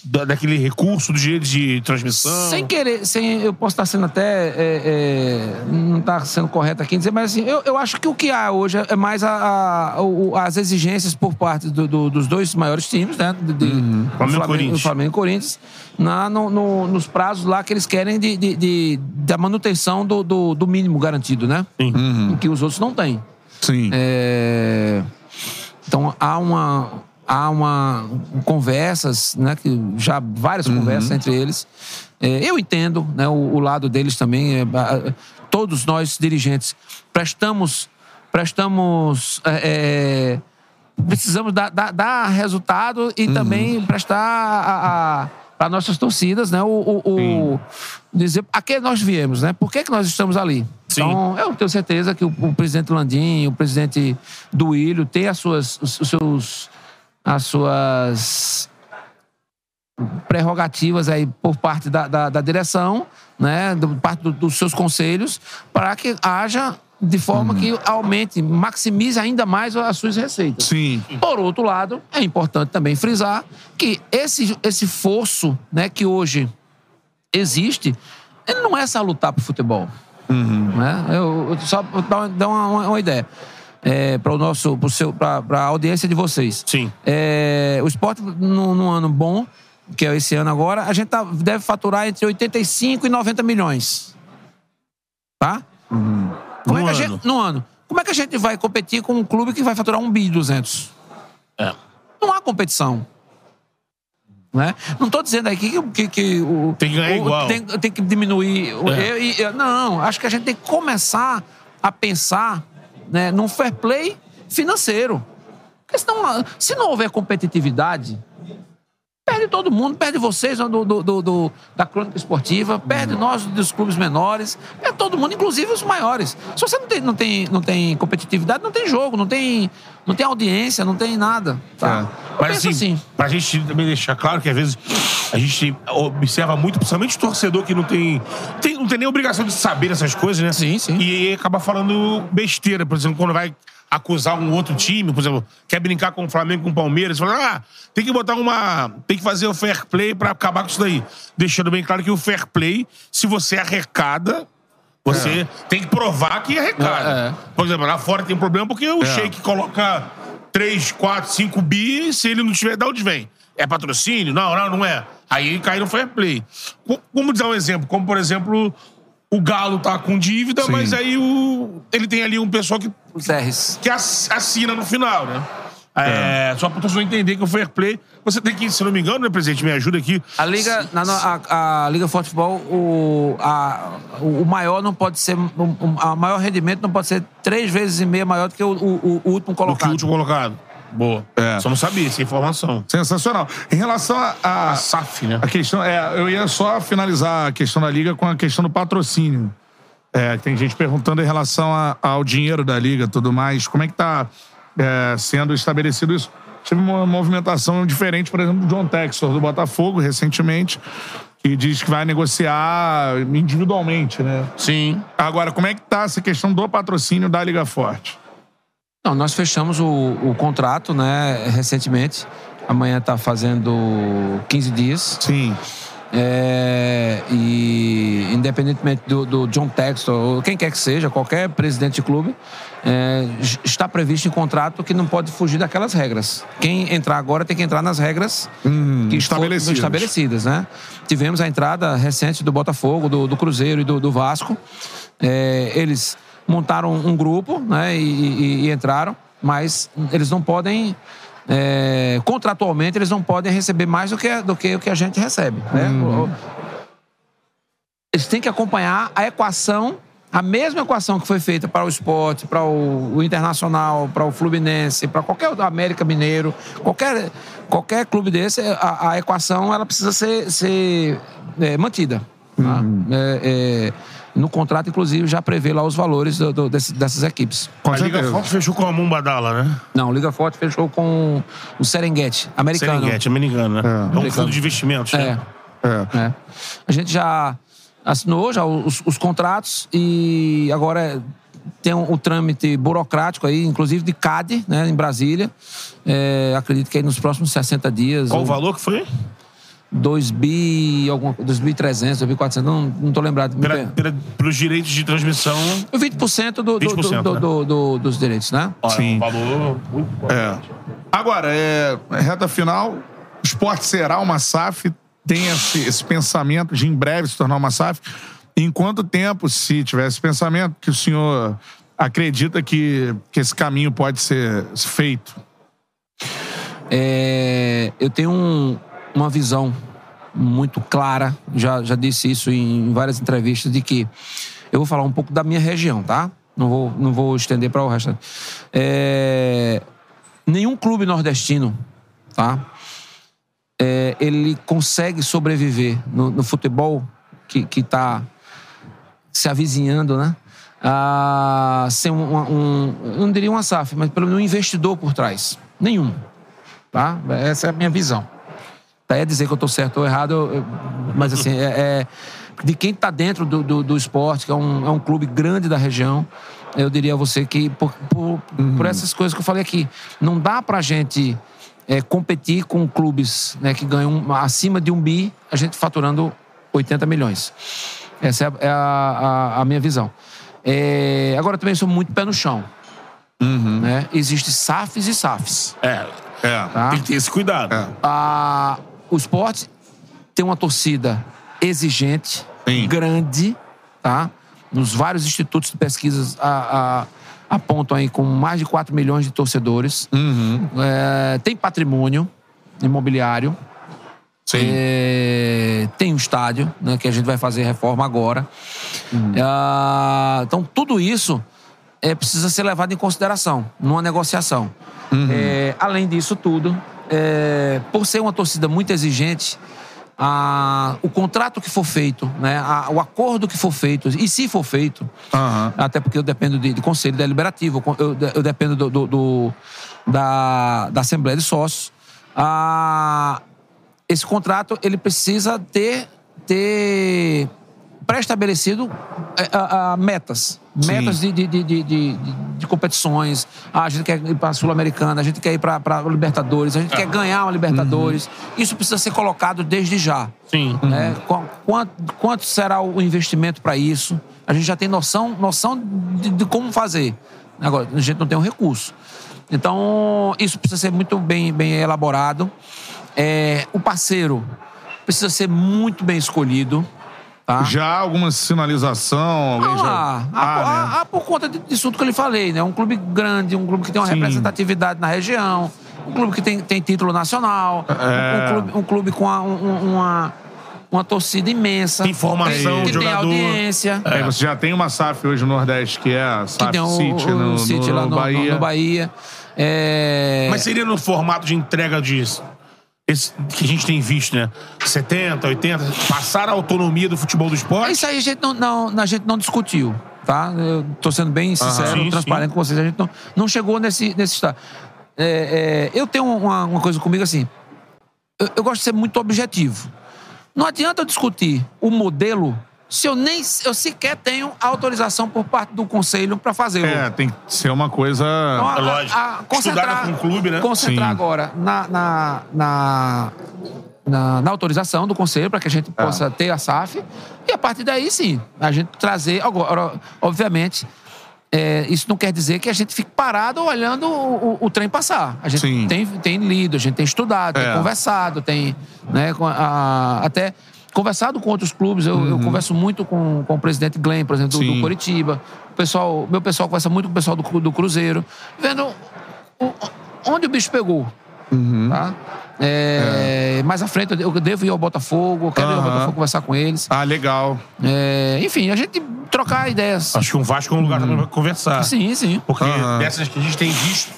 [SPEAKER 2] da- daquele recurso do direito de transmissão?
[SPEAKER 8] Sem querer, sem, eu posso estar sendo até. é, é, não está sendo correto aqui em dizer, mas assim, eu, eu acho que o que há hoje é mais a- a- o- as exigências por parte do- do- dos dois maiores times, né? De, de- do
[SPEAKER 2] Flamengo e Corinthians.
[SPEAKER 8] do Flamengo e Corinthians, na, no- no- nos prazos lá que eles querem de, de- de- da manutenção do, do- do mínimo garantido, né?
[SPEAKER 2] Sim.
[SPEAKER 8] Que os outros não têm.
[SPEAKER 1] Sim.
[SPEAKER 8] É, Então há uma há uma conversas, né, que já várias conversas entre eles. É, eu entendo, né, o, o lado deles também. é, a- todos nós dirigentes prestamos prestamos é, é, precisamos dar, dar- dar resultado e também prestar para nossas torcidas, né? O, o- o- dizer a que nós viemos, né? Por que, que nós estamos ali?
[SPEAKER 2] Sim.
[SPEAKER 8] Então, eu tenho certeza que o, o presidente Landim, o presidente Duílio tem as suas, os, os seus, as suas prerrogativas aí por parte da, da, da direção, né, do parte do- dos seus conselhos, para que haja de forma que aumente, maximize ainda mais as suas receitas.
[SPEAKER 1] Sim.
[SPEAKER 8] Por outro lado, é importante também frisar que esse, esse fosso né, que hoje existe, ele não é salutar para o futebol. Né? Eu, eu só dar uma, uma, uma ideia para o nosso, para a audiência de vocês.
[SPEAKER 2] Sim.
[SPEAKER 8] É, o esporte, num, num ano bom, que é esse ano agora, a gente tá- deve faturar entre 85 e 90 milhões. Tá? Como é
[SPEAKER 2] No
[SPEAKER 8] que a
[SPEAKER 2] ano.
[SPEAKER 8] gente, no ano. Como é que a gente vai competir com um clube que vai faturar 1 bi e 200?
[SPEAKER 2] É.
[SPEAKER 8] Não há competição. Né? Não estou dizendo aqui que, que, que o,
[SPEAKER 2] Tem que ganhar
[SPEAKER 8] o-
[SPEAKER 2] igual.
[SPEAKER 8] Tem, tem que diminuir.
[SPEAKER 2] É.
[SPEAKER 8] eu- eu- não, acho que a gente tem que começar a pensar né, num fair play financeiro. Porque senão, se não houver competitividade, Perde todo mundo, perde vocês do, do- do- da crônica esportiva, perde nós dos clubes menores, perde todo mundo, inclusive os maiores. Se você não tem, não tem, não tem competitividade, não tem jogo, não tem, não tem audiência, não tem nada. Tá? Eu
[SPEAKER 2] Mas assim,
[SPEAKER 8] assim.
[SPEAKER 2] pra gente também deixar claro que às vezes a gente observa muito, principalmente o torcedor que não tem, tem- não tem nem obrigação de saber essas coisas, né?
[SPEAKER 8] Sim, sim.
[SPEAKER 2] E acaba falando besteira, por exemplo, quando vai acusar um outro time, por exemplo, quer brincar com o Flamengo, com o Palmeiras, fala, ah, tem que botar uma. Tem que fazer o fair play pra acabar com isso daí. Deixando bem claro que o fair play, se você arrecada. Você tem que provar que arrecada.
[SPEAKER 8] É, é.
[SPEAKER 2] Por exemplo, lá fora tem um problema porque o Sheik coloca 3, 4, 5 bi, se ele não tiver, de onde vem? É patrocínio? Não, não, não é. Aí cai no fair play. Co- Como dizer um exemplo? Como, por exemplo, o Galo tá com dívida, mas aí o, ele tem ali um pessoal que,
[SPEAKER 8] Os R's.
[SPEAKER 2] que ass- assina no final, né? É, Só pra pessoa entender que o fair play, você tem que, se não me engano, né, presidente, me ajuda aqui.
[SPEAKER 8] A Liga, na- a, a Liga Forte Futebol, o, a- o maior não pode ser. O, o a maior rendimento não pode ser três vezes e meia maior do que o, o- o último
[SPEAKER 2] Do que o
[SPEAKER 8] colocado.
[SPEAKER 2] último colocado. Boa.
[SPEAKER 1] É.
[SPEAKER 2] Só não sabia essa informação.
[SPEAKER 1] Sensacional. Em relação a, a-
[SPEAKER 2] A SAF, né?
[SPEAKER 1] a questão, é, eu ia só finalizar a questão da liga com a questão do patrocínio. É, tem gente perguntando em relação a- ao dinheiro da liga, e tudo mais. Como é que tá é, sendo estabelecido isso? Tive uma movimentação diferente, por exemplo, do John Textor do Botafogo recentemente, que diz que vai negociar individualmente, né?
[SPEAKER 2] Sim.
[SPEAKER 1] Agora, como é que tá essa questão do patrocínio da Liga Forte?
[SPEAKER 8] Não, nós fechamos o, o contrato, né, recentemente. Amanhã está fazendo 15 dias.
[SPEAKER 1] Sim.
[SPEAKER 8] É, e independentemente do, do John Textor, ou quem quer que seja, qualquer presidente de clube, é, está previsto em contrato que não pode fugir daquelas regras. Quem entrar agora tem que entrar nas regras que foram
[SPEAKER 1] estabelecidas.
[SPEAKER 8] estabelecidas. Né? Tivemos a entrada recente do Botafogo, do, do Cruzeiro e do, do Vasco. É, eles montaram um grupo né, e, e- e entraram, mas eles não podem é, contratualmente eles não podem receber mais do que, do que o que a gente recebe. Né? O- Eles têm que acompanhar a equação, a mesma equação que foi feita para o esporte, para o, o Internacional, para o Fluminense, para qualquer América Mineiro, qualquer, qualquer clube desse, a, a equação ela precisa ser, ser é, mantida. tá? É, é, no contrato, inclusive, já prevê lá os valores do- do- desse- dessas equipes.
[SPEAKER 1] Com
[SPEAKER 2] a Liga
[SPEAKER 1] certeza.
[SPEAKER 2] Forte fechou com a Mumbadala, né?
[SPEAKER 8] Não, Liga Forte fechou com o Serengeti, americano.
[SPEAKER 2] Serengeti, americano, né? É, um
[SPEAKER 8] Americano.
[SPEAKER 2] fundo de investimentos, né?
[SPEAKER 8] É. É. A gente já assinou já os, os contratos e agora tem um, o trâmite burocrático aí, inclusive de CAD, né, em Brasília. É, acredito que aí nos próximos 60 dias.
[SPEAKER 2] Qual o valor que foi?
[SPEAKER 8] 2 bi, alguma, 2.300, 2.400, não, não tô lembrado.
[SPEAKER 2] Pela, pela, pelos direitos de transmissão.
[SPEAKER 8] 20% do, do,
[SPEAKER 2] 20%,
[SPEAKER 8] do,
[SPEAKER 2] né?
[SPEAKER 8] do- do- dos direitos, né?
[SPEAKER 1] Sim.
[SPEAKER 2] Um valor muito.
[SPEAKER 1] É. Agora, é, reta final, o esporte será uma SAF, tem esse, esse pensamento de em breve se tornar uma SAF. Em quanto tempo, se tiver esse pensamento, que o senhor acredita que, que esse caminho pode ser feito?
[SPEAKER 8] É, eu tenho um- uma visão muito clara, já, já disse isso em várias entrevistas, de que eu vou falar um pouco da minha região, tá? Não vou, não vou estender para o resto. É, nenhum clube nordestino, tá? É, ele consegue sobreviver no, no futebol que, que tá se avizinhando, né? Sem um, um- eu não diria uma SAF, mas pelo menos um investidor por trás. Nenhum tá? Essa é a minha visão. Daí é dizer que eu estou certo ou errado, eu- eu- mas assim, é, é- de quem está dentro do, do, do esporte, que é um, é um clube grande da região, eu diria a você que por, por, por essas coisas que eu falei aqui, não dá pra gente é, competir com clubes né, que ganham acima de um bi, a gente faturando 80 milhões. Essa é a, é a- a- a minha visão. É, agora também sou muito pé no chão. Né? Existe SAFs e SAFs.
[SPEAKER 2] É,
[SPEAKER 1] É.
[SPEAKER 8] Tá?
[SPEAKER 2] tem que ter esse cuidado.
[SPEAKER 1] É.
[SPEAKER 8] O esporte tem uma torcida exigente,
[SPEAKER 1] Sim.
[SPEAKER 8] grande, tá? Nos vários institutos de pesquisas a- a- apontam aí com mais de 4 milhões de torcedores. É, tem patrimônio imobiliário. É, tem um estádio, né, que a gente vai fazer reforma agora. Ah, então, tudo isso é, precisa ser levado em consideração numa negociação. É, além disso tudo, é, por ser uma torcida muito exigente, a- o contrato que for feito, né, a- o acordo que for feito, e se for feito,
[SPEAKER 1] Aham.
[SPEAKER 8] até porque eu dependo de, de conselho deliberativo, eu, eu dependo do, do- do- da, da Assembleia de Sócios, a- esse contrato ele precisa ter, ter pré-estabelecido é, a- a metas. Metas de, de, de, de, competições. Ah, a gente quer ir para a Sul-Americana, a gente quer ir para a Libertadores, a gente quer ganhar uma Libertadores. Isso precisa ser colocado desde já.
[SPEAKER 2] Sim.
[SPEAKER 8] né? Qu- Quanto, quanto será o investimento para isso? A gente já tem noção, noção de, de como fazer. Agora, a gente não tem o recurso. Então, isso precisa ser muito bem, bem elaborado. É, o parceiro precisa ser muito bem escolhido. Tá?
[SPEAKER 1] Já alguma sinalização? Alguém
[SPEAKER 8] Não,
[SPEAKER 1] já... Ah,
[SPEAKER 8] há-
[SPEAKER 1] né?
[SPEAKER 8] há por conta disso tudo que eu lhe falei, né? Um clube grande, um clube que tem uma
[SPEAKER 1] Sim.
[SPEAKER 8] representatividade na região, um clube que tem, tem título nacional,
[SPEAKER 1] É.
[SPEAKER 8] um, clube, um clube com a- um- uma, uma torcida imensa.
[SPEAKER 2] Tem formação,
[SPEAKER 8] que, que tem
[SPEAKER 2] jogador.
[SPEAKER 8] audiência.
[SPEAKER 1] É, você já tem uma SAF hoje no Nordeste, que é a
[SPEAKER 8] Que
[SPEAKER 1] SAF
[SPEAKER 8] tem o,
[SPEAKER 1] City,
[SPEAKER 8] o
[SPEAKER 1] no,
[SPEAKER 8] City
[SPEAKER 1] no
[SPEAKER 8] lá no, no-
[SPEAKER 1] Bahia.
[SPEAKER 8] no Bahia. É...
[SPEAKER 2] Mas seria no formato de entrega disso. Esse que a gente tem visto, né? 70, 80, passar a autonomia do futebol do esporte.
[SPEAKER 8] Isso aí a gente não, não- a gente não discutiu, tá? Eu tô sendo bem sincero,
[SPEAKER 2] Sim,
[SPEAKER 8] transparente
[SPEAKER 2] sim.
[SPEAKER 8] com vocês. A gente não, não chegou nesse, nesse estado. É, é, eu tenho uma, uma coisa comigo assim. Eu, eu gosto de ser muito objetivo. Não adianta eu discutir o modelo se eu nem eu sequer tenho autorização por parte do conselho para fazê-lo.
[SPEAKER 1] É, tem que ser uma coisa...
[SPEAKER 8] Então, a-
[SPEAKER 2] É lógico.
[SPEAKER 8] a- a concentrar,
[SPEAKER 2] com o clube, né?
[SPEAKER 8] Concentrar
[SPEAKER 1] Sim.
[SPEAKER 8] agora na, na, na, na- na autorização do conselho para que a gente
[SPEAKER 1] É.
[SPEAKER 8] possa ter a SAF. E a partir daí, sim, a gente trazer. Agora, obviamente, é, isso não quer dizer que a gente fique parado olhando o, o- o trem passar. A gente tem, tem lido, a gente tem estudado,
[SPEAKER 1] É.
[SPEAKER 8] tem conversado, tem né, a- até conversado com outros clubes. Eu, eu converso muito com, com o presidente Glenn, por exemplo, do,
[SPEAKER 1] Uhum.
[SPEAKER 8] Do Coritiba. O pessoal, meu pessoal conversa muito com o pessoal do, do Cruzeiro, vendo o- onde o bicho pegou.
[SPEAKER 1] Uhum.
[SPEAKER 8] Tá? É, Mais à frente eu devo ir ao Botafogo, eu quero ir ao. Botafogo conversar com eles.
[SPEAKER 1] Ah, legal.
[SPEAKER 8] É, enfim, a gente trocar ideias.
[SPEAKER 2] Acho que um Vasco é um lugar também pra conversar.
[SPEAKER 8] Sim, sim.
[SPEAKER 2] Porque dessas que a gente tem visto,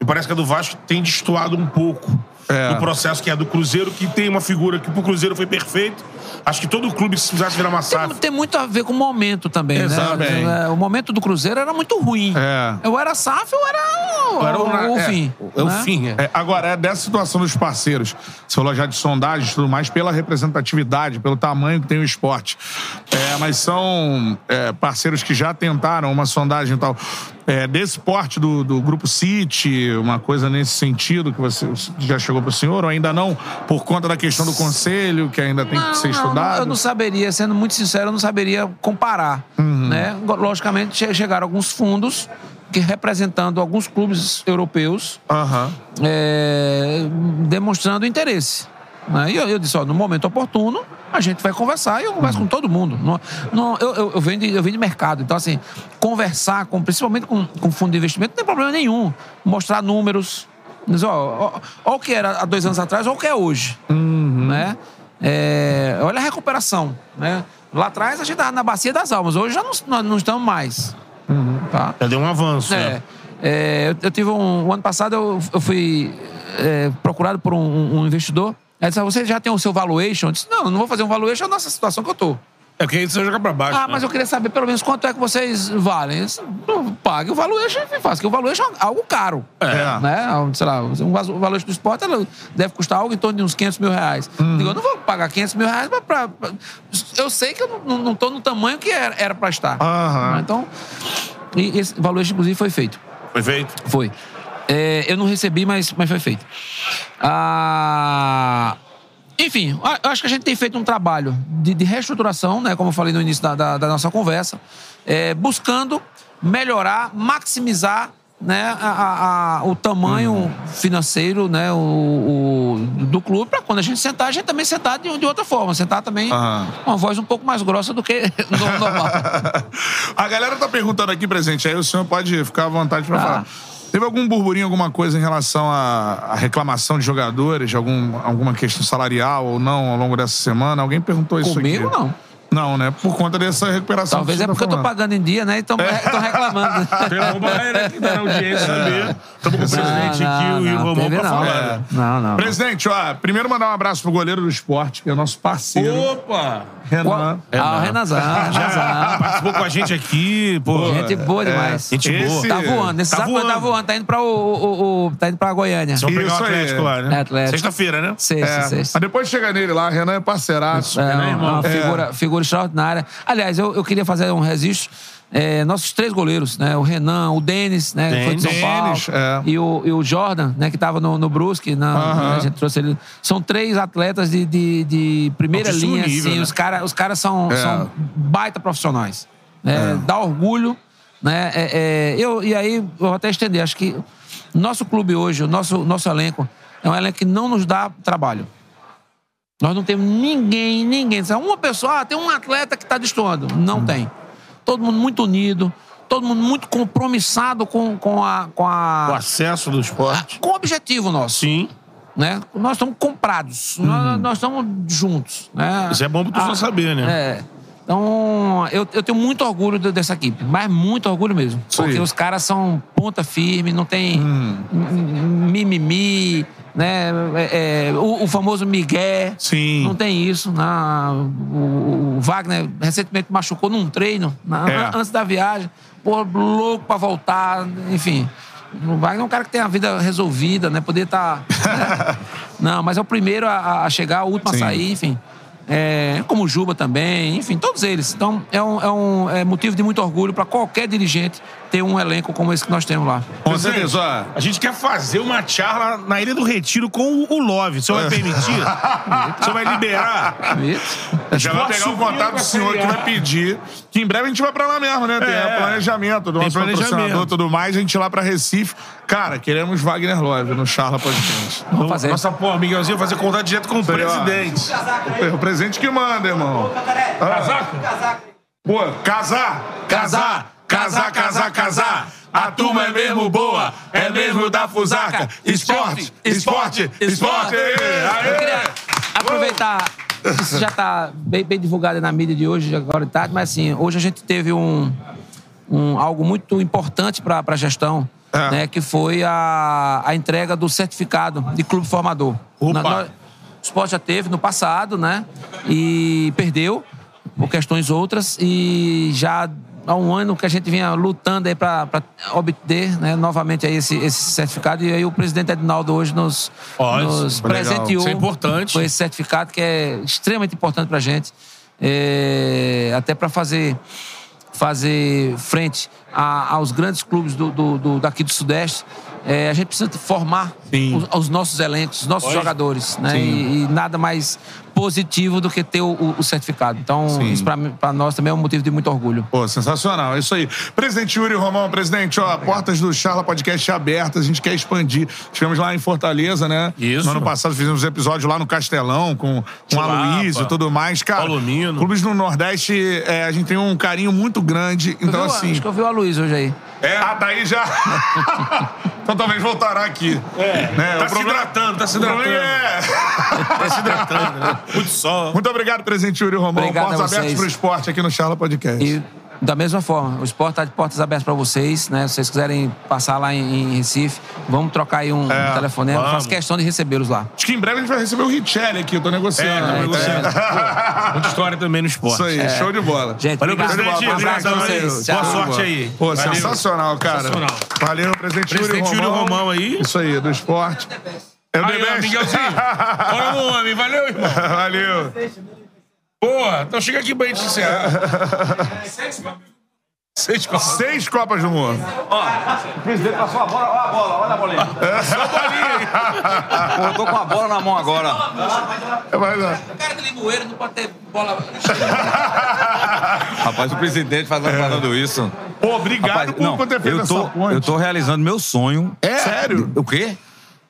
[SPEAKER 2] me parece que a do Vasco tem destoado um pouco
[SPEAKER 1] É.
[SPEAKER 2] do processo que é do Cruzeiro, que tem uma figura que pro Cruzeiro foi perfeito. Acho que todo clube, se precisasse virar uma
[SPEAKER 8] Tem,
[SPEAKER 2] SAF,
[SPEAKER 8] tem muito a ver com o momento também,
[SPEAKER 2] Exatamente.
[SPEAKER 8] né? É, O momento do Cruzeiro era muito ruim.
[SPEAKER 1] É.
[SPEAKER 8] Eu era SAF, eu era o,
[SPEAKER 2] era
[SPEAKER 8] o, o
[SPEAKER 2] é,
[SPEAKER 8] fim.
[SPEAKER 2] É o
[SPEAKER 8] né?
[SPEAKER 2] fim, é.
[SPEAKER 1] Agora, é dessa situação dos parceiros, você falou já de sondagens e tudo mais, pela representatividade, pelo tamanho que tem o esporte. É, mas são é, parceiros que já tentaram uma sondagem e tal. É, desse porte do, do Grupo City, uma coisa nesse sentido que você já chegou para o senhor, ou ainda não, por conta da questão do conselho, que ainda tem que ser
[SPEAKER 8] Não, não, eu não saberia, sendo muito sincero, eu não saberia comparar.
[SPEAKER 1] Uhum.
[SPEAKER 8] Né? Logicamente, che- chegaram alguns fundos que representando alguns clubes europeus
[SPEAKER 1] Aham.
[SPEAKER 8] é, demonstrando interesse. né? E eu, eu disse, ó, no momento oportuno, a gente vai conversar e eu converso com todo mundo. Não, não, eu, eu, eu, venho de, eu venho de mercado, então assim, conversar, com, principalmente com, com fundo de investimento, não tem problema nenhum. Mostrar números. Dizer, ó, ó, ó o que era há dois anos atrás, ó o que é hoje. Né? É, olha a recuperação. Né? Lá atrás a gente estava na bacia das almas, hoje já não, nós não estamos mais. Tá?
[SPEAKER 2] já deu um avanço.
[SPEAKER 8] É,
[SPEAKER 2] né?
[SPEAKER 8] é, eu, eu tive um. O ano passado eu, eu fui é, procurado por um, um investidor. Ele disse: ah, Você já tem o seu valuation? Eu disse: Não, não vou fazer um valuation nessa situação que eu tô.
[SPEAKER 2] É porque aí você joga pra baixo.
[SPEAKER 8] Ah,
[SPEAKER 2] né?
[SPEAKER 8] mas eu queria saber pelo menos quanto é que vocês valem. Eu disse, "Não, Pague o valuation e faça, que o valuation é algo caro.
[SPEAKER 1] É.
[SPEAKER 8] Né? Sei lá, um valuation do esporte ela deve custar algo em torno de uns 500 mil reais. Digo, eu não vou pagar 500 mil reais pra. pra- pra- eu sei que eu não, não tô no tamanho que era, era pra estar.
[SPEAKER 1] Aham.
[SPEAKER 8] Então, e esse valuation, inclusive, foi feito.
[SPEAKER 2] Foi feito?
[SPEAKER 8] Foi. É, eu não recebi, mas, mas foi feito. Ah, enfim, eu acho que a gente tem feito um trabalho de, de reestruturação, né, como eu falei no início da, da- da nossa conversa, é, buscando melhorar, maximizar né, a- a- o tamanho financeiro né, o, o- do clube, para quando a gente sentar, a gente também sentar de, de outra forma, sentar também com uma voz um pouco mais grossa do que [LAUGHS] no normal. [LAUGHS]
[SPEAKER 1] A galera tá perguntando aqui, presente, aí o senhor pode ficar à vontade pra
[SPEAKER 8] Ah.
[SPEAKER 1] falar. Teve algum burburinho, alguma coisa em relação à, à reclamação de jogadores, algum, alguma questão salarial ou não ao longo dessa semana? Alguém perguntou isso
[SPEAKER 8] Comigo,
[SPEAKER 1] aqui.
[SPEAKER 8] não.
[SPEAKER 1] Não, né? Por conta dessa recuperação.
[SPEAKER 8] Talvez
[SPEAKER 1] que
[SPEAKER 8] é
[SPEAKER 1] você tá
[SPEAKER 8] porque eu tô pagando em dia, né? Então estão [LAUGHS] reclamando.
[SPEAKER 2] Pelo Bahia aqui da audiência saber. Estamos com o presidente
[SPEAKER 8] Não,
[SPEAKER 2] aqui
[SPEAKER 8] não,
[SPEAKER 2] e o Romão pra
[SPEAKER 8] não.
[SPEAKER 2] falar.
[SPEAKER 8] É. Não, não.
[SPEAKER 1] Presidente, ó, primeiro mandar um abraço pro goleiro do esporte, que é nosso parceiro,
[SPEAKER 2] Opa!
[SPEAKER 1] Renan.
[SPEAKER 8] Ah, o Renazão,
[SPEAKER 2] Já [LAUGHS] participou com a gente aqui, pô.
[SPEAKER 8] Gente boa demais.
[SPEAKER 2] Gente boa.
[SPEAKER 1] Esse-
[SPEAKER 8] Tá voando. Nesse
[SPEAKER 2] Tá
[SPEAKER 8] momento tá
[SPEAKER 2] voando.
[SPEAKER 8] voando. Tá indo pra, o, o- o- tá indo pra Goiânia.
[SPEAKER 2] Vamos pegar o
[SPEAKER 1] Isso aí.
[SPEAKER 2] Atlético lá, né?
[SPEAKER 8] É, Atlético.
[SPEAKER 2] Sexta-feira, né?
[SPEAKER 8] Sexta,
[SPEAKER 1] É,
[SPEAKER 8] sexta.
[SPEAKER 1] Mas depois chega nele lá, Renan é parceiraço.
[SPEAKER 8] É,
[SPEAKER 2] né,
[SPEAKER 8] uma,
[SPEAKER 2] irmão?
[SPEAKER 8] uma
[SPEAKER 1] É.
[SPEAKER 8] figura, figura extraordinária. Aliás, eu, eu queria fazer um registro. É, nossos três goleiros, né? O Renan, o Denis, né? que foi de São Paulo.
[SPEAKER 1] é.
[SPEAKER 8] E, o, e o Jordan, né? Que tava no, no Brusque. Na,
[SPEAKER 1] Aham.
[SPEAKER 8] A gente trouxe ele. São três atletas de, de, de primeira
[SPEAKER 2] Altíssimo
[SPEAKER 8] linha,
[SPEAKER 2] nível,
[SPEAKER 8] assim.
[SPEAKER 2] né?
[SPEAKER 8] Os caras os cara são,
[SPEAKER 1] É.
[SPEAKER 8] são baita profissionais. né? Dá orgulho, né? É, é, eu, e aí, eu vou até estender. Acho que nosso clube hoje, o nosso, nosso elenco, é um elenco que não nos dá trabalho. Nós não temos ninguém, ninguém. Uma pessoa, ah, tem um atleta que está destoando. Não tem. Todo mundo muito unido, todo mundo muito compromissado com, com, a, com,
[SPEAKER 2] O
[SPEAKER 8] a,
[SPEAKER 2] acesso do esporte.
[SPEAKER 8] com o objetivo nosso.
[SPEAKER 2] Sim.
[SPEAKER 8] Né? Nós estamos comprados, nós, nós estamos juntos. Né?
[SPEAKER 2] Isso é bom pro torcedor saber, né?
[SPEAKER 8] É. Então, eu, eu tenho muito orgulho de- dessa equipe, mas muito orgulho mesmo. Porque
[SPEAKER 1] aí.
[SPEAKER 8] os caras são ponta firme, não tem m- mimimi, né? É, é, o, o famoso migué.
[SPEAKER 1] Sim.
[SPEAKER 8] Não tem isso. Na, o, o Wagner recentemente machucou num treino, na-
[SPEAKER 1] É.
[SPEAKER 8] antes da viagem. Pô, louco pra voltar, enfim. O Wagner é um cara que tem a vida resolvida, né? Poder estar. [LAUGHS] Não, mas é o primeiro a, a chegar, o último
[SPEAKER 1] Sim.
[SPEAKER 8] a sair, enfim. É, como o Juba também, enfim, todos eles. Então, é um, é um é motivo de muito orgulho para qualquer dirigente ter um elenco como esse que nós temos lá.
[SPEAKER 1] Com certeza, ó.
[SPEAKER 2] A gente quer fazer uma charla na Ilha do Retiro com o Love. O senhor vai permitir? [LAUGHS] o senhor vai liberar?
[SPEAKER 1] Já vai pegar o contato do senhor que vai pedir. Que em breve a gente vai pra lá mesmo, né? Tem
[SPEAKER 2] É.
[SPEAKER 1] planejamento do nosso patrocinador
[SPEAKER 2] planejamento.
[SPEAKER 1] e tudo mais. A gente ir lá pra Recife. Cara, queremos Wagner Love no Charla Podcast.
[SPEAKER 8] Vamos fazer.
[SPEAKER 2] Nossa, pô, Miguelzinho, fazer contato direto com o
[SPEAKER 1] ó.
[SPEAKER 2] presidente.
[SPEAKER 1] O presente que manda, irmão.
[SPEAKER 2] Casaco?
[SPEAKER 1] Pô, casar! Casar! Casar, casar, casar! A turma é mesmo boa, é mesmo da Fusaca. Esporte, esporte, esporte! Aê!
[SPEAKER 8] Eu queria aproveitar. Isso já está bem, bem divulgado na mídia de hoje, agora de tarde, mas assim, hoje a gente teve um, um- algo muito importante para a gestão,
[SPEAKER 1] É.
[SPEAKER 8] né, que foi a, a entrega do certificado de clube formador. Na- nós- o esporte já teve no passado, né? E perdeu por questões outras e já há um ano que a gente vinha lutando aí para obter né, novamente aí esse, esse certificado e aí o presidente Edinaldo hoje nos, nos presenteou
[SPEAKER 2] é
[SPEAKER 8] com esse certificado que é extremamente importante para a gente, é, até para fazer fazer frente a- aos grandes clubes do, do- do- daqui do Sudeste. É, a gente precisa formar os, os nossos elencos, os nossos jogadores, né? E, e nada mais positivo do que ter o, o- o certificado. Então, isso para nós também é um motivo de muito orgulho.
[SPEAKER 1] Pô, sensacional, é isso aí. Presidente Yuri Romão, presidente, ó, portas do Charla Podcast abertas, a gente quer expandir. Estivemos lá em Fortaleza, né?
[SPEAKER 2] Isso.
[SPEAKER 1] No ano passado fizemos episódio lá no Castelão com, com a
[SPEAKER 2] Chulapa,
[SPEAKER 1] Luiz e tudo mais. Cara,
[SPEAKER 2] Paulo Mino.
[SPEAKER 1] clubes no Nordeste, é, a gente tem um carinho muito grande.
[SPEAKER 8] Eu
[SPEAKER 1] Então,
[SPEAKER 8] vi
[SPEAKER 1] assim.
[SPEAKER 8] Acho que eu vi o Aloysio hoje aí.
[SPEAKER 1] É, ah, daí já. [LAUGHS] então talvez voltará aqui. É, né?
[SPEAKER 2] Tá
[SPEAKER 1] o
[SPEAKER 2] se
[SPEAKER 1] problema-
[SPEAKER 2] hidratando, tá se
[SPEAKER 1] o
[SPEAKER 2] hidratando.
[SPEAKER 1] é-
[SPEAKER 2] Tá se hidratando, né? Muito sol.
[SPEAKER 1] Muito obrigado, presidente Yuri Romão.
[SPEAKER 8] Obrigado
[SPEAKER 1] Portas
[SPEAKER 8] a vocês.
[SPEAKER 1] abertas pro esporte aqui no Charla Podcast.
[SPEAKER 8] E da mesma forma, o esporte está de portas abertas para vocês, né? Se vocês quiserem passar lá em, em Recife, vamos trocar aí um,
[SPEAKER 1] É,
[SPEAKER 8] um telefonema.
[SPEAKER 2] Vamos.
[SPEAKER 8] faço questão de recebê-los lá.
[SPEAKER 1] Acho que em breve a gente vai receber o Richelli aqui, eu tô negociando.
[SPEAKER 2] É,
[SPEAKER 1] né?
[SPEAKER 2] negociando. Pô, Muita história também no esporte.
[SPEAKER 1] Isso aí, show de bola.
[SPEAKER 8] Gente,
[SPEAKER 2] Valeu,
[SPEAKER 8] obrigado.
[SPEAKER 2] presidente.
[SPEAKER 8] Um abraço pra vocês.
[SPEAKER 2] Boa sorte aí.
[SPEAKER 1] Pô,
[SPEAKER 2] Valeu.
[SPEAKER 1] sensacional, cara.
[SPEAKER 2] Sensacional.
[SPEAKER 1] Valeu, presidente,
[SPEAKER 2] Presidente
[SPEAKER 1] Yuri Romão.
[SPEAKER 2] Romão aí.
[SPEAKER 1] Isso aí, do esporte. É o
[SPEAKER 2] Aí. Miguelzinho. Bora no homem. Valeu, irmão. [LAUGHS]
[SPEAKER 1] Valeu.
[SPEAKER 2] Boa. Então chega aqui pra gente encerrar. Seis copas.
[SPEAKER 1] Seis Copas do Mundo.
[SPEAKER 9] Presidente passou a bola, olha a bola, olha a bolinha. Pô, eu tô com a bola na mão agora.
[SPEAKER 1] É mais, ó.
[SPEAKER 8] O cara de Limoeiro não pode ter bola. [LAUGHS]
[SPEAKER 9] Rapaz, o presidente faz falando isso.
[SPEAKER 1] Pô, obrigado
[SPEAKER 9] Rapaz,
[SPEAKER 1] por,
[SPEAKER 9] não,
[SPEAKER 1] ter feito
[SPEAKER 9] eu tô,
[SPEAKER 1] essa ponte.
[SPEAKER 9] eu tô realizando meu sonho.
[SPEAKER 1] É? Sério?
[SPEAKER 9] O quê?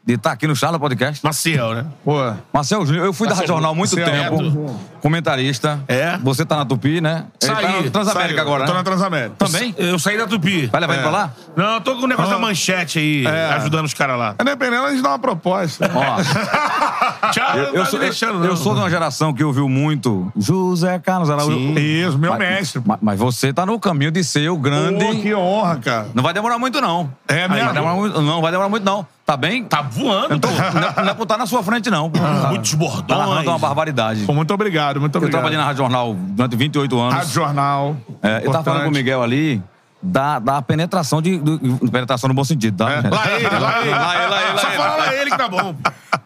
[SPEAKER 9] De estar aqui no Charla Podcast.
[SPEAKER 2] Maciel, né?
[SPEAKER 1] Pô,
[SPEAKER 9] Marcel Júnior, eu fui da Rádio Jornal há muito
[SPEAKER 1] Marcel,
[SPEAKER 9] tempo.
[SPEAKER 2] Neto.
[SPEAKER 9] Comentarista.
[SPEAKER 2] É?
[SPEAKER 9] Você tá na Tupi, né? Ele tá
[SPEAKER 2] Saí,
[SPEAKER 9] na Transamérica
[SPEAKER 1] Saiu.
[SPEAKER 9] agora,
[SPEAKER 1] Eu tô
[SPEAKER 9] né?
[SPEAKER 1] na Transamérica.
[SPEAKER 9] Também?
[SPEAKER 2] Eu saí da Tupi.
[SPEAKER 9] Vai levar ele pra lá?
[SPEAKER 2] Não, eu tô com o negócio da manchete aí,
[SPEAKER 1] É.
[SPEAKER 2] ajudando os caras lá.
[SPEAKER 1] Dependendo, a gente dá uma proposta.
[SPEAKER 9] Ó, [LAUGHS]
[SPEAKER 2] Tchau,
[SPEAKER 9] eu, eu
[SPEAKER 2] tá
[SPEAKER 9] sou,
[SPEAKER 2] deixando,
[SPEAKER 9] eu, eu sou de uma geração que ouviu muito José Carlos Araújo.
[SPEAKER 1] Isso, meu
[SPEAKER 9] Mas-
[SPEAKER 1] mestre.
[SPEAKER 9] Mas, mas você tá no caminho de ser o grande.
[SPEAKER 1] Pô, que honra, cara.
[SPEAKER 9] Não vai demorar muito, não.
[SPEAKER 1] É mesmo?
[SPEAKER 9] Vai demorar muito, não, vai demorar muito, não. Tá bem?
[SPEAKER 2] Tá voando,
[SPEAKER 9] Então, não, é, não é por estar na sua frente, não. Tá,
[SPEAKER 2] Muitos
[SPEAKER 9] tá uma barbaridade.
[SPEAKER 1] Pô, muito obrigado, muito
[SPEAKER 9] Eu
[SPEAKER 1] obrigado.
[SPEAKER 9] trabalhei na Rádio Jornal durante 28 anos.
[SPEAKER 1] Rádio Jornal.
[SPEAKER 9] É, eu tava falando com o. Miguel ali da, da penetração de. do- penetração no bom sentido, tá?
[SPEAKER 1] Lá ele, lá ele.
[SPEAKER 9] Lá ele, lá ele,
[SPEAKER 2] Só fala lá ele que tá bom.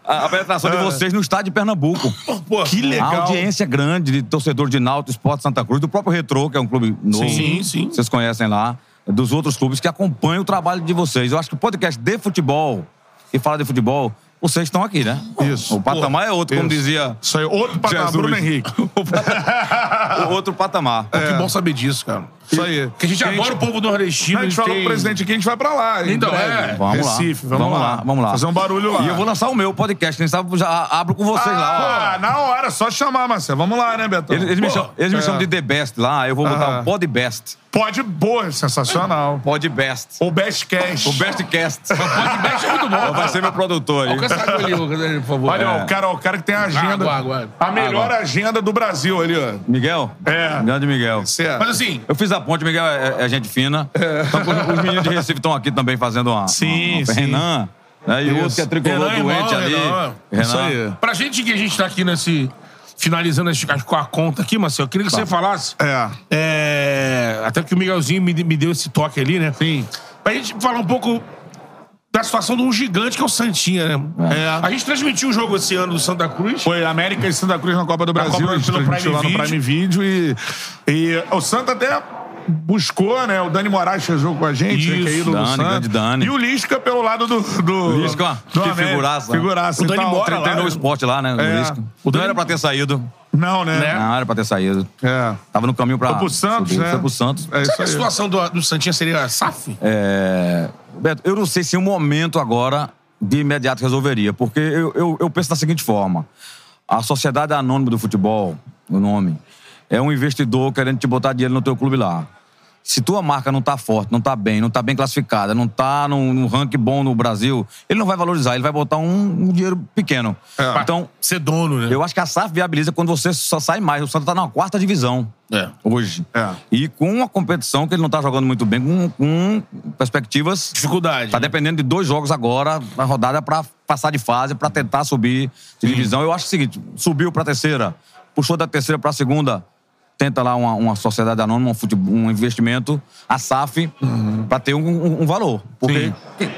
[SPEAKER 9] A, a penetração de vocês no estado de Pernambuco.
[SPEAKER 2] Pô, que
[SPEAKER 9] A audiência grande de torcedor de Náutico, Esporte Santa Cruz, do próprio Retrô, que é um clube novo.
[SPEAKER 2] Sim, sim.
[SPEAKER 9] Vocês conhecem lá. Dos outros clubes que acompanham o trabalho de vocês. Eu acho que o podcast de futebol, que fala de futebol, vocês estão aqui, né?
[SPEAKER 1] Isso.
[SPEAKER 9] O patamar é outro, como
[SPEAKER 1] Isso.
[SPEAKER 9] dizia
[SPEAKER 1] Isso aí, outro patamar,
[SPEAKER 9] Jesus.
[SPEAKER 1] Bruno Henrique. [LAUGHS]
[SPEAKER 9] o outro patamar.
[SPEAKER 2] Pô, Que bom saber disso, cara.
[SPEAKER 1] Isso aí.
[SPEAKER 2] Porque a gente adora o povo nordestino.
[SPEAKER 1] A gente falou
[SPEAKER 2] tem-
[SPEAKER 1] pro presidente aqui, a gente vai pra lá.
[SPEAKER 2] Então, é.
[SPEAKER 9] Vamos
[SPEAKER 1] Recife,
[SPEAKER 9] lá.
[SPEAKER 1] vamos, lá.
[SPEAKER 9] Vamos lá.
[SPEAKER 1] Fazer um barulho lá.
[SPEAKER 9] E eu vou lançar o meu podcast, quem sabe já abro com vocês lá.
[SPEAKER 1] Ah, na hora, só chamar, Marcelo. Vamos lá, né,
[SPEAKER 9] ó.
[SPEAKER 1] Betão?
[SPEAKER 9] Eles, eles me chamam, eles me
[SPEAKER 1] é.
[SPEAKER 9] chamam de The Best lá, eu vou botar o Pod Best.
[SPEAKER 1] Pode, boa, sensacional.
[SPEAKER 9] Pod Best.
[SPEAKER 1] O Best Cast.
[SPEAKER 9] O Best Cast. [LAUGHS]
[SPEAKER 2] Podcast é muito bom.
[SPEAKER 9] Vai ser meu produtor aí.
[SPEAKER 2] Alcança água ali, por favor.
[SPEAKER 1] Olha,
[SPEAKER 2] É.
[SPEAKER 1] o, cara, o cara que tem a agenda.
[SPEAKER 2] Água, água.
[SPEAKER 1] A melhor agenda do Brasil ali, ó.
[SPEAKER 9] Miguel?
[SPEAKER 1] É.
[SPEAKER 9] Grande Miguel.
[SPEAKER 1] Certo.
[SPEAKER 2] Mas assim,
[SPEAKER 9] Eu fiz a ponte, Miguel é, é gente fina. Então, os- os meninos de Recife estão aqui também fazendo uma.
[SPEAKER 1] Sim,
[SPEAKER 9] uma-
[SPEAKER 1] sim.
[SPEAKER 9] Renan. Né? E o outro que é tricolor
[SPEAKER 2] Renan,
[SPEAKER 9] doente
[SPEAKER 2] irmão,
[SPEAKER 9] ali.
[SPEAKER 2] Renan.
[SPEAKER 1] Isso aí.
[SPEAKER 2] pra gente que a gente tá aqui nesse. Finalizando esse- com a conta aqui, Marcelo, eu queria que você falasse.
[SPEAKER 1] É.
[SPEAKER 2] É, até que o Miguelzinho me, me deu esse toque ali, né?
[SPEAKER 1] Sim.
[SPEAKER 2] Pra gente falar um pouco da situação de um gigante que é o Santinha, né?
[SPEAKER 1] É.
[SPEAKER 2] A gente transmitiu o jogo esse ano do Santa Cruz.
[SPEAKER 1] Foi América e Santa Cruz na Copa do Brasil.
[SPEAKER 2] Copa
[SPEAKER 1] a gente transmitiu lá no Prime Video. E, e o Santa até buscou, né? O Dani Moraes fez jogo com a gente, né, que é
[SPEAKER 2] Isso,
[SPEAKER 1] ídolo do
[SPEAKER 9] Dani, grande Dani.
[SPEAKER 1] E o Lisca pelo lado do... do
[SPEAKER 9] Lisca,
[SPEAKER 1] do
[SPEAKER 9] que
[SPEAKER 1] América.
[SPEAKER 9] figuraça, né?
[SPEAKER 1] Figuraça.
[SPEAKER 2] O Dani mora
[SPEAKER 1] tre-
[SPEAKER 2] lá,
[SPEAKER 9] Treinou o
[SPEAKER 2] né?
[SPEAKER 9] esporte lá, né?
[SPEAKER 1] É.
[SPEAKER 9] Lisca. O não era pra ter saído.
[SPEAKER 1] Não, né?
[SPEAKER 2] Né?
[SPEAKER 9] Não era pra ter saído.
[SPEAKER 1] É.
[SPEAKER 9] Tava no caminho pra.
[SPEAKER 1] Foi pro Santos,
[SPEAKER 9] subir.
[SPEAKER 1] né?
[SPEAKER 9] Foi pro Santos.
[SPEAKER 1] É isso
[SPEAKER 2] Será que a situação do, do Santinha seria SAF?
[SPEAKER 9] É, Beto, eu não sei se é um momento agora de imediato resolveria, porque eu, eu, eu penso da seguinte forma: a Sociedade Anônima do Futebol, o nome, é um investidor querendo te botar dinheiro no teu clube lá. Se tua marca não tá forte, não tá bem, não tá bem classificada, não tá num, num ranking bom no Brasil, ele não vai valorizar, ele vai botar um, um dinheiro pequeno. Então,
[SPEAKER 2] Ser dono, né?
[SPEAKER 9] eu acho que a SAF viabiliza quando você só sai mais. O Santa tá na quarta divisão
[SPEAKER 2] É.
[SPEAKER 9] hoje.
[SPEAKER 1] É.
[SPEAKER 9] E com uma competição que ele não tá jogando muito bem, com, com perspectivas.
[SPEAKER 2] Dificuldade.
[SPEAKER 9] Tá dependendo de dois jogos agora na rodada pra passar de fase, pra tentar subir de divisão. Eu acho o seguinte: subiu pra terceira, puxou da terceira pra segunda, tenta lá uma, uma sociedade anônima, um, fute- um investimento, a SAF, pra ter um, um- um valor. Porque. que-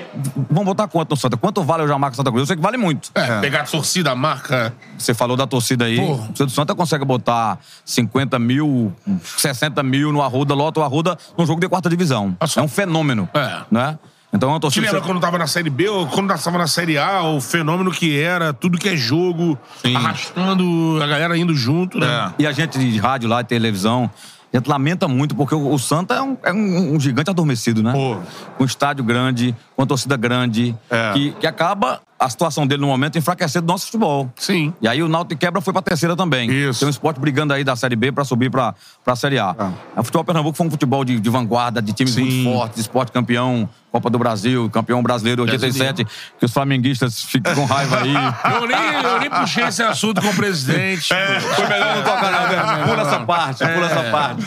[SPEAKER 9] vamos botar quanto no Santa? Quanto vale a marca Santa Cruz? Eu sei que vale muito.
[SPEAKER 2] É, pegar a torcida, a marca.
[SPEAKER 9] Você falou da torcida aí.
[SPEAKER 2] Porra.
[SPEAKER 9] O torcida do Santa consegue botar 50 mil, 60 mil no Arruda, lota o Arruda num jogo de quarta divisão.
[SPEAKER 2] Nossa.
[SPEAKER 9] É um fenômeno.
[SPEAKER 2] É.
[SPEAKER 9] Né? Então é
[SPEAKER 2] Te
[SPEAKER 9] torcida.
[SPEAKER 2] lembra quando tava na Série B ou quando tava na Série A, o fenômeno que era, tudo que é jogo, arrastando a galera indo junto, né?
[SPEAKER 9] E a gente de rádio lá, de televisão, a gente lamenta muito, porque o, Santa é, um, é um- um gigante adormecido, né?
[SPEAKER 1] Pô.
[SPEAKER 9] Um estádio grande, uma torcida grande,
[SPEAKER 1] É.
[SPEAKER 9] que, que acaba a situação dele no momento enfraquecendo o nosso futebol.
[SPEAKER 2] Sim.
[SPEAKER 9] E aí o Náutico quebra foi pra terceira também.
[SPEAKER 1] Isso.
[SPEAKER 9] Tem um esporte brigando aí da Série B pra subir pra, pra Série A. O futebol Pernambuco foi um futebol de, de vanguarda, de times
[SPEAKER 1] Sim.
[SPEAKER 9] muito fortes, de esporte campeão, Copa do Brasil, campeão brasileiro 87, que os flamenguistas ficam com raiva aí. [LAUGHS]
[SPEAKER 2] Eu nem, eu nem puxei esse assunto com o presidente.
[SPEAKER 9] Foi melhor não tocar, não. né? Pula essa parte, pula essa parte.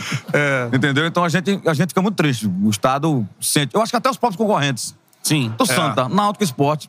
[SPEAKER 9] Entendeu? Então a gente, a gente fica muito triste. O Estado sente. Eu acho que até os próprios concorrentes
[SPEAKER 2] Sim.
[SPEAKER 9] do Santa, Náutico Esporte,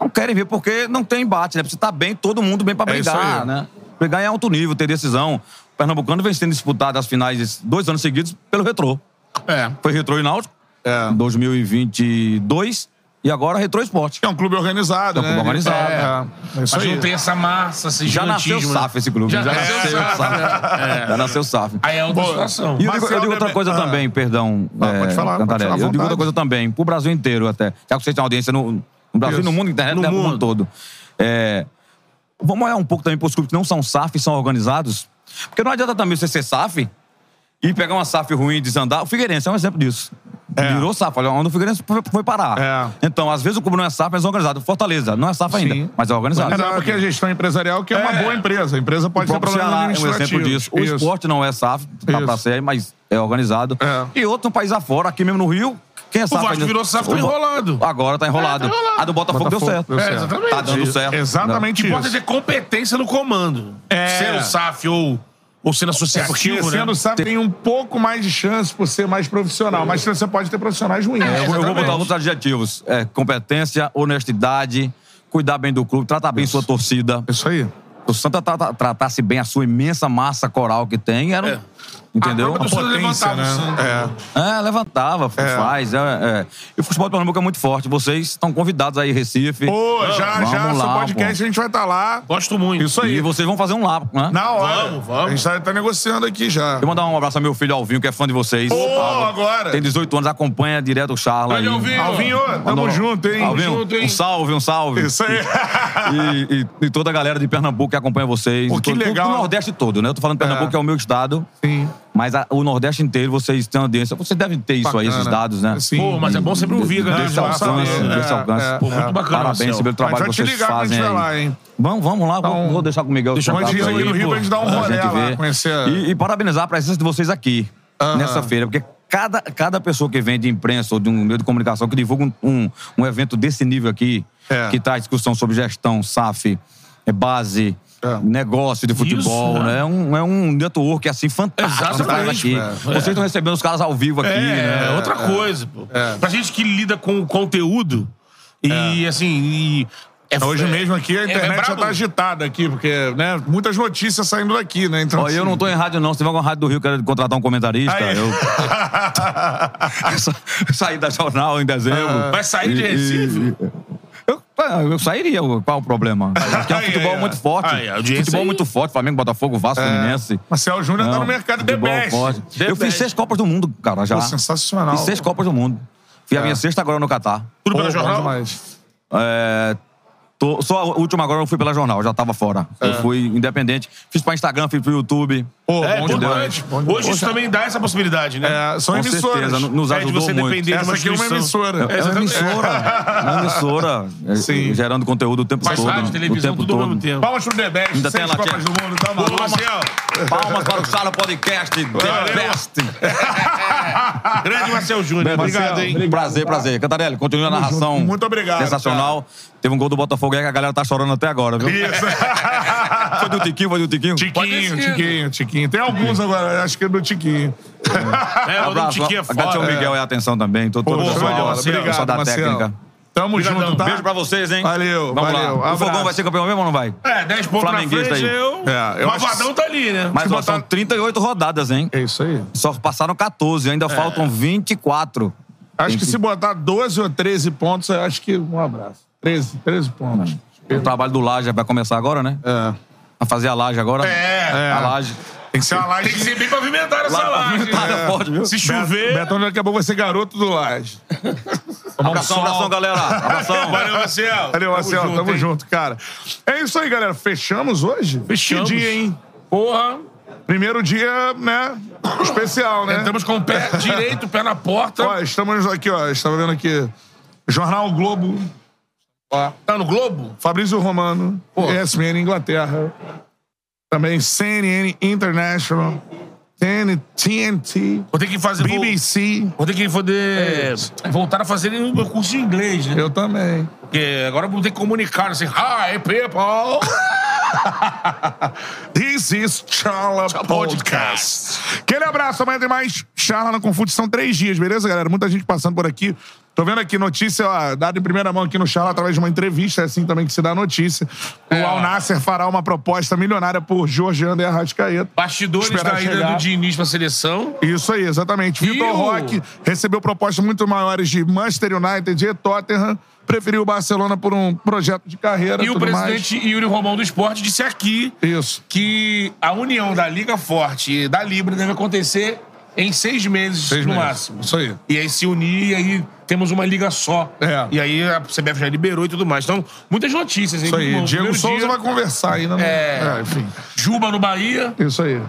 [SPEAKER 9] não querem ver porque não tem embate, né? Precisa estar bem, todo mundo bem pra
[SPEAKER 1] É
[SPEAKER 9] brigar,
[SPEAKER 1] aí.
[SPEAKER 9] né? Brigar em alto nível, ter decisão. O Pernambucano vem sendo disputado as finais dois anos seguidos pelo Retrô.
[SPEAKER 2] É.
[SPEAKER 9] Foi Retrô e Náutico,
[SPEAKER 1] É.
[SPEAKER 9] em 2022, e agora Retrô Esporte.
[SPEAKER 1] É um clube organizado,
[SPEAKER 9] É um
[SPEAKER 1] né?
[SPEAKER 9] clube organizado.
[SPEAKER 1] É, é isso
[SPEAKER 2] Mas
[SPEAKER 1] aí.
[SPEAKER 2] não tem essa massa, esse
[SPEAKER 9] Já nasceu
[SPEAKER 2] né?
[SPEAKER 9] SAF esse clube.
[SPEAKER 2] Já,
[SPEAKER 9] Já,
[SPEAKER 2] nasceu
[SPEAKER 9] nasceu
[SPEAKER 2] SAF.
[SPEAKER 9] SAF.
[SPEAKER 2] né?
[SPEAKER 9] Já nasceu SAF.
[SPEAKER 2] Aí é outra
[SPEAKER 1] Boa.
[SPEAKER 2] situação.
[SPEAKER 9] E eu digo, eu digo outra coisa
[SPEAKER 1] Ah.
[SPEAKER 9] também, perdão.
[SPEAKER 1] Ah, pode falar, pode falar
[SPEAKER 9] Eu digo outra coisa também, pro Brasil inteiro até. Já que vocês têm audiência no, no Brasil e
[SPEAKER 1] Isso.
[SPEAKER 9] no mundo, internet
[SPEAKER 2] No
[SPEAKER 9] né, no mundo
[SPEAKER 2] mundo.
[SPEAKER 9] todo. É, vamos olhar um pouco também pros clubes que não são SAF e são organizados. Porque não adianta também você ser SAF e pegar uma SAF ruim e desandar. O Figueirense é um exemplo disso. Virou SAF. Olha onde o Figueirense foi, parar.
[SPEAKER 1] É.
[SPEAKER 9] Então, às vezes o clube não é SAF, mas é organizado. Fortaleza, não é SAF ainda, mas é organizado.
[SPEAKER 1] É, não, porque a gestão empresarial que é uma boa empresa. A empresa pode
[SPEAKER 9] O
[SPEAKER 1] ter
[SPEAKER 9] próprio
[SPEAKER 1] problemas
[SPEAKER 9] Ceará é um exemplo disso. O
[SPEAKER 1] Isso.
[SPEAKER 9] esporte não é SAF, tá
[SPEAKER 1] Isso.
[SPEAKER 9] pra ser, mas é organizado.
[SPEAKER 1] É.
[SPEAKER 9] E outro no país afora, aqui mesmo no Rio, quem é SAF
[SPEAKER 2] Vasco
[SPEAKER 9] ainda?
[SPEAKER 2] virou SAF, tá
[SPEAKER 9] O
[SPEAKER 2] enrolado.
[SPEAKER 9] Agora tá enrolado.
[SPEAKER 2] É, tá enrolado.
[SPEAKER 9] A do Botafogo, deu
[SPEAKER 1] Botafogo
[SPEAKER 9] certo.
[SPEAKER 1] deu certo.
[SPEAKER 2] É, exatamente.
[SPEAKER 9] Tá dando
[SPEAKER 2] Isso.
[SPEAKER 9] certo.
[SPEAKER 1] Exatamente
[SPEAKER 2] O que importa é
[SPEAKER 1] isso.
[SPEAKER 2] ter competência no comando.
[SPEAKER 1] É.
[SPEAKER 2] Sendo SAF ou, ou sendo
[SPEAKER 1] Porque
[SPEAKER 2] associativo, né?
[SPEAKER 1] sendo SAF tem um pouco mais de chance por ser mais profissional, mas você pode ter profissionais ruins.
[SPEAKER 9] Eu vou- eu vou botar alguns adjetivos. É, competência, honestidade, cuidar bem do clube, tratar bem sua torcida.
[SPEAKER 1] Isso aí.
[SPEAKER 9] O Santa tra- tra- tratasse bem a sua imensa massa coral que tem, era. um-
[SPEAKER 2] É.
[SPEAKER 9] Entendeu?
[SPEAKER 2] A torcida
[SPEAKER 1] potência,
[SPEAKER 2] levantava o
[SPEAKER 1] né?
[SPEAKER 2] Santos.
[SPEAKER 1] É.
[SPEAKER 9] É, levantava,
[SPEAKER 1] É.
[SPEAKER 9] faz. É, é. E o futebol de Pernambuco é muito forte. Vocês estão convidados aí, Recife.
[SPEAKER 1] Pô, já,
[SPEAKER 9] Vamos
[SPEAKER 1] já, seu
[SPEAKER 9] lá,
[SPEAKER 1] podcast a gente vai estar lá.
[SPEAKER 2] Gosto muito.
[SPEAKER 1] Isso aí.
[SPEAKER 9] E vocês vão fazer um lá, né?
[SPEAKER 1] Na hora.
[SPEAKER 2] Vamos, vamos.
[SPEAKER 1] A gente tá, tá negociando aqui já.
[SPEAKER 9] Eu mandar um abraço ao meu filho Alvinho, que é fã de vocês.
[SPEAKER 1] Ô,
[SPEAKER 9] Ah,
[SPEAKER 1] agora.
[SPEAKER 9] Tem 18 anos, acompanha direto o Charla. Aí.
[SPEAKER 2] Alvinho.
[SPEAKER 1] Alvinho, tamo
[SPEAKER 9] Mandou-
[SPEAKER 1] junto, hein?
[SPEAKER 9] Alvinho,
[SPEAKER 2] junto, hein?
[SPEAKER 9] um salve, um salve.
[SPEAKER 1] Isso aí.
[SPEAKER 9] E, e- e toda a galera de Pernambuco que acompanha vocês.
[SPEAKER 1] Pô,
[SPEAKER 9] E
[SPEAKER 1] que
[SPEAKER 9] todo-
[SPEAKER 1] legal.
[SPEAKER 9] O Nordeste todo, né? Eu tô falando Pernambuco,
[SPEAKER 1] É.
[SPEAKER 9] que é o meu estado.
[SPEAKER 1] Sim.
[SPEAKER 9] Mas a- o Nordeste inteiro, vocês têm audiência. Vocês devem ter isso aí,
[SPEAKER 1] Bacana.
[SPEAKER 9] esses dados, né?
[SPEAKER 1] Sim.
[SPEAKER 2] Pô, mas é bom sempre ouvir, né?
[SPEAKER 9] Desse
[SPEAKER 1] já
[SPEAKER 9] alcance,
[SPEAKER 1] saber.
[SPEAKER 9] desse
[SPEAKER 1] É,
[SPEAKER 9] alcance.
[SPEAKER 1] é,
[SPEAKER 2] Pô, muito bacana,
[SPEAKER 9] Parabéns pelo trabalho que vocês
[SPEAKER 1] ligar
[SPEAKER 9] fazem
[SPEAKER 1] gente
[SPEAKER 9] aí.
[SPEAKER 1] lá, hein?
[SPEAKER 9] Vamos, vamos lá, vou,
[SPEAKER 1] Então,
[SPEAKER 9] vou deixar com o Miguel.
[SPEAKER 2] deixa
[SPEAKER 1] aí no
[SPEAKER 9] aí,
[SPEAKER 1] Rio pra gente dar um rolê lá, conhecer. a-
[SPEAKER 9] E, e parabenizar a presença de vocês aqui, nessa feira, porque cada, cada pessoa que vem de imprensa ou de um meio de comunicação que divulga um, um, um evento desse nível aqui,
[SPEAKER 1] É.
[SPEAKER 9] que traz discussão sobre gestão, SAF, é base,
[SPEAKER 1] É.
[SPEAKER 9] negócio de futebol,
[SPEAKER 2] Isso,
[SPEAKER 9] né? É um, é um network, assim, fantástico.
[SPEAKER 2] Exatamente,
[SPEAKER 9] aqui.
[SPEAKER 2] é.
[SPEAKER 9] Vocês estão recebendo os caras ao vivo aqui,
[SPEAKER 2] É,
[SPEAKER 9] né?
[SPEAKER 2] é outra coisa, pô. Pra gente que lida com o conteúdo e, assim, e... é-
[SPEAKER 1] Hoje
[SPEAKER 2] é-
[SPEAKER 1] mesmo aqui a
[SPEAKER 2] é- é
[SPEAKER 1] internet já tá agitada aqui, porque, né, muitas notícias saindo daqui, né? Então,
[SPEAKER 9] Ó, eu não tô em rádio, não. Se tiver alguma rádio do Rio querendo contratar um comentarista,
[SPEAKER 1] Aí.
[SPEAKER 9] eu. eu sa- saí da jornal em dezembro.
[SPEAKER 2] Vai sair de Recife?
[SPEAKER 9] e- Eu, sairia, qual o problema? [LAUGHS] Porque é um futebol
[SPEAKER 1] aí,
[SPEAKER 9] muito forte.
[SPEAKER 2] aí, a audiência
[SPEAKER 9] futebol
[SPEAKER 2] aí.
[SPEAKER 9] muito forte, Flamengo, Botafogo, Vasco, Fluminense.
[SPEAKER 1] Marcel Júnior tá no mercado de best.
[SPEAKER 9] forte.
[SPEAKER 2] The
[SPEAKER 9] Eu fiz
[SPEAKER 2] best.
[SPEAKER 9] seis Copas do Mundo, cara, já.
[SPEAKER 1] Pô, sensacional.
[SPEAKER 9] Fiz seis Copas do Mundo. Fiz a minha sexta agora no Catar.
[SPEAKER 2] Tudo
[SPEAKER 1] Pô, bom
[SPEAKER 2] jornal?
[SPEAKER 9] É, tô- só a última agora eu fui pela jornal, já tava fora. Eu fui independente. Fiz pra Instagram, fiz pro YouTube.
[SPEAKER 1] Pô,
[SPEAKER 2] É,
[SPEAKER 1] bom demais. Bom demais.
[SPEAKER 2] Hoje isso também dá essa possibilidade, né?
[SPEAKER 1] É, são
[SPEAKER 9] Com
[SPEAKER 1] emissoras.
[SPEAKER 9] certeza, nos
[SPEAKER 2] É de
[SPEAKER 9] ajudou
[SPEAKER 2] você
[SPEAKER 9] muito.
[SPEAKER 2] depender de
[SPEAKER 1] Essa
[SPEAKER 2] uma
[SPEAKER 1] aqui é uma emissora.
[SPEAKER 9] É uma
[SPEAKER 2] exatamente.
[SPEAKER 9] emissora. É uma emissora. [LAUGHS] é,
[SPEAKER 1] Sim.
[SPEAKER 9] Gerando conteúdo o tempo
[SPEAKER 2] Faz
[SPEAKER 9] todo.
[SPEAKER 2] rádio,
[SPEAKER 9] o
[SPEAKER 2] televisão,
[SPEAKER 9] tempo
[SPEAKER 2] tudo ao
[SPEAKER 9] todo.
[SPEAKER 2] mesmo tempo.
[SPEAKER 1] Palmas pro The Best.
[SPEAKER 9] Ainda tem lá
[SPEAKER 1] Copas do Mundo, tá maluco?
[SPEAKER 2] Marcel.
[SPEAKER 9] Palmas para o Sala Podcast. The [LAUGHS]
[SPEAKER 1] Valeu.
[SPEAKER 9] Best.
[SPEAKER 2] Grande Marcel Júnior. Obrigado, hein?
[SPEAKER 9] Prazer, prazer. Cantarelli, continua a narração.
[SPEAKER 1] Muito obrigado,
[SPEAKER 9] Sensacional. Teve um gol do Botafogo aí que a galera tá chorando até agora, viu?
[SPEAKER 1] Isso. [LAUGHS]
[SPEAKER 9] Foi do Tiquinho, foi do Tiquinho?
[SPEAKER 1] Tiquinho, Tiquinho, Tiquinho. Tem alguns agora, acho que é do Tiquinho. [LAUGHS]
[SPEAKER 2] É, o
[SPEAKER 9] Abraço.
[SPEAKER 2] Tiquinho é
[SPEAKER 9] Agradecer ao
[SPEAKER 2] foda.
[SPEAKER 9] Miguel e a atenção também. Todo, todo
[SPEAKER 1] Pô,
[SPEAKER 9] o pessoal, o
[SPEAKER 1] Obrigado,
[SPEAKER 9] da
[SPEAKER 1] Marcelo.
[SPEAKER 9] técnica.
[SPEAKER 1] Tamo
[SPEAKER 2] Obrigadão.
[SPEAKER 1] junto, tá?
[SPEAKER 9] Beijo pra vocês, hein?
[SPEAKER 1] Valeu,
[SPEAKER 9] Vamos
[SPEAKER 1] valeu.
[SPEAKER 9] lá. O. Fogão vai ser campeão mesmo ou não vai?
[SPEAKER 2] É, 10 pontos na
[SPEAKER 9] Flamenguista
[SPEAKER 2] frente,
[SPEAKER 9] aí.
[SPEAKER 2] eu...
[SPEAKER 1] É, eu
[SPEAKER 2] o
[SPEAKER 1] acho-
[SPEAKER 2] Malvadão tá ali, né?
[SPEAKER 9] Mas ó,
[SPEAKER 1] botar-
[SPEAKER 9] são 38 rodadas, hein?
[SPEAKER 1] É isso aí.
[SPEAKER 9] Só passaram 14, ainda faltam 24.
[SPEAKER 1] Acho
[SPEAKER 9] Tem
[SPEAKER 1] que se botar 12 ou 13 pontos, eu acho que um abraço. 13, 13 pontos.
[SPEAKER 9] O trabalho do Laje vai começar agora, né?
[SPEAKER 1] É.
[SPEAKER 9] A fazer a laje agora.
[SPEAKER 2] É.
[SPEAKER 9] A laje.
[SPEAKER 1] Tem que ser uma laje.
[SPEAKER 2] Tem que ser bem pavimentada essa laje.
[SPEAKER 9] pavimentada,
[SPEAKER 2] né?
[SPEAKER 9] pode, viu?
[SPEAKER 2] Se chover...
[SPEAKER 1] Betão daqui a pouco vai ser garoto do Laje. [LAUGHS]
[SPEAKER 9] Abração, abração, galera. Abração. [LAUGHS]
[SPEAKER 2] Valeu, Marcel.
[SPEAKER 1] Valeu, Marcelo. Tamo
[SPEAKER 2] hein?
[SPEAKER 1] junto, cara. É isso aí, galera. Fechamos hoje?
[SPEAKER 2] Fechamos.
[SPEAKER 1] Que dia, hein?
[SPEAKER 2] Porra.
[SPEAKER 1] Primeiro dia, né? Especial, né?
[SPEAKER 2] Entramos com o pé direito, o pé na porta.
[SPEAKER 1] Ó, estamos aqui, ó. Estava vendo aqui. Jornal Globo.
[SPEAKER 2] Tá no Globo?
[SPEAKER 1] Fabrício Romano.
[SPEAKER 2] Pô.
[SPEAKER 1] ESPN Inglaterra. Também CNN International. TN TNT.
[SPEAKER 2] Vou ter que fazer...
[SPEAKER 1] BBC.
[SPEAKER 2] Vou ter que poder voltar a fazer o meu curso de inglês, né?
[SPEAKER 1] Eu também.
[SPEAKER 2] Porque agora eu vou ter que comunicar, assim, Hi, people! [LAUGHS]
[SPEAKER 1] This is Charla Podcast. Aquele abraço, amanhã tem mais Charla na Confute. São três dias, beleza, galera? Muita gente passando por aqui. Tô vendo aqui notícia, ó, dada em primeira mão aqui no Charla através de uma entrevista, é assim também que se dá a notícia. O Al Nasser fará uma proposta milionária por Jorge Ander Arrascaeta.
[SPEAKER 2] Bastidores da ida do Diniz pra seleção.
[SPEAKER 1] Isso aí, exatamente. Vitor
[SPEAKER 2] o-
[SPEAKER 1] Roque recebeu propostas muito maiores de Manchester United e Tottenham. Preferiu o Barcelona por um projeto de carreira
[SPEAKER 2] E o presidente Yuri Romão do Esporte disse aqui
[SPEAKER 1] mais. Isso.
[SPEAKER 2] que a união da Liga Forte e da Libra deve acontecer em seis meses,
[SPEAKER 1] Seis
[SPEAKER 2] no
[SPEAKER 1] meses.
[SPEAKER 2] máximo.
[SPEAKER 1] Isso aí.
[SPEAKER 2] E aí se unir, e aí temos uma liga só.
[SPEAKER 1] É.
[SPEAKER 2] E aí a CBF já liberou e tudo mais. Então, muitas notícias. hein?
[SPEAKER 1] Isso aí.
[SPEAKER 2] No
[SPEAKER 1] Diego Souza
[SPEAKER 2] dia,
[SPEAKER 1] vai conversar ainda. né?
[SPEAKER 2] É.
[SPEAKER 1] é enfim.
[SPEAKER 2] Juba no Bahia.
[SPEAKER 1] Isso aí.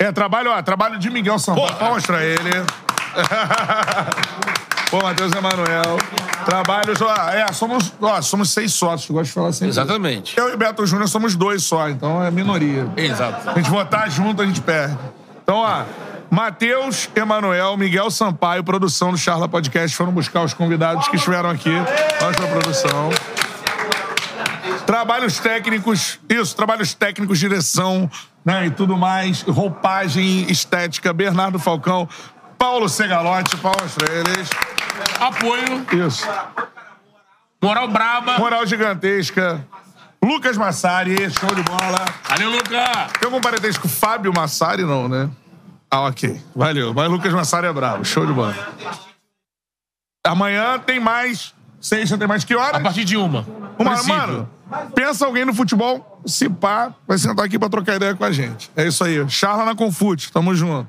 [SPEAKER 1] É, trabalho, ó, trabalho de Miguel Sampaio. Palmas pra ele. [LAUGHS] Pô, Matheus Emanuel. Trabalhos, ó, é, somos, ó, somos seis sócios, gosto de falar sempre. isso.
[SPEAKER 2] Exatamente.
[SPEAKER 1] Eu e o Beto Júnior somos dois só, então é minoria.
[SPEAKER 2] Exato.
[SPEAKER 1] A gente votar junto, a gente perde. Então, ó, Matheus, Emanuel, Miguel Sampaio, produção do Charla Podcast, foram buscar os convidados que estiveram aqui. Pra produção. Trabalhos técnicos, isso, trabalhos técnicos, direção, né, e tudo mais, roupagem, estética, Bernardo Falcão, Paulo Segalotti, palmas pra eles.
[SPEAKER 2] Apoio,
[SPEAKER 1] Isso.
[SPEAKER 2] moral braba.
[SPEAKER 1] Moral gigantesca. Lucas Massari, show de bola.
[SPEAKER 2] Valeu, Luca!
[SPEAKER 1] Tem algum parentesco com Fábio Massari, não, né? Ah, ok. Valeu. Mas Lucas Massari é bravo. Show de bola. Amanhã tem mais. Sexta tem mais que horas?
[SPEAKER 2] A partir de uma.
[SPEAKER 1] Uma,
[SPEAKER 2] Princípio.
[SPEAKER 1] mano, pensa alguém no futebol, se pá, vai sentar aqui pra trocar ideia com a gente. É isso aí. Charla na Confute. Tamo junto.